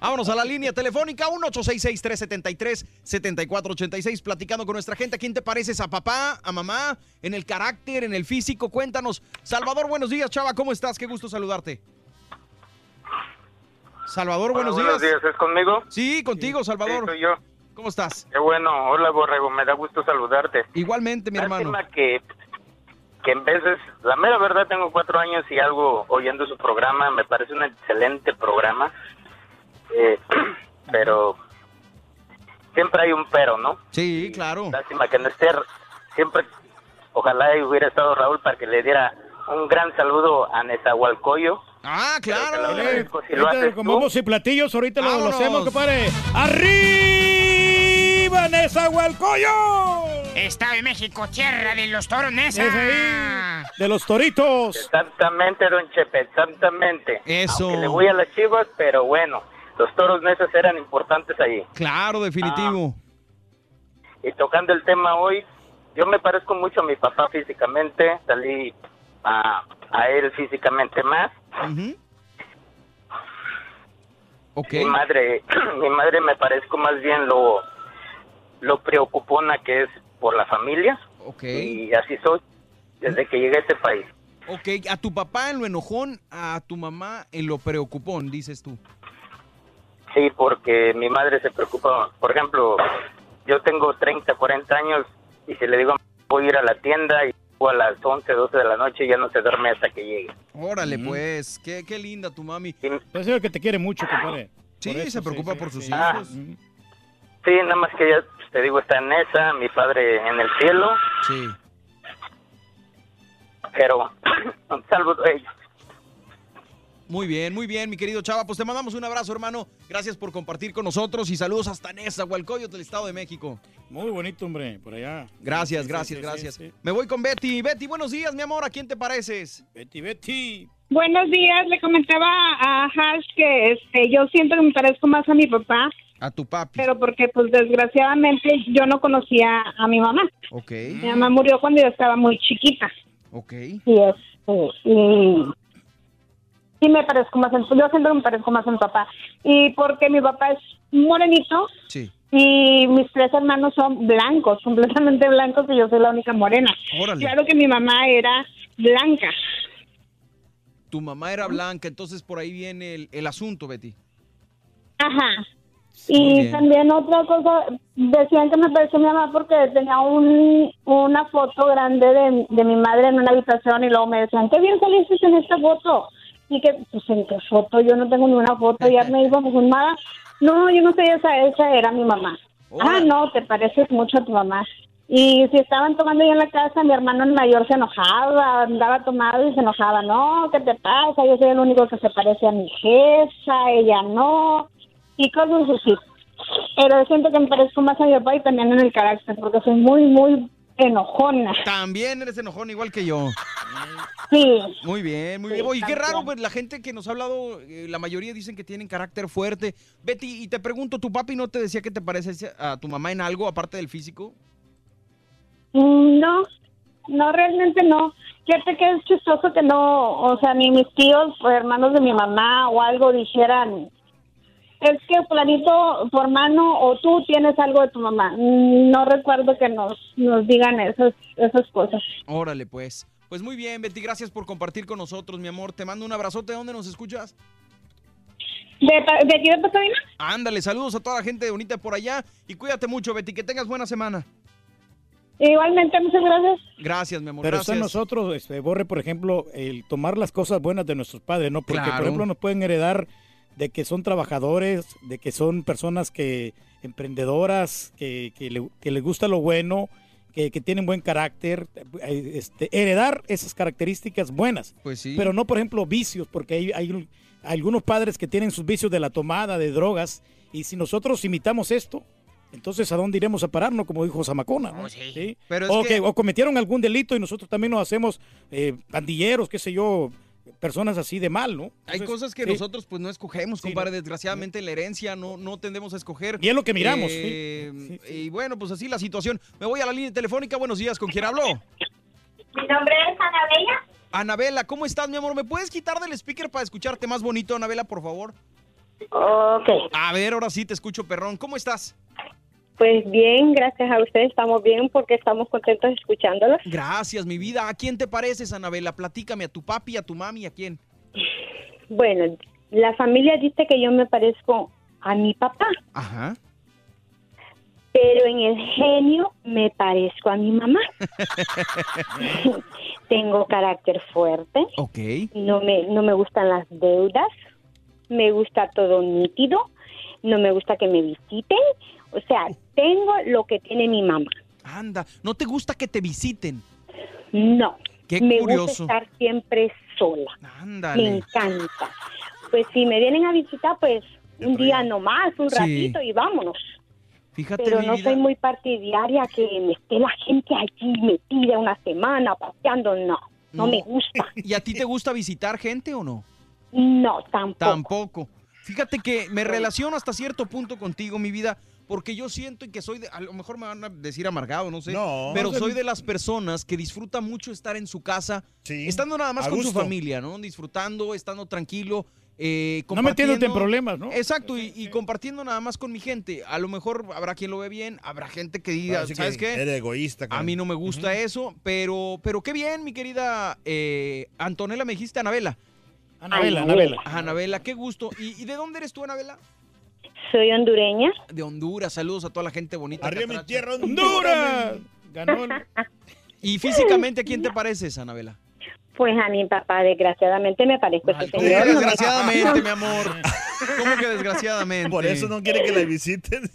Vámonos a la línea telefónica 1-866-373-7486, platicando con nuestra gente. ¿A quién te pareces? ¿A papá? ¿A mamá? ¿En el carácter? ¿En el físico? Cuéntanos. Salvador, buenos días, chava. ¿Cómo estás? Qué gusto saludarte. Salvador, buenos, Hola, buenos días, ¿es conmigo? Sí, contigo, Salvador. Sí, soy yo. ¿Cómo estás? Qué bueno, hola Borrego, me da gusto saludarte. Igualmente, mi hermano. Lástima que, que en veces, la mera verdad tengo cuatro años y algo oyendo su programa, me parece un excelente programa, eh, pero siempre hay un pero, ¿no? Sí, claro. Lástima que no esté, siempre, ojalá hubiera estado Raúl para que le diera un gran saludo a Nezahualcoyo. Ah, claro. Si lo Ahorita haces con tú, bombos y platillos, ahorita lo, lo hacemos, compadre. ¡Arriba, Nezahualcóyotl! Estado de México, tierra de los toros, Nesa. De los toritos. Exactamente, don Chepe, exactamente. Eso. Aunque le voy a las chivas, pero bueno, los toros neces eran importantes allí. Claro, definitivo. Y tocando el tema hoy, yo me parezco mucho a mi papá físicamente, salí a, a él físicamente más. Ok. Mi madre, mi madre me parezco más bien lo, lo preocupona que es por la familia. Ok. Y así soy desde que llegué a este país. Ok, a tu papá en lo enojón, a tu mamá en lo preocupón, dices tú. Sí, porque mi madre se preocupa. Por ejemplo, yo tengo 30, 40 años y si le digo voy a ir a la tienda y a las 11, 12 de la noche ya no se duerme hasta que llegue. Órale, pues, qué, qué linda tu mami. Pues es que te quiere mucho, compadre. Sí, eso, se preocupa sí, por sus sí. hijos. Sí, nada más que ella, pues, te digo, está en esa, mi padre en el cielo, Sí. pero salvo ellos. Muy bien, muy bien, mi querido Chava. Pues te mandamos un abrazo, hermano. Gracias por compartir con nosotros y saludos hasta Nesa, Hualcoyot, del Estado de México. Muy bonito, hombre, por allá. Gracias, Sí, gracias, sí, gracias. sí, sí. Me voy con Betty. Betty, buenos días, mi amor. ¿A quién te pareces? Betty, Betty. Buenos días, le comentaba a Hash que este, yo siento que me parezco más a mi papá, A tu papi. pero porque pues desgraciadamente yo no conocía a mi mamá. Ok, Mi mamá murió cuando yo estaba muy chiquita ok. y este, y, y me parezco más, en, yo que me parezco más a mi papá. Y porque mi papá es morenito Sí. y mis tres hermanos son blancos, completamente blancos y yo soy la única morena. Órale. Claro que mi mamá era blanca. Tu mamá era blanca, entonces por ahí viene el, el asunto, Betty. Ajá. Y también otra cosa, decían que me pareció mi mamá porque tenía un, una foto grande de, de mi madre en una habitación y luego me decían, qué bien saliste en esta foto. Y que, pues, ¿en qué foto? Yo no tengo ninguna foto, ya me iba fumada. No, yo no sé, esa, esa era mi mamá. Ah, no, te pareces mucho a tu mamá. Y si estaban tomando ya en la casa, mi hermano el mayor se enojaba, andaba tomado y se enojaba. No, ¿qué te pasa? Yo soy el único que se parece a mi jefa, ella no. Y cosas así. Pero siento que me parezco más a mi papá y también en el carácter, porque soy muy, muy enojona. También eres enojón igual que yo. Sí. Muy bien, muy Sí, bien. Oye, qué raro, pues la gente que nos ha hablado, eh, la mayoría dicen que tienen carácter fuerte. Betty, y te pregunto, ¿tu papi no te decía que te pareces a tu mamá en algo aparte del físico? No, no, realmente no. Fíjate que es chistoso que no, o sea, ni mis tíos o hermanos de mi mamá o algo dijeran, es que planito, tu hermano o tú tienes algo de tu mamá. No recuerdo que nos, nos digan esas, esas cosas. Órale, pues. Pues muy bien, Betty, gracias por compartir con nosotros, mi amor. Te mando un abrazote. ¿Dónde nos escuchas? ¿De, aquí de Pasadena? Ándale, saludos a toda la gente bonita por allá y cuídate mucho, Betty. Que tengas buena semana. Igualmente, muchas gracias. Gracias, mi amor. Pero está gracias. en nosotros, este, Borre, por ejemplo, el tomar las cosas buenas de nuestros padres, ¿no? Porque, Claro. por ejemplo, nos pueden heredar de que son trabajadores, de que son personas que emprendedoras, que, que, le- que les gusta lo bueno, que, que tienen buen carácter, eh, este, heredar esas características buenas. Pues sí. Pero no, por ejemplo, vicios, porque hay, hay un- algunos padres que tienen sus vicios de la tomada, de drogas, y si nosotros imitamos esto, entonces ¿a dónde iremos a pararnos? Como dijo Zamacona, ¿no? ¿Sí? Pero o, que- que- o cometieron algún delito y nosotros también nos hacemos eh, pandilleros, qué sé yo, personas así de mal, ¿no? Hay cosas que sí. nosotros pues no escogemos, compadre. Desgraciadamente la herencia no, no tendemos a escoger. Y es lo que miramos, Eh, Y bueno, pues así la situación. Me voy a la línea telefónica. Buenos días, ¿con quién hablo? Mi nombre es Anabella. Anabela, ¿cómo estás, mi amor? ¿Me puedes quitar del speaker para escucharte más bonito, Anabela, por favor? Ok. A ver, ahora sí te escucho, perrón. ¿Cómo estás? Pues bien, gracias a ustedes estamos bien porque estamos contentos escuchándolos. Gracias, mi vida. ¿A quién te pareces, Anabela? Platícame, ¿a tu papi, a tu mami, a quién? Bueno, la familia dice que yo me parezco a mi papá, Ajá. pero en el genio me parezco a mi mamá. Tengo carácter fuerte, Ok. no me, no me gustan las deudas, me gusta todo nítido, no me gusta que me visiten. O sea, tengo lo que tiene mi mamá. Anda, ¿no te gusta que te visiten? No. Qué me curioso. gusta estar siempre sola. Ándale. Me encanta. Pues si me vienen a visitar, pues un día nomás, un Sí. ratito y vámonos. Fíjate, Pero no soy muy partidaria que me esté la gente allí metida una semana paseando, no. No, me gusta. ¿Y a ti te gusta visitar gente o no? No, tampoco. Tampoco. Fíjate que me relaciono hasta cierto punto contigo, mi vida, porque yo siento que soy, de, a lo mejor me van a decir amargado, no sé, No. pero soy de las personas que disfruta mucho estar en su casa, estando nada más con su familia, ¿no? Disfrutando, estando tranquilo. Eh, No metiéndote en problemas, ¿no? Exacto, y, y compartiendo nada más con mi gente. A lo mejor habrá quien lo ve bien, habrá gente que diga, Así que ¿sabes qué? Eres egoísta. A mí no me gusta eso, pero, pero qué bien, mi querida eh, Antonella, me dijiste Anabela. Anabela, Anabela. Anabela, qué gusto. ¿Y, y de dónde eres tú, Anabela? Soy hondureña. De Honduras, saludos a toda la gente bonita. Arriba mi tierra, Honduras. Ganó el- ¿Y físicamente a quién te pareces, Anabela? Pues a mi papá, desgraciadamente, me parezco a ese ¿Cómo señor. que ¿no? desgraciadamente, mi amor? ¿Cómo que desgraciadamente? Por eso no quiere que la visiten.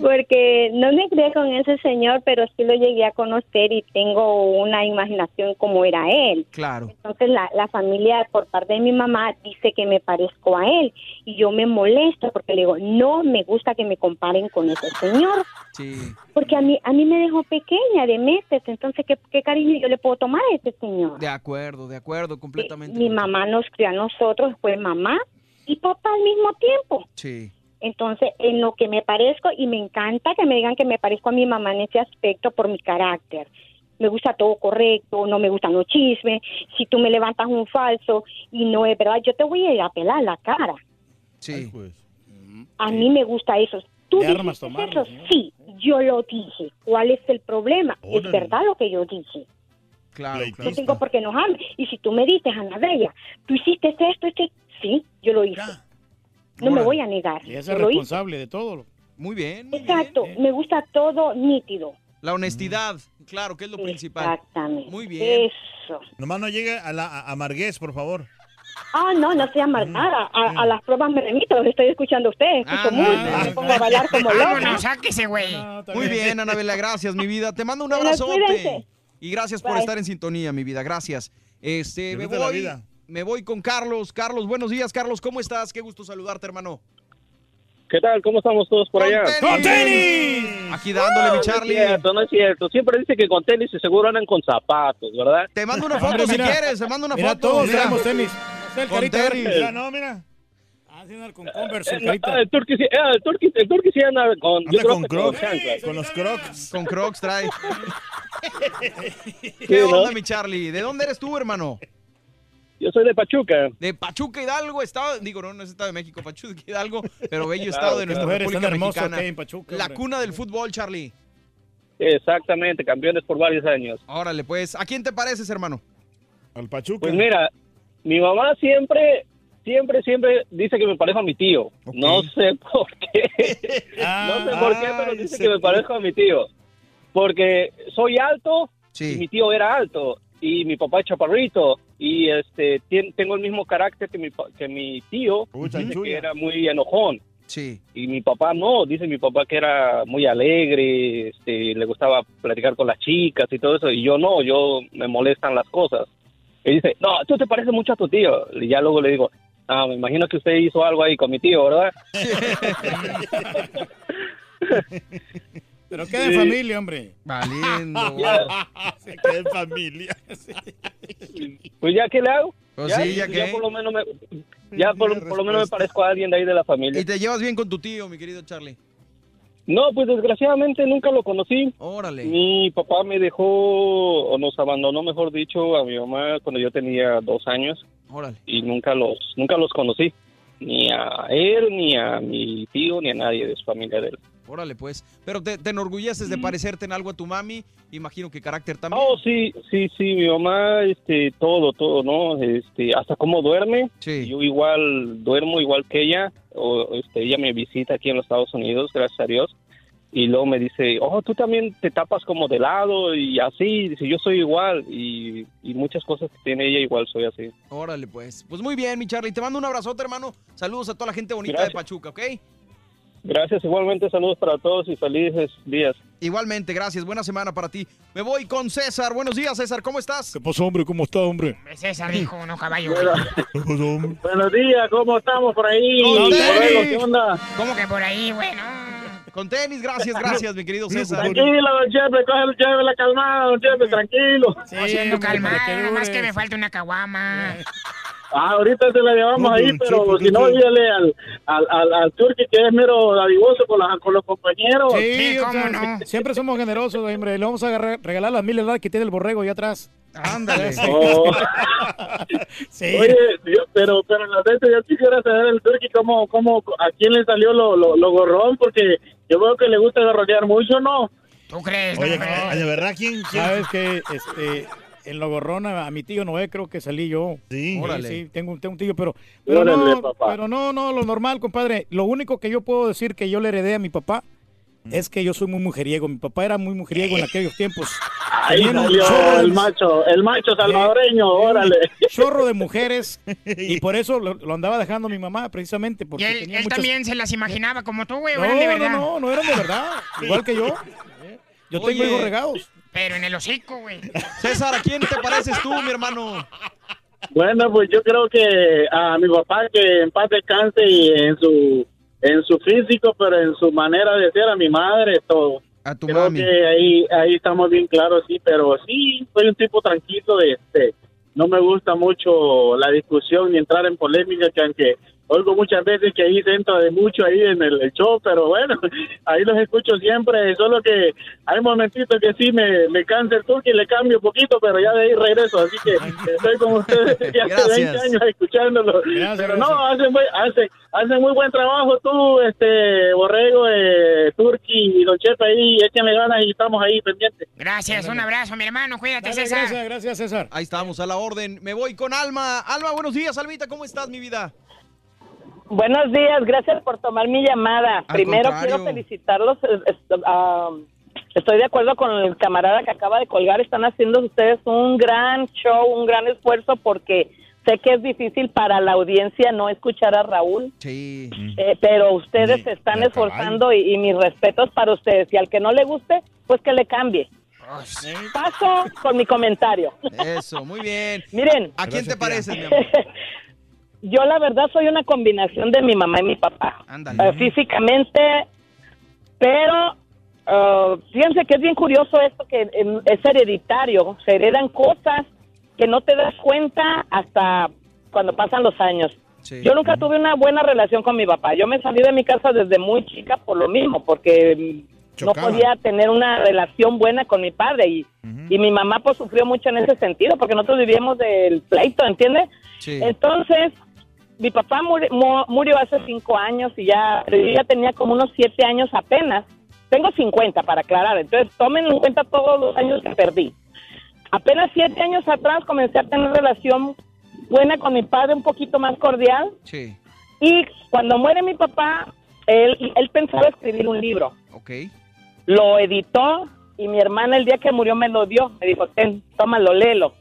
Porque no me crié con ese señor, pero sí lo llegué a conocer y tengo una imaginación como era él. Claro. Entonces la, la familia por parte de mi mamá dice que me parezco a él y yo me molesto porque le digo, no me gusta que me comparen con ese señor, Sí. porque a mí, a mí me dejó pequeña de meses, entonces ¿qué, qué cariño yo le puedo tomar a ese señor? De acuerdo, de acuerdo, completamente. Mi mamá nos crió a nosotros, fue mamá y papá al mismo tiempo. Sí. Entonces, en lo que me parezco, y me encanta que me digan que me parezco a mi mamá en ese aspecto por mi carácter. Me gusta todo correcto, no me gustan los chismes. Si tú me levantas un falso y no es verdad, yo te voy a ir a pelar la cara. Sí. A mí me gusta eso. ¿Tú dijiste tomarlas, eso? Sí, yo lo dije. ¿Cuál es el problema? Es verdad lo que yo dije. Claro, No tengo por qué enojarme. Y si tú me dices, Ana Bella, tú hiciste esto, esto, sí, yo lo hice. No me voy a negar. Y es responsable de todo. Muy bien. Exacto, me gusta todo nítido. La honestidad, claro, que es lo principal. Exactamente. Muy bien. Eso. Nomás no llegue a la a amarguez, por favor. Ah, no, no sea amargada. A, a las pruebas me remito, los estoy escuchando a ustedes. Escucho música, me pongo a bailar como loca. Vámonos, sáquese, güey. Muy bien, Anabela, gracias, mi vida. Te mando un cuídense. Y gracias por Bye. estar en sintonía, mi vida. Gracias. Este, me la vida. Me voy con Carlos. Carlos, buenos días, Carlos. ¿Cómo estás? Qué gusto saludarte, hermano. ¿Qué tal? ¿Cómo estamos todos por allá? ¡Con tenis! Aquí dándole, mi Charlie. No es cierto, no es cierto. Siempre dice que con tenis y seguro andan con zapatos, ¿verdad? Te mando una foto si quieres, te mando una Mira, foto. todos Mira. tenemos tenis. El Con carita tenis. Mira, no, mira. Ah, sí, andar con Converse, el Eh, carita. ah, el Turqui sí, ah, el Turqui, el Turqui sí anda con, yo Anda creo con que crocs, chanclas. con los crocs. Con Crocs trae. ¿Qué onda, mi Charlie? ¿De dónde eres tú, hermano? Yo soy de Pachuca. De Pachuca Hidalgo, estado, digo, no, no es estado de México, Pachuca Hidalgo, pero bello Claro, estado de nuestra República Mexicana. hay en Pachuca, La hombre. cuna del fútbol, Charlie. Exactamente, campeones por varios años. Órale, pues, ¿a quién te pareces, hermano? Al Pachuca. Pues mira, mi mamá siempre, siempre, siempre dice que me parezco a mi tío. No sé por qué. no sé por qué, pero dice que me parezco a mi tío. Porque soy alto y mi tío era alto y mi papá es chaparrito y este tien- tengo el mismo carácter que mi, que mi tío, dice que era muy enojón. Sí. Y mi papá no, dice mi papá que era muy alegre, este, le gustaba platicar con las chicas y todo eso, y yo no, yo me molestan las cosas. Y dice, no, tú te pareces mucho a tu tío. Y ya luego le digo, ah, me imagino que usted hizo algo ahí con mi tío, ¿verdad? Pero queda en Sí. familia, hombre. Valiendo. Se queda en familia. Pues ya, ¿qué le hago? Pues sí, ¿ya por lo menos me, ya por, por lo menos me parezco a alguien de ahí de la familia. Y te llevas bien con tu tío, mi querido Charlie. No, pues desgraciadamente nunca lo conocí. Órale. Mi papá me dejó, o nos abandonó, mejor dicho, a mi mamá cuando yo tenía dos años Órale. y nunca los, nunca los conocí. Ni a él, ni a mi tío, ni a nadie de su familia de él. Órale, pues. Pero te, te enorgulleces de parecerte en algo a tu mami. Imagino que carácter también. Oh, sí, sí, sí, mi mamá, este, todo, todo, ¿no? Este, hasta cómo duerme. Yo igual duermo igual que ella. O, este, ella me visita aquí en los Estados Unidos, gracias a Dios. y luego me dice, oh, tú también te tapas como de lado y así, dice, yo soy igual y, y muchas cosas que tiene ella igual soy así. Órale, pues. Pues muy bien, mi Charlie. Te mando un abrazote, hermano. Saludos a toda la gente bonita Gracias. de Pachuca, ¿ok? Gracias, igualmente saludos para todos y felices días. Igualmente, gracias. Buena semana para ti. Me voy con César. Buenos días, César. ¿Cómo estás? ¿Qué pasó, hombre? ¿Cómo está, hombre? César dijo, no caballo. ¿Qué pasó, hombre? Buenos días, ¿cómo estamos por ahí? Con tenis. ¿Qué onda? ¿Cómo que por ahí, bueno? Con tenis, gracias, gracias, mi querido César. Tranquilo, don Chepe, coge Chepe la calmada, don Chepe, tranquilo. Sí, siendo calmado, nomás que me falta una caguama. Ah, ahorita se la llevamos No, ahí, pero si no, dígale al, al, al, al Turqui que es mero dadivoso con, la- con los compañeros. Sí, o sea, siempre somos generosos, hombre. Le vamos a regalar las mil heladas que tiene el borrego ahí atrás. Ándale. Oh. Sí. Oye, yo- pero, pero la neta, yo quisiera saber el Turqui cómo, cómo, a quién le salió lo, lo, lo gorrón, porque yo veo que le gusta garrotear mucho, ¿no? ¿Tú crees? Oye, ¿de verdad quién? quién? Sabes que este, en lo gorrón a, mi tío Noé creo que salí yo. Sí. Sí, sí, tengo, un- tengo un tío, pero, pero, Órale, no, papá. pero no, no, lo normal, compadre. Lo único que yo puedo decir que yo le heredé a mi papá es que yo soy muy mujeriego. Mi papá era muy mujeriego en aquellos tiempos. Ahí salió chorro de- el macho, el macho salvadoreño, órale. chorro de mujeres y por eso lo, lo andaba dejando mi mamá precisamente porque Y él, tenía él muchas- también se las imaginaba como tú, güey, no, eran de no, verdad. no, no eran de verdad, igual que yo. Yo tengo Oye. hijos regados. Pero en el hocico, güey. César, ¿a quién te pareces tú, mi hermano? Bueno, pues yo creo que a mi papá que en paz descanse y en su en su físico, pero en su manera de ser a mi madre, todo. A tu creo mami. que ahí ahí estamos bien claros, sí, pero sí, soy un tipo tranquilo, este, no me gusta mucho la discusión ni entrar en polémica, que aunque oigo muchas veces que ahí se entra de mucho ahí en el, el show, pero bueno, ahí los escucho siempre, solo que hay momentitos que sí me, me cansa el turque y le cambio un poquito, pero ya de ahí regreso, así que estoy con ustedes ya hace 20 Gracias. años escuchándolo. Gracias, pero gracias. no, hacen, muy- hacen, hacen muy buen trabajo tú, este, Borrego, eh, Turqui y Don Chepe ahí, échenle ganas y estamos ahí pendientes. Gracias, un abrazo, mi hermano. Cuídate, Dale, César. gracias, gracias, César. Ahí estamos, a la orden. Me voy con Alma. Alma, buenos días, Almita. ¿Cómo estás, mi vida? Buenos días, gracias por tomar mi llamada. Al Primero contrario. quiero felicitarlos. ah, estoy de acuerdo con el camarada que acaba de colgar. Están haciendo ustedes un gran show, un gran esfuerzo porque sé que es difícil para la audiencia no escuchar a Raúl. Sí. Eh, pero ustedes se están esforzando y, y mis respetos para ustedes. Y al que no le guste, pues que le cambie. Paso con mi comentario. Eso, muy bien. Miren, ¿A quién te pareces, mi amor? yo la verdad soy una combinación de mi mamá y mi papá. Ándale. Eh, físicamente, pero ah, fíjense que es bien curioso esto que em, es hereditario, se heredan cosas que no te das cuenta hasta cuando pasan los años. Sí. Yo nunca tuve una buena relación con mi papá. Yo me salí de mi casa desde muy chica por lo mismo, porque mm, no Chocaba. podía tener una relación buena con mi padre y, y mi mamá pues sufrió mucho en ese sentido porque nosotros vivíamos del pleito, ¿entiendes? Sí. Entonces, mi papá muri- mu- murió hace cinco años y ya, pero yo ya tenía como unos siete años apenas. Tengo 50 para aclarar, entonces tomen en cuenta todos los años que perdí. Apenas siete años atrás comencé a tener relación buena con mi padre, un poquito más cordial. Sí. Y cuando muere mi papá, él, él pensaba escribir un libro. Ok. Lo editó y mi hermana el día que murió me lo dio. Me dijo, ten, tómalo, léelo.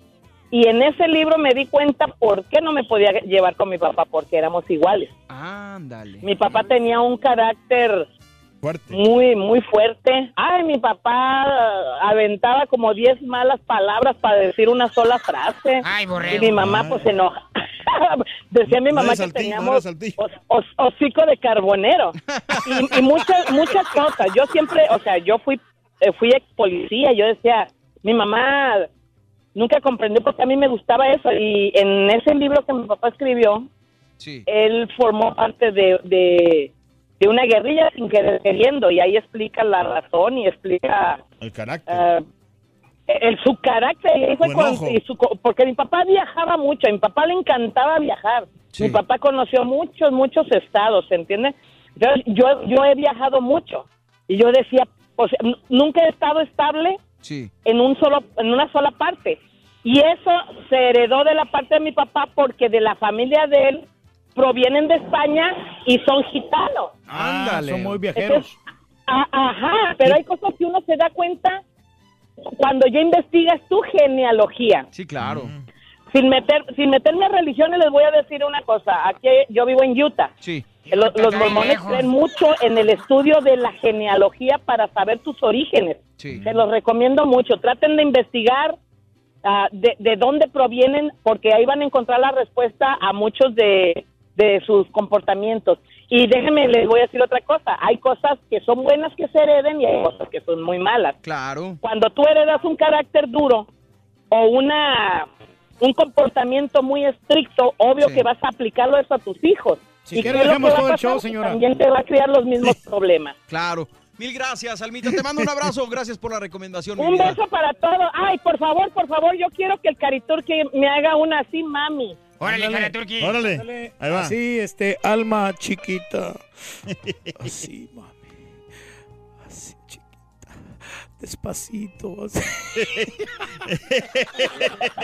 Y en ese libro me di cuenta por qué no me podía llevar con mi papá, porque éramos iguales. Ándale. Mi papá tenía un carácter Fuerte. muy, muy fuerte. Ay, mi papá ah, aventaba como 10 malas palabras para decir una sola frase. Ay, Y borrego. mi mamá pues se enoja. Decía mi No mamá que saltillo, no teníamos saltillo. hos- hos- hocico de carbonero. Y, y muchas, muchas cosas. Yo siempre, o sea, yo fui, eh, fui ex policía. Yo decía, mi mamá nunca comprendió por qué a mí me gustaba eso. Y en ese libro que mi papá escribió, Sí. él formó parte de, de, de una guerrilla sin querer queriendo. Y ahí explica la razón y explica El carácter. Ah, el, su carácter fue cuando- y su porque mi papá viajaba mucho, a mi papá le encantaba viajar. Sí. Mi papá conoció muchos, muchos estados, ¿se entiende? Yo, yo, yo he viajado mucho y yo decía, o sea, n- nunca he estado estable Sí. en un solo, en una sola parte. Y eso se heredó de la parte de mi papá porque de la familia de él provienen de España y son gitanos. Ah, Ándale. son muy viajeros. Entonces, a- ajá, pero hay cosas que uno se da cuenta cuando ya investigas tu genealogía. Sí, claro. Sin meter, sin meterme a religiones, les voy a decir una cosa. Aquí yo vivo en Utah. Sí. Los, los mormones creen mucho en el estudio de la genealogía para saber tus orígenes. Sí. Se los recomiendo mucho. Traten de investigar ah, de, de dónde provienen, porque ahí van a encontrar la respuesta a muchos de, de sus comportamientos. Y déjenme, les voy a decir otra cosa. Hay cosas que son buenas que se hereden y hay cosas que son muy malas. Claro. Cuando tú heredas un carácter duro o una un comportamiento muy estricto, obvio Sí. que vas a aplicarlo eso a tus hijos. Si ¿Y quiere, a todo el show, señora. También te va a crear los mismos problemas. Claro. Mil gracias, Almita. Te mando un abrazo. Gracias por la recomendación. Un vida. beso para todos. Ay, por favor, por favor, yo quiero que el Cariturki me haga una así, mami. Órale. Caraturki. Órale. Ahí va. Así, este, alma chiquita. Así, mami. Despacito. así.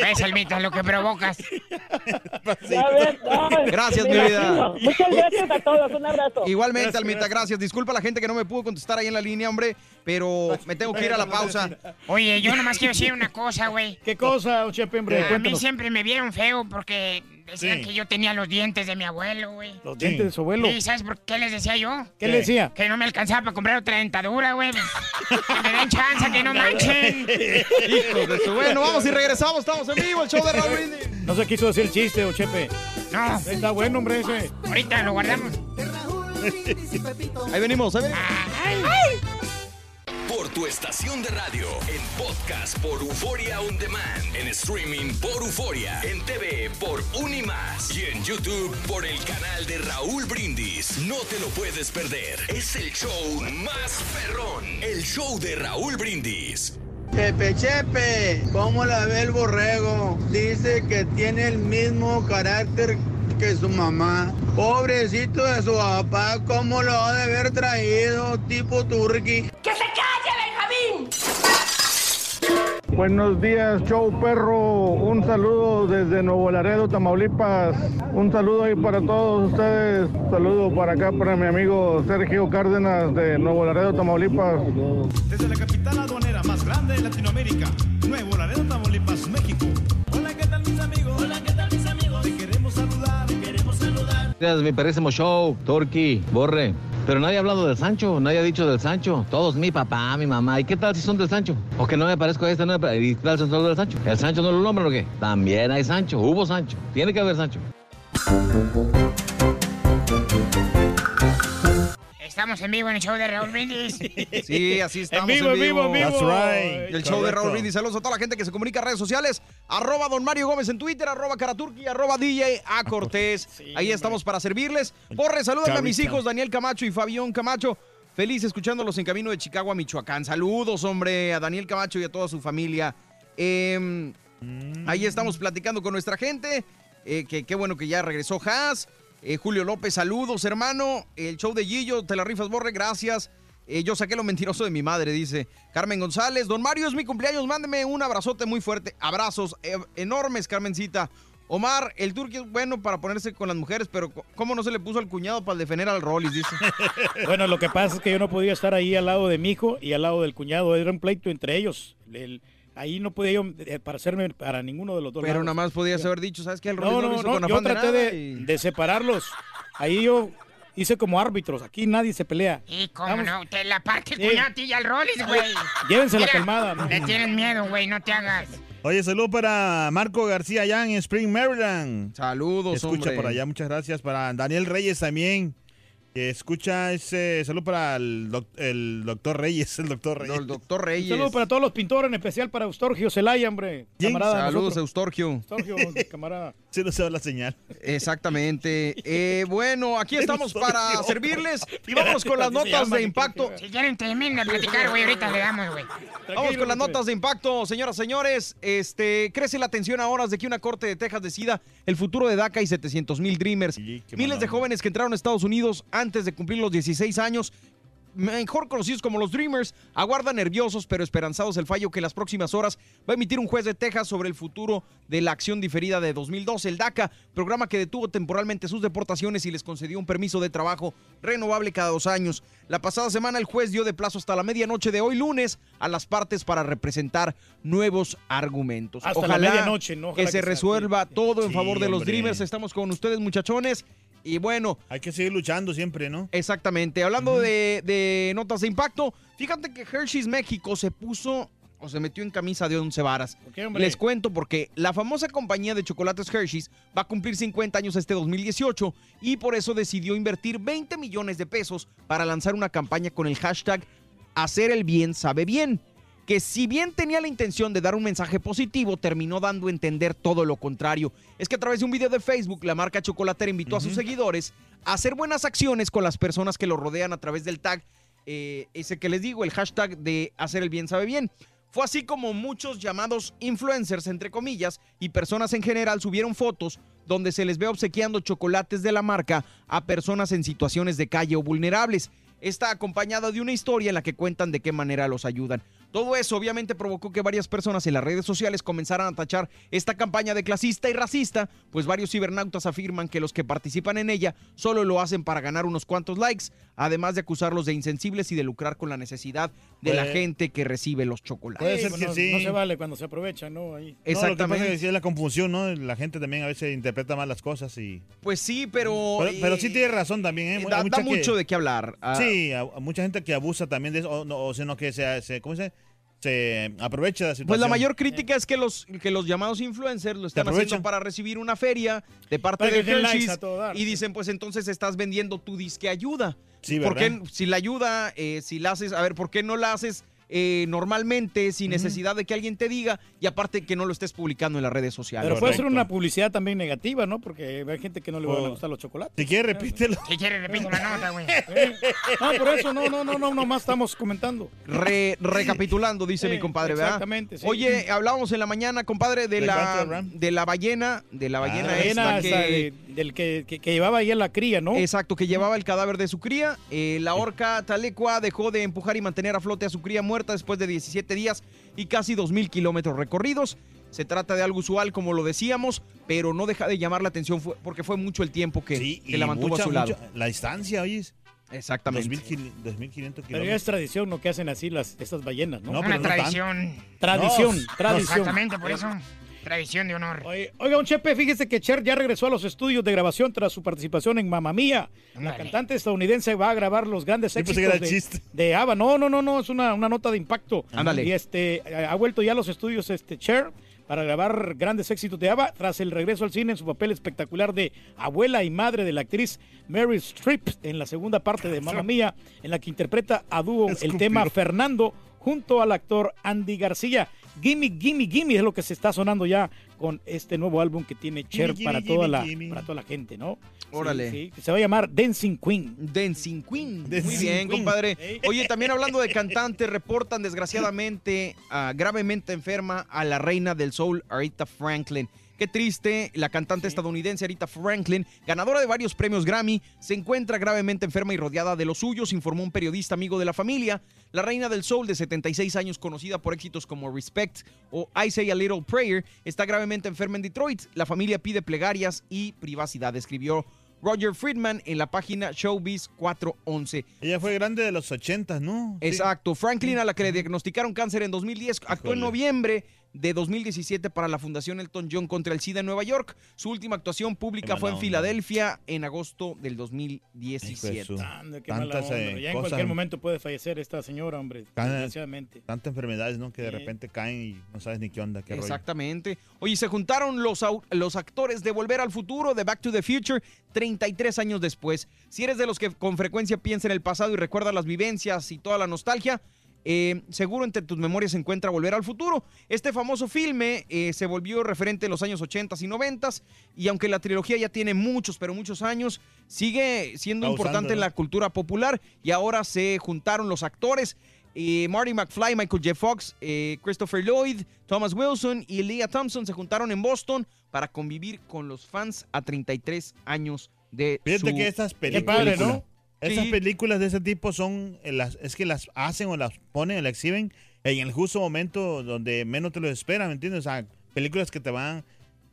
Ves, Almita, lo que provocas. Ay, Gracias, mi vida. Muchas gracias a todos. Un abrazo. Igualmente, Gracias, Almita, gracias. Disculpa a la gente que no me pudo contestar ahí en la línea, hombre, pero me tengo que ir a la pausa. Oye, yo nomás quiero decir una cosa, güey. ¿Qué cosa, Chepe, hombre? A mí siempre me vieron feo porque decían Sí. que yo tenía los dientes de mi abuelo, güey. Los dientes de su abuelo. ¿Y sabes por qué les decía yo? ¿Qué le decía? Que no me alcanzaba para comprar otra dentadura, güey. Que me den chance, que no manchen. Hijos de su- Bueno, vamos y regresamos. Estamos en vivo, el show de Raúl Brindis. No se quiso decir el chiste, don Chepe. No, Está bueno, hombre, ese. ahorita lo guardamos. Ahí venimos, ahí venimos. Por tu estación de radio, en podcast por Euforia On Demand, en streaming por Euforia, en TV por Unimás y en YouTube por el canal de Raúl Brindis. No te lo puedes perder. Es el show más perrón, el show de Raúl Brindis. Chepe, Chepe, ¿cómo la ve el borrego? Dice que tiene el mismo carácter que su mamá. Pobrecito de su papá, ¿cómo lo ha de haber traído tipo turqui? ¡Que se calle, Benjamín! Buenos días, show perro. Un saludo desde Nuevo Laredo, Tamaulipas. Un saludo ahí para todos ustedes. Saludo para acá para mi amigo Sergio Cárdenas de Nuevo Laredo, Tamaulipas. Desde la capital aduanera más grande de Latinoamérica, Nuevo Laredo, Tamaulipas, México. Gracias, mi parísimo show, Turkey, Borre. Pero nadie ha hablado del Sancho, nadie ha dicho del Sancho. Todos mi papá, mi mamá. ¿Y qué tal si son del Sancho? O que no me parezco a este, no me ¿Y qué tal si son del Sancho? ¿El Sancho no lo nombran o qué? También hay Sancho, hubo Sancho. Tiene que haber Sancho. Estamos en vivo en el show de Raúl Brindis. Sí, así estamos. En vivo, en vivo, en vivo. That's right. El show de. Raúl Brindis. Saludos a toda la gente que se comunica en redes sociales. Arroba Don Mario Gómez en Twitter, arroba Caraturki, arroba DJ A Cortés. Ahí estamos para servirles. Borre, salúdame a mis hijos, Daniel Camacho y Fabián Camacho. Feliz escuchándolos en camino de Chicago a Michoacán. Saludos, hombre, a Daniel Camacho y a toda su familia. Em, Ahí estamos platicando con nuestra gente. eh, que qué bueno que ya regresó Haas. Eh, Julio López, saludos, hermano. El show de Gillo, te la rifas, Borre, gracias. Eh, yo saqué lo mentiroso de mi madre, dice Carmen González. Don Mario, es mi cumpleaños, mándeme un abrazote muy fuerte. Abrazos eh, enormes, Carmencita. Omar, el turqui es bueno para ponerse con las mujeres, pero ¿cómo no se le puso al cuñado para defender al Rollis? Dice. Bueno, lo que pasa es que yo no podía estar ahí al lado de mi hijo y al lado del cuñado. Era un pleito entre ellos. El- ahí no podía yo eh, parecerme para ninguno de los dos Pero lados. nada más podías haber dicho, ¿sabes qué? El Rollis No, no, lo no, hizo no, yo de traté de, y- de separarlos. Ahí yo hice como árbitros. Aquí nadie se pelea. Y cómo Vamos. no, te la parte el Sí. cuñado a ti y al Rollis, güey. Llévense la calmada, ¿no? Le tienen miedo, güey, no te hagas. Oye, saludo para Marco García allá en Spring, Maryland. Saludos, Escucha hombre. por allá, muchas gracias. Para Daniel Reyes también, que escucha ese saludo para el, doc- el doctor Reyes, el doctor Reyes. El doctor Un Reyes. saludo para todos los pintores, en especial para Eustorgio Celaya, hombre. Camarada Saludos, nosotros. Eustorgio. Eustorgio, camarada. Se va la señal. Exactamente. Eh, bueno, aquí estamos para yo. servirles y vamos con las notas llama, de impacto. Si quieren terminar de platicar, güey, ahorita le damos, güey. Vamos con las notas de impacto, señoras y señores. Este, crece la tensión a horas de que una corte de Texas decida el futuro de DACA y 700 mil Dreamers. Miles de jóvenes que entraron a Estados Unidos antes de cumplir los 16 años mejor conocidos como los Dreamers, aguardan nerviosos pero esperanzados el fallo que en las próximas horas va a emitir un juez de Texas sobre el futuro de la acción diferida de 2012, el DACA, programa que detuvo temporalmente sus deportaciones y les concedió un permiso de trabajo renovable cada dos años. La pasada semana el juez dio de plazo hasta la medianoche de hoy lunes a las partes para representar nuevos argumentos. Hasta la Ojalá medianoche, ¿no? Ojalá que que se resuelva todo en Sí, favor de los hombre. Dreamers. Estamos con ustedes, muchachones. Y bueno. Hay que seguir luchando siempre, ¿no? Exactamente. Hablando de, de notas de impacto, fíjate que Hershey's México se puso o se metió en camisa de once varas. Les cuento porque la famosa compañía de chocolates Hershey's va a cumplir 50 años este 2018 y por eso decidió invertir 20 millones de pesos para lanzar una campaña con el hashtag Hacer el bien sabe bien que si bien tenía la intención de dar un mensaje positivo, terminó dando a entender todo lo contrario. Es que a través de un video de Facebook, la marca chocolatera invitó a sus seguidores a hacer buenas acciones con las personas que lo rodean a través del tag, eh, ese que les digo, el hashtag de hacer el bien sabe bien. Fue así como muchos llamados influencers, entre comillas, y personas en general subieron fotos donde se les ve obsequiando chocolates de la marca a personas en situaciones de calle o vulnerables. Está acompañada de una historia en la que cuentan de qué manera los ayudan. Todo eso obviamente provocó que varias personas en las redes sociales comenzaran a tachar esta campaña de clasista y racista, pues varios cibernautas afirman que los que participan en ella solo lo hacen para ganar unos cuantos likes, además de acusarlos de insensibles y de lucrar con la necesidad de la Puede- gente que recibe los chocolates. Puede ser pues que no, sí. no se vale cuando se aprovecha, ¿no? Ahí. No, lo que Exactamente. pasa es que sí es la confusión, ¿no? La gente también a veces interpreta mal las cosas y... Pues sí, pero... Pero, pero sí eh, tiene razón también, ¿eh? Hay Da, da mucha que- mucho de qué hablar. Ah, Sí, a, a mucha gente que abusa también de eso, o, no, o sino que se, se- ¿cómo se dice? Se aprovecha de la situación. Pues la mayor crítica es que los, que los llamados influencers lo están haciendo para recibir una feria de parte Para de Hershey's y dicen, pues entonces estás vendiendo tu disque ayuda. Sí, ¿Por qué, si la ayuda, eh, si la haces, a ver, ¿por qué no la haces eh, normalmente sin necesidad de que alguien te diga y aparte que no lo estés publicando en las redes sociales? Pero puede ser una publicidad también negativa, ¿no? Porque hay gente que no le van a Oh. gustar los chocolates. Si quieres, repítelo. Si quieres, repite la nota, güey. No, por eso, no, no, no, no, nomás estamos comentando. Re- recapitulando, dice Sí, mi compadre, ¿verdad? exactamente, sí. Oye, hablábamos en la mañana, compadre, de ¿De cuánto, la, de la ballena, de la La ballena ballena esta que... de- del que, que- que llevaba ahí a la cría, ¿no? Exacto, que llevaba el cadáver de su cría. Eh, la orca talecua dejó de empujar y mantener a flote a su cría muerta después de 17 días y casi 2.000 kilómetros recorridos. Se trata de algo usual, como lo decíamos, pero no deja de llamar la atención fue- porque fue mucho el tiempo que, Sí, que la mantuvo mucha- a su lado. mucha- la distancia, oyes. Exactamente. 2.500 2.500 Pero ya kilómetros. es tradición, ¿no? Que hacen así las, estas ballenas, ¿no? No, Una pero no tradición. Tradición, No, tradición. Exactamente, por eso. Tradición de honor. Oiga, un Chepe, fíjese que Cher ya regresó a los estudios de grabación tras su participación en Mamma Mía. La cantante estadounidense va a grabar los grandes éxitos de, chiste. de ABBA. No, no, no, no, es una, una nota de impacto. Ándale. Y este, ha vuelto ya a los estudios este Cher para grabar grandes éxitos de ABBA tras el regreso al cine en su papel espectacular de abuela y madre de la actriz Mary Streep en la segunda parte de Mamma Mía, en la que interpreta a dúo el tema Fernando junto al actor Andy García. Gimme, gimme, gimme es lo que se está sonando ya con este nuevo álbum que tiene Cher Gimme, para, gimme, toda gimme, la, gimme. para toda la gente, ¿no? Órale. Sí, sí, que se va a llamar Dancing Queen. Dancing Queen. Muy bien, Queen. compadre. Oye, también hablando de cantantes, reportan desgraciadamente ah, gravemente enferma a la reina del soul, Aretha Franklin. Qué triste, la cantante estadounidense Aretha Franklin, ganadora de varios premios Grammy, se encuentra gravemente enferma y rodeada de los suyos, informó un periodista amigo de la familia. La reina del soul de 76 años, conocida por éxitos como Respect o I Say a Little Prayer, está gravemente enferma en Detroit. La familia pide plegarias y privacidad, escribió Roger Friedman en la página Showbiz 411. Ella fue grande de los 80, ¿no? Exacto. Franklin, a la que le diagnosticaron cáncer en 2010, actuó en noviembre de 2017 para la Fundación Elton John contra el SIDA en Nueva York. Su última actuación pública Qué fue en onda. Filadelfia en agosto del Hijo de 2017. su- Anda, qué mala Tantas, onda, eh. Ya en cosas. cualquier momento puede fallecer esta señora, hombre. Desgraciadamente. Tantas enfermedades, ¿no? Que de Sí. repente caen y no sabes ni qué onda, qué rollo. Exactamente. Oye, se juntaron los, los actores de Volver al Futuro, de Back to the Future, 33 años después. Si eres de los que con frecuencia piensa en el pasado y recuerda las vivencias y toda la nostalgia, eh, seguro entre tus memorias se encuentra Volver al Futuro. Este famoso filme eh, se volvió referente en los años 80 y 90 y aunque la trilogía ya tiene muchos, pero muchos años, sigue siendo Causando, importante en ¿no? la cultura popular y ahora se juntaron los actores. eh, Marty McFly, Michael J. Fox, eh, Christopher Lloyd, Thomas Wilson y Leah Thompson se juntaron en Boston para convivir con los fans a 33 años de Fíjate su que estas Qué películas. padre, ¿no? Esas Sí. películas de ese tipo son, eh, las, es que las hacen o las ponen o las exhiben en el justo momento donde menos te lo esperan, ¿me entiendes? O sea, películas que te van,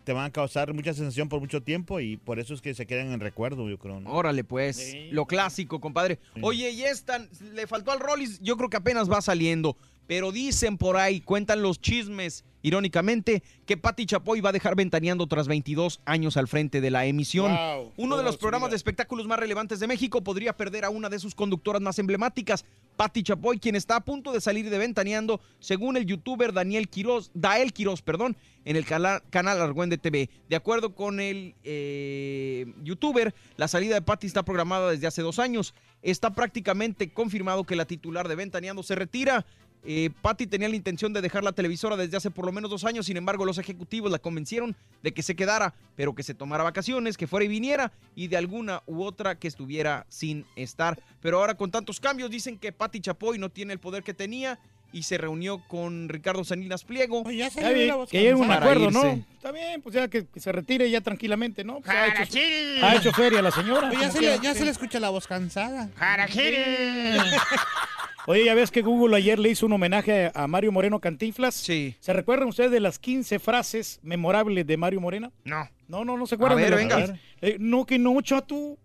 te van a causar mucha sensación por mucho tiempo y por eso es que se quedan en recuerdo, yo creo. ¿no? Órale, pues, lo clásico, compadre. Oye, y esta, le faltó al Rollis, yo creo que apenas va saliendo, pero dicen por ahí, cuentan los chismes, irónicamente, que Patti Chapoy va a dejar ventaneando tras 22 años al frente de la emisión. Wow, Uno de los programas vida. de espectáculos más relevantes de México podría perder a una de sus conductoras más emblemáticas, Patti Chapoy, quien está a punto de salir de ventaneando, según el youtuber Daniel Quiroz, Dael Quiroz, perdón, en el cala- canal Argüende TV. De acuerdo con el eh, youtuber, la salida de Patti está programada desde hace dos años. Está prácticamente confirmado que la titular de Ventaneando se retira. Eh, Patti tenía la intención de dejar la televisora desde hace por lo menos dos años, sin embargo los ejecutivos la convencieron de que se quedara, pero que se tomara vacaciones, que fuera y viniera, y de alguna u otra que estuviera sin estar. Pero ahora con tantos cambios dicen que Patti Chapoy no tiene el poder que tenía y se reunió con Ricardo Salinas Pliego. Está bien, que lleguen a un acuerdo, ¿no? Está bien, pues ya que, que se retire ya tranquilamente, ¿no? Pues ha, hecho, ha hecho feria la señora. Pues ya se, le, ya se le escucha la voz cansada. Jarajiri. Oye, ya ves que Google ayer le hizo un homenaje a Mario Moreno Cantinflas. Sí. ¿Se recuerdan ustedes de las 15 frases memorables de Mario Moreno? No. No, no, no se acuerdan. A ver, de venga. 15? Eh, no, que no, chato.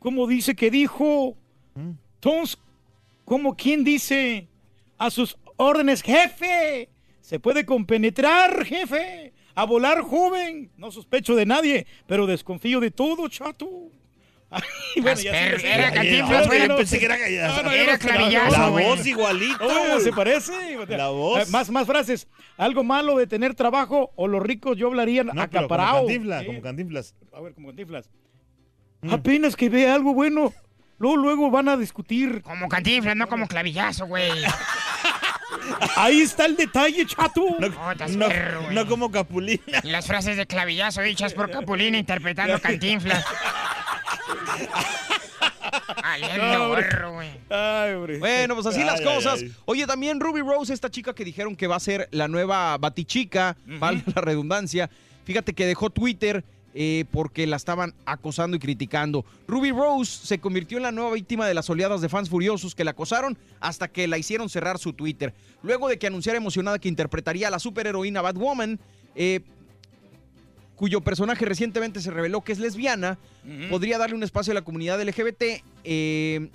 ¿Cómo dice que dijo? Mm. Entonces, ¿cómo quién dice? A sus órdenes, jefe. Se puede compenetrar, jefe. A volar, joven. No sospecho de nadie, pero desconfío de todo, chato. Ay, bueno, ya Pero sí, era. Cantinflas, güey. no- Pensé que era. No, no, Era clavillazo, La güey. voz igualito. Oh, se parece. La voz. Eh, más, más frases. Algo malo de tener trabajo o los ricos yo hablarían No, pero como acaparado. Cantinflas, Sí. como Cantinflas. A ver, como Cantinflas. Mm. Apenas que vea algo bueno, luego, luego van a discutir. Como cantinflas, no como clavillazo, güey. Ahí está el detalle, chato. No, No, no- perro, güey. no como Capulina. Las frases de clavillazo dichas por Capulina interpretando cantinflas. No, güey. Ay. Bueno, pues así Ay, las cosas. ay. Oye, también Ruby Rose, esta chica que dijeron que va a ser la nueva Batichica, valga la redundancia. Fíjate que dejó Twitter eh, porque la estaban acosando y criticando. Ruby Rose se convirtió en la nueva víctima de las oleadas de fans furiosos que la acosaron hasta que la hicieron cerrar su Twitter. Luego de que anunciara emocionada que interpretaría a la superheroína Batwoman, eh, cuyo personaje recientemente se reveló que es lesbiana, podría darle un espacio a la comunidad LGBT. eh,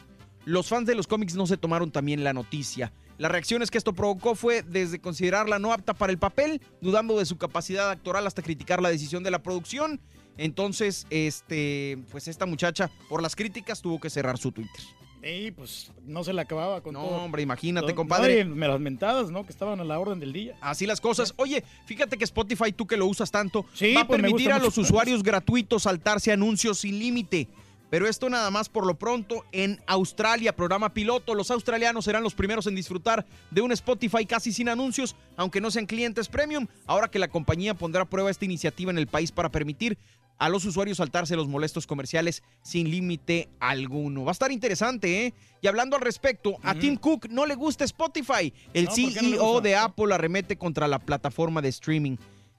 los fans de los cómics no se tomaron también la noticia. Las reacciones que esto provocó fue desde considerarla no apta para el papel, dudando de su capacidad actoral hasta criticar la decisión de la producción. Entonces, este, pues esta muchacha, por las críticas, tuvo que cerrar su Twitter. Sí, pues no se la acababa con No, todo. hombre, imagínate, No, compadre. no, y me las mentadas, ¿no? Que estaban a la orden del día. Así las cosas. Oye, fíjate que Spotify, tú que lo usas tanto, Sí, va a pues permitir a los usuarios gratuitos saltarse anuncios sin límite. Pero esto nada más por lo pronto en Australia, programa piloto. Los australianos serán los primeros en disfrutar de un Spotify casi sin anuncios, aunque no sean clientes premium, ahora que la compañía pondrá a prueba esta iniciativa en el país para permitir a los usuarios saltarse los molestos comerciales sin límite alguno. Va a estar interesante, ¿eh? Y hablando al respecto, a Tim Cook no le gusta Spotify. El No, ¿por qué no le CEO gusta? de Apple arremete contra la plataforma de streaming.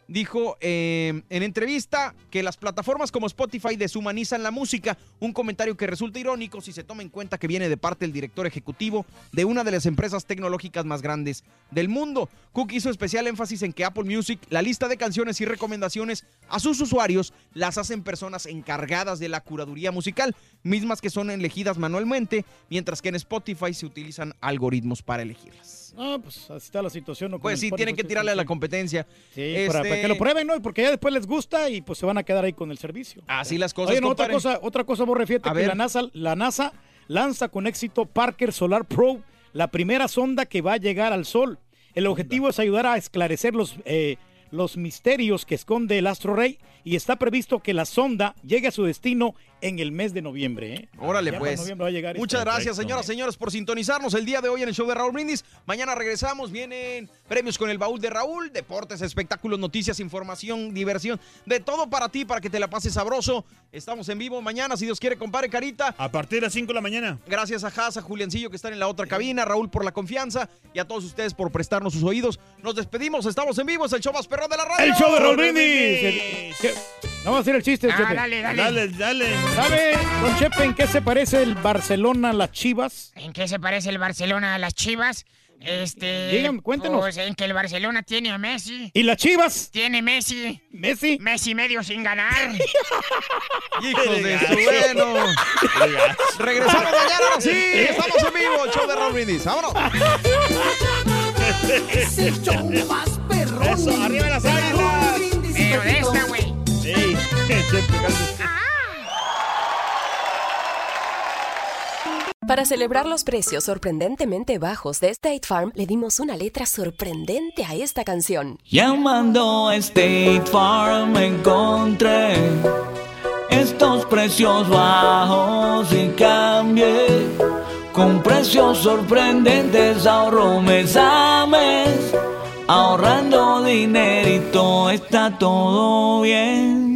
Dijo eh, en entrevista que las plataformas como Spotify deshumanizan la música, un comentario que resulta irónico si se toma en cuenta que viene de parte del director ejecutivo de una de las empresas tecnológicas más grandes del mundo. Cook hizo especial énfasis en que Apple Music, la lista de canciones y recomendaciones a sus usuarios, las hacen personas encargadas de la curaduría musical, mismas que son elegidas manualmente, mientras que en Spotify se utilizan algoritmos para elegirlas. No, pues así está la situación. ¿no? Pues sí, tienen que tirarle a la competencia. Sí, para, para Este- que lo prueben, ¿no? Porque ya después les gusta y pues se van a quedar ahí con el servicio. Así las cosas, Oye, no, otra cosa, otra cosa, vos A que la NASA, la NASA lanza con éxito Parker Solar Probe, la primera sonda que va a llegar al Sol. El objetivo es ayudar a esclarecer los, eh, los misterios que esconde el astro rey y está previsto que la sonda llegue a su destino en el mes de noviembre. ¿eh? Órale, Ya pues. noviembre va a llegar Muchas gracias, señoras, señores, por sintonizarnos el día de hoy en el show de Raúl Brindis. Mañana regresamos, vienen premios con el baúl de Raúl, deportes, espectáculos, noticias, información, diversión, de todo para ti, para que te la pases sabroso. Estamos en vivo mañana, si Dios quiere, compare Carita. A partir de las 5 de la mañana. Gracias a Haas, a Juliancillo que están en la otra cabina, Raúl por la confianza y a todos ustedes por prestarnos sus oídos. Nos despedimos, estamos en vivo, es el show más perro de la radio. El show de Raúl Brindis. Que- Vamos a hacer el chiste, Ah, Chepe. dale, dale. Dale, dale. ¿Sabe, don Chepe, en qué se parece el Barcelona a las Chivas? ¿En qué se parece el Barcelona a las Chivas? Este. Dígame, cuéntenos. Pues en que el Barcelona tiene a Messi. ¿Y las Chivas? Tiene Messi. ¿Messi? Messi medio sin ganar. Hijos de su bueno. Regresamos mañana, ahora sí. Estamos en vivo, show de Raúl Brindis. Vámonos. Es el show más perrón. Eso, arriba las águilas. Pero de esta, Para celebrar los precios sorprendentemente bajos de State Farm, le dimos una letra sorprendente a esta canción. Llamando a State Farm encontré estos precios bajos y cambié. Con precios sorprendentes ahorro mes a mes. Ahorrando dinerito está todo bien.